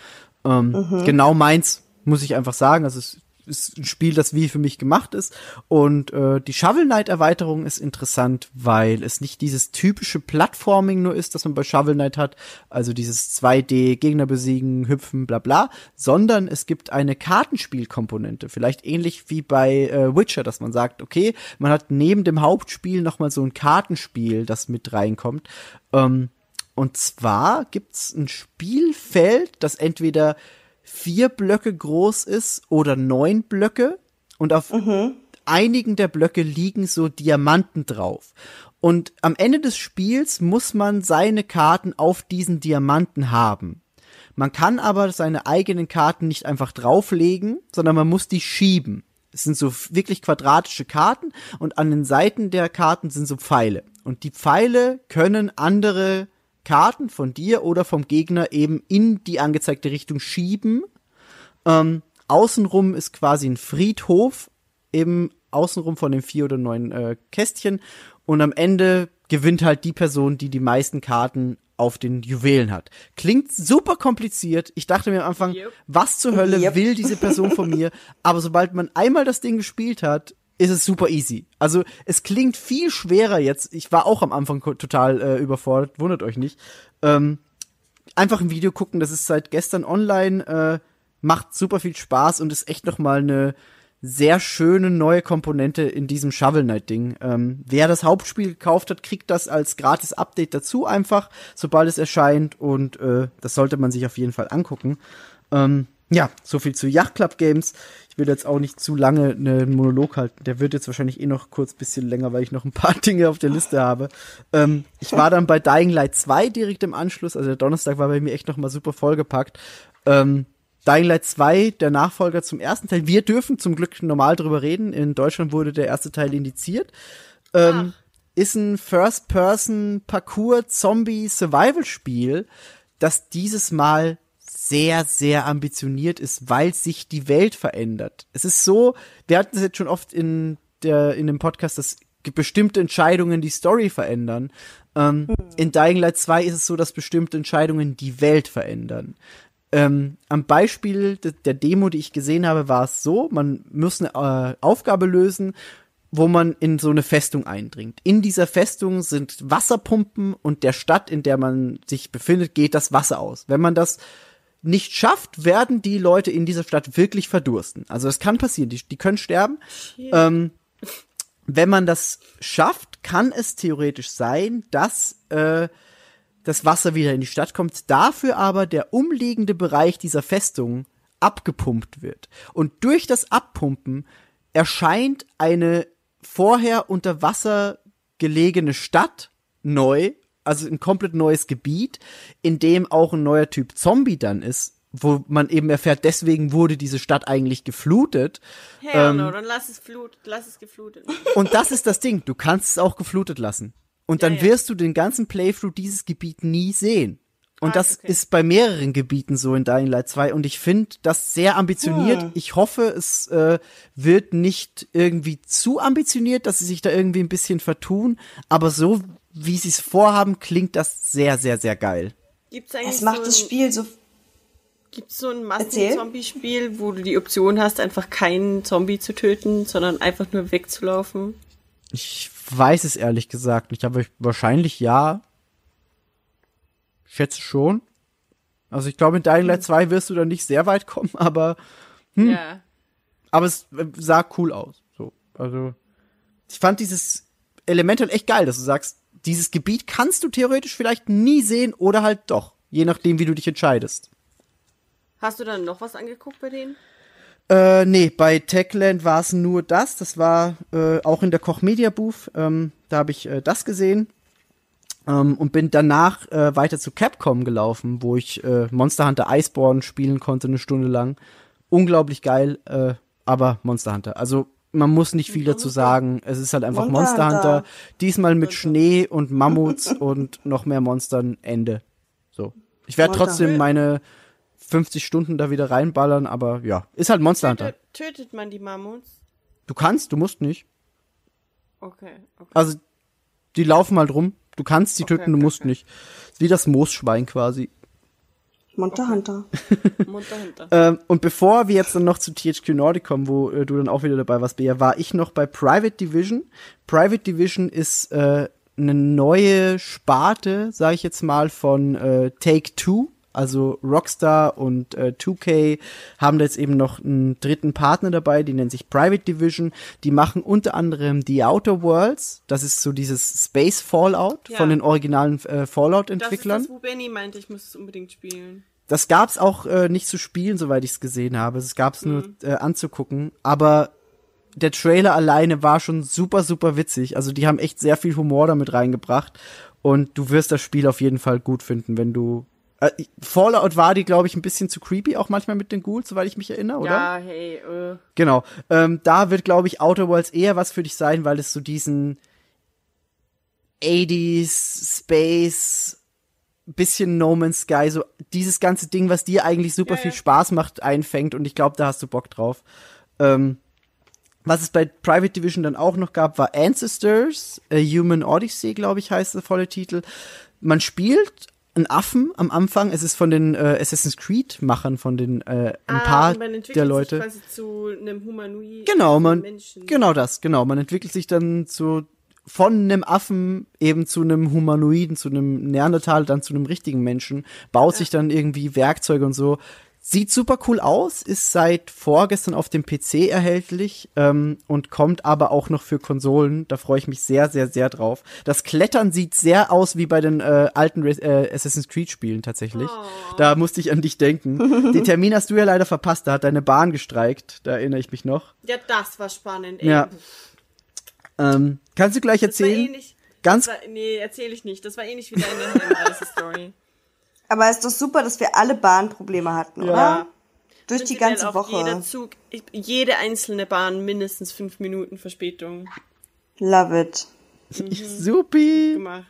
Ähm, Genau meins, muss ich einfach sagen. Also es ist ein Spiel, das wie für mich gemacht ist. Und äh, die Shovel Knight Erweiterung ist interessant, weil es nicht dieses typische Plattforming nur ist, das man bei Shovel Knight hat, also dieses 2D Gegner besiegen, hüpfen, bla bla, sondern es gibt eine Kartenspielkomponente, vielleicht ähnlich wie bei äh, Witcher, dass man sagt, okay, man hat neben dem Hauptspiel noch mal so ein Kartenspiel, das mit reinkommt. Ähm, und zwar gibt's ein Spielfeld, das entweder vier Blöcke groß ist oder neun Blöcke und auf einigen der Blöcke liegen so Diamanten drauf. Und am Ende des Spiels muss man seine Karten auf diesen Diamanten haben. Man kann aber seine eigenen Karten nicht einfach drauflegen, sondern man muss die schieben. Es sind so wirklich quadratische Karten und an den Seiten der Karten sind so Pfeile. Und die Pfeile können andere Karten von dir oder vom Gegner eben in die angezeigte Richtung schieben. Ähm, außenrum ist quasi ein Friedhof, eben außenrum von den vier oder neun äh, Kästchen. Und am Ende gewinnt halt die Person, die die meisten Karten auf den Juwelen hat. Klingt super kompliziert. Ich dachte mir am Anfang, was zur Hölle Yep. will diese Person von mir? Aber sobald man einmal das Ding gespielt hat, ist es super easy. Also es klingt viel schwerer jetzt. Ich war auch am Anfang total äh, überfordert, wundert euch nicht. Ähm, einfach ein Video gucken, das ist seit gestern online, äh, macht super viel Spaß und ist echt noch mal eine sehr schöne neue Komponente in diesem Shovel Knight Ding. Ähm, wer das Hauptspiel gekauft hat, kriegt das als gratis Update dazu einfach, sobald es erscheint und äh, das sollte man sich auf jeden Fall angucken. Ähm, ja, so viel zu Yacht Club Games. Ich will jetzt auch nicht zu lange einen Monolog halten. Der wird jetzt wahrscheinlich eh noch kurz bisschen länger, weil ich noch ein paar Dinge auf der Liste habe. Ähm, ich war dann bei Dying Light 2 direkt im Anschluss. Also der Donnerstag war bei mir echt noch mal super vollgepackt. Ähm, Dying Light 2, der Nachfolger zum ersten Teil. Wir dürfen zum Glück normal drüber reden. In Deutschland wurde der erste Teil indiziert. Ähm, ist ein First-Person-Parcours-Zombie-Survival-Spiel, das dieses Mal sehr, sehr ambitioniert ist, weil sich die Welt verändert. Es ist so, wir hatten es jetzt schon oft in der, in dem Podcast, dass bestimmte Entscheidungen die Story verändern. Ähm, In Dying Light 2 ist es so, dass bestimmte Entscheidungen die Welt verändern. Ähm, am Beispiel de der Demo, die ich gesehen habe, war es so, man muss eine äh, Aufgabe lösen, wo man in so eine Festung eindringt. In dieser Festung sind Wasserpumpen und der Stadt, in der man sich befindet, geht das Wasser aus. Wenn man das nicht schafft, werden die Leute in dieser Stadt wirklich verdursten. Also das kann passieren, die, die können sterben. Ähm, wenn man das schafft, kann es theoretisch sein, dass äh, das Wasser wieder in die Stadt kommt, dafür aber der umliegende Bereich dieser Festung abgepumpt wird. Und durch das Abpumpen erscheint eine vorher unter Wasser gelegene Stadt neu, also ein komplett neues Gebiet, in dem auch ein neuer Typ Zombie dann ist, wo man eben erfährt, deswegen wurde diese Stadt eigentlich geflutet. Hell Ähm, no, dann lass es flut, lass es geflutet. Und das ist das Ding, du kannst es auch geflutet lassen. Und dann ja. wirst du den ganzen Playthrough dieses Gebiet nie sehen. Und Ah, das okay. ist bei mehreren Gebieten so in Dying Light 2 und ich finde das sehr ambitioniert. Ich hoffe, es äh, wird nicht irgendwie zu ambitioniert, dass sie sich da irgendwie ein bisschen vertun, aber so wie sie es vorhaben, klingt das sehr, sehr, sehr geil. Gibt's eigentlich Es macht so das ein, Spiel so. Gibt's so ein. Massen-Zombie-Spiel, wo du die Option hast, einfach keinen Zombie zu töten, sondern einfach nur wegzulaufen? Ich weiß es ehrlich gesagt nicht, aber ich, wahrscheinlich ja. Ich schätze schon. Also ich glaube, in Dying Light 2 wirst du da nicht sehr weit kommen, aber, Ja. aber es äh, sah cool aus. So, also ich fand dieses Element halt echt geil, dass du sagst, dieses Gebiet kannst du theoretisch vielleicht nie sehen oder halt doch, je nachdem, wie du dich entscheidest. Hast du dann noch was angeguckt bei denen? Äh, nee, bei Techland war es nur das. Das war äh, auch in der Koch Media Booth. Ähm, da habe ich äh, das gesehen. Ähm, und bin danach äh, weiter zu Capcom gelaufen, wo ich äh, Monster Hunter Iceborne spielen konnte eine Stunde lang. Unglaublich geil, äh, aber Monster Hunter. Also man muss nicht viel dazu sagen. Es ist halt einfach Monster Monster Hunter. Hunter. Diesmal mit Schnee und Mammuts und noch mehr Monstern. Ende. So. Ich werde trotzdem meine 50 Stunden da wieder reinballern, aber ja, ist halt Monster Hunter. Tötet, tötet man die Mammuts? Du kannst, du musst nicht. Okay, okay. Also, die laufen halt rum. Du kannst sie Okay, töten, du musst okay. nicht. Wie das Moosschwein quasi. Monster Hunter. Munter hinter. Ähm, und bevor wir jetzt dann noch zu THQ Nordic kommen, wo äh, du dann auch wieder dabei warst, Bea, war ich noch bei Private Division. Private Division ist äh, eine neue Sparte, sage ich jetzt mal, von äh, Take-Two. Also Rockstar und äh, 2K haben da jetzt eben noch einen dritten Partner dabei, die nennt sich Private Division. Die machen unter anderem The Outer Worlds. Das ist so dieses Space Fallout Ja. von den originalen äh, Das ist Fallout-Entwicklern. das, wo Benny meinte, ich muss es unbedingt spielen. Das gab's auch äh, nicht zu spielen, soweit ich es gesehen habe. Es gab's nur äh, anzugucken. Aber der Trailer alleine war schon super, super witzig. Also die haben echt sehr viel Humor damit reingebracht. Und du wirst das Spiel auf jeden Fall gut finden, wenn du. Äh, Fallout war die, glaube ich, ein bisschen zu creepy, auch manchmal mit den Ghouls, soweit ich mich erinnere, oder? Ja, hey, äh. Genau. Ähm, da wird, glaube ich, Outer Worlds eher was für dich sein, weil es so diesen 80s Space bisschen No Man's Sky, so dieses ganze Ding, was dir eigentlich super Ja, viel ja. Spaß macht, einfängt und ich glaube, da hast du Bock drauf. Ähm, was es bei Private Division dann auch noch gab, war Ancestors, A Human Odyssey, glaube ich, heißt der volle Titel. Man spielt einen Affen am Anfang. Es ist von den äh, Assassin's Creed-Machern, von den äh, ein Ah, paar man entwickelt der sich Leute. quasi zu einem Humanoid. Genau, man, Menschen. genau das, genau. Man entwickelt sich dann zu, von einem Affen eben zu einem Humanoiden, zu einem Neandertal, dann zu einem richtigen Menschen, baut sich dann irgendwie Werkzeuge und so. Sieht super cool aus, ist seit vorgestern auf dem PC erhältlich ähm, und kommt aber auch noch für Konsolen. Da freue ich mich sehr, sehr, sehr drauf. Das Klettern sieht sehr aus wie bei den äh, alten Re äh, Assassin's Creed Spielen tatsächlich. Da musste ich an dich denken. Den Termin hast du ja leider verpasst. Da hat deine Bahn gestreikt. Da erinnere ich mich noch. Ja, das war spannend. Ey. Ja. Ähm, kannst du gleich Das war erzählen? ähnlich. Ganz Das war, nee, erzähle ich nicht. Das war ähnlich wie deine Helmreise-Story. Aber ist doch super, dass wir alle Bahnprobleme hatten, oder? Ja. Durch die ganze Woche. Jeder Zug, ich- jede einzelne Bahn mindestens fünf Minuten Verspätung Love it. Supi. gemacht.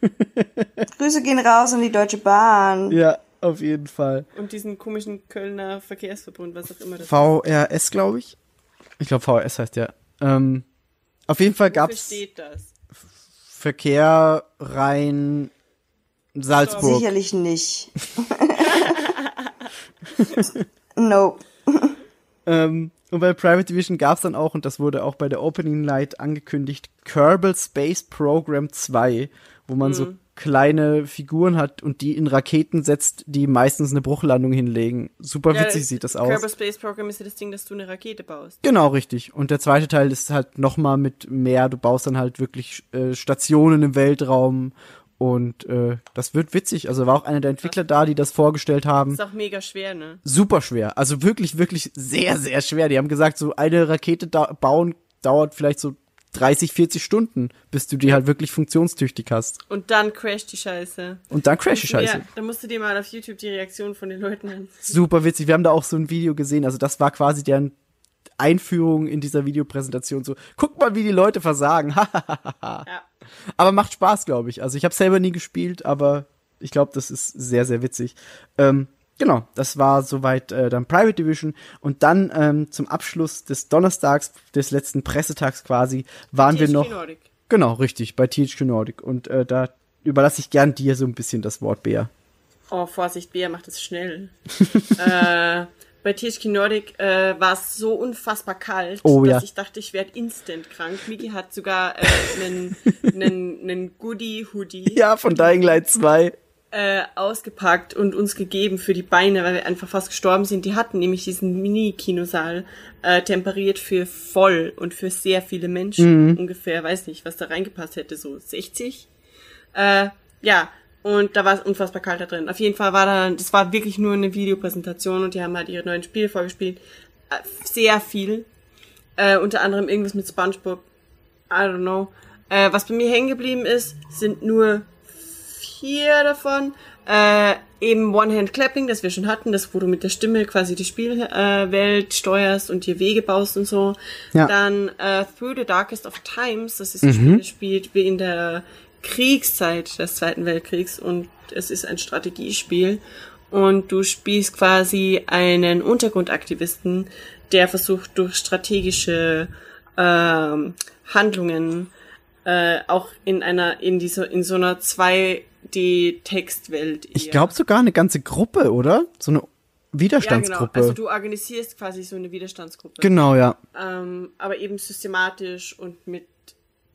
Grüße gehen raus an die Deutsche Bahn. Ja, auf jeden Fall. Und diesen komischen Kölner Verkehrsverbund, was auch immer das VRS, glaube ich. Ich glaube, VRS heißt ja. Ähm, auf jeden Fall steht das? Verkehr rein Salzburg. Sicherlich nicht. nope. Ähm, und bei Private Division gab's dann auch, und das wurde auch bei der Opening Night angekündigt, Kerbal Space Program 2, wo man so kleine Figuren hat und die in Raketen setzt, die meistens eine Bruchlandung hinlegen. Super witzig sieht das aus. Kerbal Space Program ist ja das Ding, dass du eine Rakete baust. Genau, richtig. Und der zweite Teil ist halt nochmal mit mehr. Du baust dann halt wirklich äh, Stationen im Weltraum und äh, das wird witzig. Also war auch einer der Entwickler da, die das vorgestellt haben. Ist auch mega schwer, ne? Super schwer. Also wirklich, wirklich sehr, sehr schwer. Die haben gesagt, so eine Rakete da bauen dauert vielleicht so 30, 40 Stunden, bis du die halt wirklich funktionstüchtig hast. Und dann crasht die Scheiße. Und dann crash die Scheiße. Ja, da musst du dir mal auf YouTube die Reaktion von den Leuten ansehen. Super witzig. Wir haben da auch so ein Video gesehen. Also das war quasi deren Einführung in dieser Videopräsentation. So, guck mal, wie die Leute versagen. Ja. Aber macht Spaß, glaube ich. Also ich habe selber nie gespielt, aber ich glaube, das ist sehr, sehr witzig. Ähm, genau, das war soweit äh, dann Private Division. Und dann ähm, zum Abschluss des Donnerstags, des letzten Pressetags quasi, waren wir noch. Nordic. Genau, richtig, bei THQ Nordic. Und äh, da überlasse ich gern dir so ein bisschen das Wort, Bea. Oh, Vorsicht, Bea macht es schnell. äh, bei THQ Nordic äh, war es so unfassbar kalt, Oh, dass ja. ich dachte, ich werde instant krank. Miki hat sogar äh, einen, einen, einen Goodie-Hoodie Ja, von Dying Light 2. äh, ausgepackt und uns gegeben für die Beine, weil wir einfach fast gestorben sind. Die hatten nämlich diesen Mini-Kinosaal äh, temperiert für voll und für sehr viele Menschen. Ungefähr, weiß nicht, was da reingepasst hätte, so 60. Äh, ja, und da war es unfassbar kalt da drin. Auf jeden Fall war da, das war wirklich nur eine Videopräsentation und die haben halt ihre neuen Spiele vorgespielt. Äh, sehr viel. Äh, unter anderem irgendwas mit SpongeBob. I don't know. Äh, was bei mir hängen geblieben ist, sind nur vier davon. Äh, eben One-Hand-Clapping, das wir schon hatten, das wo du mit der Stimme quasi die Spielwelt äh, steuerst und dir Wege baust und so. Ja. Dann äh, Through the Darkest of Times, das ist ein Spiel, das spielt wie in der Kriegszeit des Zweiten Weltkriegs und es ist ein Strategiespiel. Und du spielst quasi einen Untergrundaktivisten, der versucht durch strategische ähm, Handlungen äh, auch in einer in dieser in so einer 2D Textwelt. Ich glaube sogar eine ganze Gruppe, oder? So eine ja, genau. Widerstandsgruppe. Also du organisierst quasi so eine Widerstandsgruppe. genau, ja. ähm, aber eben systematisch und mit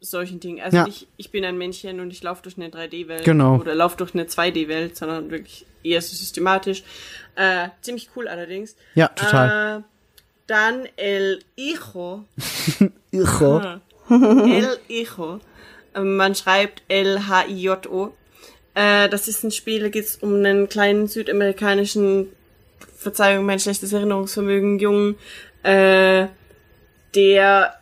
solchen Dingen. Also Ja. nicht, ich bin ein Männchen und ich laufe durch eine 3D-Welt Genau. oder laufe durch eine 2D-Welt, sondern wirklich eher so systematisch. Äh, ziemlich cool allerdings. Ja, total. Äh, dann El Hijo. Irre. El Hijo. Ähm, Man schreibt L-H-I-J-O. Äh, das ist ein Spiel, da geht es um einen kleinen südamerikanischen, Verzeihung, mein schlechtes Erinnerungsvermögen, Jungen, äh, der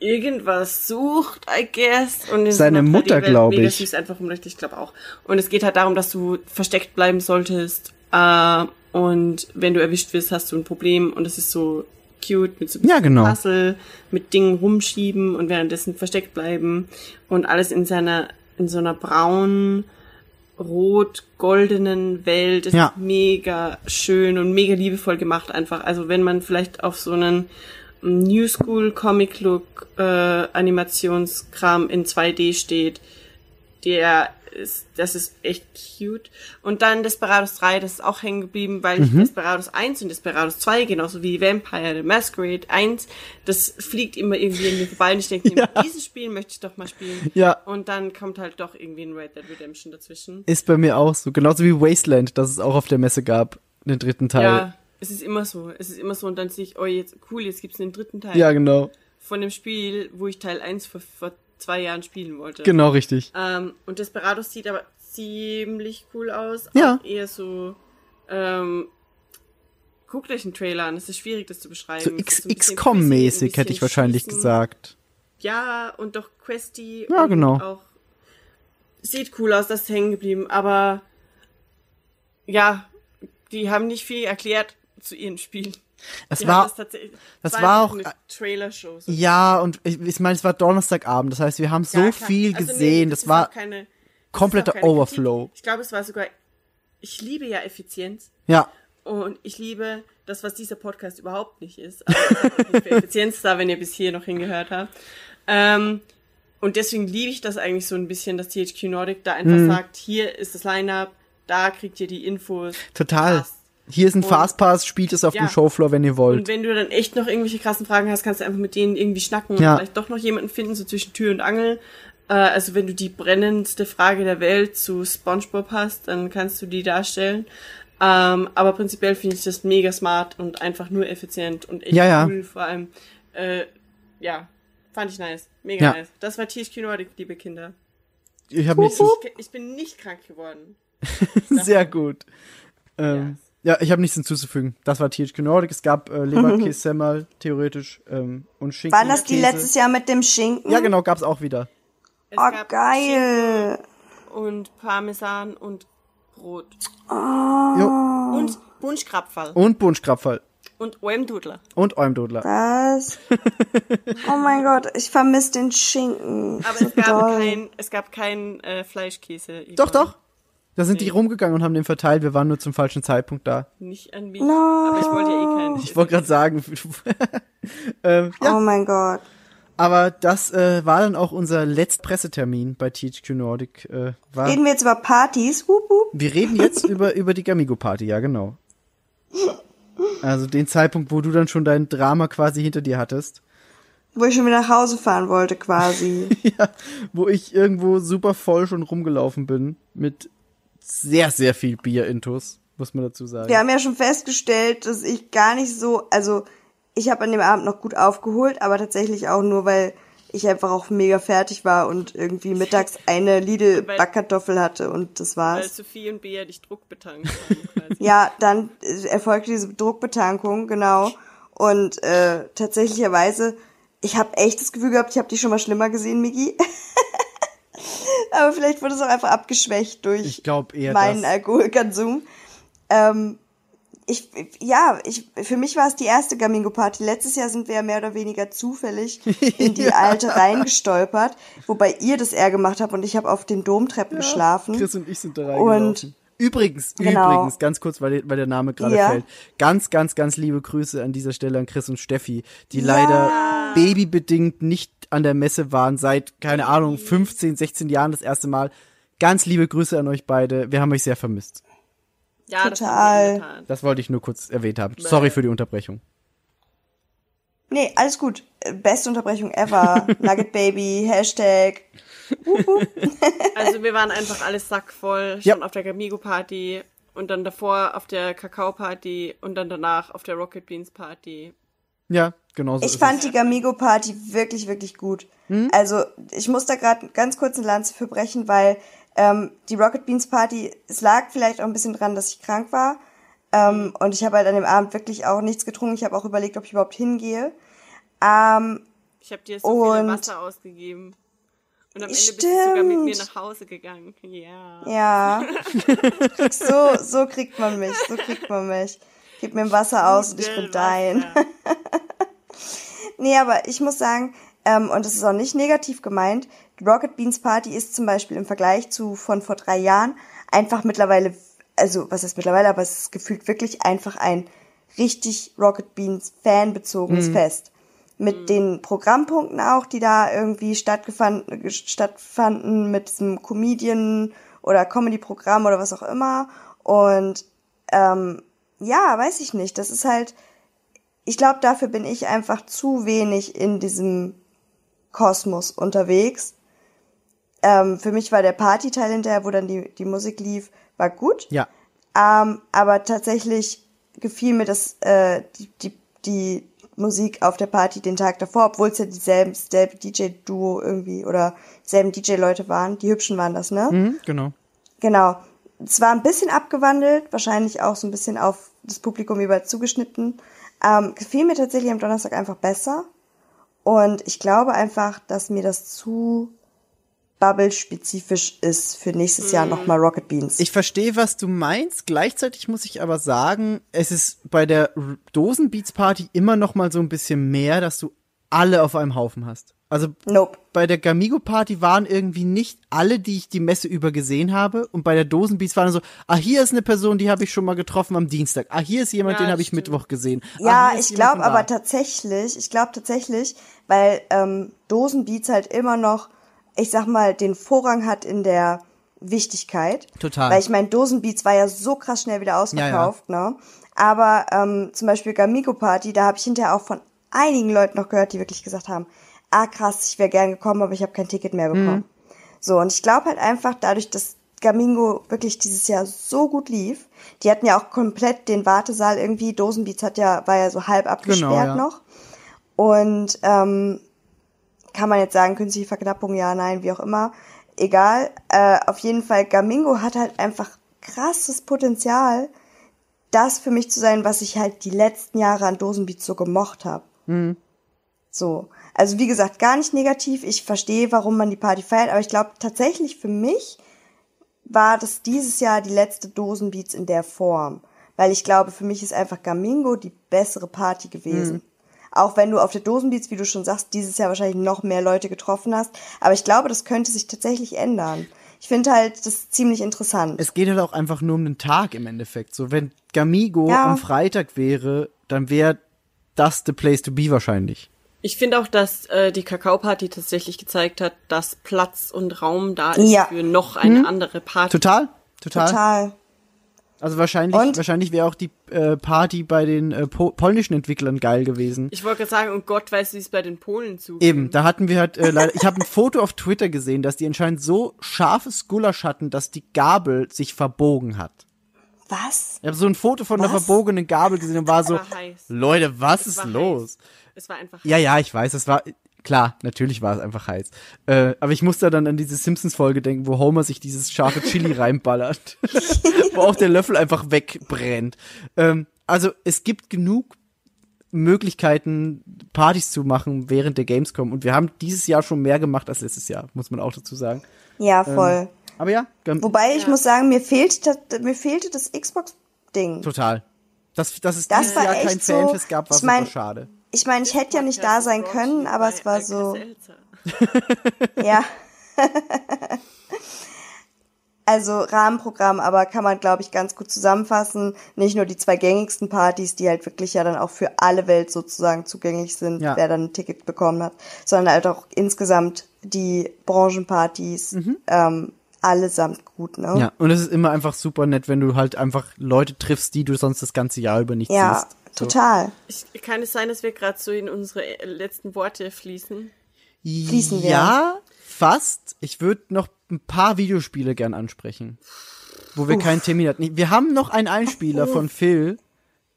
irgendwas sucht, I guess. Und in Seine Mutter, 3D-Welt glaub mega ich. süß einfach umrichtet, ich glaube auch. Und es geht halt darum, dass du versteckt bleiben solltest. Äh, und wenn du erwischt wirst, hast du ein Problem. Und es ist so cute mit so Ja, genau. Puzzle, mit Dingen rumschieben und währenddessen versteckt bleiben. Und alles in seiner, in so einer braunen, rot-goldenen Welt. Es Ja. ist mega schön und mega liebevoll gemacht einfach. Also wenn man vielleicht auf so einen New School Comic Look äh, Animationskram in 2D steht, der ist, das ist echt cute. Und dann Desperados 3, das ist auch hängen geblieben, weil ich Desperados 1 und Desperados 2, genauso wie Vampire the Masquerade 1, das fliegt immer irgendwie in mir vorbei und ich denke mir, dieses Spiel möchte ich doch mal spielen. Ja. Und dann kommt halt doch irgendwie ein Red Dead Redemption dazwischen. Ist bei mir auch so. Genauso wie Wasteland, das es auch auf der Messe gab. Den dritten Teil. Ja, es ist immer so. Es ist immer so und dann sehe ich, oh jetzt, cool, jetzt gibt's einen dritten Teil ja genau. von dem Spiel, wo ich Teil 1 vor, vor zwei Jahren spielen wollte. Genau, richtig. Ähm, und Desperados sieht aber ziemlich cool aus. Ja. Eher so, ähm, guckt euch einen Trailer an. Es ist schwierig, das zu beschreiben. So Es XCOM-mäßig, hätte ich wahrscheinlich schießen. gesagt. Ja, und doch Questy. Ja, und genau. Auch, sieht cool aus, das ist hängen geblieben, aber ja, die haben nicht viel erklärt. Zu ihren Spielen. Es war- das es war auch- eine Trailer-Show. so. Ja, und ich, ich meine, es war Donnerstagabend, das heißt, wir haben so Ja, viel Also nee, gesehen, das, ist war keine, das kompletter keine Overflow. Kritik. Ich glaube, es war sogar, ich liebe ja Effizienz ja, und ich liebe das, was dieser Podcast überhaupt nicht ist. Aber hab auch nicht für Effizienz da, wenn ihr bis hier noch hingehört habt. Ähm, und deswegen liebe ich das eigentlich so ein bisschen, dass THQ Nordic da einfach Mhm. sagt, hier ist das Line-Up, da kriegt ihr die Infos. total. Passt. Hier ist ein Fastpass, spielt es auf Ja. dem Showfloor, wenn ihr wollt. Und wenn du dann echt noch irgendwelche krassen Fragen hast, kannst du einfach mit denen irgendwie schnacken Ja. und vielleicht doch noch jemanden finden, so zwischen Tür und Angel. Äh, also wenn du die brennendste Frage der Welt zu SpongeBob hast, dann kannst du die darstellen. Ähm, aber prinzipiell finde ich das mega smart und einfach nur effizient und echt Ja, cool. Vor allem, äh, ja, fand ich nice. Mega nice. Das war THQ Nordic, liebe Kinder. Ich habe mich Ich, ich bin nicht krank geworden. sehr gut. Ähm, ja, ich habe nichts hinzuzufügen. Das war THQ Nordic. Es gab äh, Leberkäse, Semmel, theoretisch, ähm, und Schinken. Waren das die Käse. letztes Jahr mit dem Schinken? Ja, genau, gab's auch wieder. Es Oh, gab geil. und Parmesan und Brot. Jo. Und Bunschkrapferl. Und Bunschkrapferl. Und Oemdudler. Und Eumdodler. Was? oh mein Gott, ich vermisse den Schinken. Aber es gab Doll. kein, es gab kein äh, Fleischkäse. Doch, doch. Da sind die Nee. rumgegangen und haben den verteilt. Wir waren nur zum falschen Zeitpunkt da. Nicht an mich. Aber ich wollte ja eh keinen. Ich wollte gerade sagen. ähm, ja, Oh mein Gott. aber das äh, war dann auch unser letzter Pressetermin bei THQ Nordic. Äh, war, Reden wir jetzt über Partys? Hup, hup. wir reden jetzt über, über die Gamigo Party, ja genau. Also den Zeitpunkt, wo du dann schon dein Drama quasi hinter dir hattest. Wo ich schon wieder nach Hause fahren wollte, quasi. ja, wo ich irgendwo super voll schon rumgelaufen bin mit sehr, sehr viel Bier-Intus, muss man dazu sagen. Wir haben ja schon festgestellt, dass ich gar nicht so, also ich habe an dem Abend noch gut aufgeholt, aber tatsächlich auch nur, weil ich einfach auch mega fertig war und irgendwie mittags eine Lidl Weil- Backkartoffel hatte und das Weil war's. Sophie und Bea dich Druck betankt haben. quasi. Ja, dann äh, erfolgte diese Druckbetankung, genau. Und äh, tatsächlicherweise, ich habe echt das Gefühl gehabt, ich habe dich schon mal schlimmer gesehen, Migi. Aber vielleicht wurde es auch einfach abgeschwächt durch Ich glaube eher meinen das. Alkoholkonsum. Ähm, ich, ja, ich, für mich war es die erste Gamingo-Party. Letztes Jahr sind wir ja mehr oder weniger zufällig in die alte reingestolpert, wobei ihr das eher gemacht habt und ich habe auf den Domtreppen geschlafen. Chris und ich sind da Und- reingelaufen. Übrigens, Genau. übrigens, ganz kurz, weil, weil der Name gerade Ja. fällt. Ganz, ganz, ganz liebe Grüße an dieser Stelle an Chris und Steffi, die leider babybedingt nicht an der Messe waren seit, keine Ahnung, 15, 16 Jahren das erste Mal. Ganz liebe Grüße an euch beide. Wir haben euch sehr vermisst. Ja, das Total. Tat. Das wollte ich nur kurz erwähnt haben. Sorry für die Unterbrechung. Nee, alles gut. Beste Unterbrechung ever. Nugget Baby, Hashtag. Also wir waren einfach alles sackvoll, Ja. schon auf der Gamigo-Party und dann davor auf der Kakao-Party und dann danach auf der Rocket Beans-Party. Ja, genau so Ich ist fand es. die Gamigo Party wirklich, wirklich gut. Also ich muss da gerade ganz kurz eine Lanze für brechen, weil ähm, die Rocket Beans Party, es lag vielleicht auch ein bisschen dran, dass ich krank war. Ähm, und ich habe halt an dem Abend wirklich auch nichts getrunken. Ich habe auch überlegt, ob ich überhaupt hingehe. Ähm, Ich habe dir so viel Wasser ausgegeben. Und am Ende bist du sogar mit mir Stimmt. nach Hause gegangen. Ja. ja. so, so kriegt man mich. So kriegt man mich. Gib mir Wasser aus und ich bin dein. Nee, aber ich muss sagen, ähm, und das ist auch nicht negativ gemeint, die Rocket Beans Party ist zum Beispiel im Vergleich zu von vor drei Jahren einfach mittlerweile, also was heißt mittlerweile, aber es ist gefühlt wirklich einfach ein richtig Rocket Beans fanbezogenes Fest. Mit den Programmpunkten auch, die da irgendwie stattgefanden, stattfanden, mit diesem Comedian oder Comedy-Programm oder was auch immer. Und ähm, ja, weiß ich nicht. Das ist halt, ich glaube, dafür bin ich einfach zu wenig in diesem Kosmos unterwegs. Ähm, für mich war der Partyteil hinterher, wo dann die, die Musik lief, war gut. Ja. Ähm, aber tatsächlich gefiel mir das, äh, die, die, die Musik auf der Party den Tag davor, obwohl es ja dieselben, selbe DJ-Duo irgendwie oder dieselben DJ-Leute waren. Die Hübschen waren das, ne? Mhm, genau. Genau. Es war ein bisschen abgewandelt, wahrscheinlich auch so ein bisschen auf das Publikum jeweils zugeschnitten. Ähm, gefiel mir tatsächlich am Donnerstag einfach besser. Und ich glaube einfach, dass mir das zu Bubble-spezifisch ist für nächstes Jahr nochmal Rocket Beans. Ich verstehe, was du meinst. Gleichzeitig muss ich aber sagen, es ist bei der R- Dosenbeats Party immer noch mal so ein bisschen mehr, dass du alle auf einem Haufen hast. Also nope. bei der Gamigo Party waren irgendwie nicht alle, die ich die Messe über gesehen habe. Und bei der Dosenbeats waren so, ah, hier ist eine Person, die habe ich schon mal getroffen am Dienstag. Ah, hier ist jemand, Ja, den habe ich. Mittwoch gesehen. ah, Ja, ist ich glaube aber tatsächlich, ich glaube tatsächlich, weil ähm, Dosenbeats halt immer noch, ich sag mal, den Vorrang hat in der Wichtigkeit. Total. Weil ich meine, Dosenbeats war ja so krass schnell wieder ausverkauft, ne? Aber ähm, zum Beispiel Gamigo Party, da habe ich hinterher auch von einigen Leuten noch gehört, die wirklich gesagt haben, ah krass, ich wäre gern gekommen, aber ich habe kein Ticket mehr bekommen. So, und ich glaube halt einfach, dadurch, dass Gamingo wirklich dieses Jahr so gut lief, die hatten ja auch komplett den Wartesaal irgendwie, Dosenbeats hat ja, war ja so halb abgesperrt Genau, ja. noch. Und ähm, kann man jetzt sagen, künstliche Verknappung, ja, nein, wie auch immer. Egal. Äh, auf jeden Fall, Gamingo hat halt einfach krasses Potenzial, das für mich zu sein, was ich halt die letzten Jahre an Dosenbeats so gemocht habe. So. Also wie gesagt, gar nicht negativ. Ich verstehe, warum man die Party feiert, aber ich glaube tatsächlich für mich war das dieses Jahr die letzte Dosenbeats in der Form. Weil ich glaube, für mich ist einfach Gamingo die bessere Party gewesen. Auch wenn du auf der Dosenbeats, wie du schon sagst, dieses Jahr wahrscheinlich noch mehr Leute getroffen hast. Aber ich glaube, das könnte sich tatsächlich ändern. Ich finde halt das ziemlich interessant. Es geht halt auch einfach nur um den Tag im Endeffekt. So, wenn Gamigo Ja. am Freitag wäre, dann wäre das the place to be wahrscheinlich. Ich finde auch, dass äh, die Kakao-Party tatsächlich gezeigt hat, dass Platz und Raum da ist Ja. für noch eine andere Party. Total? Total. Total. Also wahrscheinlich, Und? wahrscheinlich wäre auch die äh, Party bei den äh, po polnischen Entwicklern geil gewesen. Ich wollte gerade sagen, und Gott weiß, wie es bei den Polen zugeht. Eben, da hatten wir halt äh, leider, ich habe ein Foto auf Twitter gesehen, dass die anscheinend so scharfes Gulasch hatten, dass die Gabel sich verbogen hat. Was? Ich habe so ein Foto von einer Was? verbogenen Gabel gesehen und war so, war. Leute, was Es ist war los? Heiß. Es war einfach Ja, ja, ich weiß, es war klar, natürlich war es einfach heiß. Äh, aber ich musste dann an diese Simpsons-Folge denken, wo Homer sich dieses scharfe Chili reinballert, wo auch der Löffel einfach wegbrennt. Ähm, also es gibt genug Möglichkeiten, Partys zu machen während der Gamescom und wir haben dieses Jahr schon mehr gemacht als letztes Jahr, muss man auch dazu sagen. Ja, voll. Aber ja, Wobei ich muss sagen, mir fehlt das, mir fehlte das Xbox-Ding. total. Dass, dass es Das dieses war Jahr kein so- Fanfest gab, war ich mein- super schade. Ich meine, ich hätte ja nicht da sein können, aber es war so, ja. Also Rahmenprogramm, aber kann man, glaube ich, ganz gut zusammenfassen. Nicht nur die zwei gängigsten Partys, die halt wirklich ja dann auch für alle Welt sozusagen zugänglich sind, Ja. wer dann ein Ticket bekommen hat, sondern halt auch insgesamt die Branchenpartys, ähm, allesamt gut, ne? Ja, und es ist immer einfach super nett, wenn du halt einfach Leute triffst, die du sonst das ganze Jahr über nicht Ja, siehst. Total. Ich, kann es sein, dass wir gerade so in unsere äh, letzten Worte fließen? Fließen wir. Ja, fast. Ich würde noch ein paar Videospiele gern ansprechen, wo wir keinen Termin hatten. Wir haben noch einen Einspieler von Phil,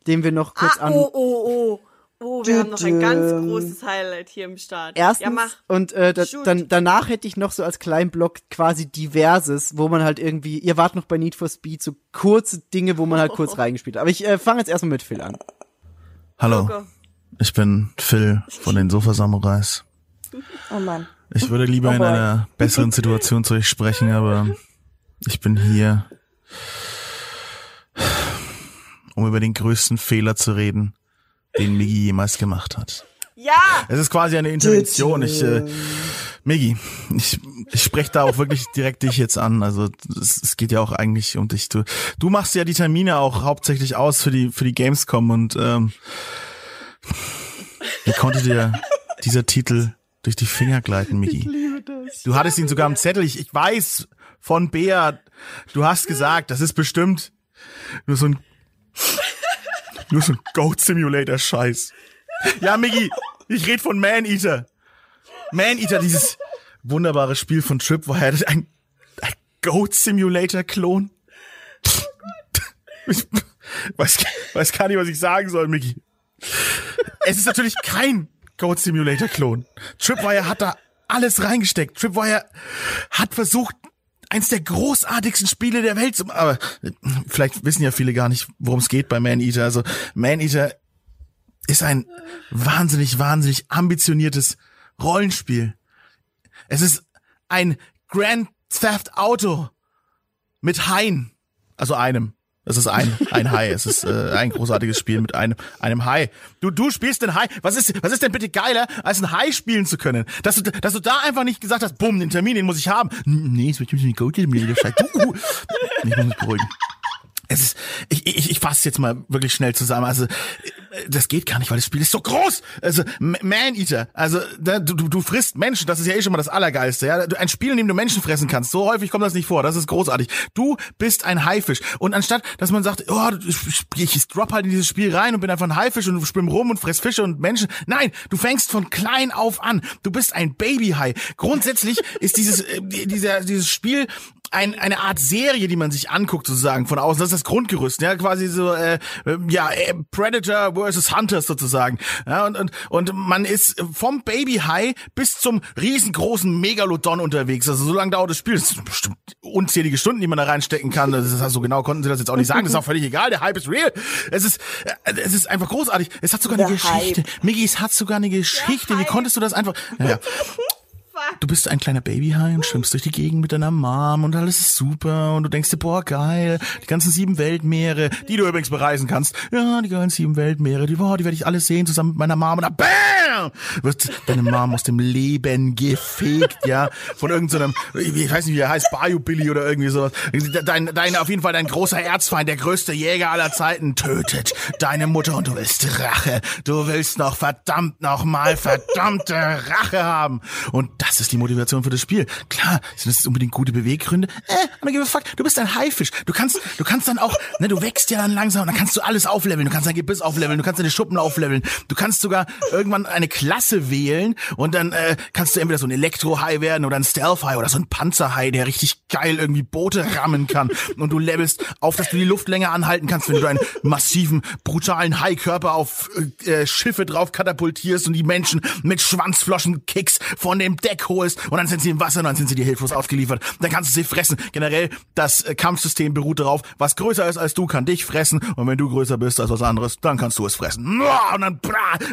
den wir noch kurz ah, an. oh, oh, oh. Oh, wir haben noch ein ganz großes Highlight hier im Start. Erstens, Ja, mach. und äh, da, dann danach hätte ich noch so als kleinen Block quasi diverses, wo man halt irgendwie, ihr wart noch bei Need for Speed, so kurze Dinge, wo man halt kurz reingespielt hat. Aber ich äh, fange jetzt erstmal mit Phil an. Hallo, Go. ich bin Phil von den Sofa Samurais. Oh Mann. Ich würde lieber Oh in einer besseren Situation zu euch sprechen, aber ich bin hier, um über den größten Fehler zu reden, den Migi jemals gemacht hat. Ja! Es ist quasi eine Intervention. Ich, äh, Migi, ich, ich spreche da auch wirklich direkt dich jetzt an. Also es, es geht ja auch eigentlich um dich. Du, du machst ja die Termine auch hauptsächlich aus für die für die Gamescom und ähm, wie konnte dir dieser Titel durch die Finger gleiten, Migi? Du hattest ihn sogar am Zettel. Ich, ich weiß von Bea. Du hast gesagt, das ist bestimmt nur so ein nur so ein Goat Simulator Scheiß. Ja, Miggi, ich rede von Man Eater. Man Eater, dieses wunderbare Spiel von Tripwire, ein, ein Goat Simulator Klon. Ich weiß, weiß gar nicht, was ich sagen soll, Miggi. Es ist natürlich kein Goat Simulator Klon. Tripwire hat da alles reingesteckt. Tripwire hat versucht, eins der großartigsten Spiele der Welt zu. Aber vielleicht wissen ja viele gar nicht, worum es geht bei Man Eater. Also Man Eater ist ein wahnsinnig, wahnsinnig ambitioniertes Rollenspiel. Es ist ein Grand Theft Auto mit Haien. Also einem. Es ist ein, ein Hai. Es ist äh, ein großartiges Spiel mit einem, einem Hai. Du, du spielst den Hai. Was ist, was ist denn bitte geiler, als ein Hai spielen zu können? Dass du, dass du da einfach nicht gesagt hast, bumm, den Termin, den muss ich haben. Nee, es wird nicht gut, ich muss mich beruhigen. Es ist, ich, ich, ich fasse jetzt mal wirklich schnell zusammen. Also, das geht gar nicht, weil das Spiel ist so groß. Also, M- Man-Eater. Also, da, du, du- frisst Menschen. Das ist ja eh schon mal das Allergeilste. Ja? Ein Spiel, in dem du Menschen fressen kannst. So häufig kommt das nicht vor. Das ist großartig. Du bist ein Haifisch. Und anstatt, dass man sagt, oh, ich, ich, ich drop halt in dieses Spiel rein und bin einfach ein Haifisch und schwimm rum und fress Fische und Menschen. Nein, du fängst von klein auf an. Du bist ein Babyhai. Grundsätzlich ist dieses, äh, dieser, dieses Spiel ein, eine Art Serie, die man sich anguckt, sozusagen, von außen. Das ist das Grundgerüst, ja, quasi so, äh, äh, ja, äh, Predator versus Hunters sozusagen. Ja, und, und, und man ist vom Baby High bis zum riesengroßen Megalodon unterwegs. Also so lange dauert das Spiel. Das sind bestimmt unzählige Stunden, die man da reinstecken kann. Das ist, also so genau konnten sie das jetzt auch nicht sagen. Das ist auch völlig egal. Der Hype ist real. Es ist, äh, es ist einfach großartig. Es hat sogar eine Der Hype. Geschichte. Miggi, es hat sogar eine Geschichte. Wie konntest du das einfach? Du bist ein kleiner Babyhai und schwimmst durch die Gegend mit deiner Mom und alles ist super und du denkst dir, boah, geil, die ganzen sieben Weltmeere, die du übrigens bereisen kannst. Ja, die geilen sieben Weltmeere, die, boah, die werde ich alle sehen zusammen mit meiner Mom und dann BAM! Wird deine Mom aus dem Leben gefegt, ja, von irgendeinem, ich weiß nicht, wie er heißt, Bayou Billy oder irgendwie sowas. Dein, dein, auf jeden Fall dein großer Erzfeind, der größte Jäger aller Zeiten, tötet deine Mutter und du willst Rache. Du willst noch verdammt noch mal verdammte Rache haben. Und das ist die Motivation für das Spiel. Klar, sind das unbedingt gute Beweggründe? Äh, don't give a fuck. Du bist ein Haifisch. Du kannst, du kannst dann auch, ne, du wächst ja dann langsam und dann kannst du alles aufleveln. Du kannst dein Gebiss aufleveln, du kannst deine Schuppen aufleveln. Du kannst sogar irgendwann eine Klasse wählen und dann äh, kannst du entweder so ein Elektro-Hai werden oder ein Stealth-Hai oder so ein Panzerhai, der richtig geil irgendwie Boote rammen kann. Und du levelst auf, dass du die Luft länger anhalten kannst, wenn du einen massiven, brutalen Hai-Körper auf äh, Schiffe drauf katapultierst und die Menschen mit Schwanzfloschen Kicks von dem Deck holst und dann sind sie im Wasser und dann sind sie dir hilflos ausgeliefert. Dann kannst du sie fressen. Generell, das äh, Kampfsystem beruht darauf, was größer ist als du, kann dich fressen und wenn du größer bist als was anderes, dann kannst du es fressen. Und dann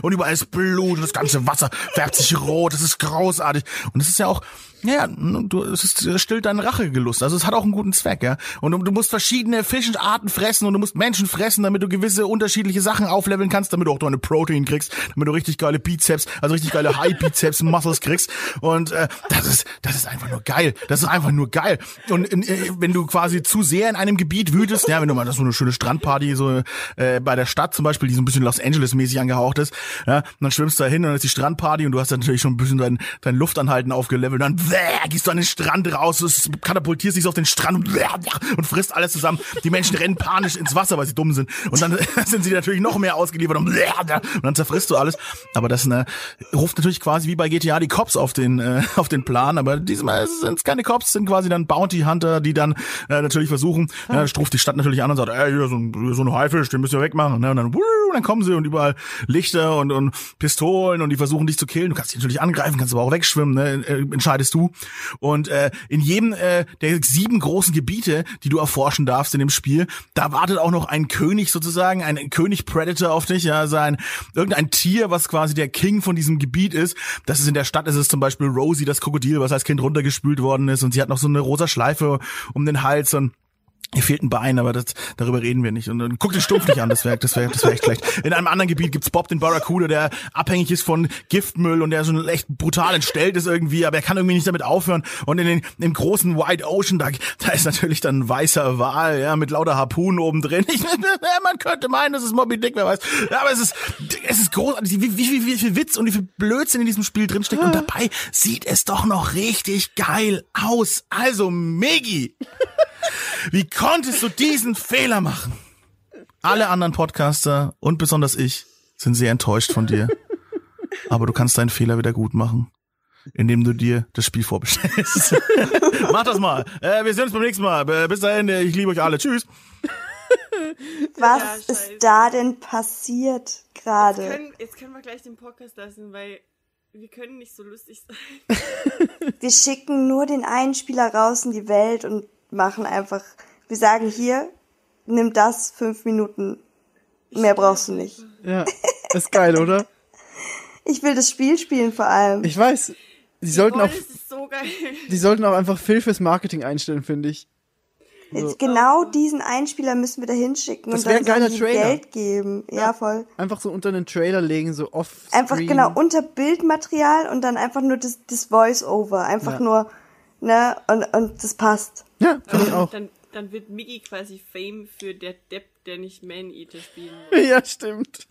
und überall ist Blut und das ganze Wasser färbt sich rot. Das ist großartig. Und es ist ja auch ja, du, es ist, stillt deinen Rachegelust. Also es hat auch einen guten Zweck, ja. Und du, du musst verschiedene Fischarten fressen und du musst Menschen fressen, damit du gewisse unterschiedliche Sachen aufleveln kannst, damit du auch deine Protein kriegst, damit du richtig geile Bizeps, also richtig geile High Bizeps Muscles kriegst. Und äh, das ist, das ist einfach nur geil. Das ist einfach nur geil. Und in, äh, wenn du quasi zu sehr in einem Gebiet wütest, ja, wenn du mal das so eine schöne Strandparty so äh, bei der Stadt zum Beispiel, die so ein bisschen Los Angeles mäßig angehaucht ist, ja, und dann schwimmst du da hin und dann ist die Strandparty und du hast natürlich schon ein bisschen dein, dein Luftanhalten aufgelevelt dann bäh, gehst du an den Strand raus, es katapultierst dich so auf den Strand und, bäh, und frisst alles zusammen. Die Menschen rennen panisch ins Wasser, weil sie dumm sind. Und dann sind sie natürlich noch mehr ausgeliefert und, bäh, und dann zerfrisst du alles. Aber das ne, ruft natürlich quasi wie bei GTA die Cops auf den, äh, auf den Plan. Aber diesmal sind es keine Cops, sind quasi dann Bounty Hunter, die dann äh, natürlich versuchen, ja, ruft die Stadt natürlich an und sagt, ey, hier so ein, so ein Haifisch, den müsst ihr wegmachen. Ne? Und dann, wuh, dann kommen sie und überall Lichter und, und Pistolen und die versuchen dich zu killen. Du kannst dich natürlich angreifen, kannst aber auch wegschwimmen, ne? äh, entscheidest du. Und äh, in jedem äh, der sieben großen Gebiete, die du erforschen darfst in dem Spiel, da wartet auch noch ein König sozusagen, ein König Predator auf dich, ja, also ein, irgendein Tier, was quasi der King von diesem Gebiet ist. Das ist in der Stadt, ist es zum Beispiel Rosie, das Krokodil, was als Kind runtergespült worden ist und sie hat noch so eine rosa Schleife um den Hals und Ihr fehlt ein Bein, aber das, darüber reden wir nicht. Und, und guck den Stumpf nicht an, das wäre das wär, das wär echt schlecht. In einem anderen Gebiet gibt's Bob den Barracuda, der abhängig ist von Giftmüll und der so echt brutal entstellt ist irgendwie, aber er kann irgendwie nicht damit aufhören. Und in den im großen Wide Ocean, da, da ist natürlich dann ein weißer Wal, ja, mit lauter Harpunen oben drin. Ich, man könnte meinen, das ist Moby Dick, wer weiß. Ja, aber es ist, es ist großartig, wie, wie, wie, wie viel Witz und wie viel Blödsinn in diesem Spiel drinsteckt. Und dabei sieht es doch noch richtig geil aus. Also, Megi. Wie konntest du diesen Fehler machen? Alle anderen Podcaster und besonders ich sind sehr enttäuscht von dir. Aber du kannst deinen Fehler wieder gut machen, indem du dir das Spiel vorbestellst. Mach das mal. Äh, wir sehen uns beim nächsten Mal. Äh, Bis dahin, äh, ich liebe euch alle. Tschüss. Was Ja, ist da denn passiert Jetzt gerade? können, jetzt können wir gleich den Podcast lassen, weil wir können nicht so lustig sein. Wir schicken nur den einen Spieler raus in die Welt und machen einfach, wir sagen hier, nimm das, fünf Minuten. Mehr brauchst du nicht. Ja, ist geil, oder? Ich will das Spiel spielen vor allem. Ich weiß. Die sollten auch, Oh, das ist so geil. die sollten auch einfach Phil fürs Marketing einstellen, finde ich. Jetzt Genau diesen Einspieler müssen wir da hinschicken Das und dann sollen geiler die Trailer. Geld geben. Ja, voll. Einfach so unter einen Trailer legen, so off Einfach genau unter Bildmaterial und dann einfach nur das, das Voice-Over. Einfach Ja. nur, ne, und, und das passt. Ja, finde ich auch. Dann, dann wird Miggy quasi Fame für der Depp, der nicht Man-Eater spielen will. Ja, stimmt.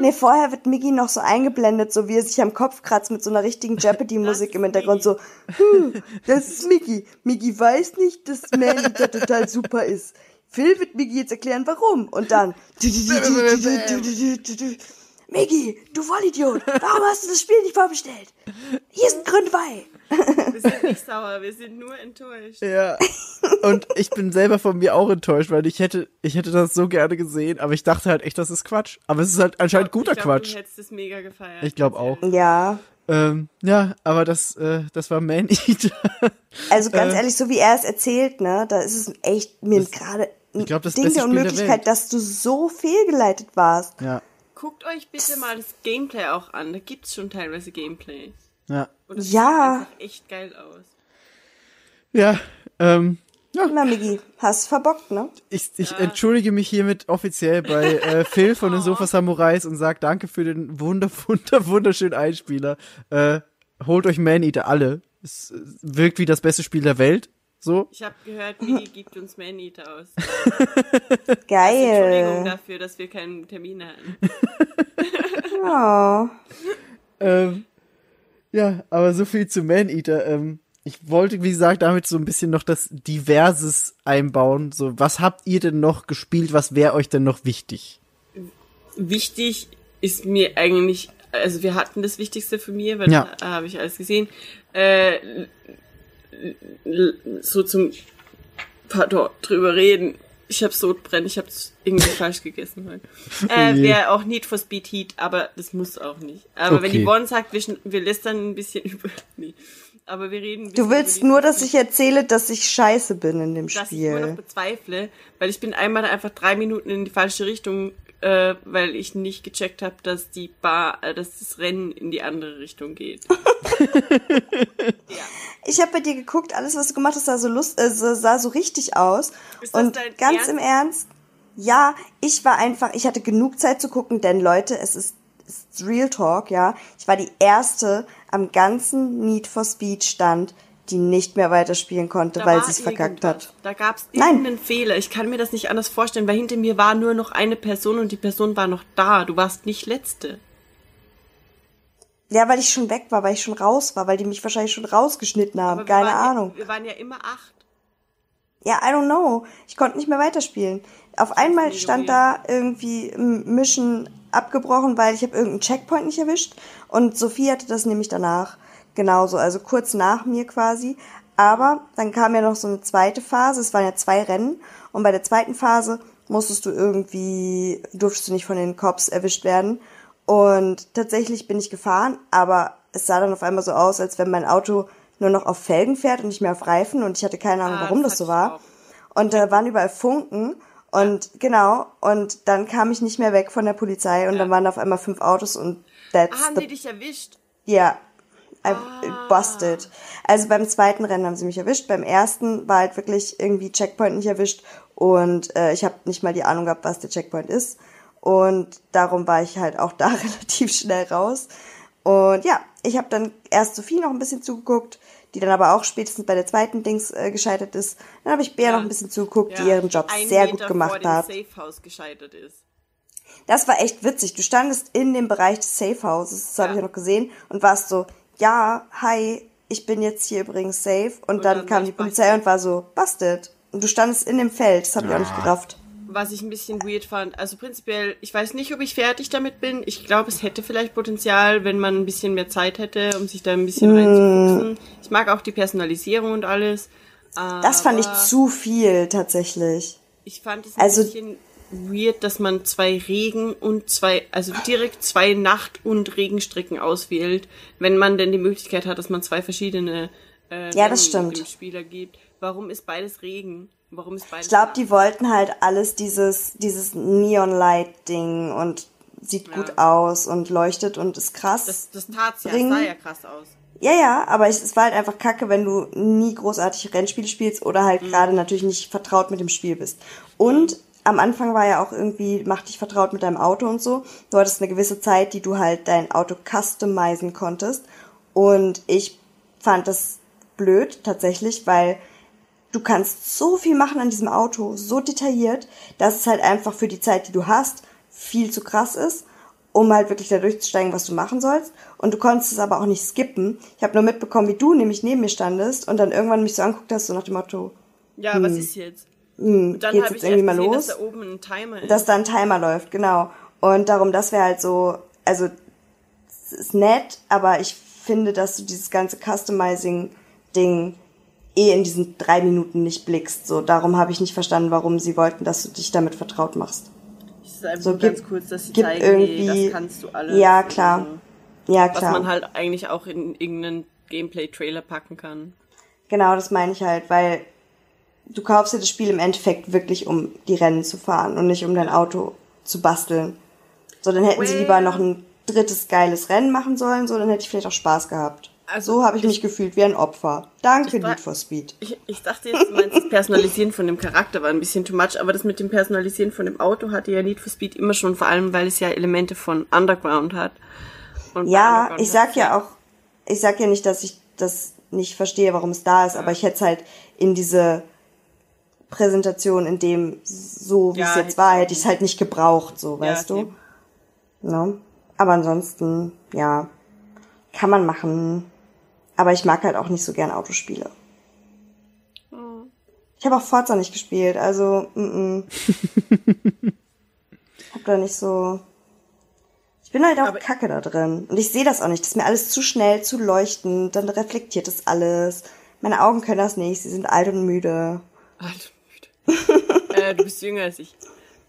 Nee, vorher wird Miggy noch so eingeblendet, so wie er sich am Kopf kratzt mit so einer richtigen Jeopardy-Musik im Hintergrund, so, "Hm, das ist Miggy. Miggy weiß nicht, dass Man-Eater total super ist. Phil wird Miggy jetzt erklären, warum. Und dann, Miggy, du Vollidiot, warum hast du das Spiel nicht vorbestellt? Hier ist ein Gründweih. Wir sind nicht sauer, wir sind nur enttäuscht. Ja. Und ich bin selber von mir auch enttäuscht, weil ich hätte, ich hätte das so gerne gesehen, aber ich dachte halt echt, das ist Quatsch. Aber es ist halt anscheinend guter ich glaub, Quatsch. Du hättest es mega gefeiert. Ich glaube auch. Ja, Ähm, ja, aber das, äh, das war Man Eater. also ganz Äh. ehrlich, so wie er es erzählt, ne, da ist es echt mir gerade ein ich glaub, das Ding der der Unmöglichkeit, Welt. dass du so fehlgeleitet warst. ja, Guckt euch bitte mal das Gameplay auch an. Da gibt's schon teilweise Gameplay. Ja. Und das Ja. sieht einfach echt geil aus. Ja, ähm, Na, Miggy, hast verbockt, ne? ich, ich entschuldige mich hiermit offiziell bei äh, Phil von den Sofa Samurais und sag danke für den wunder, wunder, wunderschönen Einspieler. Äh, holt euch Man Eater alle. Es äh, wirkt wie das beste Spiel der Welt. So. Ich habe gehört, Miggy gibt uns Man-Eater aus. Entschuldigung Geil. dafür, dass wir keinen Termin hatten. Oh. Ähm, ja, aber so viel zu Man Eater. Ähm, ich wollte, wie gesagt, damit so ein bisschen noch das Diverses einbauen. So, was habt ihr denn noch gespielt? Was wäre euch denn noch wichtig? Wichtig ist mir eigentlich, also wir hatten das Wichtigste für mir, weil Ja. da habe ich alles gesehen. Äh, so zum pardon, drüber reden. Ich habe Sodbrennen, ich habe irgendwie falsch gegessen heute. Äh, je. Wäre auch Need for Speed Heat, aber das muss auch nicht. Aber wenn Okay. die One sagt, wir, wir lästern ein bisschen über. Nee. Aber wir reden. Du willst nur, dass ich erzähle, dass ich scheiße bin in dem dass ich immer noch Spiel. bezweifle, weil ich bin einmal einfach drei Minuten in die falsche Richtung, äh, weil ich nicht gecheckt habe, dass die Bar, äh, dass das Rennen in die andere Richtung geht. Ich habe bei dir geguckt, alles, was du gemacht hast, sah so, lust, äh, sah so richtig aus. Ist Und ganz Ernst? im Ernst, ja, ich war einfach, ich hatte genug Zeit zu gucken, denn Leute, es ist, es ist Real Talk, ja. Ich war die erste am ganzen Need for Speed Stand, die nicht mehr weiterspielen konnte, Da weil sie es verkackt hat. Da gab es Nein. irgendeinen Fehler. Ich kann mir das nicht anders vorstellen, weil hinter mir war nur noch eine Person und die Person war noch da. Du warst nicht letzte. Ja, weil ich schon weg war, weil ich schon raus war, weil die mich wahrscheinlich schon rausgeschnitten haben. Keine waren Ahnung. Wir waren ja immer acht. Ja, I don't know. Ich konnte nicht mehr weiterspielen. Auf einmal stand da irgendwie Mission abgebrochen, weil ich habe irgendeinen Checkpoint nicht erwischt. Und Sophie hatte das nämlich danach. Genauso, also kurz nach mir quasi. Aber dann kam ja noch so eine zweite Phase. Es waren ja zwei Rennen. Und bei der zweiten Phase musstest du irgendwie, durftest du nicht von den Cops erwischt werden. Und tatsächlich bin ich gefahren, aber es sah dann auf einmal so aus, als wenn mein Auto nur noch auf Felgen fährt und nicht mehr auf Reifen. Und ich hatte keine Ahnung, Ah, warum das das so war. auch. Und da waren überall Funken. Und genau, und dann kam ich nicht mehr weg von der Polizei und dann waren da auf einmal fünf Autos und that's Ah, haben the, die dich erwischt? ja, I Ah. busted. Also beim zweiten Rennen haben sie mich erwischt, beim ersten war halt wirklich irgendwie Checkpoint nicht erwischt und äh, ich habe nicht mal die Ahnung gehabt, was der Checkpoint ist. Und darum war ich halt auch da relativ schnell raus. Und ja, ich habe dann erst Sophie noch ein bisschen zugeguckt, die dann aber auch spätestens bei der zweiten Dings äh, gescheitert ist. Dann habe ich Bea noch ein bisschen zugeguckt, die ihren Job ein sehr Meter gut vor gemacht dem hat. Safe House gescheitert ist. Das war echt witzig. Du standest in dem Bereich des Safe Houses, das habe ich ja noch gesehen, und warst so, ja, hi, ich bin jetzt hier übrigens safe. Und, Und dann, dann kam die Polizei und war so, busted. Und du standest in dem Feld, das habe ich auch nicht gerafft. Was ich ein bisschen weird fand. Also prinzipiell, ich weiß nicht, ob ich fertig damit bin. Ich glaube, es hätte vielleicht Potenzial, wenn man ein bisschen mehr Zeit hätte, um sich da ein bisschen reinzufuchsen. Ich mag auch die Personalisierung und alles. Das fand ich zu viel, tatsächlich. Ich fand es ein Also- bisschen weird, dass man zwei Regen und zwei, also direkt zwei Nacht- und Regenstrecken auswählt, wenn man denn die Möglichkeit hat, dass man zwei verschiedene äh, Ja, das stimmt. dem Spieler gibt. Warum ist beides Regen? Warum ist beides Ich glaube, die wollten halt alles dieses, dieses Neon-Light-Ding und sieht gut aus und leuchtet und ist krass. Das, das tat's ja, das sah ja krass aus. Ja, ja, aber ich, es war halt einfach kacke, wenn du nie großartig Rennspiele spielst oder halt gerade natürlich nicht vertraut mit dem Spiel bist. Und am Anfang war ja auch irgendwie, mach dich vertraut mit deinem Auto und so. Du hattest eine gewisse Zeit, die du halt dein Auto customizen konntest. Und ich fand das blöd tatsächlich, weil du kannst so viel machen an diesem Auto, so detailliert, dass es halt einfach für die Zeit, die du hast, viel zu krass ist, um halt wirklich da durchzusteigen, was du machen sollst. Und du konntest es aber auch nicht skippen. Ich habe nur mitbekommen, wie du nämlich neben mir standest und dann irgendwann mich so anguckt hast, so nach dem Motto, Ja, was ist jetzt? Hm, Und dann geht's jetzt ich irgendwie mal gesehen, los? dass da oben ein Timer ist. dass da ein Timer läuft, genau. Und darum, das wäre halt so, also es ist nett, aber ich finde, dass du dieses ganze Customizing-Ding eh in diesen drei Minuten nicht blickst. So, darum habe ich nicht verstanden, warum sie wollten, dass du dich damit vertraut machst. Das ist einfach so ganz kurz, dass sie gibt zeigen, irgendwie- nee, das kannst du alles. Ja, klar. so. Ja, Was klar. man halt eigentlich auch in irgendeinen Gameplay-Trailer packen kann. Genau, das meine ich halt, weil du kaufst dir das Spiel im Endeffekt wirklich, um die Rennen zu fahren und nicht um dein Auto zu basteln. So, dann hätten sie lieber noch ein drittes geiles Rennen machen sollen, so, dann hätte ich vielleicht auch Spaß gehabt. Also, so habe ich, ich- mich gefühlt wie ein Opfer. Danke, Need for Speed. Ich, ich dachte jetzt, du meinst, das Personalisieren von dem Charakter war ein bisschen too much, aber das mit dem Personalisieren von dem Auto hatte ja Need for Speed immer schon, vor allem weil es ja Elemente von Underground hat. Und Ja, Underground ich sag ja auch, ich sag ja nicht, dass ich das nicht verstehe, warum es da ist, aber ich hätte es halt in diese Präsentation, in dem so wie Ja, es jetzt war, ich hätte ich es halt nicht gebraucht, so, Ja, weißt du? eben. Ne? Aber ansonsten, ja, kann man machen. Aber ich mag halt auch nicht so gern Autospiele. Oh. Ich habe auch Forza nicht gespielt, also mm, mm. hab da nicht so. Ich bin halt auch Aber- kacke da drin. Und ich sehe das auch nicht. Das ist mir alles zu schnell, zu leuchtend. Dann reflektiert das alles. Meine Augen können das nicht. Sie sind alt und müde. Alt und müde. äh, du bist jünger als ich.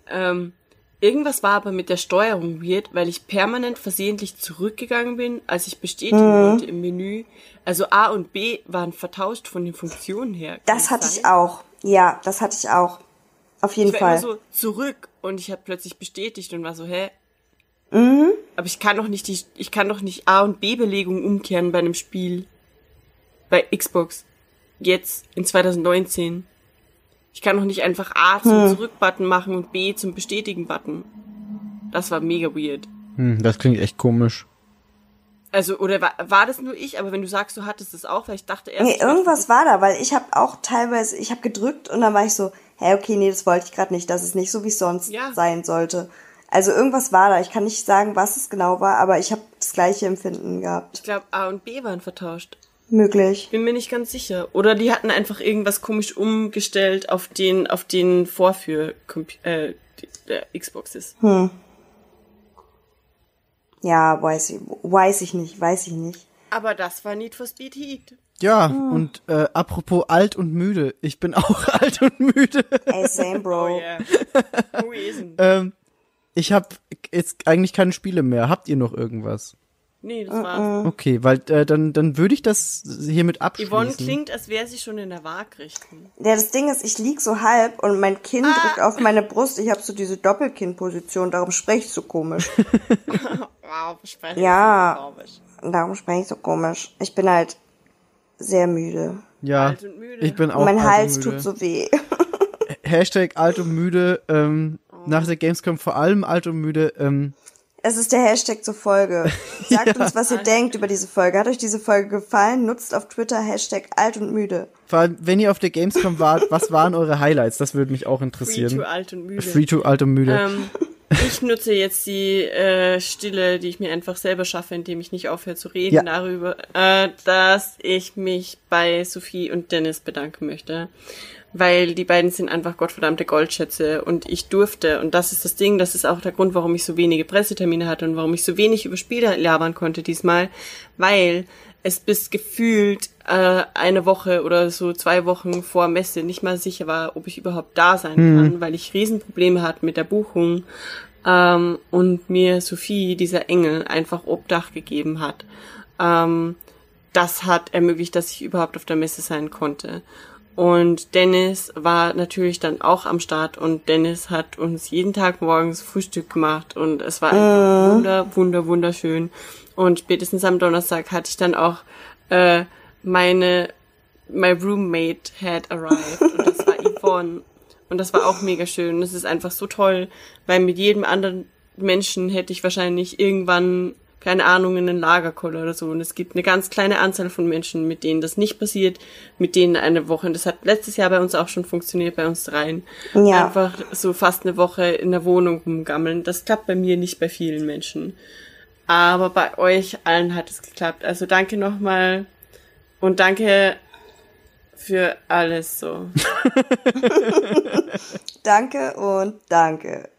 Ähm, irgendwas war aber mit der Steuerung weird, weil ich permanent versehentlich zurückgegangen bin, als ich bestätigen Mhm. wollte im Menü. Also A und B waren vertauscht von den Funktionen her. Kann Das hatte sein? ich auch. Ja, das hatte ich auch. Auf jeden Ich war Fall. immer so zurück und ich habe plötzlich bestätigt und war so, hä? Mhm. Aber ich kann doch nicht die, ich kann doch nicht A und B Belegung umkehren bei einem Spiel. Bei Xbox. Jetzt, in 2019. Ich kann doch nicht einfach A zum Hm. Zurück-Button machen und B zum Bestätigen-Button. Das war mega weird. Hm, das klingt echt komisch. Also, oder war, war das nur ich? Aber wenn du sagst, du hattest es auch, weil ich dachte erst. Nee, irgendwas war da, weil ich habe auch teilweise, ich habe gedrückt und dann war ich so, hä, okay, nee, das wollte ich gerade nicht. Das ist nicht so, wie es sonst Ja. sein sollte. Also irgendwas war da. Ich kann nicht sagen, was es genau war, aber ich habe das gleiche Empfinden gehabt. Ich glaube, A und B waren vertauscht. Möglich. Bin mir nicht ganz sicher. Oder die hatten einfach irgendwas komisch umgestellt auf den, auf den Vorführ, äh, die- der Xbox ist. Hm. Ja, weiß ich, weiß ich nicht, weiß ich nicht. Aber das war Need for Speed Heat. Ja, Hm. und äh, apropos alt und müde. Ich bin auch alt und müde. Ey, same, Bro. Oh yeah. Who isn't? ähm, ich habe jetzt eigentlich keine Spiele mehr. Habt ihr noch irgendwas? Nee, das war's. Okay, weil äh, dann dann würde ich das hiermit abschließen. Yvonne klingt, als wäre sie schon in der Waagrichtung. Ja, das Ding ist, ich lieg so halb und mein Kinn Ah. drückt auf meine Brust. Ich habe so diese Doppelkinnposition, darum spreche ich so komisch. Wow, sprechen Ja. darum spreche ich so komisch. Ich bin halt sehr müde. ja, Alt und müde. ich bin auch Und mein alt Hals und müde. tut so weh. Hashtag alt und müde. Ähm, Nach der Gamescom vor allem alt und müde. Ähm, Es ist der Hashtag zur Folge. Sagt uns, was ihr denkt über diese Folge. Hat euch diese Folge gefallen? Nutzt auf Twitter Hashtag alt und müde. vor allem, wenn ihr auf der Gamescom wart, was waren eure Highlights? Das würde mich auch Free interessieren. to alt und müde. Free to alt und müde. Ähm, ich nutze jetzt die äh, Stille, die ich mir einfach selber schaffe, indem ich nicht aufhöre zu reden Ja. darüber, äh, dass ich mich bei Sophie und Dennis bedanken möchte. Weil die beiden sind einfach gottverdammte Goldschätze und ich durfte, und das ist das Ding, das ist auch der Grund, warum ich so wenige Pressetermine hatte und warum ich so wenig über Spiele labern konnte diesmal, weil es bis gefühlt äh, eine Woche oder so zwei Wochen vor Messe nicht mal sicher war, ob ich überhaupt da sein Hm. kann, weil ich Riesenprobleme hatte mit der Buchung ähm, und mir Sophie, dieser Engel, einfach Obdach gegeben hat. Ähm, das hat ermöglicht, dass ich überhaupt auf der Messe sein konnte. Und Dennis war natürlich dann auch am Start und Dennis hat uns jeden Tag morgens Frühstück gemacht und es war einfach wunder, wunder, wunderschön. Und spätestens am Donnerstag hatte ich dann auch äh, meine, my roommate had arrived und das war Yvonne. Und das war auch mega schön. Das ist einfach so toll, weil mit jedem anderen Menschen hätte ich wahrscheinlich irgendwann keine Ahnung, in den Lagerkoller oder so. Und es gibt eine ganz kleine Anzahl von Menschen, mit denen das nicht passiert, mit denen eine Woche, und das hat letztes Jahr bei uns auch schon funktioniert, bei uns dreien, Ja. einfach so fast eine Woche in der Wohnung rumgammeln. Das klappt bei mir nicht bei vielen Menschen. Aber bei euch allen hat es geklappt. Also danke nochmal und danke für alles so. Danke und danke.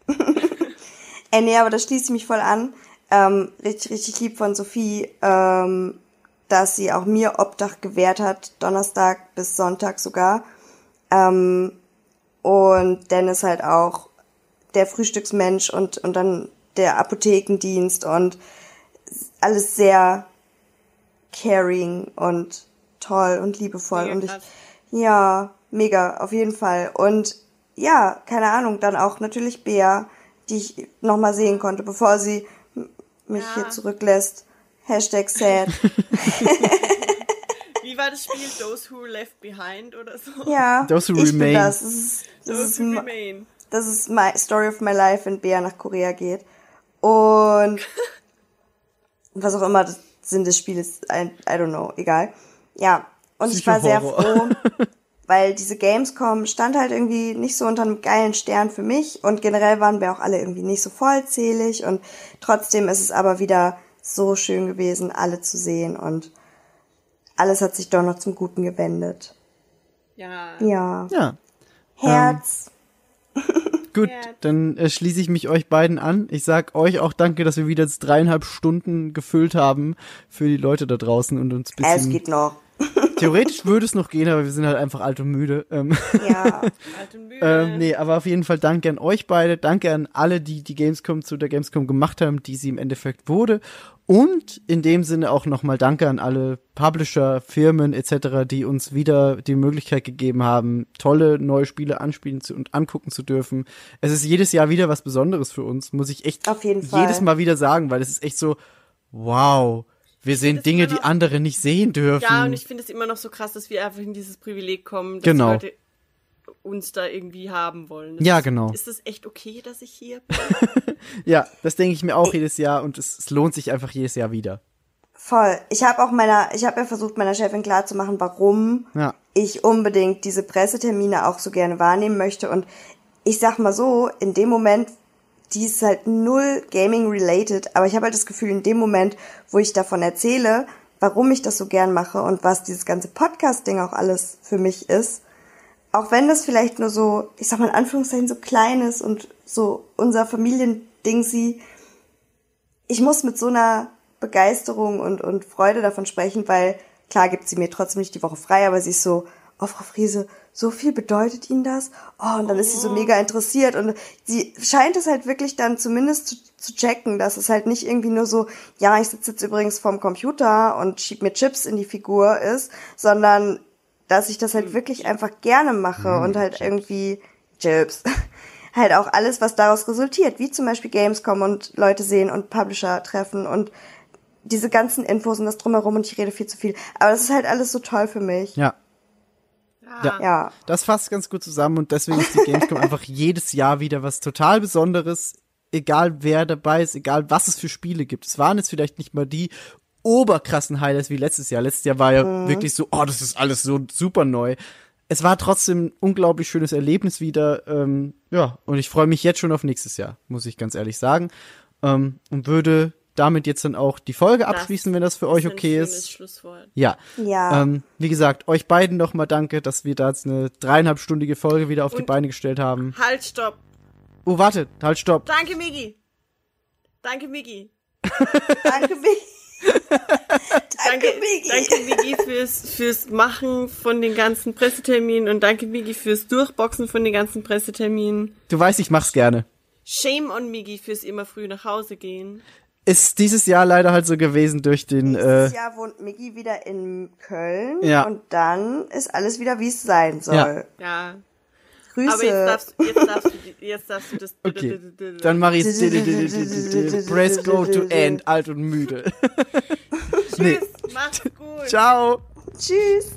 Ey, nee, aber das schließt mich voll an. Ähm, richtig, richtig lieb von Sophie, ähm, dass sie auch mir Obdach gewährt hat, Donnerstag bis Sonntag sogar. Ähm, und Dennis halt auch der Frühstücksmensch und, und dann der Apothekendienst und alles sehr caring und toll und liebevoll. Mega und ich, krass. ja, mega, auf jeden Fall. Und ja, keine Ahnung, dann auch natürlich Bea, die ich nochmal sehen konnte, bevor sie mich Ja. hier zurücklässt. Hashtag sad. Wie war das Spiel Those Who Left Behind oder so? Ja, Those who ich bin remain. das. Das ist, das Those ist, Who ma- Remain. das ist my Story of my life, wenn Bea nach Korea geht. Und was auch immer das Sinn des Spiels ist, I, I don't know, egal. Ja, und ich war sehr froh, weil diese Gamescom stand halt irgendwie nicht so unter einem geilen Stern für mich und generell waren wir auch alle irgendwie nicht so vollzählig und trotzdem ist es aber wieder so schön gewesen, alle zu sehen und alles hat sich doch noch zum Guten gewendet. Ja. Ja. Ja. Herz. Gut, Ja. dann äh, schließe ich mich euch beiden an. Ich sag euch auch danke, dass wir wieder jetzt dreieinhalb Stunden gefüllt haben für die Leute da draußen und uns ein Es bisschen. geht noch. Theoretisch würde es noch gehen, aber wir sind halt einfach alt und müde. Ähm, Ja. Alt und müde. ähm, nee, aber auf jeden Fall danke an euch beide, danke an alle, die die Gamescom zu der Gamescom gemacht haben, die sie im Endeffekt wurde. Und in dem Sinne auch nochmal danke an alle Publisher, Firmen etc., die uns wieder die Möglichkeit gegeben haben, tolle neue Spiele anspielen zu und angucken zu dürfen. Es ist jedes Jahr wieder was Besonderes für uns, muss ich echt Auf jeden Fall. jedes Mal wieder sagen, weil es ist echt so, wow, wir sehen das Dinge, die andere nicht sehen dürfen. Ja, und ich finde es immer noch so krass, dass wir einfach in dieses Privileg kommen, dass Genau. die Leute uns da irgendwie haben wollen. Ja, ist, genau. Ist das echt okay, dass ich hier bin? Ja, das denke ich mir auch jedes Jahr und es, es lohnt sich einfach jedes Jahr wieder. Voll. Ich habe auch meiner, ich habe ja versucht, meiner Chefin klarzumachen, warum Ja. ich unbedingt diese Pressetermine auch so gerne wahrnehmen möchte. Und ich sag mal so, in dem Moment, die ist halt null Gaming-related, aber ich habe halt das Gefühl, in dem Moment, wo ich davon erzähle, warum ich das so gern mache und was dieses ganze Podcast-Ding auch alles für mich ist, auch wenn das vielleicht nur so, ich sag mal in Anführungszeichen, so klein ist und so unser Familiending sie, ich muss mit so einer Begeisterung und, und Freude davon sprechen, weil klar gibt sie mir trotzdem nicht die Woche frei, aber sie ist so, oh Frau Friese, so viel bedeutet Ihnen das? Oh, und dann ist sie so mega interessiert und sie scheint es halt wirklich dann zumindest zu, zu checken, dass es halt nicht irgendwie nur so, ja, ich sitze jetzt übrigens vorm Computer und schieb mir Chips in die Figur ist, sondern dass ich das halt wirklich einfach gerne mache und halt irgendwie Chips. halt auch alles, was daraus resultiert, wie zum Beispiel Gamescom und Leute sehen und Publisher treffen und diese ganzen Infos und das drumherum und ich rede viel zu viel. Aber das ist halt alles so toll für mich. Ja. Ja. Ja. Das fasst ganz gut zusammen und deswegen ist die Gamescom einfach jedes Jahr wieder was total Besonderes, egal wer dabei ist, egal was es für Spiele gibt. Es waren jetzt vielleicht nicht mal die oberkrassen Highlights wie letztes Jahr. Letztes Jahr war ja wirklich so, oh, das ist alles so super neu. Es war trotzdem ein unglaublich schönes Erlebnis wieder. Ähm, ja, und ich freue mich jetzt schon auf nächstes Jahr, muss ich ganz ehrlich sagen. Ähm, und würde damit jetzt dann auch die Folge abschließen, wenn das für euch okay ist. Schlusswort. Ja. Ja. Ähm, wie gesagt, euch beiden nochmal danke, dass wir da jetzt eine dreieinhalbstündige Folge wieder auf die Und- Beine gestellt haben. Halt, stopp. Oh, warte, halt, stopp. Danke, Migi. Danke, Migi. Danke, Migi. Danke, Migi. danke Migi fürs, fürs Machen von den ganzen Presseterminen und danke Migi fürs Durchboxen von den ganzen Presseterminen. Du weißt, ich mach's gerne. Shame on Migi fürs immer früh nach Hause gehen. Ist dieses Jahr leider halt so gewesen durch den, äh, Dieses Jahr wohnt Miggi wieder in Köln Ja. und dann ist alles wieder, wie es sein soll. Ja. Ja. Grüße. Aber jetzt darfst, jetzt darfst du, jetzt darfst du das. okay. Dann mach ich Press go to end, alt und müde. Tschüss, macht's gut. Ciao. Tschüss.